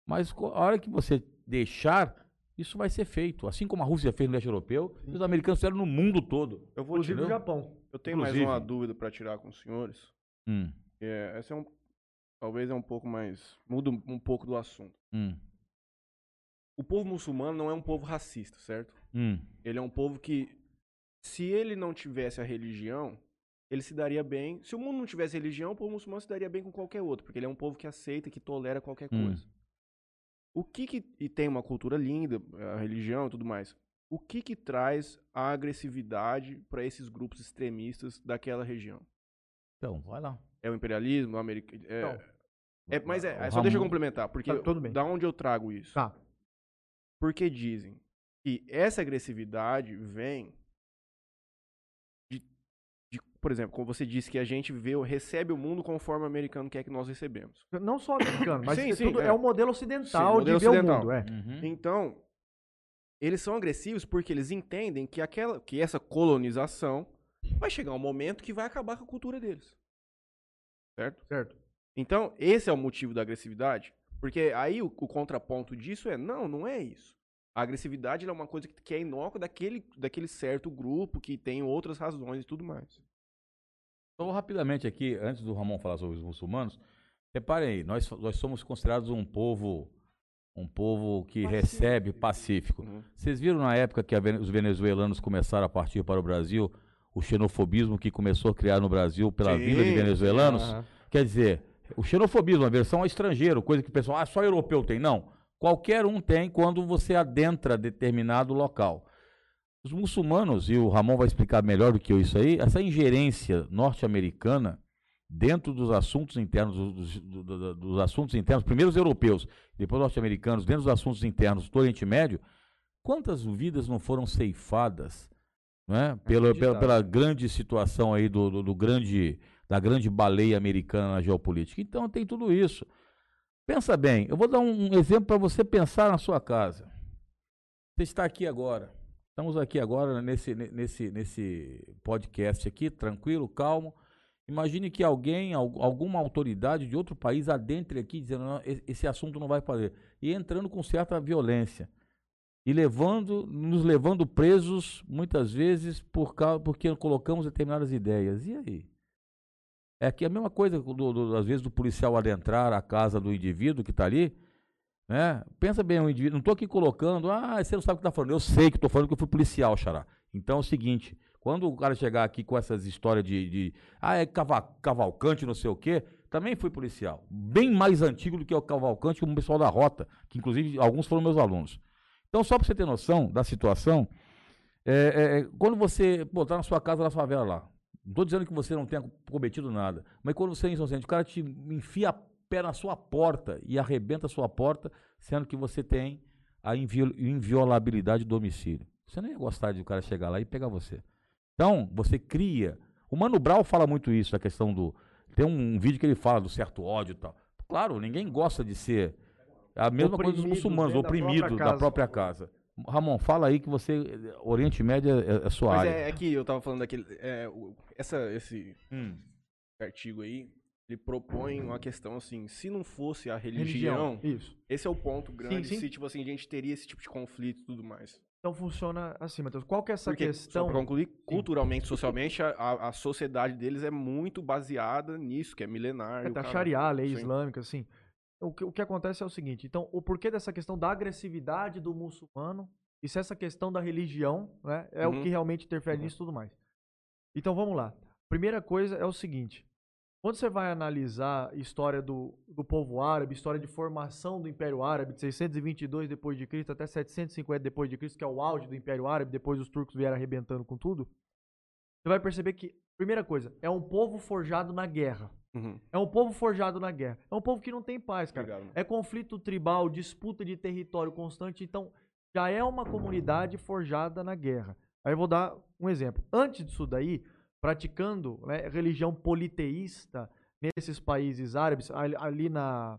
S2: Mas a hora que você deixar, isso vai ser feito. Assim como a Rússia fez no leste europeu, os americanos fizeram no mundo todo.
S3: Eu vou
S4: Inclusive o
S2: entendeu?
S4: Japão.
S3: Eu tenho mais
S2: Inclusive.
S3: uma dúvida para tirar com os senhores.
S2: Hum,
S3: É, essa é um, talvez é um pouco mais muda um, um pouco do assunto.
S2: hum,
S3: O povo muçulmano não é um povo racista, certo?
S2: hum.
S3: Ele é um povo que, se ele não tivesse a religião, ele se daria bem. Se o mundo não tivesse religião, o povo muçulmano se daria bem com qualquer outro, porque ele é um povo que aceita, que tolera qualquer
S2: Hum.
S3: coisa. O que que e tem uma cultura linda, a religião e tudo mais. O que que traz a agressividade para esses grupos extremistas daquela região?
S2: Então, vai lá.
S3: É o imperialismo, o americano. É,
S4: Não.
S3: é, mas é, é, só deixa eu complementar, porque
S4: Tá, tudo bem.
S3: da onde eu trago isso?
S4: Tá.
S3: Porque dizem que essa agressividade vem por exemplo, como você disse que a gente vê, recebe o mundo conforme o americano quer que nós recebemos.
S4: Não só americano, mas
S3: Sim,
S4: é,
S3: sim,
S4: tudo-
S3: é.
S4: é o modelo ocidental
S3: Sim, modelo
S4: de ver
S3: ocidental.
S4: o mundo. É.
S2: Uhum.
S3: Então, eles são agressivos porque eles entendem que aquela, que essa colonização vai chegar um momento que vai acabar com a cultura deles. Certo?
S4: Certo.
S3: Então, esse é o motivo da agressividade. Porque aí o, o contraponto disso é, não, não é isso. A agressividade ela é uma coisa que, que é inócua daquele, daquele certo grupo que tem outras razões e tudo mais.
S2: Então, rapidamente aqui, antes do Ramon falar sobre os muçulmanos, reparem aí, nós, nós somos considerados um povo, um povo que recebe pacífico.
S3: Uhum.
S2: Vocês viram na época que vene- os venezuelanos começaram a partir para o Brasil, o xenofobismo que começou a criar no Brasil pela
S3: Sim,
S2: vinda de venezuelanos?
S1: Aham.
S2: Quer dizer, o xenofobismo, a versão ao estrangeiro, coisa que o pessoal, ah, só europeu tem. Não. Qualquer um tem quando você adentra determinado local. Os muçulmanos, e o Ramon vai explicar melhor do que eu isso aí, essa ingerência norte-americana dentro dos assuntos internos, dos, do- do- do- dos assuntos internos, primeiro os europeus, depois os norte-americanos, dentro dos assuntos internos do Oriente Médio, quantas vidas não foram ceifadas não é? pela, pela, pela grande situação aí do, do, do grande, da grande baleia americana na geopolítica. Então tem tudo isso. Pensa bem, eu vou dar um exemplo para você pensar na sua casa. Você está aqui agora. Estamos aqui agora nesse, ne- nesse, nesse podcast aqui, tranquilo, calmo. Imagine que alguém, al- alguma autoridade de outro país adentre aqui dizendo "Não, esse assunto não vai fazer. E entrando com certa violência. E levando, nos levando presos, muitas vezes, por causa, porque colocamos determinadas ideias. E aí? É que a mesma coisa, do, do- às vezes, do policial adentrar a casa do indivíduo que está ali, né? Pensa bem, o indivíduo, não estou aqui colocando, ah, você não sabe o que está falando. Eu sei que estou falando que eu fui policial, Xará. Então é o seguinte, quando o cara chegar aqui com essas histórias de, de ah, é cava- cavalcante, não sei o quê, também fui policial. Bem mais antigo do que o cavalcante, como o pessoal da rota, que inclusive alguns foram meus alunos. Então, só para você ter noção da situação, é, é, é, quando você botar na sua casa, na favela lá, não estou dizendo que você não tenha cometido nada, mas quando você é inocente, o cara te enfia a pé na sua porta e arrebenta a sua porta, sendo que você tem a invio- inviolabilidade do domicílio. Você não ia gostar de o cara chegar lá e pegar você. Então, você cria. O Mano Brown fala muito isso, a questão do. Tem um vídeo que ele fala do certo ódio e tal. Claro, ninguém gosta de ser. A mesma coisa dos
S4: Oprimido
S2: muçulmanos, oprimido
S4: própria
S2: da
S4: casa.
S2: própria casa. Ramon, fala aí que você. Oriente Médio é, é sua
S3: Mas
S2: área.
S3: é, é que eu tava falando daquele. é, essa, esse
S2: Hum.
S3: artigo aí, ele propõe uma questão assim, se não fosse a religião,
S4: Religião. Isso.
S3: esse é o ponto grande,
S4: sim.
S3: se tipo assim, a gente teria esse tipo de conflito e tudo mais.
S4: Então funciona assim, Matheus. Qual que é essa
S3: Porque,
S4: questão?
S3: só pra concluir, culturalmente, socialmente, a, a, a sociedade deles é muito baseada nisso, que é milenar.
S4: É,
S3: o
S4: tá. Sharia, lei
S3: Sim.
S4: islâmica, assim. O que, o que acontece é o seguinte, então, o porquê dessa questão da agressividade do muçulmano e se essa questão da religião, né, é o
S3: Uhum.
S4: que realmente interfere
S3: Uhum.
S4: nisso e tudo mais. Então, vamos lá. Primeira coisa é o seguinte, quando você vai analisar a história do, do povo árabe, história de formação do Império Árabe, de 622 depois de Cristo até 750 depois de Cristo, que é o auge do Império Árabe, depois os turcos vieram arrebentando com tudo, você vai perceber que, primeira coisa, é um povo forjado na guerra.
S3: Uhum.
S4: É um povo forjado na guerra. É um povo que não tem paz, cara.
S3: Obrigado.
S4: É conflito tribal, disputa de território constante. Então, já é uma comunidade forjada na guerra. Aí eu vou dar um exemplo. Antes disso daí, praticando né, religião politeísta nesses países árabes, ali, na,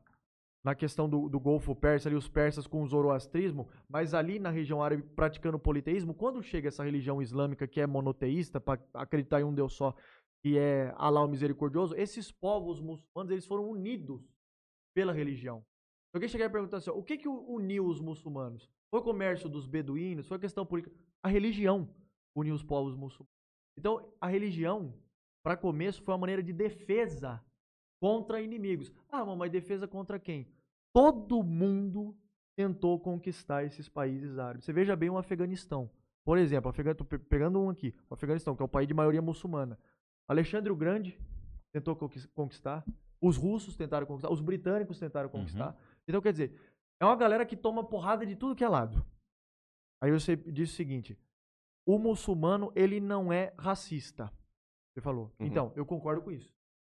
S4: na questão do, do Golfo Persa, ali os persas com o zoroastrismo, mas ali na região árabe praticando politeísmo, quando chega essa religião islâmica que é monoteísta, para acreditar em um Deus só, que é Alá o Misericordioso, esses povos muçulmanos eles foram unidos pela religião. Alguém chegar e perguntar assim, ó, o que que uniu os muçulmanos? Foi o comércio dos beduínos? Foi a questão política? A religião uniu os povos muçulmanos. Então, a religião, para começo, foi uma maneira de defesa contra inimigos. Ah, mas defesa contra quem? Todo mundo tentou conquistar esses países árabes. Você veja bem o Afeganistão. Por exemplo, estou pegando um aqui, o Afeganistão, que é o país de maioria muçulmana. Alexandre o Grande tentou conquistar, os russos tentaram conquistar, os britânicos tentaram conquistar. Uhum. Então, quer dizer, é uma galera que toma porrada de tudo que é lado. Aí você disse o seguinte: o muçulmano, ele não é racista. Você falou. Uhum. Então, eu concordo com isso.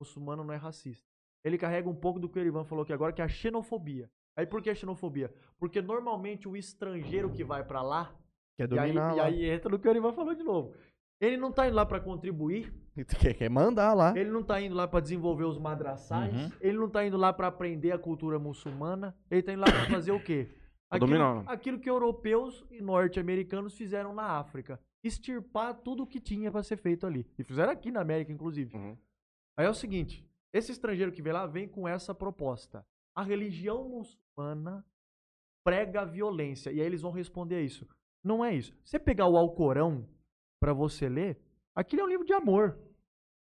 S4: O muçulmano não é racista. Ele carrega um pouco do que o Ivan falou aqui agora, que é a xenofobia. Aí por que a xenofobia? Porque normalmente o estrangeiro que vai para lá.
S1: Quer dominar
S4: e aí, e aí entra no que o Ivan falou de novo. Ele não tá indo lá para contribuir.
S1: Quer, mandar lá.
S4: Ele não tá indo lá para desenvolver os madraçais. Uhum. Ele não tá indo lá para aprender a cultura muçulmana. Ele tá indo lá para fazer o quê? Aquilo, aquilo, que europeus e norte-americanos fizeram na África. Extirpar tudo o que tinha para ser feito ali. E fizeram aqui na América, inclusive. Uhum. Aí é o seguinte: esse estrangeiro que vem lá vem com essa proposta. A religião muçulmana prega a violência. E aí eles vão responder a isso. Não é isso. Você pegar o Alcorão para você ler, aquilo é um livro de amor.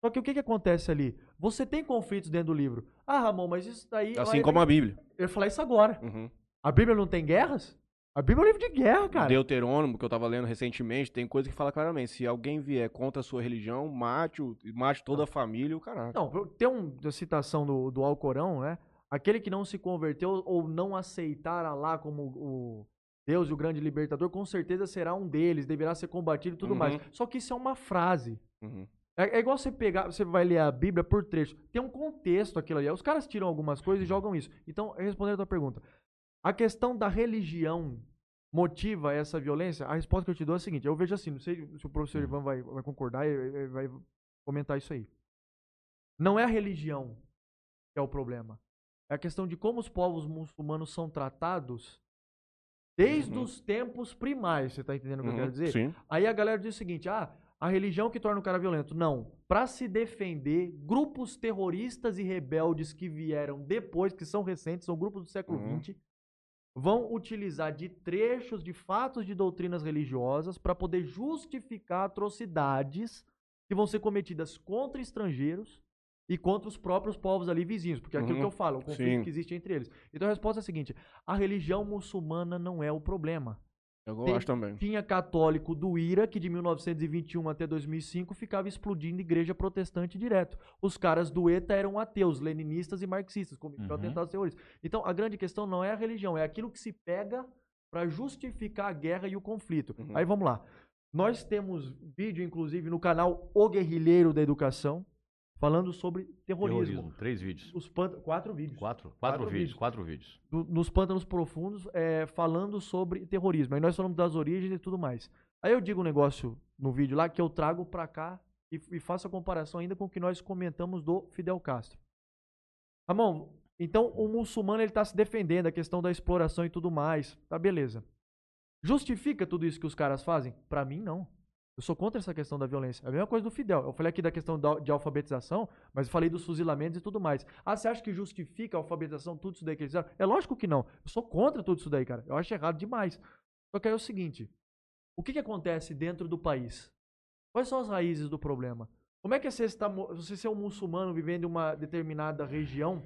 S4: Só que o que, que acontece ali? Você tem conflitos dentro do livro. Ah, Ramon, mas isso daí.
S3: Assim como a Bíblia.
S4: Eu ia falar isso agora. Uhum. A Bíblia não tem guerras? A Bíblia é um livro de guerra, cara.
S3: Deuterônimo, que eu tava lendo recentemente, tem coisa que fala claramente: se alguém vier contra a sua religião, mate, o, mate toda a família o caralho.
S4: Não, tem uma citação do, do Alcorão, né? Aquele que não se converteu ou não aceitar Allah como o Deus e o grande libertador, com certeza será um deles, deverá ser combatido e tudo uhum. mais. Só que isso é uma frase. Uhum. É, é, igual você pegar, você vai ler a Bíblia por trecho. Tem um contexto aquilo ali. Os caras tiram algumas coisas e jogam isso. Então, respondendo a tua pergunta. A questão da religião motiva essa violência? A resposta que eu te dou é a seguinte: eu vejo assim, não sei se o professor uhum. Ivan vai, vai concordar e vai comentar isso aí. Não é a religião que é o problema. É a questão de como os povos muçulmanos são tratados desde uhum. os tempos primais. Você está entendendo o que uhum, eu quero dizer?
S3: Sim.
S4: Aí a galera diz o seguinte: ah, a religião que torna o cara violento. Não. Para se defender, grupos terroristas e rebeldes que vieram depois, que são recentes, são grupos do século XX, uhum vão utilizar de trechos de fatos de doutrinas religiosas para poder justificar atrocidades que vão ser cometidas contra estrangeiros e contra os próprios povos ali vizinhos, porque é aquilo uhum, que eu falo, o conflito sim. que existe entre eles. Então a resposta é a seguinte: a religião muçulmana não é o problema.
S3: Eu gosto Tem, também.
S4: Tinha católico do IRA, que de 1921 até 2005 ficava explodindo igreja protestante direto. Os caras do ETA eram ateus, leninistas e marxistas, como uhum. atentados terroristas. Então, a grande questão não é a religião, é aquilo que se pega para justificar a guerra e o conflito. Uhum. Aí vamos lá. Nós temos vídeo, inclusive, no canal O Guerrilheiro da Educação, falando sobre terrorismo. terrorismo.
S2: Três vídeos.
S4: Os pant... Quatro vídeos.
S2: Quatro, quatro, quatro vídeos, vídeos, Quatro vídeos.
S4: Do, nos pântanos profundos, é, falando sobre terrorismo. Aí nós falamos das origens e tudo mais. Aí eu digo um negócio no vídeo lá que eu trago pra cá e, e faço a comparação ainda com o que nós comentamos do Fidel Castro. Ramon, então o muçulmano ele tá se defendendo, a questão da exploração e tudo mais. Tá, beleza. Justifica tudo isso que os caras fazem? Para mim, não. Eu sou contra essa questão da violência. É a mesma coisa do Fidel. Eu falei aqui da questão de alfabetização, mas eu falei dos fuzilamentos e tudo mais. Ah, você acha que justifica a alfabetização, tudo isso daí que eles fizeram? É lógico que não. Eu sou contra tudo isso daí, cara. Eu acho errado demais. Só que aí é o seguinte: o que, que acontece dentro do país? Quais são as raízes do problema? Como é que é você, está, você ser um muçulmano vivendo em uma determinada região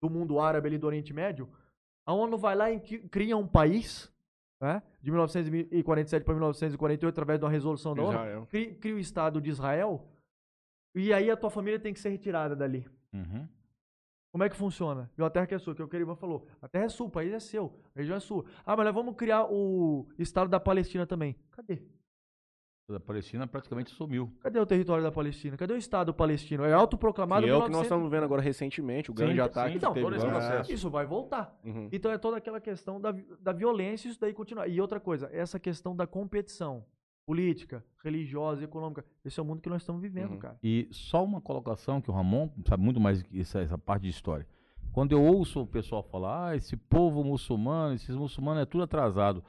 S4: do mundo árabe ali do Oriente Médio? A ONU vai lá e cria um país né? de 1947 para 1948, através de uma resolução da ONU, cria, cria, o Estado de Israel, e aí a tua família tem que ser retirada dali. Uhum. Como é que funciona? E a terra que é sua, que o Queriban falou. A terra é sua, o país é seu, a região é sua. Ah, mas nós vamos criar o Estado da Palestina também. Cadê?
S2: Da Palestina praticamente sumiu.
S4: Cadê o território da Palestina? Cadê o Estado palestino? É autoproclamado.
S3: E é o que nós estamos vendo agora recentemente, o grande sim, ataque sim,
S4: então,
S3: que teve.
S4: Esse processo. Isso vai voltar. Uhum. Então é toda aquela questão da, da violência, isso daí continua. E outra coisa, essa questão da competição política, religiosa, econômica. Esse é o mundo que nós estamos vivendo, uhum. cara.
S2: E só uma colocação que o Ramon sabe muito mais essa, essa parte de história. Quando eu ouço o pessoal falar, ah, esse povo muçulmano, esses muçulmanos é tudo atrasado.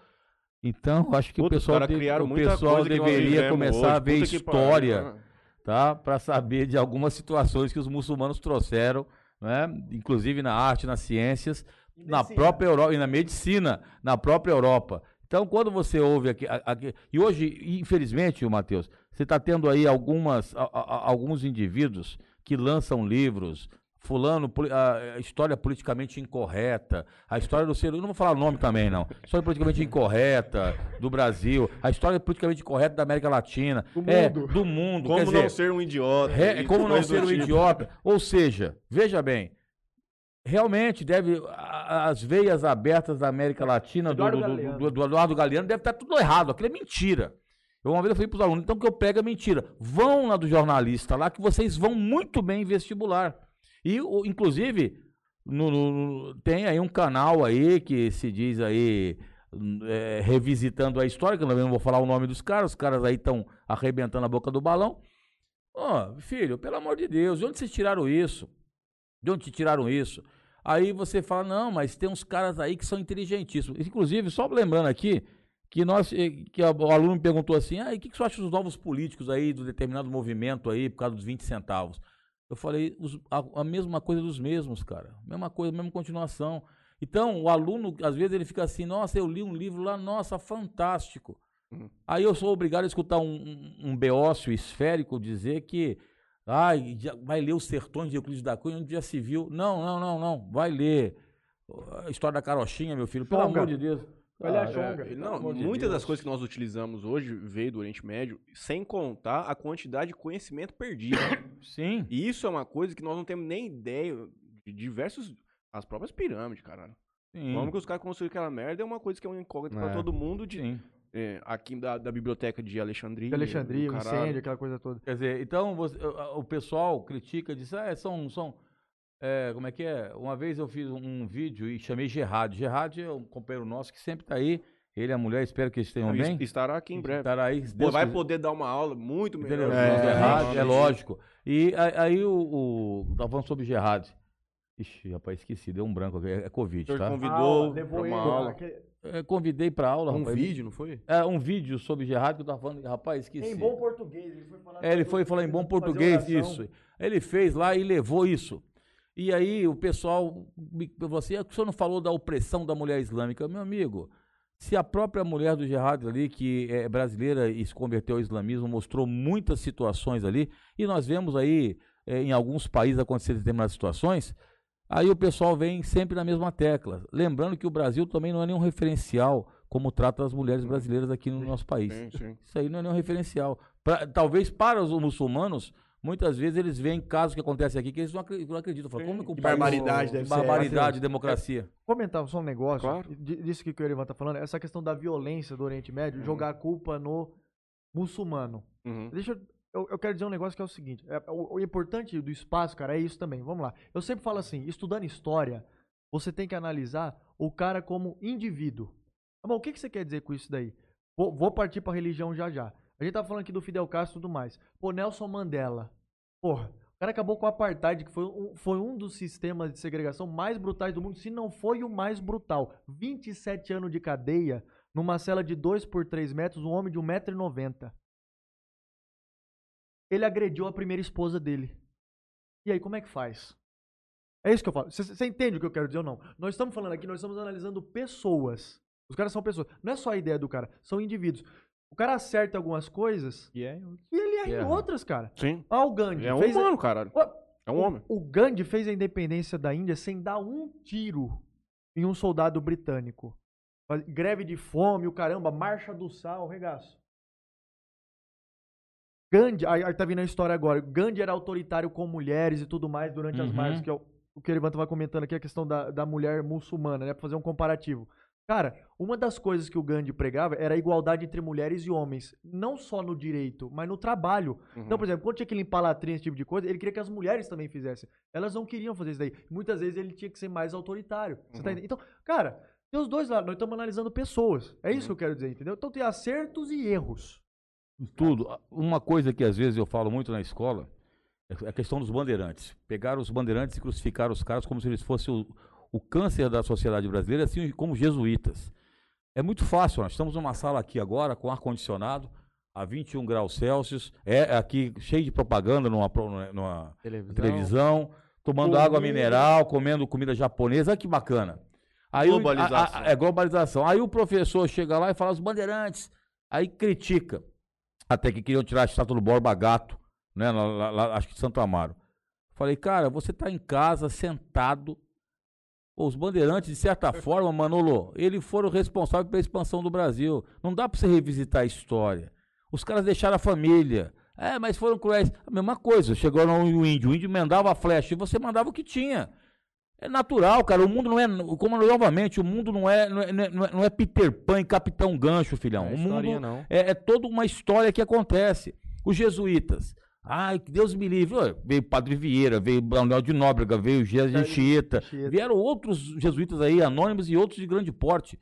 S2: Então, acho que Puta, o pessoal, de, o pessoal deveria começar hoje. a ver história. tá? Para saber de algumas situações que os muçulmanos trouxeram, né? Inclusive na arte, nas ciências, na própria Europa e na medicina, na própria Europa. Então, quando você ouve aqui, aqui e hoje, infelizmente, o Matheus, você está tendo aí algumas, a- a- alguns indivíduos que lançam livros, fulano, a, a história politicamente incorreta, a história do ser, eu não vou falar o nome também não, história politicamente incorreta do Brasil, a história politicamente incorreta da América Latina,
S5: Do
S2: é,
S5: mundo.
S2: do mundo,
S3: Como
S2: quer
S3: não
S2: dizer,
S3: ser um idiota.
S2: Re- como não ser um
S3: tipo.
S2: idiota. Ou seja, veja bem, realmente deve. a- As veias abertas da América Latina, do,
S4: Eduardo
S2: do- do-
S4: Galeano.
S2: do- do Eduardo Galeano, deve estar tudo errado. Aquilo é mentira. Eu uma vez eu falei para os alunos, então que eu pego é mentira. Vão lá do jornalista lá, que vocês vão muito bem em vestibular. E, inclusive, no- no- tem aí um canal aí que se diz aí. hum, é, revisitando a história, que eu não vou falar o nome dos caras, os caras aí estão arrebentando a boca do balão. Ó, filho, pelo amor de Deus, de onde vocês tiraram isso? De onde tiraram isso? Aí você fala, não, mas tem uns caras aí que são inteligentíssimos. Inclusive, só lembrando aqui, que nós, eh, que o aluno me perguntou assim, ah, o que, que você acha dos novos políticos aí, do determinado movimento aí, por causa dos 20 centavos? Eu falei, os- a, a mesma coisa dos mesmos, cara. Mesma coisa, mesma continuação. Então, o aluno, às vezes, ele fica assim, nossa, eu li um livro lá, nossa, fantástico. Aí eu sou obrigado a escutar um, um, um beócio esférico dizer que ai, já- vai ler os sertões de Euclides da Cunha, onde já se viu. Não, não, não, não. Vai ler a história da carochinha, meu filho. Pelo amor de Deus.
S4: Vai ler a
S2: Ah,
S4: Chonga.
S3: É, não,
S2: de
S3: muitas das
S2: Deus.
S3: coisas que nós utilizamos hoje veio do Oriente Médio, sem contar a quantidade de conhecimento perdido.
S2: Sim.
S3: E isso é uma coisa que nós não temos nem ideia de diversos. As próprias pirâmides, caralho.
S2: Sim.
S3: Como que os caras construíram aquela merda é uma coisa que é uma incógnita pra
S1: É.
S3: todo mundo. De,
S2: Sim.
S3: é, aqui da, da biblioteca de Alexandria.
S4: De Alexandria, o incêndio, aquela coisa toda.
S2: Quer dizer, então você- o- o pessoal critica, diz, ah, são, são é, como é que é? Uma vez eu fiz um vídeo e chamei Gerard. Gerard é um companheiro nosso que sempre tá aí. Ele e a mulher, espero que estejam
S3: Não,
S2: bem.
S3: es- Estará aqui em breve.
S2: Estará aí.
S3: Pô, vai
S2: quiser.
S3: poder dar uma aula muito melhor.
S1: É, é,
S2: Gerard,
S3: é,
S2: é lógico. E aí o, o. Tava falando sobre Gerard. Ixi, rapaz, esqueci, deu um branco aqui. É, é Covid, tá?
S3: convidou
S4: levou
S3: uma
S4: ele.
S3: aula.
S2: É, convidei pra aula,
S3: Um
S2: rapaz.
S3: vídeo, não foi?
S2: É, um vídeo sobre Gerard que eu tava falando. Rapaz, esqueci.
S4: Em bom português. Ele foi falar
S2: É, ele foi falar em bom português, isso. Ele fez lá e levou isso. E aí o pessoal me falou assim: "Ah, o senhor não falou da opressão da mulher islâmica? Meu amigo, se a própria mulher do Gerard ali, que é brasileira e se converteu ao islamismo, mostrou muitas situações ali, e nós vemos aí eh, em alguns países acontecer determinadas situações, aí o pessoal vem sempre na mesma tecla. Lembrando que o Brasil também não é nenhum referencial como trata as mulheres brasileiras aqui no nosso país.
S3: Sim, sim.
S2: Isso aí não é nenhum referencial. Pra- talvez para os muçulmanos, muitas vezes eles veem casos que acontecem aqui que eles não acre- não acreditam. Falam, como que o país-
S3: barbaridade deve ser
S2: barbaridade,
S4: essa.
S2: democracia.
S4: Comentar só um negócio,
S3: Claro.
S4: di- disso que o Erivan tá falando, essa questão da violência do Oriente Médio,
S3: Uhum.
S4: jogar a culpa no muçulmano.
S3: Uhum.
S4: Deixa eu, eu, eu quero dizer um negócio que é o seguinte, é, o, o importante do espaço, cara, é isso também, vamos lá. Eu sempre falo assim, estudando história, você tem que analisar o cara como indivíduo. Tá bom, o que, que você quer dizer com isso daí? Vou, vou partir pra religião já já. A gente tá falando aqui do Fidel Castro e tudo mais. Pô, Nelson Mandela. Porra, o cara acabou com o apartheid, que foi um, foi um dos sistemas de segregação mais brutais do mundo, se não foi o mais brutal. 27 anos de cadeia, numa cela de 2 por 3 metros, um homem de 1,90m. Ele agrediu a primeira esposa dele. E aí, como é que faz? É isso que eu falo. Você entende o que eu quero dizer ou não? Nós estamos falando aqui, nós estamos analisando pessoas. Os caras são pessoas. Não é só a ideia do cara, são indivíduos. O cara acerta algumas coisas
S3: E é,
S4: e ele erra em
S2: Erra.
S4: outras, cara.
S3: sim.
S4: Ah, o Gandhi.
S3: É um
S4: fez a-
S3: humano, caralho.
S4: Ó,
S3: É um
S4: o-
S3: homem.
S4: O Gandhi fez a independência da Índia sem dar um tiro em um soldado britânico. Greve de fome, o caramba, marcha do sal, regaço. Gandhi, aí, tá vindo a história agora. Gandhi era autoritário com mulheres e tudo mais durante as
S2: Uhum.
S4: marchas, que é o, o que ele vai comentando aqui, a questão da, da mulher muçulmana, né? Pra fazer um comparativo. Cara, uma das coisas que o Gandhi pregava era a igualdade entre mulheres e homens. Não só no direito, mas no trabalho.
S3: Uhum.
S4: Então, por exemplo, quando tinha que limpar latrina, esse tipo de coisa, ele queria que as mulheres também fizessem. Elas não queriam fazer isso daí. Muitas vezes ele tinha que ser mais autoritário. Você tá
S3: Uhum.
S4: entendendo? Então, cara, tem os dois lados. Nós estamos analisando pessoas. É isso
S3: Uhum.
S4: que eu quero dizer, entendeu? Então tem acertos e erros.
S2: Tudo. Uma coisa que às vezes eu falo muito na escola é a questão dos bandeirantes. Pegaram os bandeirantes e crucificaram os caras como se eles fossem o, o câncer da sociedade brasileira, assim como jesuítas. É muito fácil, nós estamos numa sala aqui agora com ar-condicionado, a 21 graus Celsius, é aqui cheio de propaganda numa, numa
S1: Televisão.
S2: televisão, tomando
S3: Comida.
S2: água mineral, comendo comida japonesa, olha que bacana. Aí o- a-
S3: Globalização.
S2: a- é globalização. Aí o professor chega lá e fala os bandeirantes, aí critica. Até que queriam tirar a estátua do Borba Gato, né, lá, lá- acho que de Santo Amaro. Falei, cara, você tá em casa, sentado. Os bandeirantes, de certa forma, Manolo, eles foram responsáveis pela expansão do Brasil. Não dá pra você revisitar a história. Os caras deixaram a família. É, mas foram cruéis. A mesma coisa, chegou no índio, o índio mandava a flecha e você mandava o que tinha. É natural, cara. O mundo não é. Como novamente, o mundo não é, não é, não é, não é Peter Pan e Capitão Gancho, filhão.
S1: Não é
S2: o mundo
S1: não.
S2: é, é toda uma história que acontece. Os jesuítas. Ai, que Deus me livre. Veio Padre Vieira, veio Manuel de Nóbrega, veio Jesus Anchieta.
S4: Anchieta.
S2: Vieram outros jesuítas aí, anônimos e outros de grande porte.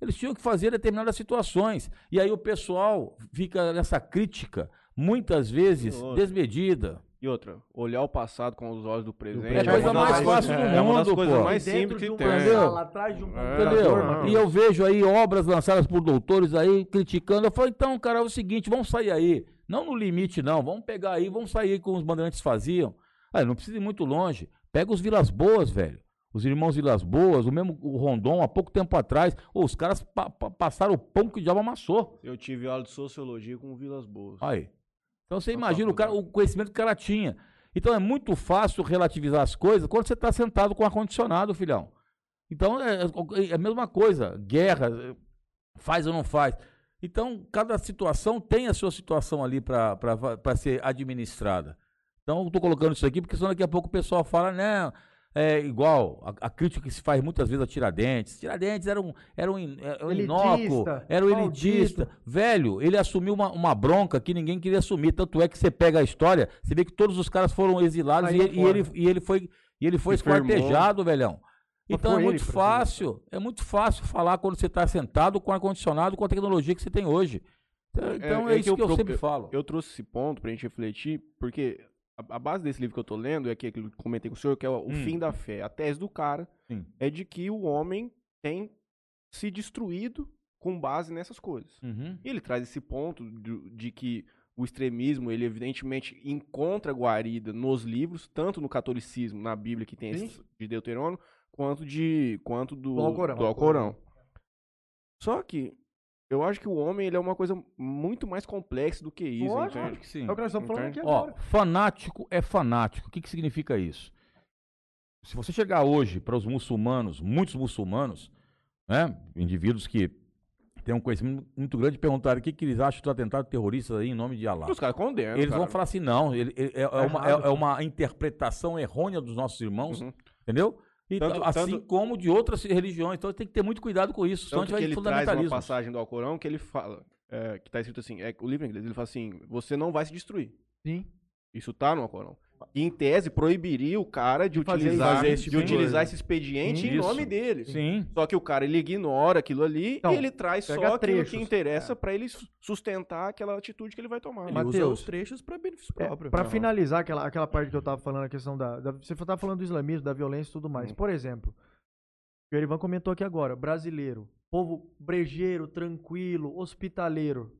S2: Eles tinham que fazer determinadas situações. E aí o pessoal fica nessa crítica, muitas vezes,
S3: E
S2: desmedida.
S3: E outra, olhar o passado com os olhos do presente.
S2: É a coisa
S3: uma das
S2: mais fácil do
S3: É uma das
S2: mundo,
S3: coisas
S2: pô.
S3: mais simples
S4: de
S3: que tem.
S2: Entendeu?
S4: atrás de um
S3: É.
S2: Entendeu? E eu vejo aí obras lançadas por doutores aí criticando. Eu falo, então, cara, é o seguinte, vamos sair aí. Não no limite, não. Vamos pegar aí, vamos sair como os bandeirantes faziam. Ah, não precisa ir muito longe. Pega os Vilas Boas, velho. Os irmãos Vilas Boas, o mesmo o Rondon, há pouco tempo atrás. Ô, os caras pa- pa- passaram o pão que o diabo amassou.
S3: Eu tive aula de sociologia com Vilas Boas.
S2: Aí. Então você
S3: Na
S2: imagina o, cara, o conhecimento que o cara tinha. Então é muito fácil relativizar as coisas quando você está sentado com ar-condicionado, filhão. Então é, é a mesma coisa. Guerra, faz ou não faz. Então, cada situação tem a sua situação ali para ser administrada. Então, eu estou colocando isso aqui porque senão daqui a pouco o pessoal fala, não, é igual a, a crítica que se faz muitas vezes a Tiradentes. Tiradentes era um, era um, in- era um inócuo,
S4: Elitista,
S2: era um
S4: maldito.
S2: elitista. Velho, ele assumiu uma, uma bronca que ninguém queria assumir. Tanto é que você pega a história, você vê que todos os caras foram exilados e
S4: Saíram
S2: ele, e, ele, e ele foi, e ele foi esquartejado, velhão. Então é muito
S4: que
S2: fácil, é muito fácil falar quando você está sentado com ar-condicionado, com a tecnologia que você tem hoje. Então então é,
S3: é
S2: isso
S3: que
S2: que
S3: eu
S2: eu,
S3: pro-
S2: sempre falo.
S3: Eu trouxe esse ponto pra gente refletir, porque a, a base desse livro que eu tô lendo é aquilo que eu comentei com o senhor, que é o,
S2: Hum.
S3: fim da fé. A tese do cara
S2: Sim.
S3: é de que o homem tem se destruído com base nessas coisas.
S2: Uhum.
S3: E ele traz esse ponto de, de que o extremismo, ele evidentemente encontra guarida nos livros, tanto no catolicismo, na Bíblia que tem esse de Deuteronômio, quanto de quanto do,
S4: Do Alcorão.
S3: do Alcorão. Só que eu acho que o homem ele é uma coisa muito mais complexa do que isso,
S4: Lógico.
S3: entende?
S2: que sim.
S4: É o que nós estamos falando aqui
S3: Entende?
S2: Ó,
S4: agora.
S2: fanático é fanático. O que, que significa isso? Se você chegar hoje para os muçulmanos, muitos muçulmanos, né, indivíduos que têm um conhecimento muito grande, e perguntarem o que, que eles acham dos atentados terroristas aí em nome de Allah.
S3: Os caras condenam.
S2: Eles vão
S3: cara.
S2: falar assim, não, ele- ele- é, é uma, é- é uma interpretação errônea dos nossos irmãos,
S3: Uhum.
S2: entendeu? E
S3: Tanto-
S2: assim
S3: tanto-
S2: como de outras religiões. Então tem que ter muito cuidado com isso, senão a
S3: Tanto
S2: gente
S3: que
S2: vai
S3: ele traz uma
S2: fundamentalismo.
S3: passagem do Alcorão que ele fala, é, que tá escrito assim, é, o livro em inglês, ele fala assim, você não vai se destruir.
S4: Sim.
S3: Isso tá no Alcorão. Em tese, proibiria o cara de utilizar,
S2: fazer esse tipo
S3: de utilizar esse expediente
S2: Sim,
S3: em
S2: isso.
S3: nome dele.
S2: Sim.
S3: Só que o cara, ele ignora aquilo ali
S4: Então,
S3: e ele traz só aquilo
S4: trechos.
S3: que interessa pra ele su- sustentar aquela atitude que ele vai tomar.
S1: Ele usa
S4: Mateus,
S1: os trechos pra benefício
S4: É,
S1: próprio.
S4: pra
S3: Aham.
S4: finalizar aquela, aquela parte que eu tava falando, a questão da, da- Você tava falando do islamismo, da violência e tudo mais.
S3: Uhum.
S4: Por exemplo, o Erivan comentou aqui agora: brasileiro, povo brejeiro, tranquilo, hospitaleiro.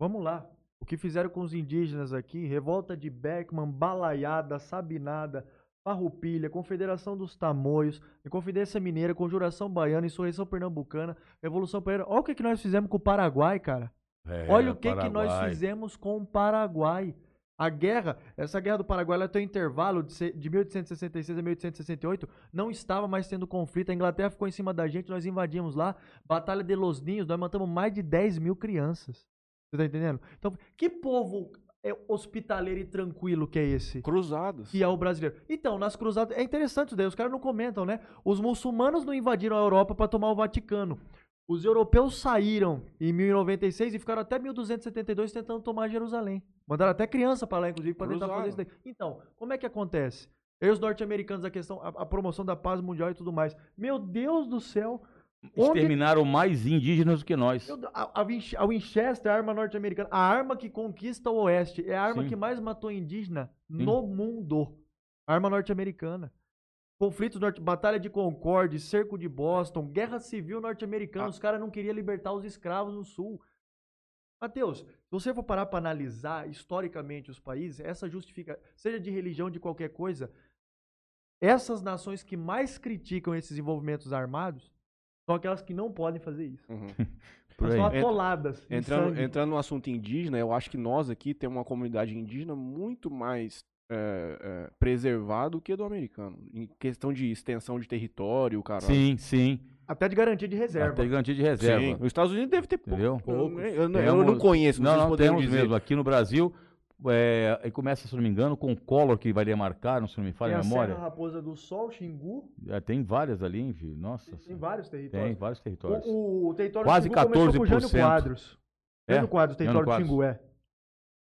S4: Vamos lá. O que fizeram com os indígenas aqui, revolta de Beckman, balaiada, sabinada, farroupilha, confederação dos tamoios, Inconfidência Mineira, Conjuração Baiana, Insurreição Pernambucana, Revolução Pereira. Olha o que, que nós fizemos com o Paraguai, cara.
S2: É,
S4: Olha o que, que nós fizemos com o Paraguai. A guerra, essa guerra do Paraguai, ela tem um intervalo de, de 1866 a 1868, não estava mais tendo conflito. A Inglaterra ficou em cima da gente, nós invadimos lá. Batalha de Los Ninhos, nós matamos mais de 10 mil crianças. Você tá entendendo? Então, que povo é hospitaleiro e tranquilo que é esse?
S3: Cruzadas.
S4: que é o brasileiro. Então, nas cruzadas, é interessante isso daí, os caras não comentam, né? Os muçulmanos não invadiram a Europa para tomar o Vaticano. Os europeus saíram em 1096 e ficaram até 1272 tentando tomar Jerusalém. Mandaram até criança para lá, inclusive, para tentar fazer isso daí. Então, como é que acontece? E os norte-americanos, a questão, a, a promoção da paz mundial e tudo mais. Meu Deus do céu! Onde
S2: Exterminaram mais indígenas do que nós.
S4: A, a Winch- a Winchester, a arma norte-americana, a arma que conquista o Oeste, é a arma
S2: Sim.
S4: que mais matou indígena no mundo. A arma norte-americana. Conflitos norte, Batalha de Concorde, Cerco de Boston, Guerra Civil norte-americana.
S3: Ah.
S4: Os caras não queriam libertar os escravos no sul. Mateus, se você for parar para analisar historicamente os países, essa justifica, seja de religião, de qualquer coisa, essas nações que mais criticam esses envolvimentos armados são aquelas que não podem fazer isso.
S3: Uhum.
S4: São atoladas.
S3: Entrando, entrando no assunto indígena, eu acho que nós aqui temos uma comunidade indígena muito mais é, é, preservada do que a do americano. Em questão de extensão de território, cara.
S2: Sim, sim.
S4: Até de garantia de reserva.
S2: Até garantia de reserva.
S3: Sim. Os Estados Unidos deve ter pouco.
S2: Entendeu?
S3: Eu, eu- eu não- eu
S2: Temos-
S3: não conheço, não,
S2: Não, não, temos
S3: dizer.
S2: mesmo. Aqui no Brasil, é, aí começa, se não me engano, com o Collor que vai demarcar, não se não me falha
S4: Tem
S2: a memória.
S4: Serra Raposa do Sol, Xingu,
S2: É, tem várias ali, hein, filho? Nossa.
S4: tem vários
S2: Tem
S4: territórios.
S2: vários territórios.
S4: O, o território
S2: Quase
S4: do Xingu começou com o Jânio
S2: 14%.
S4: Quadros.
S2: É?
S4: Jânio Quadros, o território
S2: Jânio
S4: do Xingu, é.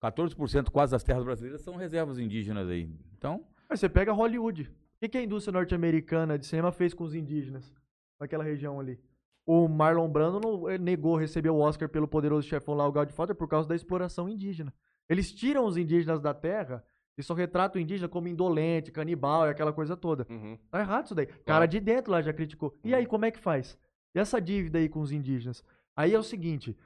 S2: 14% quase das terras brasileiras são reservas indígenas aí. Então,
S4: Aí você pega Hollywood. O que, que a indústria norte-americana de cinema fez com os indígenas naquela região ali? O Marlon Brando não, eh, negou receber o Oscar pelo poderoso chefão lá, o Godfather, por causa da exploração indígena. Eles tiram os indígenas da terra e só retratam o indígena como indolente, canibal e aquela coisa toda.
S3: Uhum.
S4: Tá errado isso daí. Cara de dentro lá já criticou. E aí, como é que faz? E essa dívida aí com os indígenas? Aí é o seguinte: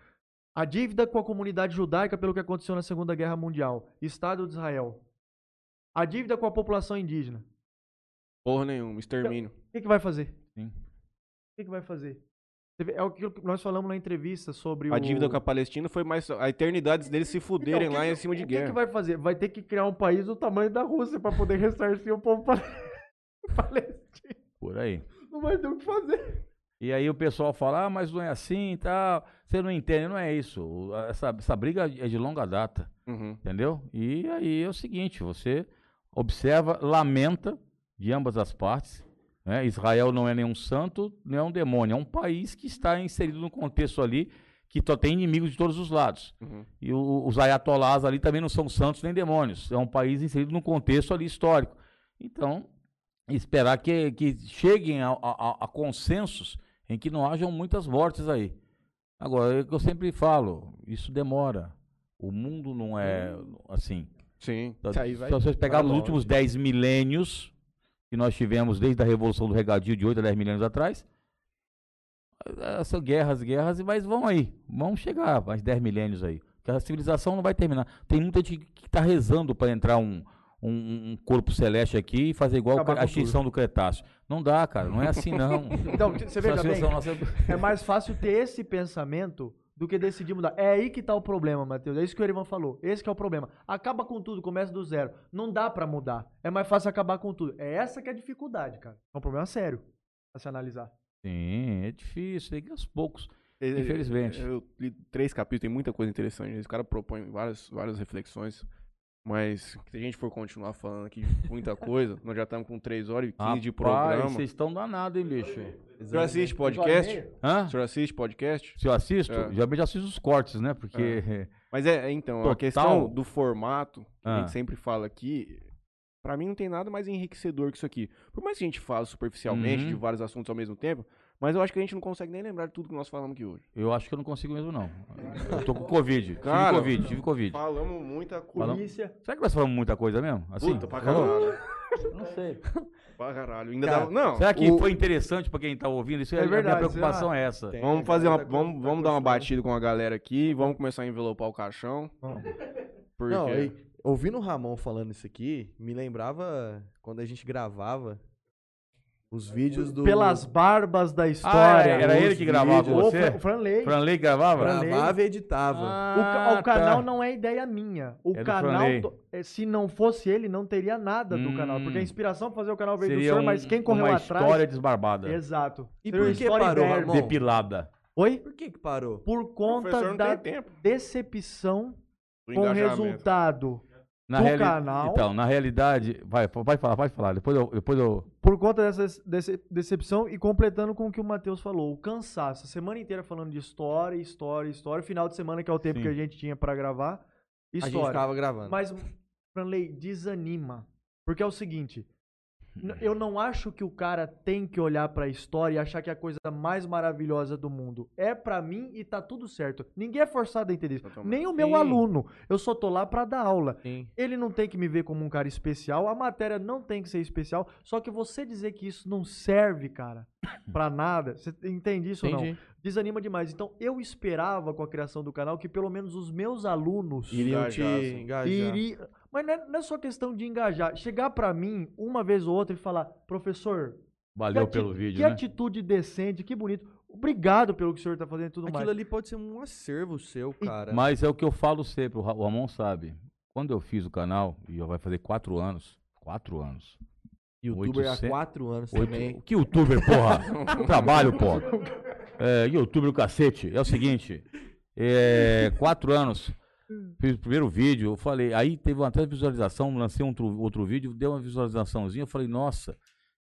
S4: a dívida com a comunidade judaica pelo que aconteceu na Segunda Guerra Mundial, Estado de Israel. A dívida com a população indígena.
S3: Porra nenhuma, extermínio.
S4: O que, que vai fazer?
S2: Sim.
S4: O que, que vai fazer? Você vê, É aquilo que nós falamos na entrevista sobre
S3: A
S4: o...
S3: dívida com a Palestina foi mais. A eternidade deles se
S4: Então,
S3: fuderem
S4: o que
S3: lá
S4: que-
S3: em cima de
S4: O
S3: guerra.
S4: que, que vai fazer? Vai ter que criar um país do tamanho da Rússia para poder ressarcir o povo pale- palestino.
S2: por aí.
S4: Não vai ter o que fazer.
S2: E aí o pessoal fala, ah, mas não é assim e tal. Você não entende, não é isso. O- Essa, essa briga é de longa data,
S3: Uhum.
S2: entendeu? E aí é o seguinte, você observa, lamenta de ambas as partes. Né? Israel não é nenhum santo, nem é um demônio. É um país que está inserido num contexto ali que só tem inimigos de todos os lados.
S3: Uhum.
S2: E o- os ayatolás ali também não são santos nem demônios. É um país inserido num contexto ali histórico. Então, esperar que, que cheguem a, a- a- consensos em que não hajam muitas mortes aí. Agora, é o que eu sempre falo, isso demora. O mundo não é assim.
S3: Sim.
S2: Se
S1: aí vai-
S2: vocês pegarem os últimos
S1: longe.
S2: 10 milênios que nós tivemos desde a Revolução do Regadio de 8 a 10 milênios atrás, eh, são guerras, guerras, mas vão aí. Vão chegar mais 10 milênios aí. Porque a civilização não vai terminar. Tem muita gente que está rezando para entrar um, um, um corpo celeste aqui e fazer igual
S4: Acabar
S2: a extinção do Cretáceo. Não dá, cara. Não é assim, não.
S4: Então, você veja bem,
S2: nossa-
S4: é mais fácil ter esse pensamento do que decidir mudar. É aí que tá o problema, Matheus. É isso que o Erivan falou. Esse que é o problema. Acaba com tudo, começa do zero. Não dá pra mudar. É mais fácil acabar com tudo. É essa que é a dificuldade, cara. É um problema sério a se analisar.
S2: Sim, é difícil. Tem que aos poucos.
S3: Eu-
S2: Infelizmente.
S3: Eu li três capítulos, tem muita coisa interessante. Esse cara propõe várias, várias reflexões. Mas se a gente for continuar falando aqui de muita coisa, nós já estamos com 3 horas e 15 de
S2: Rapaz,
S3: programa.
S2: vocês estão danados, hein, bicho?
S3: O senhor assiste podcast?
S2: Hã?
S3: O senhor assiste podcast?
S2: Se eu assisto,
S3: É.
S2: geralmente assisto os cortes, né? Porque.
S3: Mas é, é, então,
S2: Total.
S3: a questão do formato, que a
S2: Ah.
S3: gente sempre fala aqui, pra mim não tem nada mais enriquecedor que isso aqui. Por mais que a gente fale superficialmente
S2: Uhum.
S3: de vários assuntos ao mesmo tempo, mas eu acho que a gente não consegue nem lembrar de tudo que nós falamos aqui hoje.
S2: Eu acho que eu não consigo mesmo, não. Eu tô com Covid.
S3: Cara,
S2: tive Covid, tive Covid.
S3: Falamos muita.
S2: Falamos-
S4: Polícia.
S2: Será que nós falamos muita coisa mesmo? Assim?
S3: Puta, pra caralho.
S2: Não sei.
S3: pra caralho. Ainda
S1: Cara,
S3: dá... Não,
S2: Será que
S3: o-
S2: foi interessante pra quem tá ouvindo? Isso é,
S4: É
S2: a
S4: verdade,
S2: minha preocupação
S4: será?
S2: é essa.
S1: Tem.
S3: Vamos fazer uma. Vamos,
S1: tá
S3: vamos dar uma batida com a galera aqui. Vamos começar a envelopar o caixão. Porque.
S1: Não, e, ouvindo o Ramon falando isso aqui, me lembrava quando a gente gravava os vídeos do.
S4: Pelas barbas da
S2: Ah,
S4: história.
S2: era ele
S1: os
S2: que gravava
S1: vídeos.
S4: O
S2: você?
S4: Fran- Franley.
S2: Franley gravava?
S4: Franley.
S1: Gravava e editava.
S4: O,
S2: Ah,
S4: ca- o canal
S2: tá.
S4: não é ideia minha. O
S2: É do
S4: canal, eh, se não fosse ele, não teria nada do
S2: Hum.
S4: canal. Porque a inspiração pra fazer o canal veio do senhor,
S2: um-
S4: mas quem correu
S2: uma
S4: atrás.
S2: história desbarbada.
S4: Exato.
S1: E
S4: Seria
S1: por que
S4: história
S1: parou. Ramon?
S2: Depilada.
S4: Oi?
S1: Por que que parou?
S4: Por
S3: o
S4: conta da decepção
S3: do
S4: com o resultado.
S2: Na
S4: Do
S2: reali-
S4: canal.
S2: Então, na realidade. Vai, vai falar, vai falar. Depois eu. Depois eu...
S4: Por conta dessa dece- decepção e completando com o que o Matheus falou, o cansaço. A semana inteira falando de história, história, história. Final de semana, que é o tempo
S2: Sim.
S4: que a gente tinha pra gravar.
S1: A gente
S4: História.
S1: ficava gravando.
S4: Mas, Franley, desanima. Porque é o seguinte: Eu não acho que o cara tem que olhar pra história e achar que é a coisa mais maravilhosa do mundo. É pra mim e tá tudo certo. Ninguém é forçado a entender isso. Nem o meu
S1: Sim.
S4: aluno. Eu só tô lá pra dar aula.
S1: Sim.
S4: Ele não tem que me ver como um cara especial, a matéria não tem que ser especial, só que você dizer que isso não serve, cara, pra nada, você entende isso ou não? Desanima demais. Então, eu esperava com a criação do canal que pelo menos os meus alunos
S1: Iriam te
S3: Engajar,
S4: iri- Mas não é, não é só questão de engajar. Chegar pra mim uma vez ou outra e falar, professor,
S2: Valeu
S4: ati-
S2: pelo vídeo,
S4: que
S2: né?
S4: atitude decente, que bonito. Obrigado pelo que o senhor tá fazendo e tudo
S1: Aquilo
S4: mais.
S1: ali pode ser um acervo seu, cara.
S2: Mas é o que eu falo sempre, o Ramon sabe. Quando eu fiz o canal, e já vai fazer quatro anos, quatro anos.
S1: Youtuber há
S2: 800
S1: quatro anos
S2: Oito-
S1: também.
S2: Que youtuber, porra? Trabalho, pô. É, youtuber o cacete. É o seguinte, é, quatro anos, fiz o primeiro vídeo, eu falei, aí teve uma até visualização, lancei um outro, outro vídeo, deu uma visualizaçãozinha, eu falei, nossa,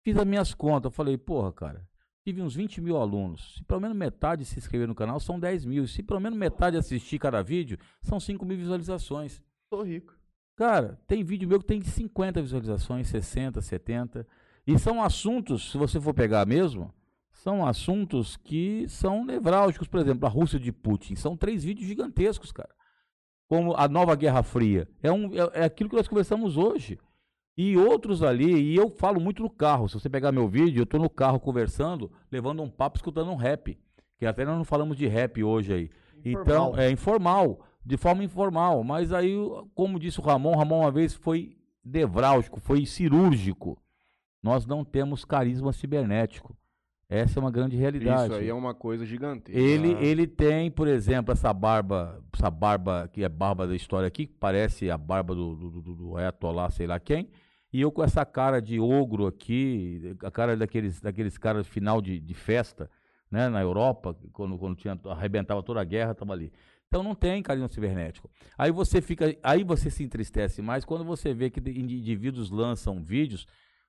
S2: fiz as minhas contas, eu falei, porra, cara, tive uns 20 mil alunos, se pelo menos metade se inscrever no canal, são 10 mil, se pelo menos metade assistir cada vídeo, são 5 mil visualizações.
S1: Tô rico.
S2: Cara, tem vídeo meu que tem 50 visualizações, 60, 70. E são assuntos, se você for pegar mesmo, são assuntos que são nevrálgicos. Por exemplo, a Rússia de Putin. São três vídeos gigantescos, cara. Como a nova Guerra Fria. É, um, é, é aquilo que nós conversamos hoje. E outros ali, e eu falo muito no carro. Se você pegar meu vídeo, eu tô no carro conversando, levando um papo, escutando um rap. Que até nós não falamos de rap hoje aí. Então,
S4: Informal.
S2: é informal, de forma informal. Mas aí, como disse o Ramon, Ramon uma vez foi nevrálgico, foi cirúrgico. Nós não temos carisma cibernético. Essa é uma grande realidade.
S3: Isso aí é uma coisa gigantesca.
S2: Ele, ele tem, por exemplo, essa barba, essa barba que é barba da história aqui, que parece a barba do, do, do, do Ayatollah, sei lá quem, e eu com essa cara de ogro aqui, a cara daqueles, daqueles caras final de, de festa, né, na Europa, quando, quando tinha, arrebentava toda a guerra, estava ali. Então não tem carinho cibernético. Aí você fica, aí você se entristece mais quando você vê que indivíduos lançam vídeos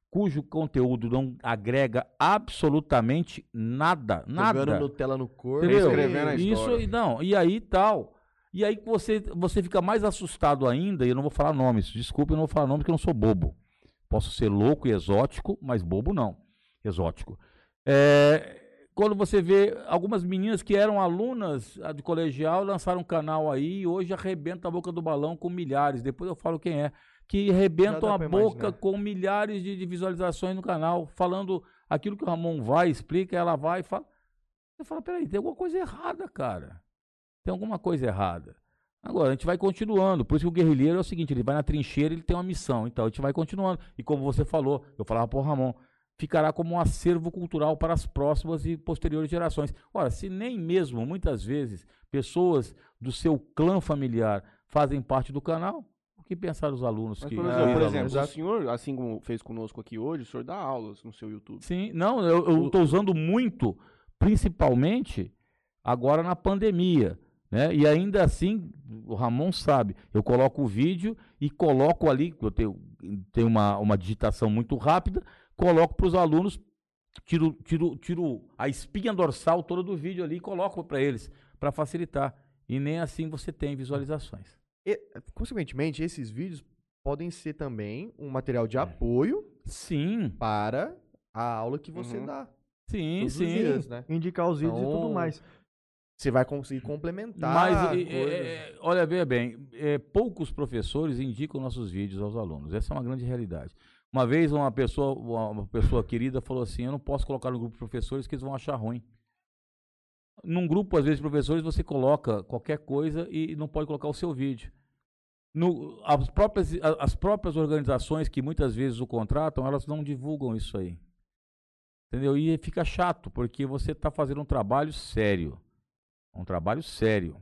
S2: cujo conteúdo não agrega absolutamente nada, nada.
S1: Jogando Nutella no corpo.
S2: Entendeu?
S3: Escrevendo a
S2: Isso
S3: história.
S2: e não, e aí tal. E aí você, você fica mais assustado ainda, e eu não vou falar nomes, desculpa, eu não vou falar nomes porque eu não sou bobo. Posso ser louco e exótico, mas bobo não. Exótico. É, quando você vê algumas meninas que eram alunas ah, de colegial, lançaram um canal aí e hoje arrebenta a boca do balão com milhares. Depois eu falo quem é. Que arrebentam a boca
S1: imaginar.
S2: com milhares de, de visualizações no canal, falando aquilo que o Ramon vai, explica, ela vai e fala. Você fala, peraí, tem alguma coisa errada, cara. Tem alguma coisa errada. Agora, a gente vai continuando. Por isso que o guerrilheiro é o seguinte, ele vai na trincheira, ele tem uma missão. Então, a gente vai continuando. E como você falou, eu falava pro Ramon, ficará como um acervo cultural para as próximas e posteriores gerações. Ora, se nem mesmo, muitas vezes, pessoas do seu clã familiar fazem parte do canal, o que pensar os alunos
S3: Mas,
S2: que...
S3: por
S1: É,
S3: exemplo, por
S1: alunos,
S3: exemplo, o
S1: exato.
S3: senhor, assim como fez conosco aqui hoje, o senhor dá aulas no seu YouTube.
S2: Sim, não, eu estou usando muito, principalmente agora na pandemia. Né? E ainda assim, o Ramon sabe, eu coloco o vídeo e coloco ali, eu tenho, tenho uma, uma digitação muito rápida, coloco para os alunos, tiro, tiro, tiro a espinha dorsal toda do vídeo ali e coloco para eles, para facilitar. E nem assim você tem visualizações.
S1: E, consequentemente, esses vídeos podem ser também um material de apoio
S2: Sim,
S1: para a aula que você
S3: Uhum.
S1: dá.
S2: sim,
S1: todos os
S2: sim.
S1: dias, né?
S4: Indicar os vídeos e tudo
S1: Então,
S4: mais.
S1: Você vai conseguir complementar.
S2: Mas, é, é, olha, veja bem, é, poucos professores indicam nossos vídeos aos alunos. Essa é uma grande realidade. Uma vez uma pessoa, uma pessoa querida falou assim, eu não posso colocar no grupo de professores que eles vão achar ruim. Num grupo, às vezes, de professores, você coloca qualquer coisa e não pode colocar o seu vídeo. No- as, próprias, as próprias organizações que muitas vezes o contratam, elas não divulgam isso aí. Entendeu? E fica chato, porque você está fazendo um trabalho sério. Um trabalho sério.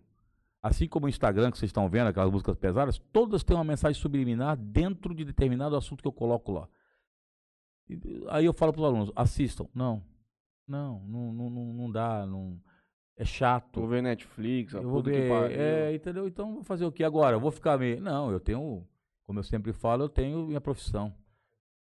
S2: Assim como o Instagram, que vocês estão vendo, aquelas músicas pesadas, todas têm uma mensagem subliminar dentro de determinado assunto que eu coloco lá. Aí eu falo para os alunos, assistam. Não, não, não, não, não, dá, não, é chato.
S3: Vou ver Netflix,
S2: Eu vou ver, é, entendeu? Então vou fazer o que agora? Eu vou ficar meio. Não, eu tenho, como eu sempre falo, eu tenho minha profissão.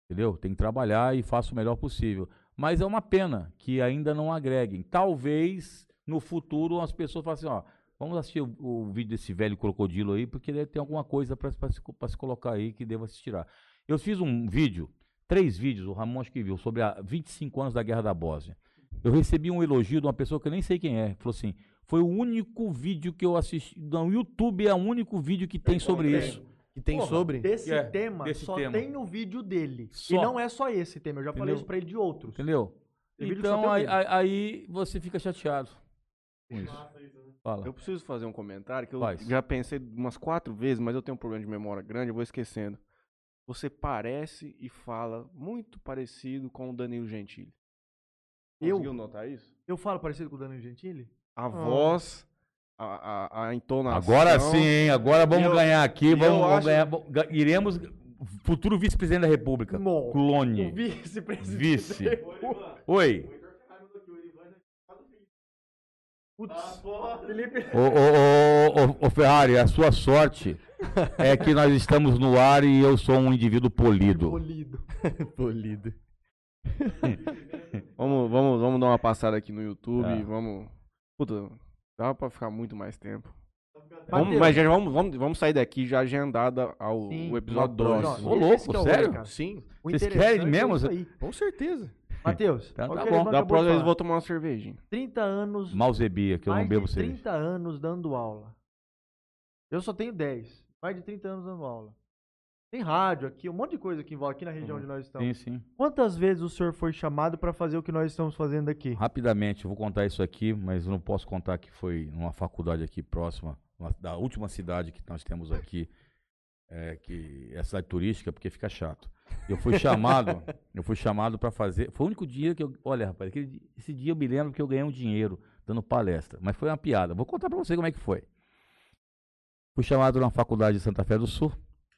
S2: Entendeu? Tenho que trabalhar e faço o melhor possível. Mas é uma pena que ainda não agreguem. Talvez no futuro as pessoas falem assim, ó, vamos assistir o, o vídeo desse velho crocodilo aí, porque deve ter alguma coisa para se, pra se colocar aí que deva se tirar. Eu fiz um vídeo três vídeos, o Ramon acho que viu, sobre a 25 anos da Guerra da Bósnia. Eu recebi um elogio de uma pessoa que eu nem sei quem é. Falou assim: foi o único vídeo que eu assisti. No YouTube é o único vídeo que tem sobre isso.
S1: Que tem
S4: Porra,
S1: sobre.
S4: Desse
S2: É,
S4: tema,
S2: desse
S4: só
S2: tema.
S4: tem o vídeo dele.
S2: Só.
S4: E não é só esse tema, eu já falei
S2: Entendeu?
S4: isso pra ele de outros.
S2: Entendeu?
S4: Tem
S2: Então
S4: tem o
S2: aí, aí- aí você fica chateado com isso. Fala.
S3: Eu preciso fazer um comentário que eu
S2: Faz.
S3: já pensei umas quatro vezes, mas eu tenho um problema de memória grande, eu vou esquecendo. Você parece e fala muito parecido com o Danilo Gentili.
S4: Eu?
S3: Conseguiu notar isso?
S4: Eu falo parecido com o Danilo Gentili?
S3: A voz, a, a, a entonação.
S2: Agora sim, hein? Agora vamos
S3: eu-
S2: ganhar aqui. Vamos,
S3: eu
S2: vamos
S3: acho-
S2: ganhar. bom, ga- Iremos. Futuro vice-presidente da República.
S4: Não.
S2: Clone.
S4: Vice-presidente.
S2: Vice. Oi.
S4: Putz, Felipe.
S2: Ô, ô, ô, ô, ô, Ferrari, a sua sorte é que nós estamos no ar e eu sou um indivíduo polido.
S4: Polido.
S1: Polido.
S3: Vamos, vamos, vamos dar uma passada aqui no YouTube.
S2: Tá.
S3: Vamos. Puta, dá pra ficar muito mais tempo.
S4: Mateus,
S3: Vamos, mas já vamos, vamos, vamos sair daqui já agendada ao
S4: Sim,
S3: o episódio
S1: no
S3: 2.
S1: próximo.
S2: Ô, louco,
S4: é o
S2: sério?
S1: Sim,
S4: O
S2: Vocês querem mesmo?
S4: É isso aí.
S1: com certeza.
S4: Matheus,
S2: Tá-
S4: olha o
S2: tá bom.
S3: Da próxima vez eu vou tomar uma cervejinha.
S4: 30 anos,
S2: Malzebia, que eu
S4: mais
S2: não bebo cerveja.
S4: 30 anos dando aula. Eu só tenho 10. Mais de 30 anos dando aula. Tem rádio aqui, um monte de coisa que envolve aqui na região onde nós estamos.
S2: Sim, sim.
S4: Quantas vezes o senhor foi chamado para fazer o que nós estamos fazendo aqui?
S2: Rapidamente, eu vou contar isso aqui, mas eu não posso contar que foi numa faculdade aqui próxima, uma- da última cidade que nós temos aqui, é, que é a cidade turística, porque fica chato. Eu fui chamado, eu fui chamado para fazer. Foi o único dia que eu. Olha, rapaz, aquele esse dia eu me lembro que eu ganhei um dinheiro dando palestra, mas foi uma piada. Vou contar para você como é que foi. Fui chamado na faculdade de Santa Fé do Sul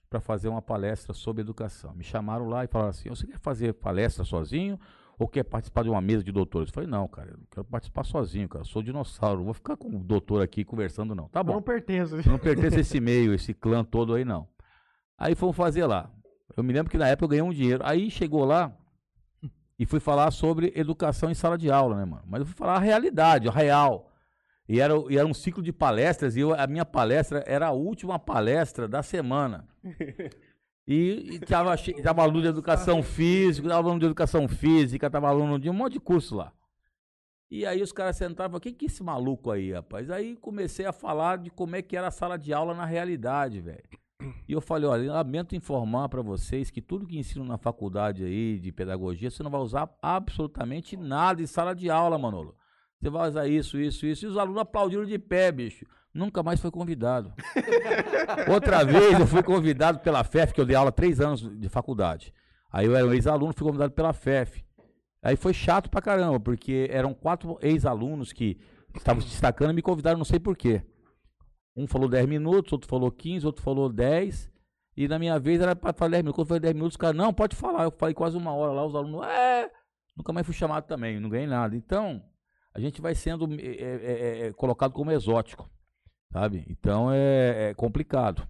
S2: para fazer uma palestra sobre educação. Me chamaram lá e falaram assim: você quer fazer palestra sozinho ou quer participar de uma mesa de doutores? Eu falei: não, cara, eu não quero participar sozinho, cara. Eu sou dinossauro, não vou ficar com o doutor aqui conversando, não. Tá
S4: Eu
S2: bom.
S4: não pertenço.
S2: Eu não pertence a esse meio, esse clã todo aí, não. Aí fomos fazer lá. Eu me lembro que na época eu ganhei um dinheiro. Aí chegou lá e fui falar sobre educação em sala de aula, né, mano? Mas eu fui falar a realidade, a real. E era, e era um ciclo de palestras, e eu- a minha palestra era a última palestra da semana. E, e tava, tava aluno de educação física, tava aluno de educação física, tava aluno de um monte de curso lá. E aí os caras sentaram e falaram, quem que é esse maluco aí, rapaz? Aí comecei a falar de como é que era a sala de aula na realidade, velho. E eu falei, olha, lamento informar para vocês que tudo que ensino na faculdade aí de pedagogia, você não vai usar absolutamente nada em sala de aula, Manolo. Você vai usar isso, isso, isso. E os alunos aplaudiram de pé, bicho. Nunca mais foi convidado. Outra vez eu fui convidado pela FEF, que eu dei aula três anos de faculdade. Aí eu era um ex-aluno, fui convidado pela FEF. Aí foi chato pra caramba, porque eram quatro ex-alunos que estavam se destacando e me convidaram, não sei porquê. Um falou 10 minutos, outro falou 15, outro falou 10. E na minha vez era pra falar 10 minutos. Quando foi 10 minutos, os caras, não, pode falar. Eu falei quase uma hora lá, os alunos, é. Nunca mais fui chamado também, não ganhei nada. Então, a gente vai sendo é, é, é, colocado como exótico, sabe? Então é, é complicado.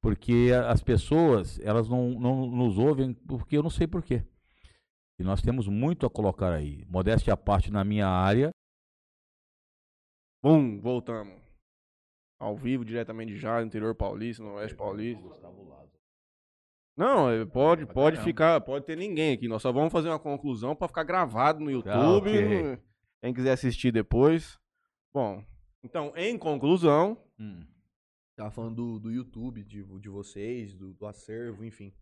S2: Porque as pessoas, elas não, não nos ouvem porque eu não sei porquê. E nós temos muito a colocar aí. Modéstia à parte na minha área.
S3: Bum, voltamos. Ao vivo, diretamente de Jales, interior paulista, no oeste paulista. Não, é, pode, pode ficar, pode ter ninguém aqui. Nós só vamos fazer uma conclusão pra ficar gravado no YouTube.
S2: Ah, ok.
S3: Quem quiser assistir depois. Bom, então, em conclusão,
S2: Hum.
S1: Tava falando do, do YouTube, de, de vocês, do, do acervo, enfim.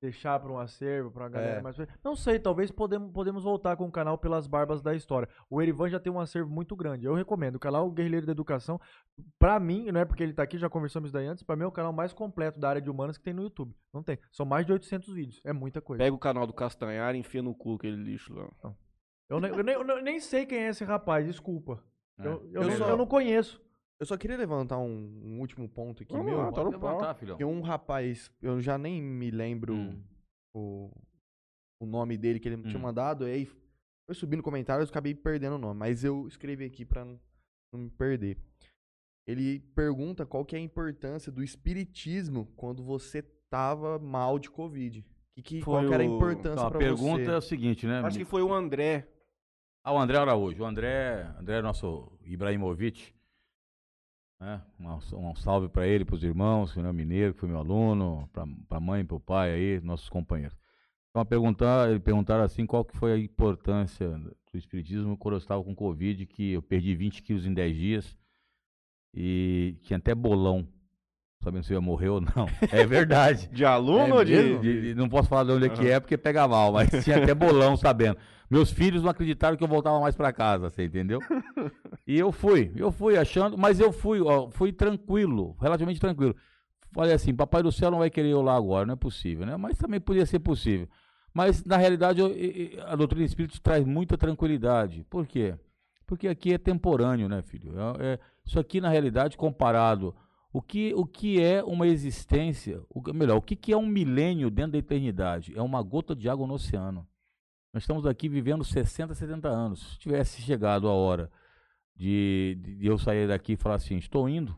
S4: Deixar para um acervo, para uma galera
S1: É.
S4: mais. Não sei, talvez podemos, podemos voltar com o canal pelas barbas da história. O Erivan já tem um acervo muito grande. Eu recomendo. O canal Guerrilheiro da Educação, pra mim, não é porque ele tá aqui, já conversamos isso daí antes, pra mim é o canal mais completo da área de humanas que tem no YouTube. Não tem. São mais de 800 vídeos. É muita coisa.
S3: pega o canal do Castanhar e enfia no cu aquele lixo lá.
S4: Eu, nem, eu nem- eu nem- sei quem é esse rapaz, desculpa.
S2: É.
S4: Eu, eu,
S1: Eu
S4: não, eu não conheço.
S1: Eu só queria levantar um, um último ponto aqui,
S3: Vamos
S1: meu.
S3: lá, tá no
S2: Pode levantar, filhão.
S1: Porque um rapaz, eu já nem me lembro
S2: Hum.
S1: o, o nome dele que ele tinha
S2: Hum.
S1: mandado, aí foi subindo comentários, eu acabei perdendo o nome, mas eu escrevi aqui pra não, não me perder. Ele pergunta qual que é a importância do espiritismo quando você tava mal de Covid. Que, que, qual que era a
S3: o-
S1: importância
S2: Então, a
S1: pra
S2: pergunta
S1: você?
S2: é o seguinte, né?
S3: Acho que foi o André.
S2: Ah, o André Araújo. O André, André é nosso Ibrahimovic. Né? Um, um salve para ele, para os irmãos, que é mineiro, que foi meu aluno, para a mãe, para o pai aí, nossos companheiros. Então, perguntar, perguntaram assim qual que foi a importância do espiritismo quando eu estava com Covid, que eu perdi 20 quilos em 10 dias e tinha até bolão, sabendo se eu ia morrer ou não. É verdade.
S3: De aluno
S1: É
S3: ou de...
S2: De- de- não posso falar de onde é que é porque pega mal, mas tinha até bolão sabendo. Meus filhos não acreditaram que eu voltava mais pra casa, você entendeu? E eu fui, eu fui achando, mas eu fui, ó, fui tranquilo, relativamente tranquilo. Falei assim, papai do céu não vai querer eu lá agora, não é possível, né? Mas também podia ser possível. Mas na realidade eu- a doutrina espírita traz muita tranquilidade. Por quê? Porque aqui é temporâneo, né, filho? É- é- isso aqui na realidade comparado o que, o que é uma existência, o, melhor, o que, que é um milênio dentro da eternidade? É uma gota de água no oceano. Nós estamos aqui vivendo 60, 70 anos. Se tivesse chegado a hora de, de- eu sair daqui e falar assim, estou indo,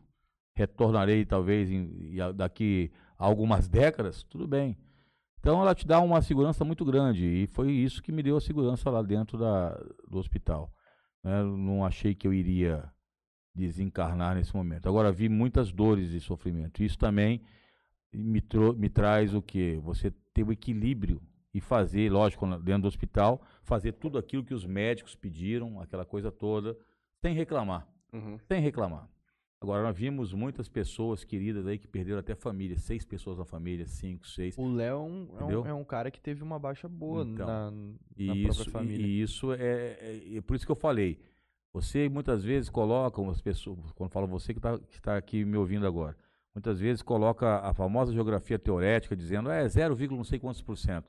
S2: retornarei talvez em- daqui a algumas décadas, tudo bem. Então ela te dá uma segurança muito grande e foi isso que me deu a segurança lá dentro da, do hospital. né? Eu não achei que eu iria desencarnar nesse momento. Agora vi muitas dores e sofrimento. Isso também me, me traz o que? Você ter o equilíbrio e fazer, lógico, dentro do hospital, fazer tudo aquilo que os médicos pediram, aquela coisa toda, sem reclamar,
S3: Uhum.
S2: sem reclamar. Agora, nós vimos muitas pessoas queridas aí que perderam até família, seis pessoas na família, cinco, seis.
S1: O Léo é um, é, um, é cara que teve uma baixa boa
S2: Então,
S1: na, na própria família.
S2: e isso é, é, é por isso que eu falei. Você muitas vezes coloca as pessoas, quando falo você que está tá aqui me ouvindo agora, muitas vezes coloca a famosa geografia teorética dizendo é 0, não sei quantos por cento.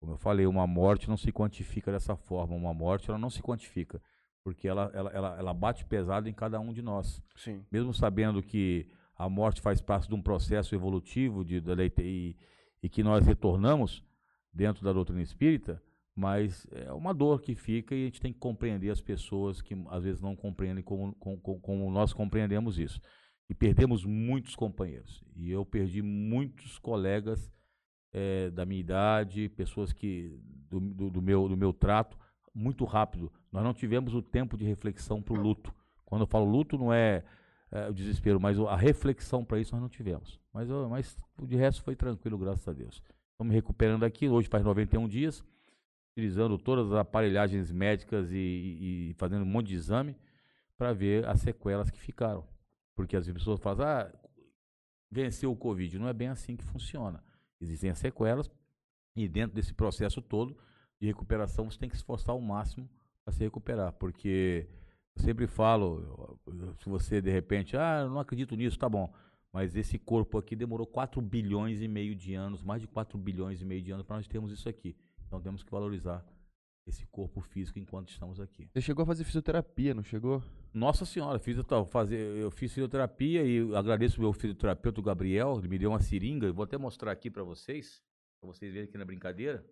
S2: Como eu falei, uma morte não se quantifica dessa forma. Uma morte ela não se quantifica, porque ela, ela, ela, ela bate pesado em cada um de nós
S3: Sim.
S2: mesmo sabendo que a morte faz parte de um processo evolutivo de, da lei- e, e que nós retornamos dentro da doutrina espírita, mas é uma dor que fica e a gente tem que compreender as pessoas que às vezes não compreendem como, como, como- como nós compreendemos isso. E perdemos muitos companheiros. E eu perdi muitos colegas eh, da minha idade, pessoas que do, do, do meu, do meu trato, muito rápido. Nós não tivemos o tempo de reflexão para o luto. Quando eu falo luto, não é, é, o desespero, mas a reflexão para isso nós não tivemos. Mas, mas de resto foi tranquilo, graças a Deus. Estamos recuperando aqui, hoje faz 91 dias, utilizando todas as aparelhagens médicas e, e- fazendo um monte de exame para ver as sequelas que ficaram. Porque as pessoas falam, ah, venceu o Covid. Não é bem assim que funciona. Existem as sequelas e dentro desse processo todo de recuperação você tem que se esforçar ao máximo para se recuperar, porque eu sempre falo, se você de repente, ah, eu não acredito nisso, tá bom, mas esse corpo aqui demorou 4 bilhões e meio de anos, mais de 4 bilhões e meio de anos para nós termos isso aqui. Então temos que valorizar esse corpo físico enquanto estamos aqui.
S1: Você chegou a fazer fisioterapia, não chegou?
S2: Nossa senhora, fiz, eu, fazer, eu fiz fisioterapia e agradeço o meu fisioterapeuta o Gabriel, ele me deu uma seringa, eu vou até mostrar aqui para vocês, para vocês verem aqui na brincadeira.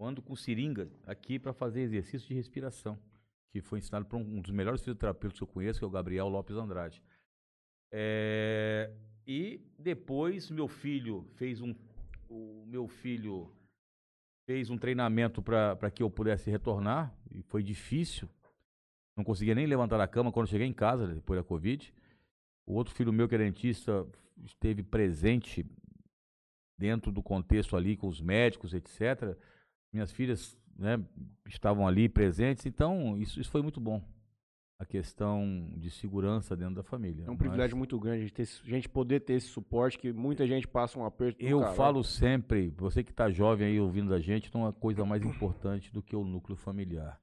S2: Eu ando com seringa aqui para fazer exercício de respiração, que foi ensinado por um dos melhores fisioterapeutas que eu conheço, que é o Gabriel Lopes Andrade. É, e depois meu filho fez um, o meu filho fez um treinamento para que eu pudesse retornar e foi difícil. Não conseguia nem levantar da cama quando cheguei em casa depois da Covid. O outro filho meu que é dentista esteve presente dentro do contexto ali com os médicos, etc. Minhas filhas né, estavam ali presentes, então isso, isso foi muito bom. A questão de segurança dentro da família.
S3: É um privilégio muito grande a gente, ter a gente poder ter esse suporte, que muita gente passa um aperto
S2: Eu
S3: caralho.
S2: falo sempre, você que está jovem aí ouvindo a gente, não há coisa mais importante do que o núcleo familiar.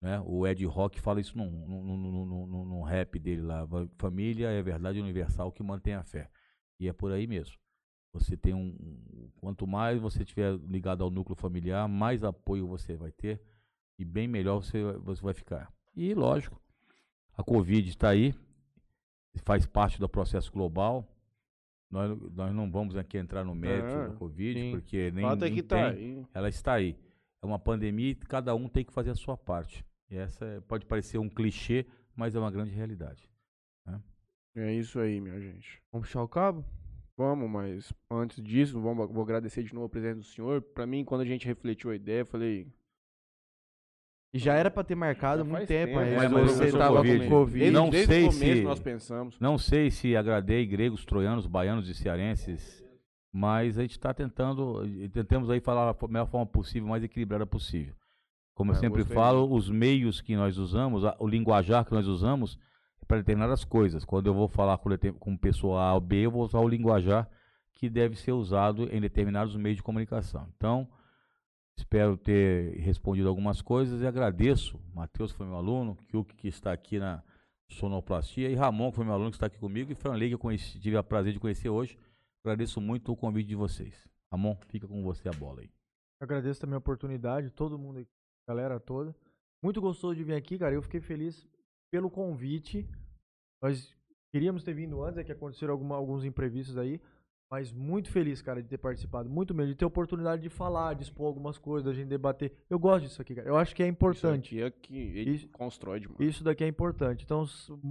S2: Né? O Ed Rock fala isso num, num, num, num- rap dele lá. Família é a verdade universal que mantém a fé. E é por aí mesmo. Você tem um. um- Quanto mais você estiver ligado ao núcleo familiar, mais apoio você vai ter e bem melhor você, você vai ficar. E lógico, a Covid está aí, faz parte do processo global. Nós, nós não vamos aqui entrar no mérito
S3: É,
S2: da Covid,
S1: sim.
S2: porque nem,
S3: é
S2: nem
S3: que tá
S2: tem.
S3: aí.
S2: Ela está aí. É uma pandemia e cada um tem que fazer a sua parte. E essa é- pode parecer um clichê, mas é uma grande realidade.
S3: É isso aí, minha gente.
S1: Vamos puxar o cabo?
S3: Vamos, mas antes disso, vamos, vou agradecer de novo a presença do senhor. Pra mim, quando a gente refletiu a ideia, eu falei.
S1: Já era pra ter marcado há muito
S3: faz
S1: tempo, mas,
S2: mas
S1: mas
S2: eu-
S1: você
S2: eu sou
S1: tava
S2: Covid.
S1: com Covid.
S3: Desde,
S2: Não
S3: desde
S2: sei
S3: o começo
S2: se-
S3: nós pensamos.
S2: Não sei se agradei gregos, troianos, baianos e cearenses Mas a gente está tentando, tentamos aí falar da melhor forma possível, mais equilibrada possível. Como eu
S3: É,
S2: sempre
S3: gostei
S2: falo, os meios que nós usamos, o linguajar que nós usamos é para determinadas coisas. Quando eu vou falar com pessoa A ou B, eu vou usar o linguajar que deve ser usado em determinados meios de comunicação. Então, espero ter respondido algumas coisas e agradeço. Matheus foi meu aluno, Kyuk que está aqui na sonoplastia e Ramon que foi meu aluno que está aqui comigo e Franley que eu conheci, tive o prazer de conhecer hoje. Agradeço muito o convite de vocês. Ramon, fica com você a bola aí.
S4: Agradeço também a oportunidade, todo mundo aqui, galera toda. Muito gostoso de vir aqui, cara. Eu fiquei feliz pelo convite. Nós queríamos ter vindo antes, é que aconteceram alguma- alguns imprevistos aí. Mas muito feliz, cara, de ter participado. Muito mesmo, de ter a oportunidade de falar, de expor algumas coisas, da gente debater. Eu gosto disso aqui, cara. Eu acho que é importante.
S3: Isso aqui é que ele
S4: Isso-
S3: constrói demais.
S4: Isso daqui é importante. Então,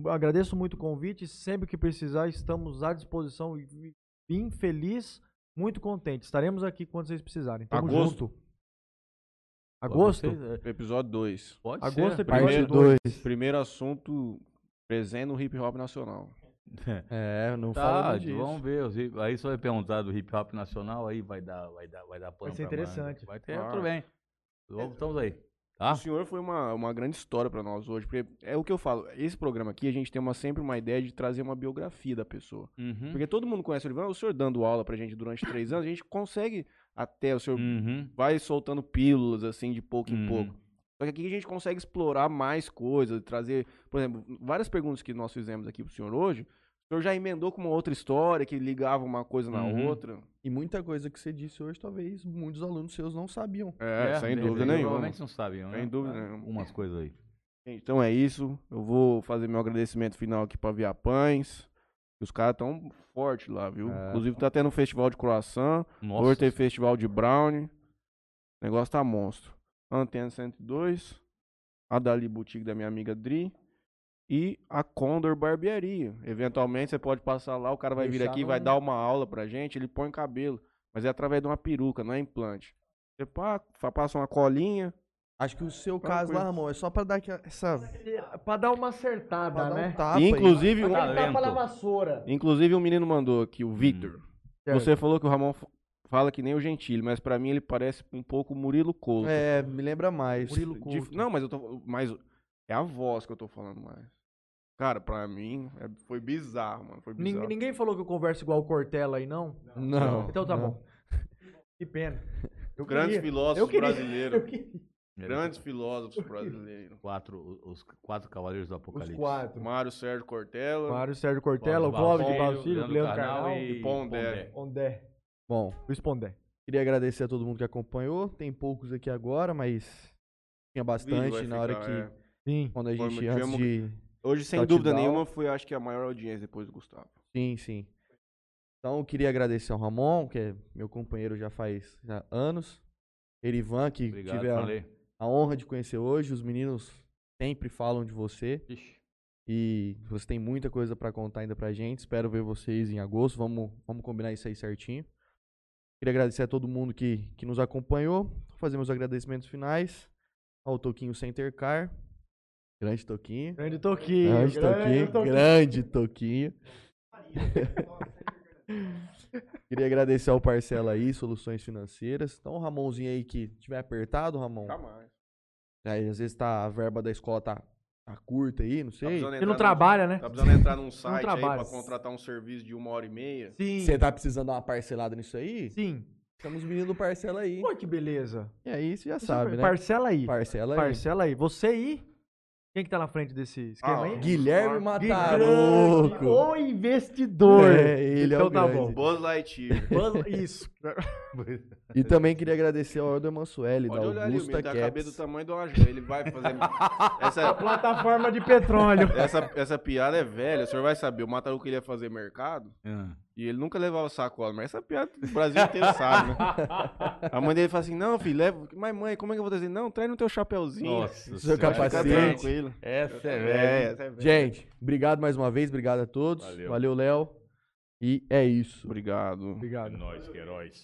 S4: agradeço muito o convite. Sempre que precisar, estamos à disposição. Vim feliz, muito contente. Estaremos aqui quando vocês precisarem. Tamo
S3: Agosto.
S4: junto. Agosto?
S2: É,
S3: Episódio 2.
S2: pode
S4: Agosto
S2: ser.
S4: é
S1: Parte
S4: Episódio
S1: 2.
S3: Primeiro assunto presente no hip hop nacional.
S1: É, não
S2: Tá,
S1: falamos disso.
S2: vamos ver. Aí só vai perguntar do hip hop nacional, aí vai dar, vai dar, vai dar pano
S4: ser
S2: pra manga.
S4: interessante.
S2: Vai ter,
S3: Claro.
S2: tudo bem. Vamos, estamos aí. Tá?
S3: O senhor foi uma, uma grande história pra nós hoje, porque é o que eu falo. Esse programa aqui, a gente tem uma, sempre uma ideia de trazer uma biografia da pessoa.
S2: Uhum.
S3: Porque todo mundo conhece o Olivan, o senhor dando aula pra gente durante três anos, a gente consegue até, o senhor
S2: Uhum.
S3: vai soltando pílulas, assim, de pouco em
S2: Uhum.
S3: pouco. Só que aqui a gente consegue explorar mais coisas, trazer, por exemplo, várias perguntas que nós fizemos aqui pro senhor hoje, senhor já emendou com uma outra história, que ligava uma coisa na
S2: Uhum.
S3: outra.
S1: E muita coisa que você disse hoje, talvez muitos alunos seus não sabiam.
S3: É, sem
S2: de
S3: dúvida nenhuma.
S2: Provavelmente não sabem, né?
S3: Sem dúvida nenhuma.
S2: Umas coisas aí.
S3: Então é isso. Eu vou fazer meu agradecimento final aqui pra Via Pães. Os caras tão fortes lá, viu?
S1: É.
S3: Inclusive tá tendo um festival de croissant.
S2: Nossa.
S3: Hoje tem festival de brownie. O negócio tá monstro. Antena 102. A Dali Boutique da minha amiga Dri. E a Condor Barbearia. Eventualmente você pode passar lá, o cara vai vir
S1: Deixar
S3: aqui,
S1: no-
S3: vai dar uma aula pra gente, ele põe cabelo. Mas é através de uma peruca, não é implante. Você passa uma colinha.
S1: Acho que o seu
S3: Tranquilo.
S1: caso lá, Ramon, é só pra dar aquela- essa.
S4: Pra dar uma acertada,
S1: Pra dar
S4: né?
S1: um tapa. Aí.
S3: inclusive,
S2: Pra
S3: um-.
S4: Tapa na vassoura.
S3: inclusive um menino mandou aqui, o Victor.
S4: Certo.
S3: Você falou que o Ramon fala que nem o Gentili, mas pra mim ele parece um pouco Murilo Couto.
S1: É, me lembra mais.
S4: Murilo Couto.
S3: Não, mas eu tô. Mas é a voz que eu tô falando mais. Cara, pra mim é- foi bizarro, mano. Foi bizarro.
S4: Ninguém falou que eu converso igual o Cortella aí, não?
S1: Não.
S4: Então tá
S1: não.
S4: bom. Que pena. Eu
S3: Grandes
S4: queria-
S3: filósofos
S4: eu queria-
S3: brasileiros.
S4: Eu queria.
S3: Grandes filósofos brasileiros.
S2: Quatro, os quatro cavaleiros do
S4: Os
S2: Apocalipse.
S4: quatro.
S3: Mário Sérgio Cortella.
S4: Mário Sérgio Cortella, o Clóvis de Balsilho, o Leandro Carnal
S3: e Pondé.
S4: Ondé.
S1: Bom,
S4: Luiz Pondé.
S1: queria agradecer a todo mundo que acompanhou. Tem poucos aqui agora, mas tinha bastante na hora
S3: ficar,
S1: que.
S3: é.
S4: Sim.
S1: Quando a gente,
S3: tivemos-
S1: antes de.
S3: Hoje, sem
S1: Touchdown.
S3: dúvida nenhuma, foi acho que a maior audiência depois do Gustavo.
S1: Sim, sim. Então, eu queria agradecer ao Ramon, que é meu companheiro já faz já anos. Erivan, que
S2: Obrigado,
S1: tive a, a honra de conhecer hoje. Os meninos sempre falam de você.
S2: Ixi.
S1: E você tem muita coisa pra contar ainda pra gente. Espero ver vocês em agosto. Vamos, vamos combinar isso aí certinho. Queria agradecer a todo mundo que, que nos acompanhou. Vou fazer meus agradecimentos finais ao Toquinho Center Car. Grande Toquinho.
S4: Grande Toquinho.
S1: Grande Toquinho. Grande Toquinho. Queria agradecer ao Parcela aí, Soluções Financeiras. Então, o Ramonzinho aí que tiver apertado, Ramon.
S3: Jamais.
S1: Aí, às vezes tá, a verba da escola tá, tá curta aí, não
S3: Tá
S1: sei.
S3: precisando
S4: Ele não
S3: num-
S4: trabalha, né?
S3: Tá precisando entrar num site aí pra contratar um serviço de uma hora e meia.
S4: Sim.
S1: Você tá precisando dar uma parcelada nisso aí?
S4: Sim.
S1: Estamos meninos do Parcela aí.
S4: Pô, que beleza.
S1: E aí, você já sabe, né?
S4: Parcela aí.
S1: Parcela aí.
S4: Parcela aí. Você aí. Quem que tá na frente desse esquema
S3: Ah,
S4: aí?
S1: Guilherme Mataroco.
S4: O investidor.
S1: É, ele é
S4: então
S1: o
S4: tá
S1: grande.
S4: bom.
S3: Buzz Lightyear.
S4: Buzz- Isso.
S1: E também queria agradecer ao Elder Mansueli, da
S3: olhar ali, o
S1: Augusta
S3: menino tem a cabeça do
S1: Caps.
S3: tamanho de uma joia. Ele vai fazer. essa,
S4: Plataforma de petróleo.
S3: essa, essa piada é velha, o senhor vai saber. O Mataruco ele ia fazer mercado
S2: Ah.
S3: e ele nunca levava sacola, mas essa piada o Brasil inteiro sabe, né? A mãe dele fala assim: Não, filho, leva. Mas mãe, como é que eu vou trazer? Não, traz no teu chapéuzinho.
S2: Nossa
S1: Seu capacete.
S3: tranquilo.
S2: Essa é
S3: É,
S2: velha.
S3: essa é velha.
S1: Gente, obrigado mais uma vez, obrigado a todos.
S2: Valeu.
S1: Valeu, Léo. E é isso.
S3: Obrigado.
S4: Obrigado.
S2: Nós, que heróis.